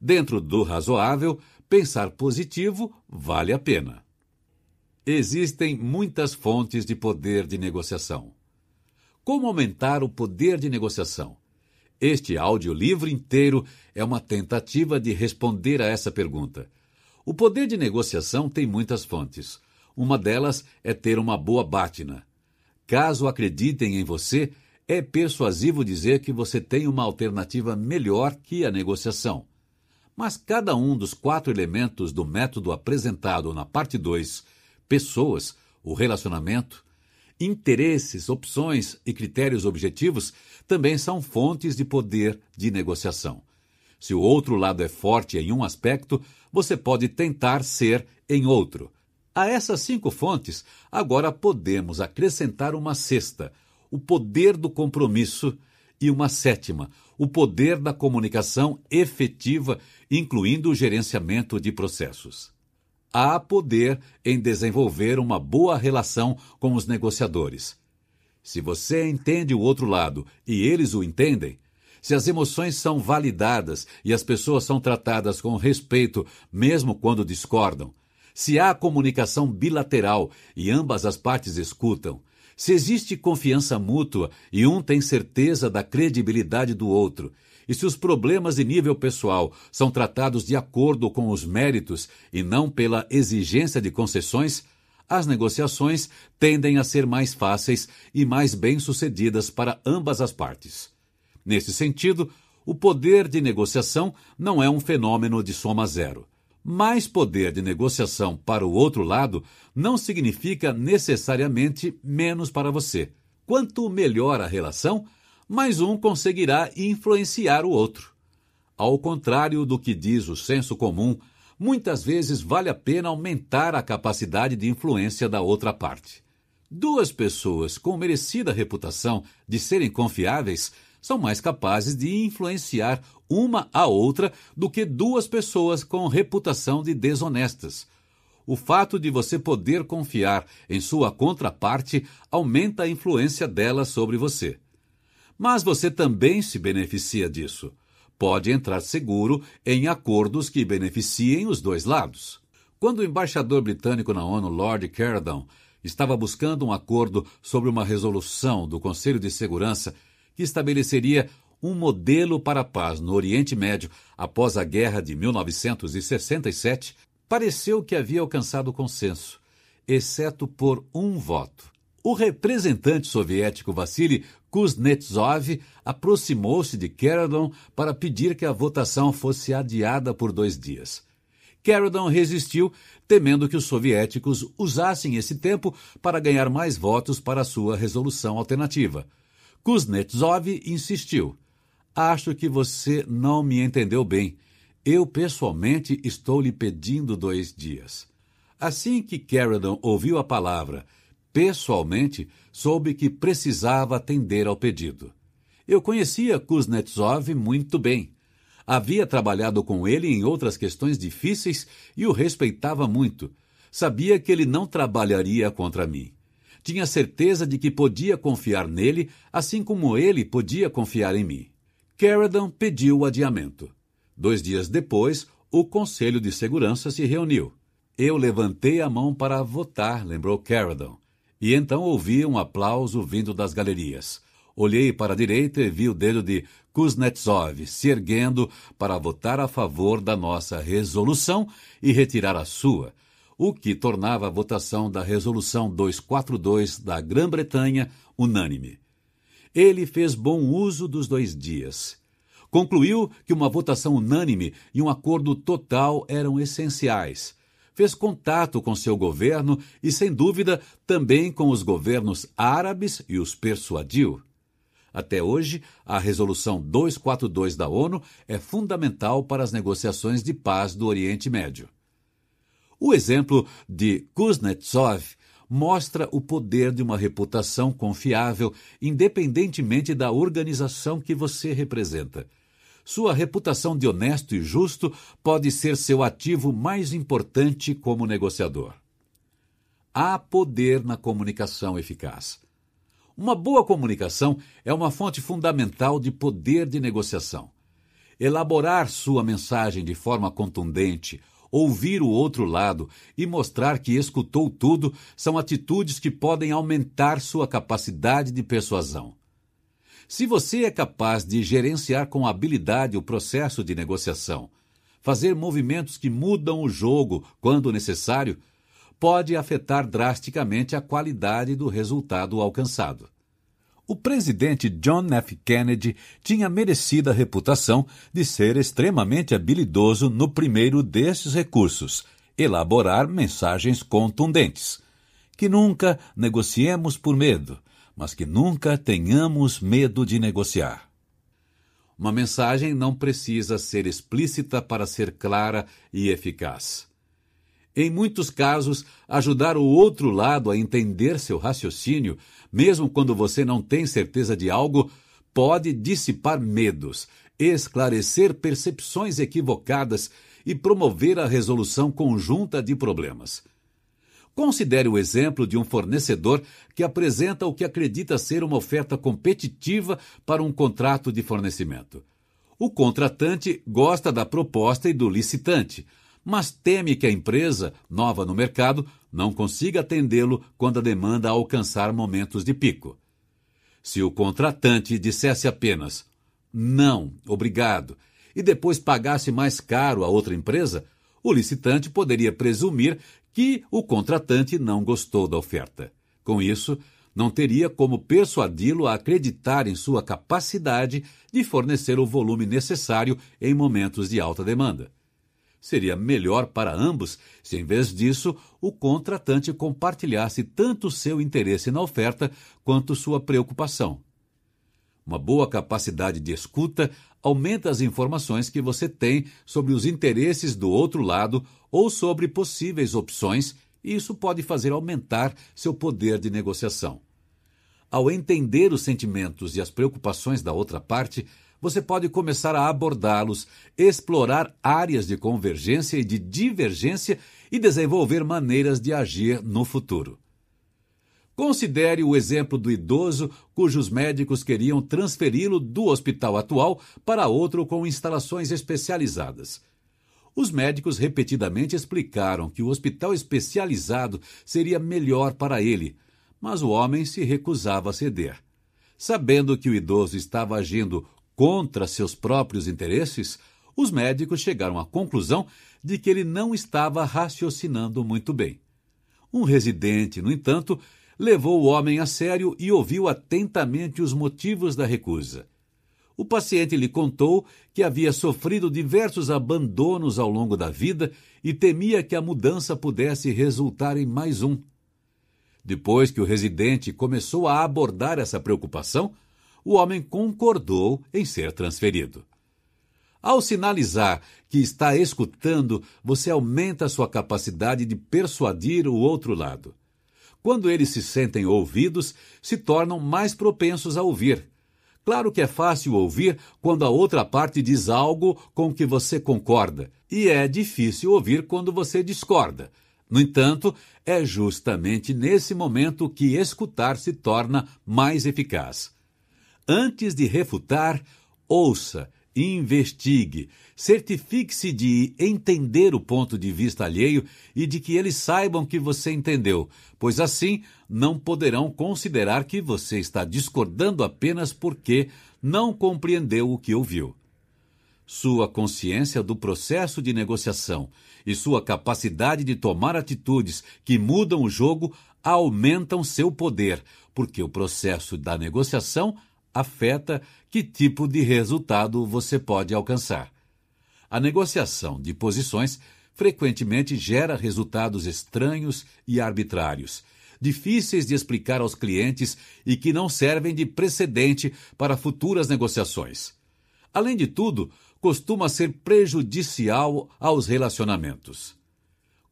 Dentro do razoável, pensar positivo vale a pena. Existem muitas fontes de poder de negociação. Como aumentar o poder de negociação? Este audiolivro inteiro é uma tentativa de responder a essa pergunta. O poder de negociação tem muitas fontes. Uma delas é ter uma boa bátina. Caso acreditem em você, é persuasivo dizer que você tem uma alternativa melhor que a negociação. Mas cada um dos quatro elementos do método apresentado na parte 2, pessoas, o relacionamento, interesses, opções e critérios objetivos, também são fontes de poder de negociação. Se o outro lado é forte em um aspecto, você pode tentar ser em outro. A essas cinco fontes, agora podemos acrescentar uma sexta, o poder do compromisso, e uma sétima, o poder da comunicação efetiva, incluindo o gerenciamento de processos. Há poder em desenvolver uma boa relação com os negociadores. Se você entende o outro lado e eles o entendem, se as emoções são validadas e as pessoas são tratadas com respeito, mesmo quando discordam, se há comunicação bilateral e ambas as partes escutam, se existe confiança mútua e um tem certeza da credibilidade do outro, e se os problemas de nível pessoal são tratados de acordo com os méritos e não pela exigência de concessões, as negociações tendem a ser mais fáceis e mais bem-sucedidas para ambas as partes. Nesse sentido, o poder de negociação não é um fenômeno de soma zero. Mais poder de negociação para o outro lado não significa necessariamente menos para você. Quanto melhor a relação, mais um conseguirá influenciar o outro. Ao contrário do que diz o senso comum, muitas vezes vale a pena aumentar a capacidade de influência da outra parte. Duas pessoas com merecida reputação de serem confiáveis são mais capazes de influenciar uma a outra do que duas pessoas com reputação de desonestas. O fato de você poder confiar em sua contraparte aumenta a influência dela sobre você. Mas você também se beneficia disso. Pode entrar seguro em acordos que beneficiem os dois lados. Quando o embaixador britânico na ONU, Lord Caradon, estava buscando um acordo sobre uma resolução do Conselho de Segurança que estabeleceria um modelo para a paz no Oriente Médio após a guerra de 1967, pareceu que havia alcançado consenso, exceto por um voto. O representante soviético Vassili Kuznetsov aproximou-se de Caradon para pedir que a votação fosse adiada por dois dias. Caradon resistiu, temendo que os soviéticos usassem esse tempo para ganhar mais votos para sua resolução alternativa. Kuznetsov insistiu. Acho que você não me entendeu bem. Eu, pessoalmente, estou lhe pedindo dois dias. Assim que Caradon ouviu a palavra pessoalmente, soube que precisava atender ao pedido. Eu conhecia Kuznetsov muito bem. Havia trabalhado com ele em outras questões difíceis e o respeitava muito. Sabia que ele não trabalharia contra mim. Tinha certeza de que podia confiar nele, assim como ele podia confiar em mim. Caradon pediu o adiamento. Dois dias depois, o Conselho de Segurança se reuniu. Eu levantei a mão para votar, lembrou Caradon, e então ouvi um aplauso vindo das galerias. Olhei para a direita e vi o dedo de Kuznetsov se erguendo para votar a favor da nossa resolução e retirar a sua, o que tornava a votação da Resolução 242 da Grã-Bretanha unânime. Ele fez bom uso dos dois dias. Concluiu que uma votação unânime e um acordo total eram essenciais. Fez contato com seu governo e, sem dúvida, também com os governos árabes e os persuadiu. Até hoje, a Resolução 242 da ONU é fundamental para as negociações de paz do Oriente Médio. O exemplo de Kuznetsov mostra o poder de uma reputação confiável, independentemente da organização que você representa. Sua reputação de honesto e justo pode ser seu ativo mais importante como negociador. Há poder na comunicação eficaz. Uma boa comunicação é uma fonte fundamental de poder de negociação. Elaborar sua mensagem de forma contundente, ouvir o outro lado e mostrar que escutou tudo são atitudes que podem aumentar sua capacidade de persuasão. Se você é capaz de gerenciar com habilidade o processo de negociação, fazer movimentos que mudam o jogo quando necessário, pode afetar drasticamente a qualidade do resultado alcançado. O presidente John F. Kennedy tinha merecida reputação de ser extremamente habilidoso no primeiro desses recursos, elaborar mensagens contundentes. Que nunca negociemos por medo, mas que nunca tenhamos medo de negociar. Uma mensagem não precisa ser explícita para ser clara e eficaz. Em muitos casos, ajudar o outro lado a entender seu raciocínio, mesmo quando você não tem certeza de algo, pode dissipar medos, esclarecer percepções equivocadas e promover a resolução conjunta de problemas. Considere o exemplo de um fornecedor que apresenta o que acredita ser uma oferta competitiva para um contrato de fornecimento. O contratante gosta da proposta e do licitante, mas teme que a empresa, nova no mercado, não consiga atendê-lo quando a demanda alcançar momentos de pico. Se o contratante dissesse apenas não, obrigado, e depois pagasse mais caro a outra empresa, o licitante poderia presumir que o contratante não gostou da oferta. Com isso, não teria como persuadi-lo a acreditar em sua capacidade de fornecer o volume necessário em momentos de alta demanda. Seria melhor para ambos se, em vez disso, o contratante compartilhasse tanto seu interesse na oferta quanto sua preocupação. Uma boa capacidade de escuta aumenta as informações que você tem sobre os interesses do outro lado ou sobre possíveis opções, e isso pode fazer aumentar seu poder de negociação. Ao entender os sentimentos e as preocupações da outra parte, você pode começar a abordá-los, explorar áreas de convergência e de divergência e desenvolver maneiras de agir no futuro. Considere o exemplo do idoso cujos médicos queriam transferi-lo do hospital atual para outro com instalações especializadas. Os médicos repetidamente explicaram que o hospital especializado seria melhor para ele, mas o homem se recusava a ceder. Sabendo que o idoso estava agindo contra seus próprios interesses, os médicos chegaram à conclusão de que ele não estava raciocinando muito bem. Um residente, no entanto, levou o homem a sério e ouviu atentamente os motivos da recusa. O paciente lhe contou que havia sofrido diversos abandonos ao longo da vida e temia que a mudança pudesse resultar em mais um. Depois que o residente começou a abordar essa preocupação, o homem concordou em ser transferido. Ao sinalizar que está escutando, você aumenta sua capacidade de persuadir o outro lado. Quando eles se sentem ouvidos, se tornam mais propensos a ouvir. Claro que é fácil ouvir quando a outra parte diz algo com que você concorda, e é difícil ouvir quando você discorda. No entanto, é justamente nesse momento que escutar se torna mais eficaz. Antes de refutar, ouça, investigue, certifique-se de entender o ponto de vista alheio e de que eles saibam que você entendeu, pois assim não poderão considerar que você está discordando apenas porque não compreendeu o que ouviu. Sua consciência do processo de negociação e sua capacidade de tomar atitudes que mudam o jogo aumentam seu poder, porque o processo da negociação afeta que tipo de resultado você pode alcançar. A negociação de posições frequentemente gera resultados estranhos e arbitrários, difíceis de explicar aos clientes e que não servem de precedente para futuras negociações. Além de tudo, costuma ser prejudicial aos relacionamentos.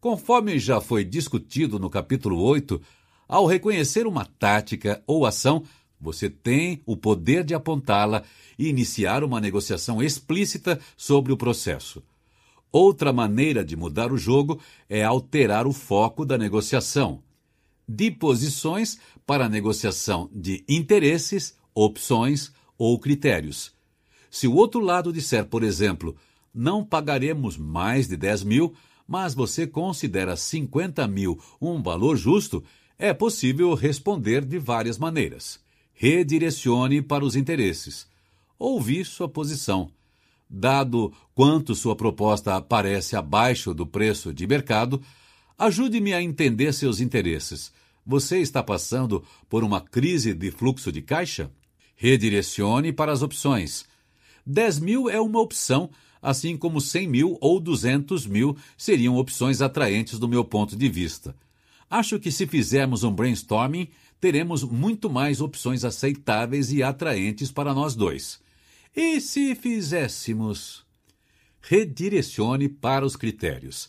Conforme já foi discutido no capítulo 8, ao reconhecer uma tática ou ação, você tem o poder de apontá-la e iniciar uma negociação explícita sobre o processo. Outra maneira de mudar o jogo é alterar o foco da negociação. De posições para negociação de interesses, opções ou critérios. Se o outro lado disser, por exemplo, não pagaremos mais de 10 mil, mas você considera 50 mil um valor justo, é possível responder de várias maneiras redirecione para os interesses. Ouvir sua posição. Dado quanto sua proposta aparece abaixo do preço de mercado, ajude-me a entender seus interesses. Você está passando por uma crise de fluxo de caixa? Redirecione para as opções. 10 mil é uma opção, assim como 100 mil ou 200 mil seriam opções atraentes do meu ponto de vista. Acho que se fizermos um brainstorming, teremos muito mais opções aceitáveis e atraentes para nós dois. E se fizéssemos? Redirecione para os critérios.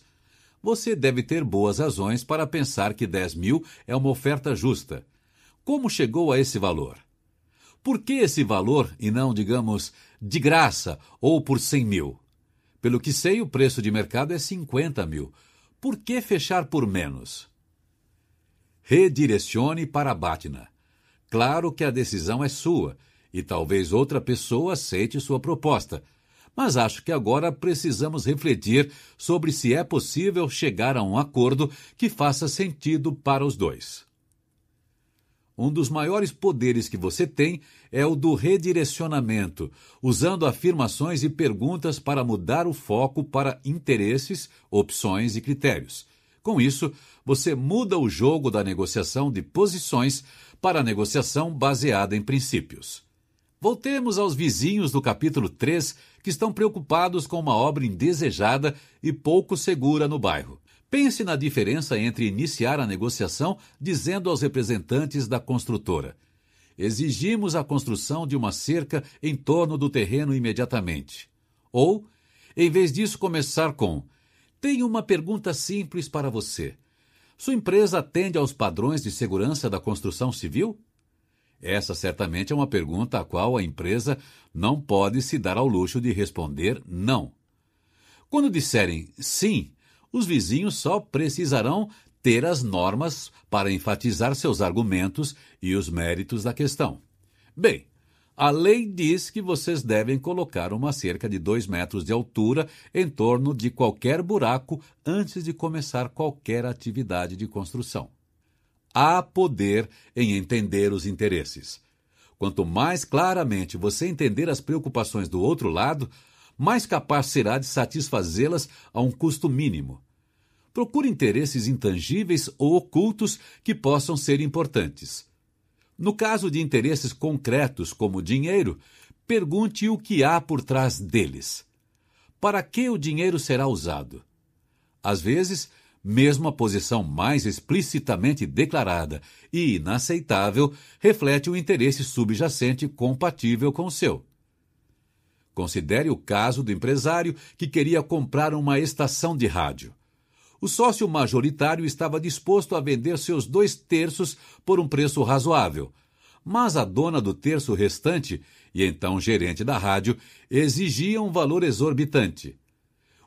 Você deve ter boas razões para pensar que 10 mil é uma oferta justa. Como chegou a esse valor? Por que esse valor e não, digamos, de graça ou por 100 mil? Pelo que sei, o preço de mercado é 50 mil. Por que fechar por menos? Redirecione para Batna. Claro que a decisão é sua e talvez outra pessoa aceite sua proposta, mas acho que agora precisamos refletir sobre se é possível chegar a um acordo que faça sentido para os dois. Um dos maiores poderes que você tem é o do redirecionamento, usando afirmações e perguntas para mudar o foco para interesses, opções e critérios. Com isso, você muda o jogo da negociação de posições para a negociação baseada em princípios. Voltemos aos vizinhos do capítulo 3 que estão preocupados com uma obra indesejada e pouco segura no bairro. Pense na diferença entre iniciar a negociação dizendo aos representantes da construtora: exigimos a construção de uma cerca em torno do terreno imediatamente. Ou, em vez disso, começar com: tenho uma pergunta simples para você. Sua empresa atende aos padrões de segurança da construção civil? Essa certamente é uma pergunta a qual a empresa não pode se dar ao luxo de responder não. Quando disserem sim, os vizinhos só precisarão ter as normas para enfatizar seus argumentos e os méritos da questão. Bem, a lei diz que vocês devem colocar uma cerca de dois metros de altura em torno de qualquer buraco antes de começar qualquer atividade de construção. Há poder em entender os interesses. Quanto mais claramente você entender as preocupações do outro lado, mais capaz será de satisfazê-las a um custo mínimo. Procure interesses intangíveis ou ocultos que possam ser importantes. No caso de interesses concretos, como dinheiro, pergunte o que há por trás deles. Para que o dinheiro será usado? Às vezes, mesmo a posição mais explicitamente declarada e inaceitável reflete um interesse subjacente compatível com o seu. Considere o caso do empresário que queria comprar uma estação de rádio. O sócio majoritário estava disposto a vender seus dois terços por um preço razoável, mas a dona do terço restante, e então gerente da rádio, exigia um valor exorbitante.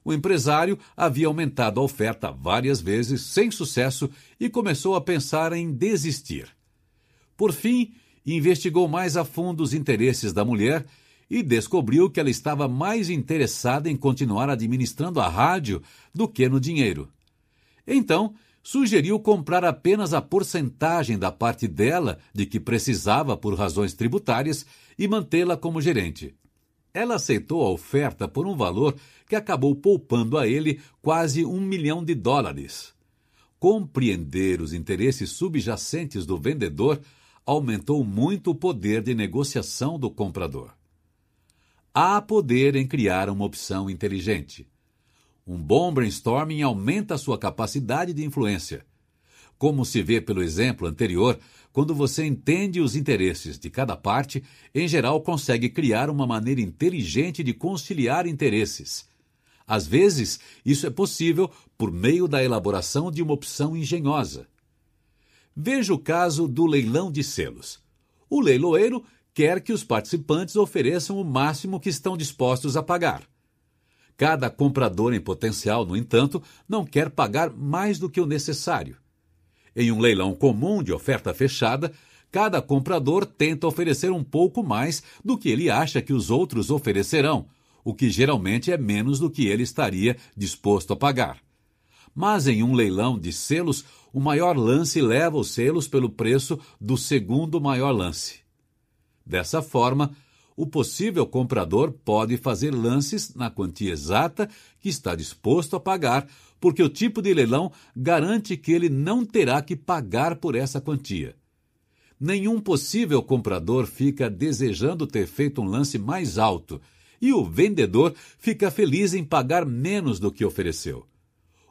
O empresário havia aumentado a oferta várias vezes, sem sucesso, e começou a pensar em desistir. Por fim, investigou mais a fundo os interesses da mulher e descobriu que ela estava mais interessada em continuar administrando a rádio do que no dinheiro. Então, sugeriu comprar apenas a porcentagem da parte dela de que precisava por razões tributárias e mantê-la como gerente. Ela aceitou a oferta por um valor que acabou poupando a ele quase um milhão de dólares. Compreender os interesses subjacentes do vendedor aumentou muito o poder de negociação do comprador. Há poder em criar uma opção inteligente. Um bom brainstorming aumenta a sua capacidade de influência. Como se vê pelo exemplo anterior, quando você entende os interesses de cada parte, em geral consegue criar uma maneira inteligente de conciliar interesses. Às vezes, isso é possível por meio da elaboração de uma opção engenhosa. Veja o caso do leilão de selos. O leiloeiro quer que os participantes ofereçam o máximo que estão dispostos a pagar. Cada comprador em potencial, no entanto, não quer pagar mais do que o necessário. Em um leilão comum de oferta fechada, cada comprador tenta oferecer um pouco mais do que ele acha que os outros oferecerão, o que geralmente é menos do que ele estaria disposto a pagar. Mas em um leilão de selos, o maior lance leva os selos pelo preço do segundo maior lance. Dessa forma, o possível comprador pode fazer lances na quantia exata que está disposto a pagar, porque o tipo de leilão garante que ele não terá que pagar por essa quantia. Nenhum possível comprador fica desejando ter feito um lance mais alto e o vendedor fica feliz em pagar menos do que ofereceu.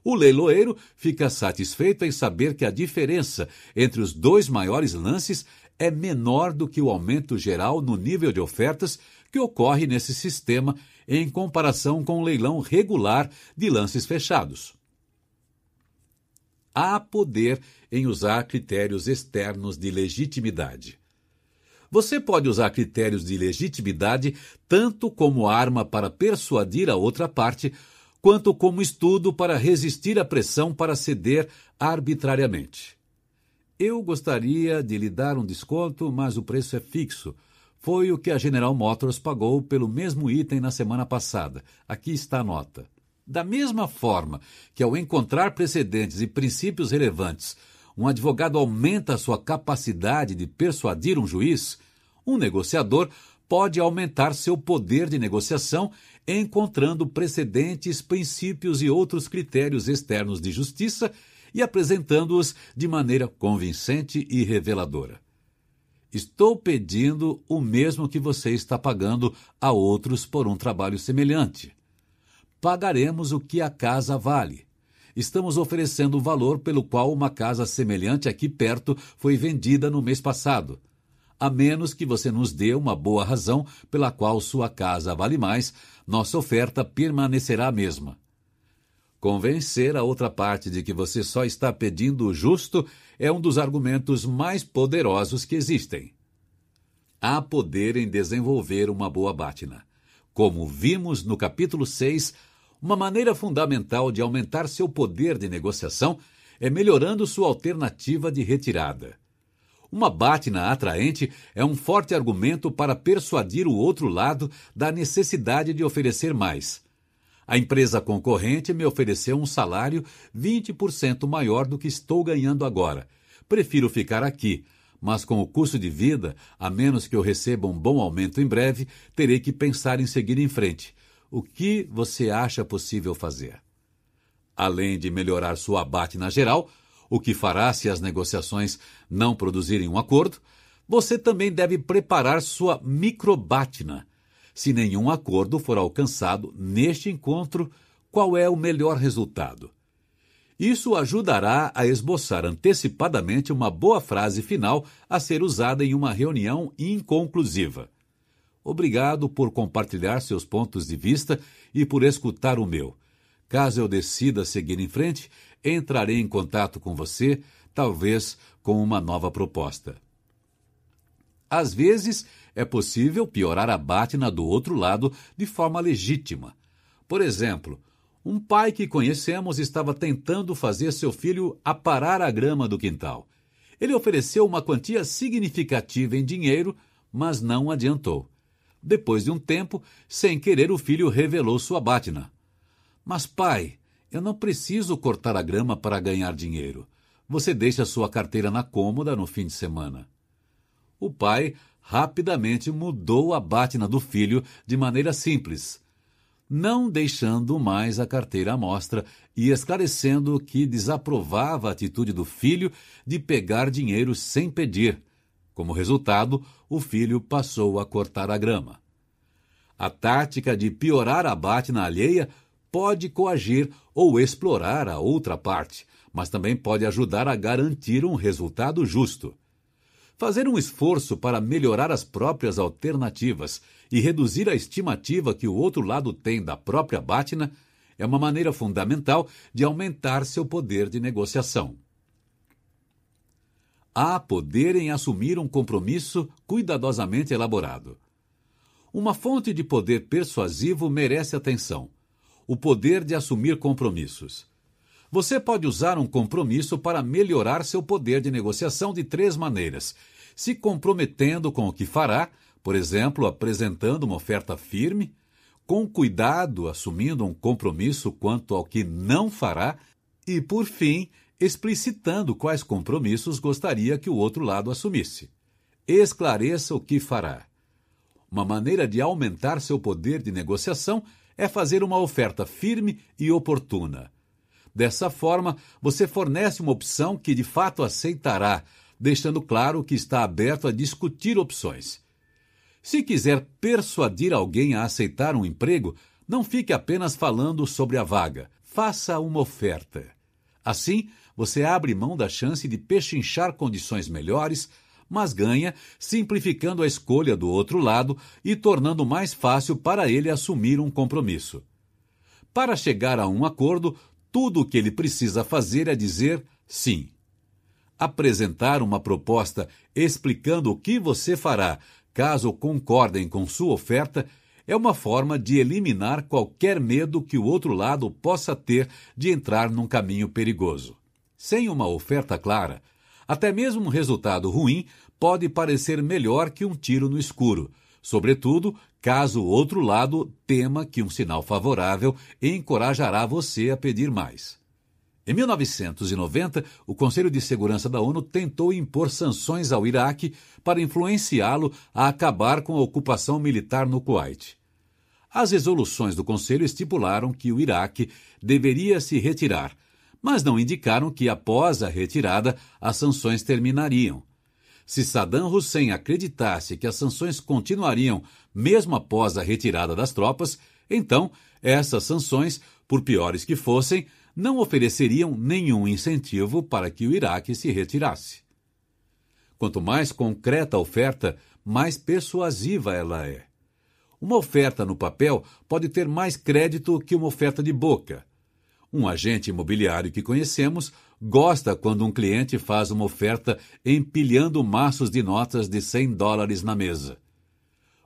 O leiloeiro fica satisfeito em saber que a diferença entre os dois maiores lances é menor do que o aumento geral no nível de ofertas que ocorre nesse sistema em comparação com o leilão regular de lances fechados. Há poder em usar critérios externos de legitimidade. Você pode usar critérios de legitimidade tanto como arma para persuadir a outra parte, quanto como estudo para resistir à pressão para ceder arbitrariamente. Eu gostaria de lhe dar um desconto, mas o preço é fixo. Foi o que a General Motors pagou pelo mesmo item na semana passada. Aqui está a nota. Da mesma forma que, ao encontrar precedentes e princípios relevantes, um advogado aumenta a sua capacidade de persuadir um juiz, um negociador pode aumentar seu poder de negociação encontrando precedentes, princípios e outros critérios externos de justiça e apresentando-os de maneira convincente e reveladora. Estou pedindo o mesmo que você está pagando a outros por um trabalho semelhante. Pagaremos o que a casa vale. Estamos oferecendo o valor pelo qual uma casa semelhante aqui perto foi vendida no mês passado. A menos que você nos dê uma boa razão pela qual sua casa vale mais, nossa oferta permanecerá a mesma. Convencer a outra parte de que você só está pedindo o justo é um dos argumentos mais poderosos que existem. Há poder em desenvolver uma boa bátina. Como vimos no capítulo 6, uma maneira fundamental de aumentar seu poder de negociação é melhorando sua alternativa de retirada. Uma bátina atraente é um forte argumento para persuadir o outro lado da necessidade de oferecer mais a empresa concorrente me ofereceu um salário 20% maior do que estou ganhando agora. Prefiro ficar aqui, mas com o custo de vida, a menos que eu receba um bom aumento em breve, terei que pensar em seguir em frente. O que você acha possível fazer? Além de melhorar sua abate na geral, o que fará se as negociações não produzirem um acordo, você também deve preparar sua microbatina se nenhum acordo for alcançado neste encontro, qual é o melhor resultado. Isso ajudará a esboçar antecipadamente uma boa frase final a ser usada em uma reunião inconclusiva. Obrigado por compartilhar seus pontos de vista e por escutar o meu. Caso eu decida seguir em frente, entrarei em contato com você, talvez com uma nova proposta. Às vezes, é possível piorar a bátina do outro lado de forma legítima. Por exemplo, um pai que conhecemos estava tentando fazer seu filho aparar a grama do quintal. Ele ofereceu uma quantia significativa em dinheiro, mas não adiantou. Depois de um tempo, sem querer, o filho revelou sua bátina. Mas, pai, eu não preciso cortar a grama para ganhar dinheiro. Você deixa sua carteira na cômoda no fim de semana. O pai rapidamente mudou a bátina do filho de maneira simples, não deixando mais a carteira à mostra e esclarecendo que desaprovava a atitude do filho de pegar dinheiro sem pedir. Como resultado, o filho passou a cortar a grama. A tática de piorar a bátina alheia pode coagir ou explorar a outra parte, mas também pode ajudar a garantir um resultado justo. Fazer um esforço para melhorar as próprias alternativas e reduzir a estimativa que o outro lado tem da própria Bátina é uma maneira fundamental de aumentar seu poder de negociação. Há poder em assumir um compromisso cuidadosamente elaborado. Uma fonte de poder persuasivo merece atenção: o poder de assumir compromissos. Você pode usar um compromisso para melhorar seu poder de negociação de três maneiras, se comprometendo com o que fará, por exemplo, apresentando uma oferta firme, com cuidado assumindo um compromisso quanto ao que não fará e, por fim, explicitando quais compromissos gostaria que o outro lado assumisse. Esclareça o que fará. Uma maneira de aumentar seu poder de negociação é fazer uma oferta firme e oportuna Dessa forma, você fornece uma opção que de fato aceitará, deixando claro que está aberto a discutir opções. Se quiser persuadir alguém a aceitar um emprego, não fique apenas falando sobre a vaga. Faça uma oferta. Assim, você abre mão da chance de pechinchar condições melhores, mas ganha simplificando a escolha do outro lado e tornando mais fácil para ele assumir um compromisso. Para chegar a um acordo, tudo o que ele precisa fazer é dizer sim. Apresentar uma proposta explicando o que você fará caso concordem com sua oferta é uma forma de eliminar qualquer medo que o outro lado possa ter de entrar num caminho perigoso. Sem uma oferta clara, Até mesmo um resultado ruim pode parecer melhor que um tiro no escuro, sobretudo caso o outro lado tema que um sinal favorável encorajará você a pedir mais. Em 1990, o Conselho de Segurança da ONU tentou impor sanções ao Iraque para influenciá-lo a acabar com a ocupação militar no Kuwait. As resoluções do Conselho estipularam que o Iraque deveria se retirar, mas não indicaram que após a retirada as sanções terminariam. Se Saddam Hussein acreditasse que as sanções continuariam mesmo após a retirada das tropas, então essas sanções, por piores que fossem, não ofereceriam nenhum incentivo para que o Iraque se retirasse. Quanto mais concreta a oferta, mais persuasiva ela é. Uma oferta no papel pode ter mais crédito que uma oferta de boca. Um agente imobiliário que conhecemos gosta quando um cliente faz uma oferta empilhando maços de notas de 100 dólares na mesa.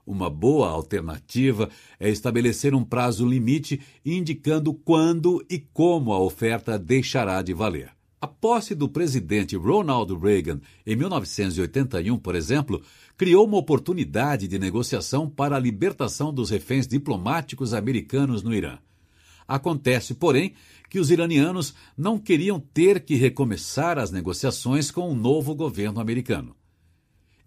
Uma boa alternativa é estabelecer um prazo limite indicando quando e como a oferta deixará de valer. A posse do presidente Ronald Reagan em 1981, por exemplo, criou uma oportunidade de negociação para a libertação dos reféns diplomáticos americanos no Irã. Acontece, porém, que os iranianos não queriam ter que recomeçar as negociações com o novo governo americano.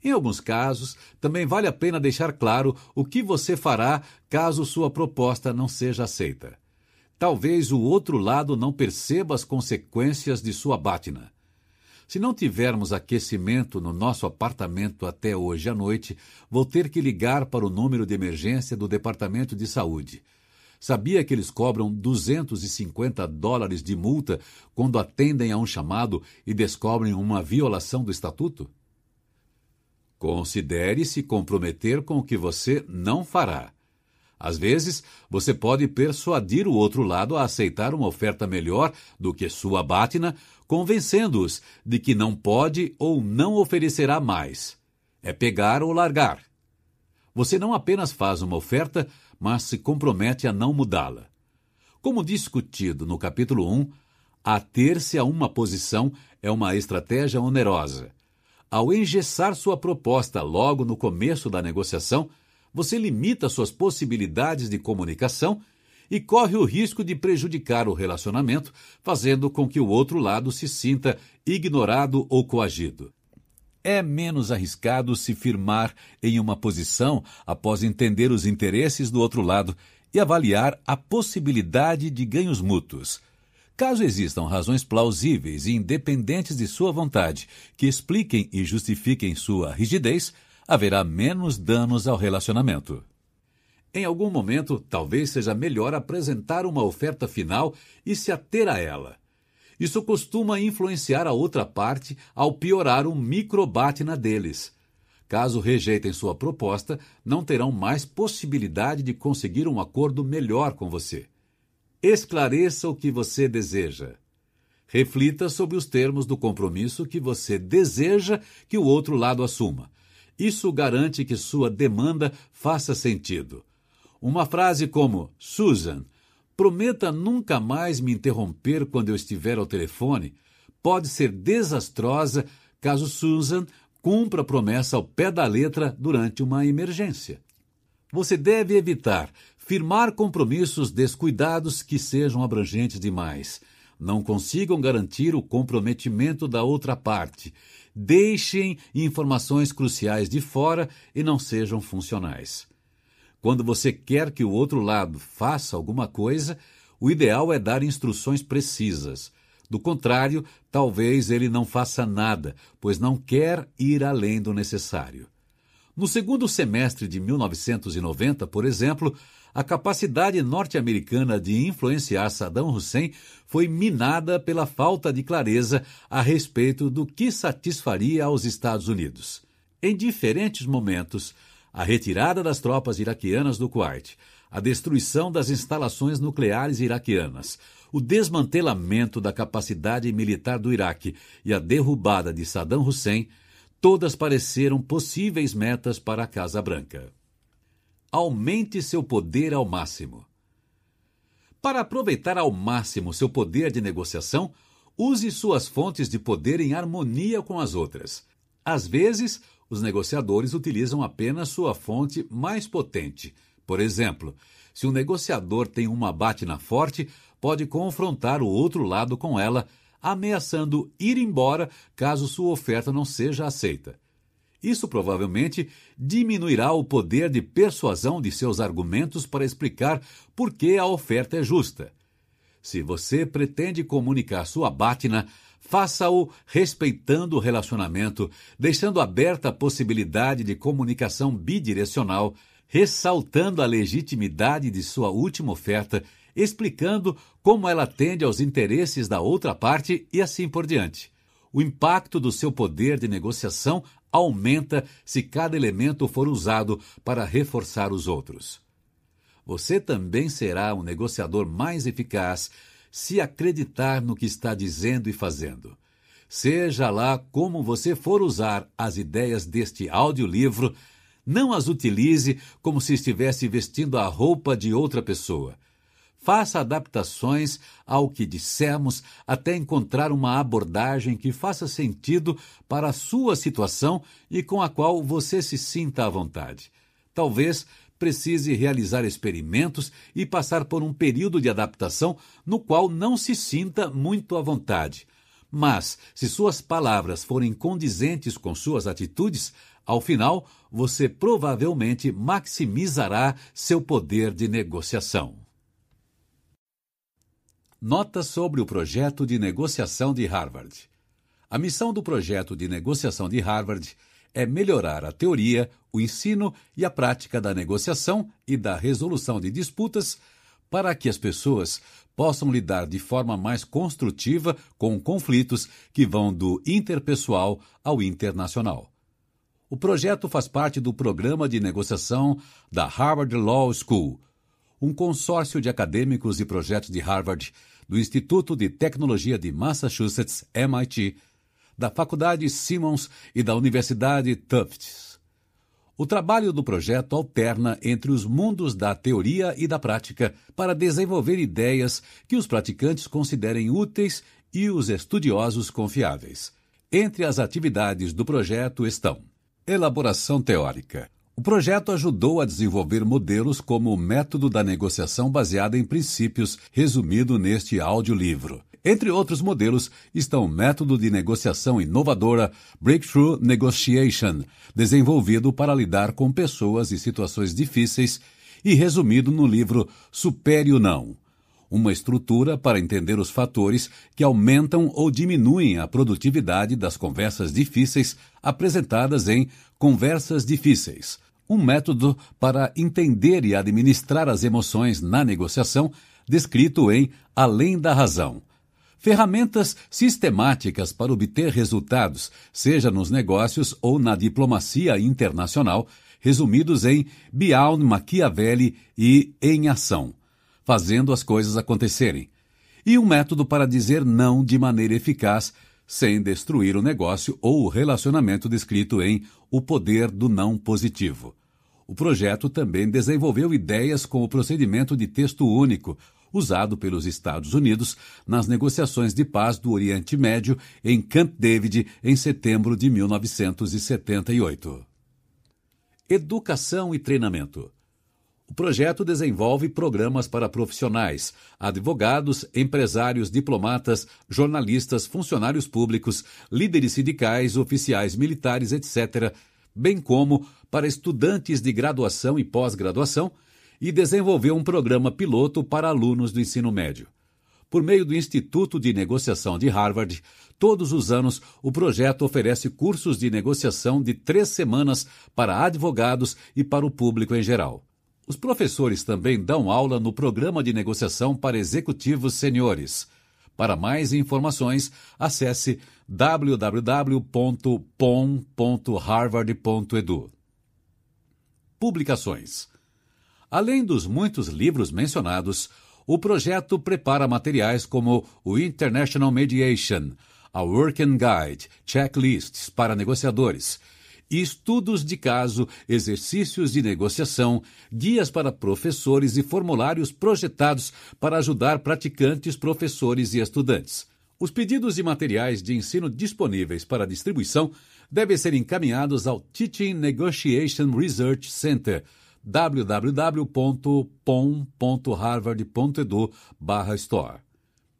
Em alguns casos, também vale a pena deixar claro o que você fará caso sua proposta não seja aceita. Talvez o outro lado não perceba as consequências de sua bátina. Se não tivermos aquecimento no nosso apartamento até hoje à noite, vou ter que ligar para o número de emergência do Departamento de Saúde. Sabia que eles cobram 250 dólares de multa quando atendem a um chamado e descobrem uma violação do estatuto? Considere se comprometer com o que você não fará. Às vezes, você pode persuadir o outro lado a aceitar uma oferta melhor do que sua bátina, convencendo-os de que não pode ou não oferecerá mais. É pegar ou largar. Você não apenas faz uma oferta, mas se compromete a não mudá-la. Como discutido no capítulo 1, ater-se a uma posição é uma estratégia onerosa. Ao engessar sua proposta logo no começo da negociação, você limita suas possibilidades de comunicação e corre o risco de prejudicar o relacionamento, fazendo com que o outro lado se sinta ignorado ou coagido. É menos arriscado se firmar em uma posição após entender os interesses do outro lado e avaliar a possibilidade de ganhos mútuos. Caso existam razões plausíveis e independentes de sua vontade que expliquem e justifiquem sua rigidez, haverá menos danos ao relacionamento. Em algum momento, talvez seja melhor apresentar uma oferta final e se ater a ela. Isso costuma influenciar a outra parte ao piorar um microbátina deles. Caso rejeitem sua proposta, não terão mais possibilidade de conseguir um acordo melhor com você. Esclareça o que você deseja. Reflita sobre os termos do compromisso que você deseja que o outro lado assuma. Isso garante que sua demanda faça sentido. Uma frase como: Susan, prometa nunca mais me interromper quando eu estiver ao telefone, pode ser desastrosa caso Susan cumpra a promessa ao pé da letra durante uma emergência. Você deve evitar firmar compromissos descuidados que sejam abrangentes demais. Não consigam garantir o comprometimento da outra parte. Deixem informações cruciais de fora e não sejam funcionais. Quando você quer que o outro lado faça alguma coisa, o ideal é dar instruções precisas. Do contrário, talvez ele não faça nada, pois não quer ir além do necessário. No segundo semestre de 1990, por exemplo, a capacidade norte-americana de influenciar Saddam Hussein foi minada pela falta de clareza a respeito do que satisfaria aos Estados Unidos. Em diferentes momentos, a retirada das tropas iraquianas do Kuwait, a destruição das instalações nucleares iraquianas, o desmantelamento da capacidade militar do Iraque e a derrubada de Saddam Hussein, todas pareceram possíveis metas para a Casa Branca aumente seu poder ao máximo. Para aproveitar ao máximo seu poder de negociação, Use suas fontes de poder em harmonia com as outras. Às vezes, os negociadores utilizam apenas sua fonte mais potente. Por exemplo, se um negociador tem uma batina forte, pode confrontar o outro lado com ela, ameaçando ir embora caso sua oferta não seja aceita. Isso provavelmente diminuirá o poder de persuasão de seus argumentos para explicar por que a oferta é justa. Se você pretende comunicar sua bátina, faça-o respeitando o relacionamento, deixando aberta a possibilidade de comunicação bidirecional, ressaltando a legitimidade de sua última oferta, explicando como ela atende aos interesses da outra parte e assim por diante. O impacto do seu poder de negociação aumenta se cada elemento for usado para reforçar os outros. Você também será um negociador mais eficaz se acreditar no que está dizendo e fazendo. Seja lá como você for usar as ideias deste audiolivro, não as utilize como se estivesse vestindo a roupa de outra pessoa. Faça adaptações ao que dissemos até encontrar uma abordagem que faça sentido para a sua situação e com a qual você se sinta à vontade. Talvez precise realizar experimentos e passar por um período de adaptação no qual não se sinta muito à vontade. Mas, se suas palavras forem condizentes com suas atitudes, ao final você provavelmente maximizará seu poder de negociação. Nota sobre o projeto de negociação de Harvard. A missão do projeto de negociação de Harvard é melhorar a teoria, o ensino e a prática da negociação e da resolução de disputas para que as pessoas possam lidar de forma mais construtiva com conflitos que vão do interpessoal ao internacional. O projeto faz parte do programa de negociação da Harvard Law School, um consórcio de acadêmicos e projetos de Harvard, do Instituto de Tecnologia de Massachusetts, MIT, da Faculdade Simmons e da Universidade Tufts. O trabalho do projeto alterna entre os mundos da teoria e da prática para desenvolver ideias que os praticantes considerem úteis e os estudiosos confiáveis. Entre as atividades do projeto estão Elaboração teórica. O projeto ajudou a desenvolver modelos como o método da negociação baseado em princípios, resumido neste audiolivro. Entre outros modelos estão o método de negociação inovadora Breakthrough Negotiation, desenvolvido para lidar com pessoas e situações difíceis e resumido no livro Supere o Não uma estrutura para entender os fatores que aumentam ou diminuem a produtividade das conversas difíceis apresentadas em Conversas Difíceis, um método para entender e administrar as emoções na negociação, descrito em Além da Razão. Ferramentas sistemáticas para obter resultados, seja nos negócios ou na diplomacia internacional, resumidos em Beyond Machiavelli e Em Ação fazendo as coisas acontecerem, e um método para dizer não de maneira eficaz, sem destruir o negócio ou o relacionamento descrito em O Poder do Não Positivo. O projeto também desenvolveu ideias com o procedimento de texto único, usado pelos Estados Unidos nas negociações de paz do Oriente Médio em Camp David em setembro de 1978. Educação e treinamento. O projeto desenvolve programas para profissionais, advogados, empresários, diplomatas, jornalistas, funcionários públicos, líderes sindicais, oficiais militares, etc., bem como para estudantes de graduação e pós-graduação, e desenvolveu um programa piloto para alunos do ensino médio. Por meio do Instituto de Negociação de Harvard, todos os anos o projeto oferece cursos de negociação de três semanas para advogados e para o público em geral. Os professores também dão aula no programa de negociação para executivos seniores. Para mais informações, acesse www.pom.harvard.edu. Publicações. Além dos muitos livros mencionados, o projeto prepara materiais como o International Mediation, a Working Guide, checklists para negociadores estudos de caso, exercícios de negociação, guias para professores e formulários projetados para ajudar praticantes, professores e estudantes. Os pedidos de materiais de ensino disponíveis para distribuição devem ser encaminhados ao Teaching Negotiation Research Center www.pom.harvard.edu/store.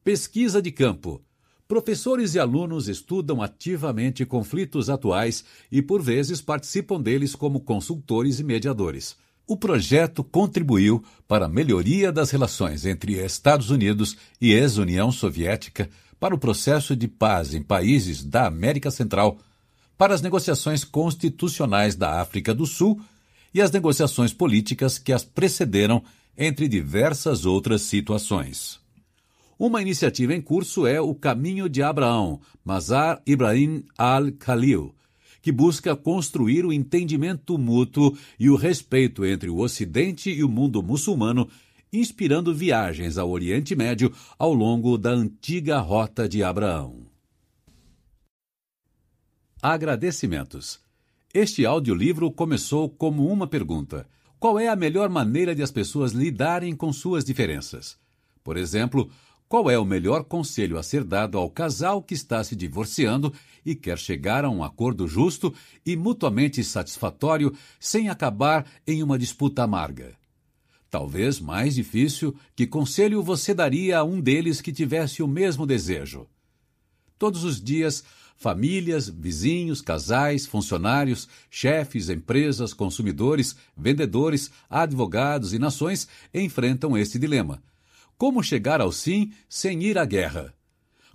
Pesquisa de campo. Professores e alunos estudam ativamente conflitos atuais e, por vezes, participam deles como consultores e mediadores. O projeto contribuiu para a melhoria das relações entre Estados Unidos e ex-União Soviética, para o processo de paz em países da América Central, para as negociações constitucionais da África do Sul e as negociações políticas que as precederam, entre diversas outras situações. Uma iniciativa em curso é o Caminho de Abraão, Mazar Ibrahim al-Khalil, que busca construir o entendimento mútuo e o respeito entre o Ocidente e o mundo muçulmano, inspirando viagens ao Oriente Médio ao longo da antiga Rota de Abraão. Agradecimentos. Este audiolivro começou como uma pergunta: qual é a melhor maneira de as pessoas lidarem com suas diferenças? Por exemplo, qual é o melhor conselho a ser dado ao casal que está se divorciando e quer chegar a um acordo justo e mutuamente satisfatório sem acabar em uma disputa amarga? Talvez mais difícil, que conselho você daria a um deles que tivesse o mesmo desejo? Todos os dias, famílias, vizinhos, casais, funcionários, chefes, empresas, consumidores, vendedores, advogados e nações enfrentam esse dilema. Como chegar ao sim sem ir à guerra?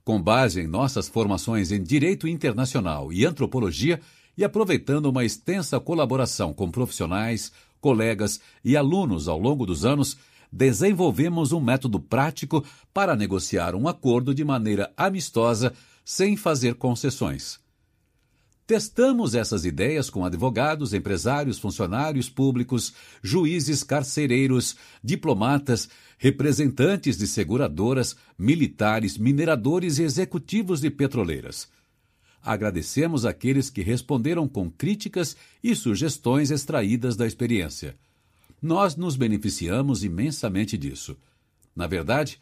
Com base em nossas formações em direito internacional e antropologia, e aproveitando uma extensa colaboração com profissionais, colegas e alunos ao longo dos anos, desenvolvemos um método prático para negociar um acordo de maneira amistosa, sem fazer concessões. Testamos essas ideias com advogados, empresários, funcionários públicos, juízes carcereiros, diplomatas, representantes de seguradoras, militares, mineradores e executivos de petroleiras. Agradecemos aqueles que responderam com críticas e sugestões extraídas da experiência. Nós nos beneficiamos imensamente disso. Na verdade,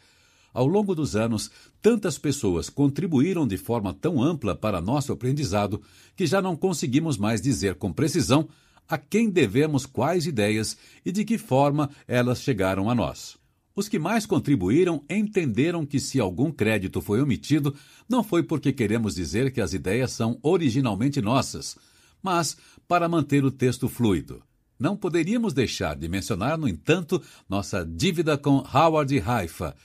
ao longo dos anos, tantas pessoas contribuíram de forma tão ampla para nosso aprendizado que já não conseguimos mais dizer com precisão a quem devemos quais ideias e de que forma elas chegaram a nós. Os que mais contribuíram entenderam que se algum crédito foi omitido, não foi porque queremos dizer que as ideias são originalmente nossas, mas para manter o texto fluido. Não poderíamos deixar de mencionar, no entanto, nossa dívida com Howard Haifa.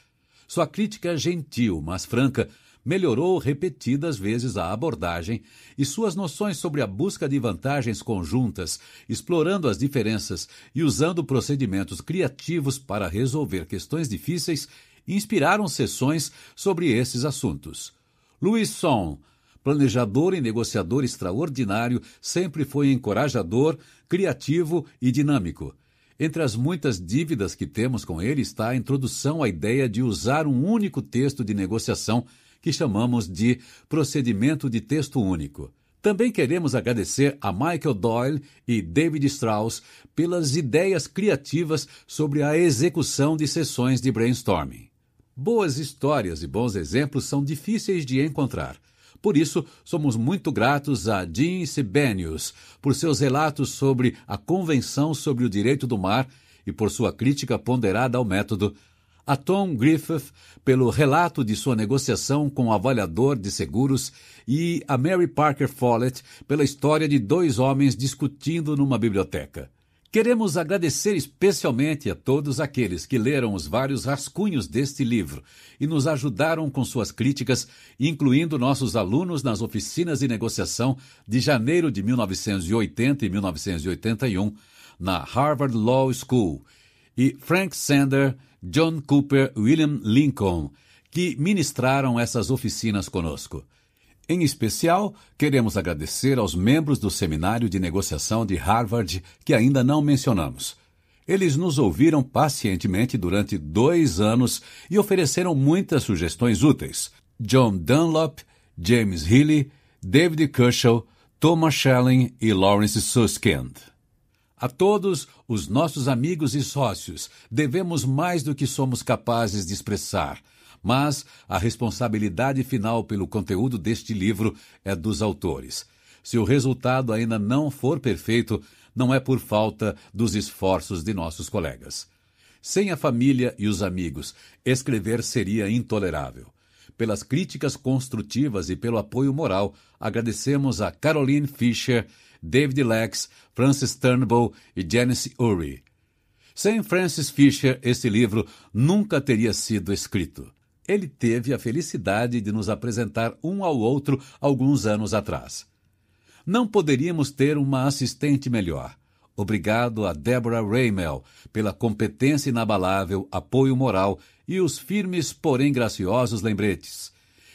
Sua crítica gentil, mas franca, melhorou repetidas vezes a abordagem e suas noções sobre a busca de vantagens conjuntas, explorando as diferenças e usando procedimentos criativos para resolver questões difíceis, inspiraram sessões sobre esses assuntos. Louis Son, planejador e negociador extraordinário, sempre foi encorajador, criativo e dinâmico. Entre as muitas dívidas que temos com ele está a introdução à ideia de usar um único texto de negociação que chamamos de procedimento de texto único. Também queremos agradecer a Michael Doyle e David Strauss pelas ideias criativas sobre a execução de sessões de brainstorming. Boas histórias e bons exemplos são difíceis de encontrar. Por isso, somos muito gratos a Jean Sibenius por seus relatos sobre a Convenção sobre o Direito do Mar e por sua crítica ponderada ao método a Tom Griffith pelo relato de sua negociação com o avaliador de seguros e a Mary Parker Follett pela história de dois homens discutindo numa biblioteca. Queremos agradecer especialmente a todos aqueles que leram os vários rascunhos deste livro e nos ajudaram com suas críticas, incluindo nossos alunos nas oficinas de negociação de janeiro de 1980 e 1981 na Harvard Law School, e Frank Sander John Cooper William Lincoln, que ministraram essas oficinas conosco. Em especial, queremos agradecer aos membros do Seminário de Negociação de Harvard que ainda não mencionamos. Eles nos ouviram pacientemente durante dois anos e ofereceram muitas sugestões úteis. John Dunlop, James Healy, David Cushel, Thomas Schelling e Lawrence Susskind. A todos os nossos amigos e sócios devemos mais do que somos capazes de expressar, Mas a responsabilidade final pelo conteúdo deste livro é dos autores. Se o resultado ainda não for perfeito, não é por falta dos esforços de nossos colegas. Sem a família e os amigos, escrever seria intolerável. Pelas críticas construtivas e pelo apoio moral, agradecemos a Caroline Fisher, David Lex, Francis Turnbull e Janice Urey. Sem Francis Fisher, esse livro nunca teria sido escrito. Ele teve a felicidade de nos apresentar um ao outro alguns anos atrás. Não poderíamos ter uma assistente melhor. Obrigado a Deborah Raymel pela competência inabalável, apoio moral e os firmes, porém graciosos lembretes.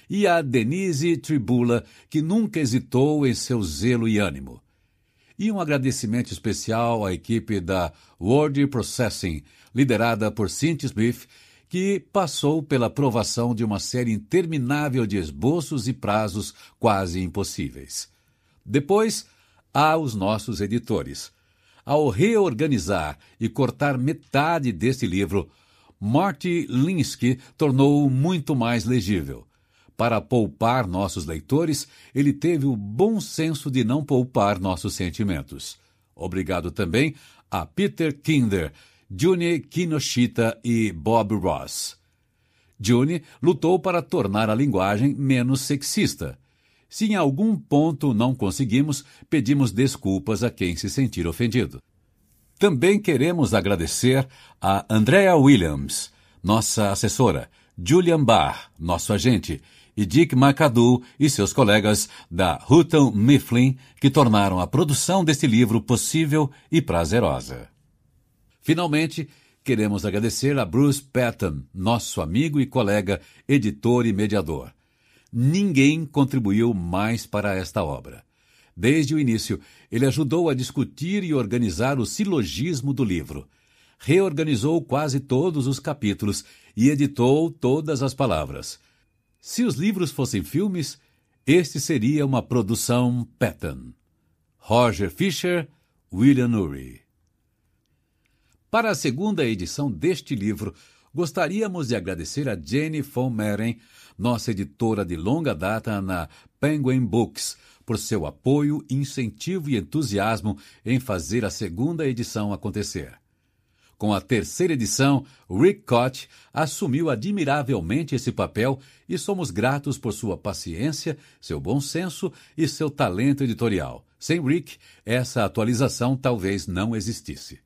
E a Denise Tribula, que nunca hesitou em seu zelo e ânimo. E um agradecimento especial à equipe da Word Processing, liderada por Cynthia Smith, que passou pela aprovação de uma série interminável de esboços e prazos quase impossíveis. Depois, há os nossos editores ao reorganizar e cortar metade deste livro, Marty Linsky tornou-o muito mais legível. Para poupar nossos leitores, ele teve o bom senso de não poupar nossos sentimentos. Obrigado também a Peter Kinder, Juni Kinoshita e Bob Ross. Juni lutou para tornar a linguagem menos sexista. Se em algum ponto não conseguimos, pedimos desculpas a quem se sentir ofendido. Também queremos agradecer a Andrea Williams, nossa assessora, Julian Barr, nosso agente, e Dick McAdoo e seus colegas da Houghton Mifflin, que tornaram a produção deste livro possível e prazerosa. Finalmente, queremos agradecer a Bruce Patton, nosso amigo e colega, editor e mediador. Ninguém contribuiu mais para esta obra. Desde o início, ele ajudou a discutir e organizar o silogismo do livro. Reorganizou quase todos os capítulos e editou todas as palavras. Se os livros fossem filmes, este seria uma produção Patton. Roger Fisher, William Ury. Para a segunda edição deste livro, gostaríamos de agradecer a Jenny von Meren, nossa editora de longa data na Penguin Books, por seu apoio, incentivo e entusiasmo em fazer a segunda edição acontecer. Com a terceira edição, Rick Koch assumiu admiravelmente esse papel e somos gratos por sua paciência, seu bom senso e seu talento editorial. Sem Rick, essa atualização talvez não existisse.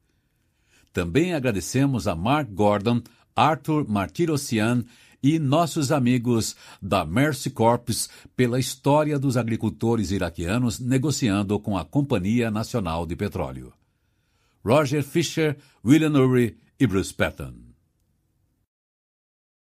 Também agradecemos a Mark Gordon, Arthur Martirosian e nossos amigos da Mercy Corps pela história dos agricultores iraquianos negociando com a Companhia Nacional de Petróleo. Roger Fisher, William Ury e Bruce Patton.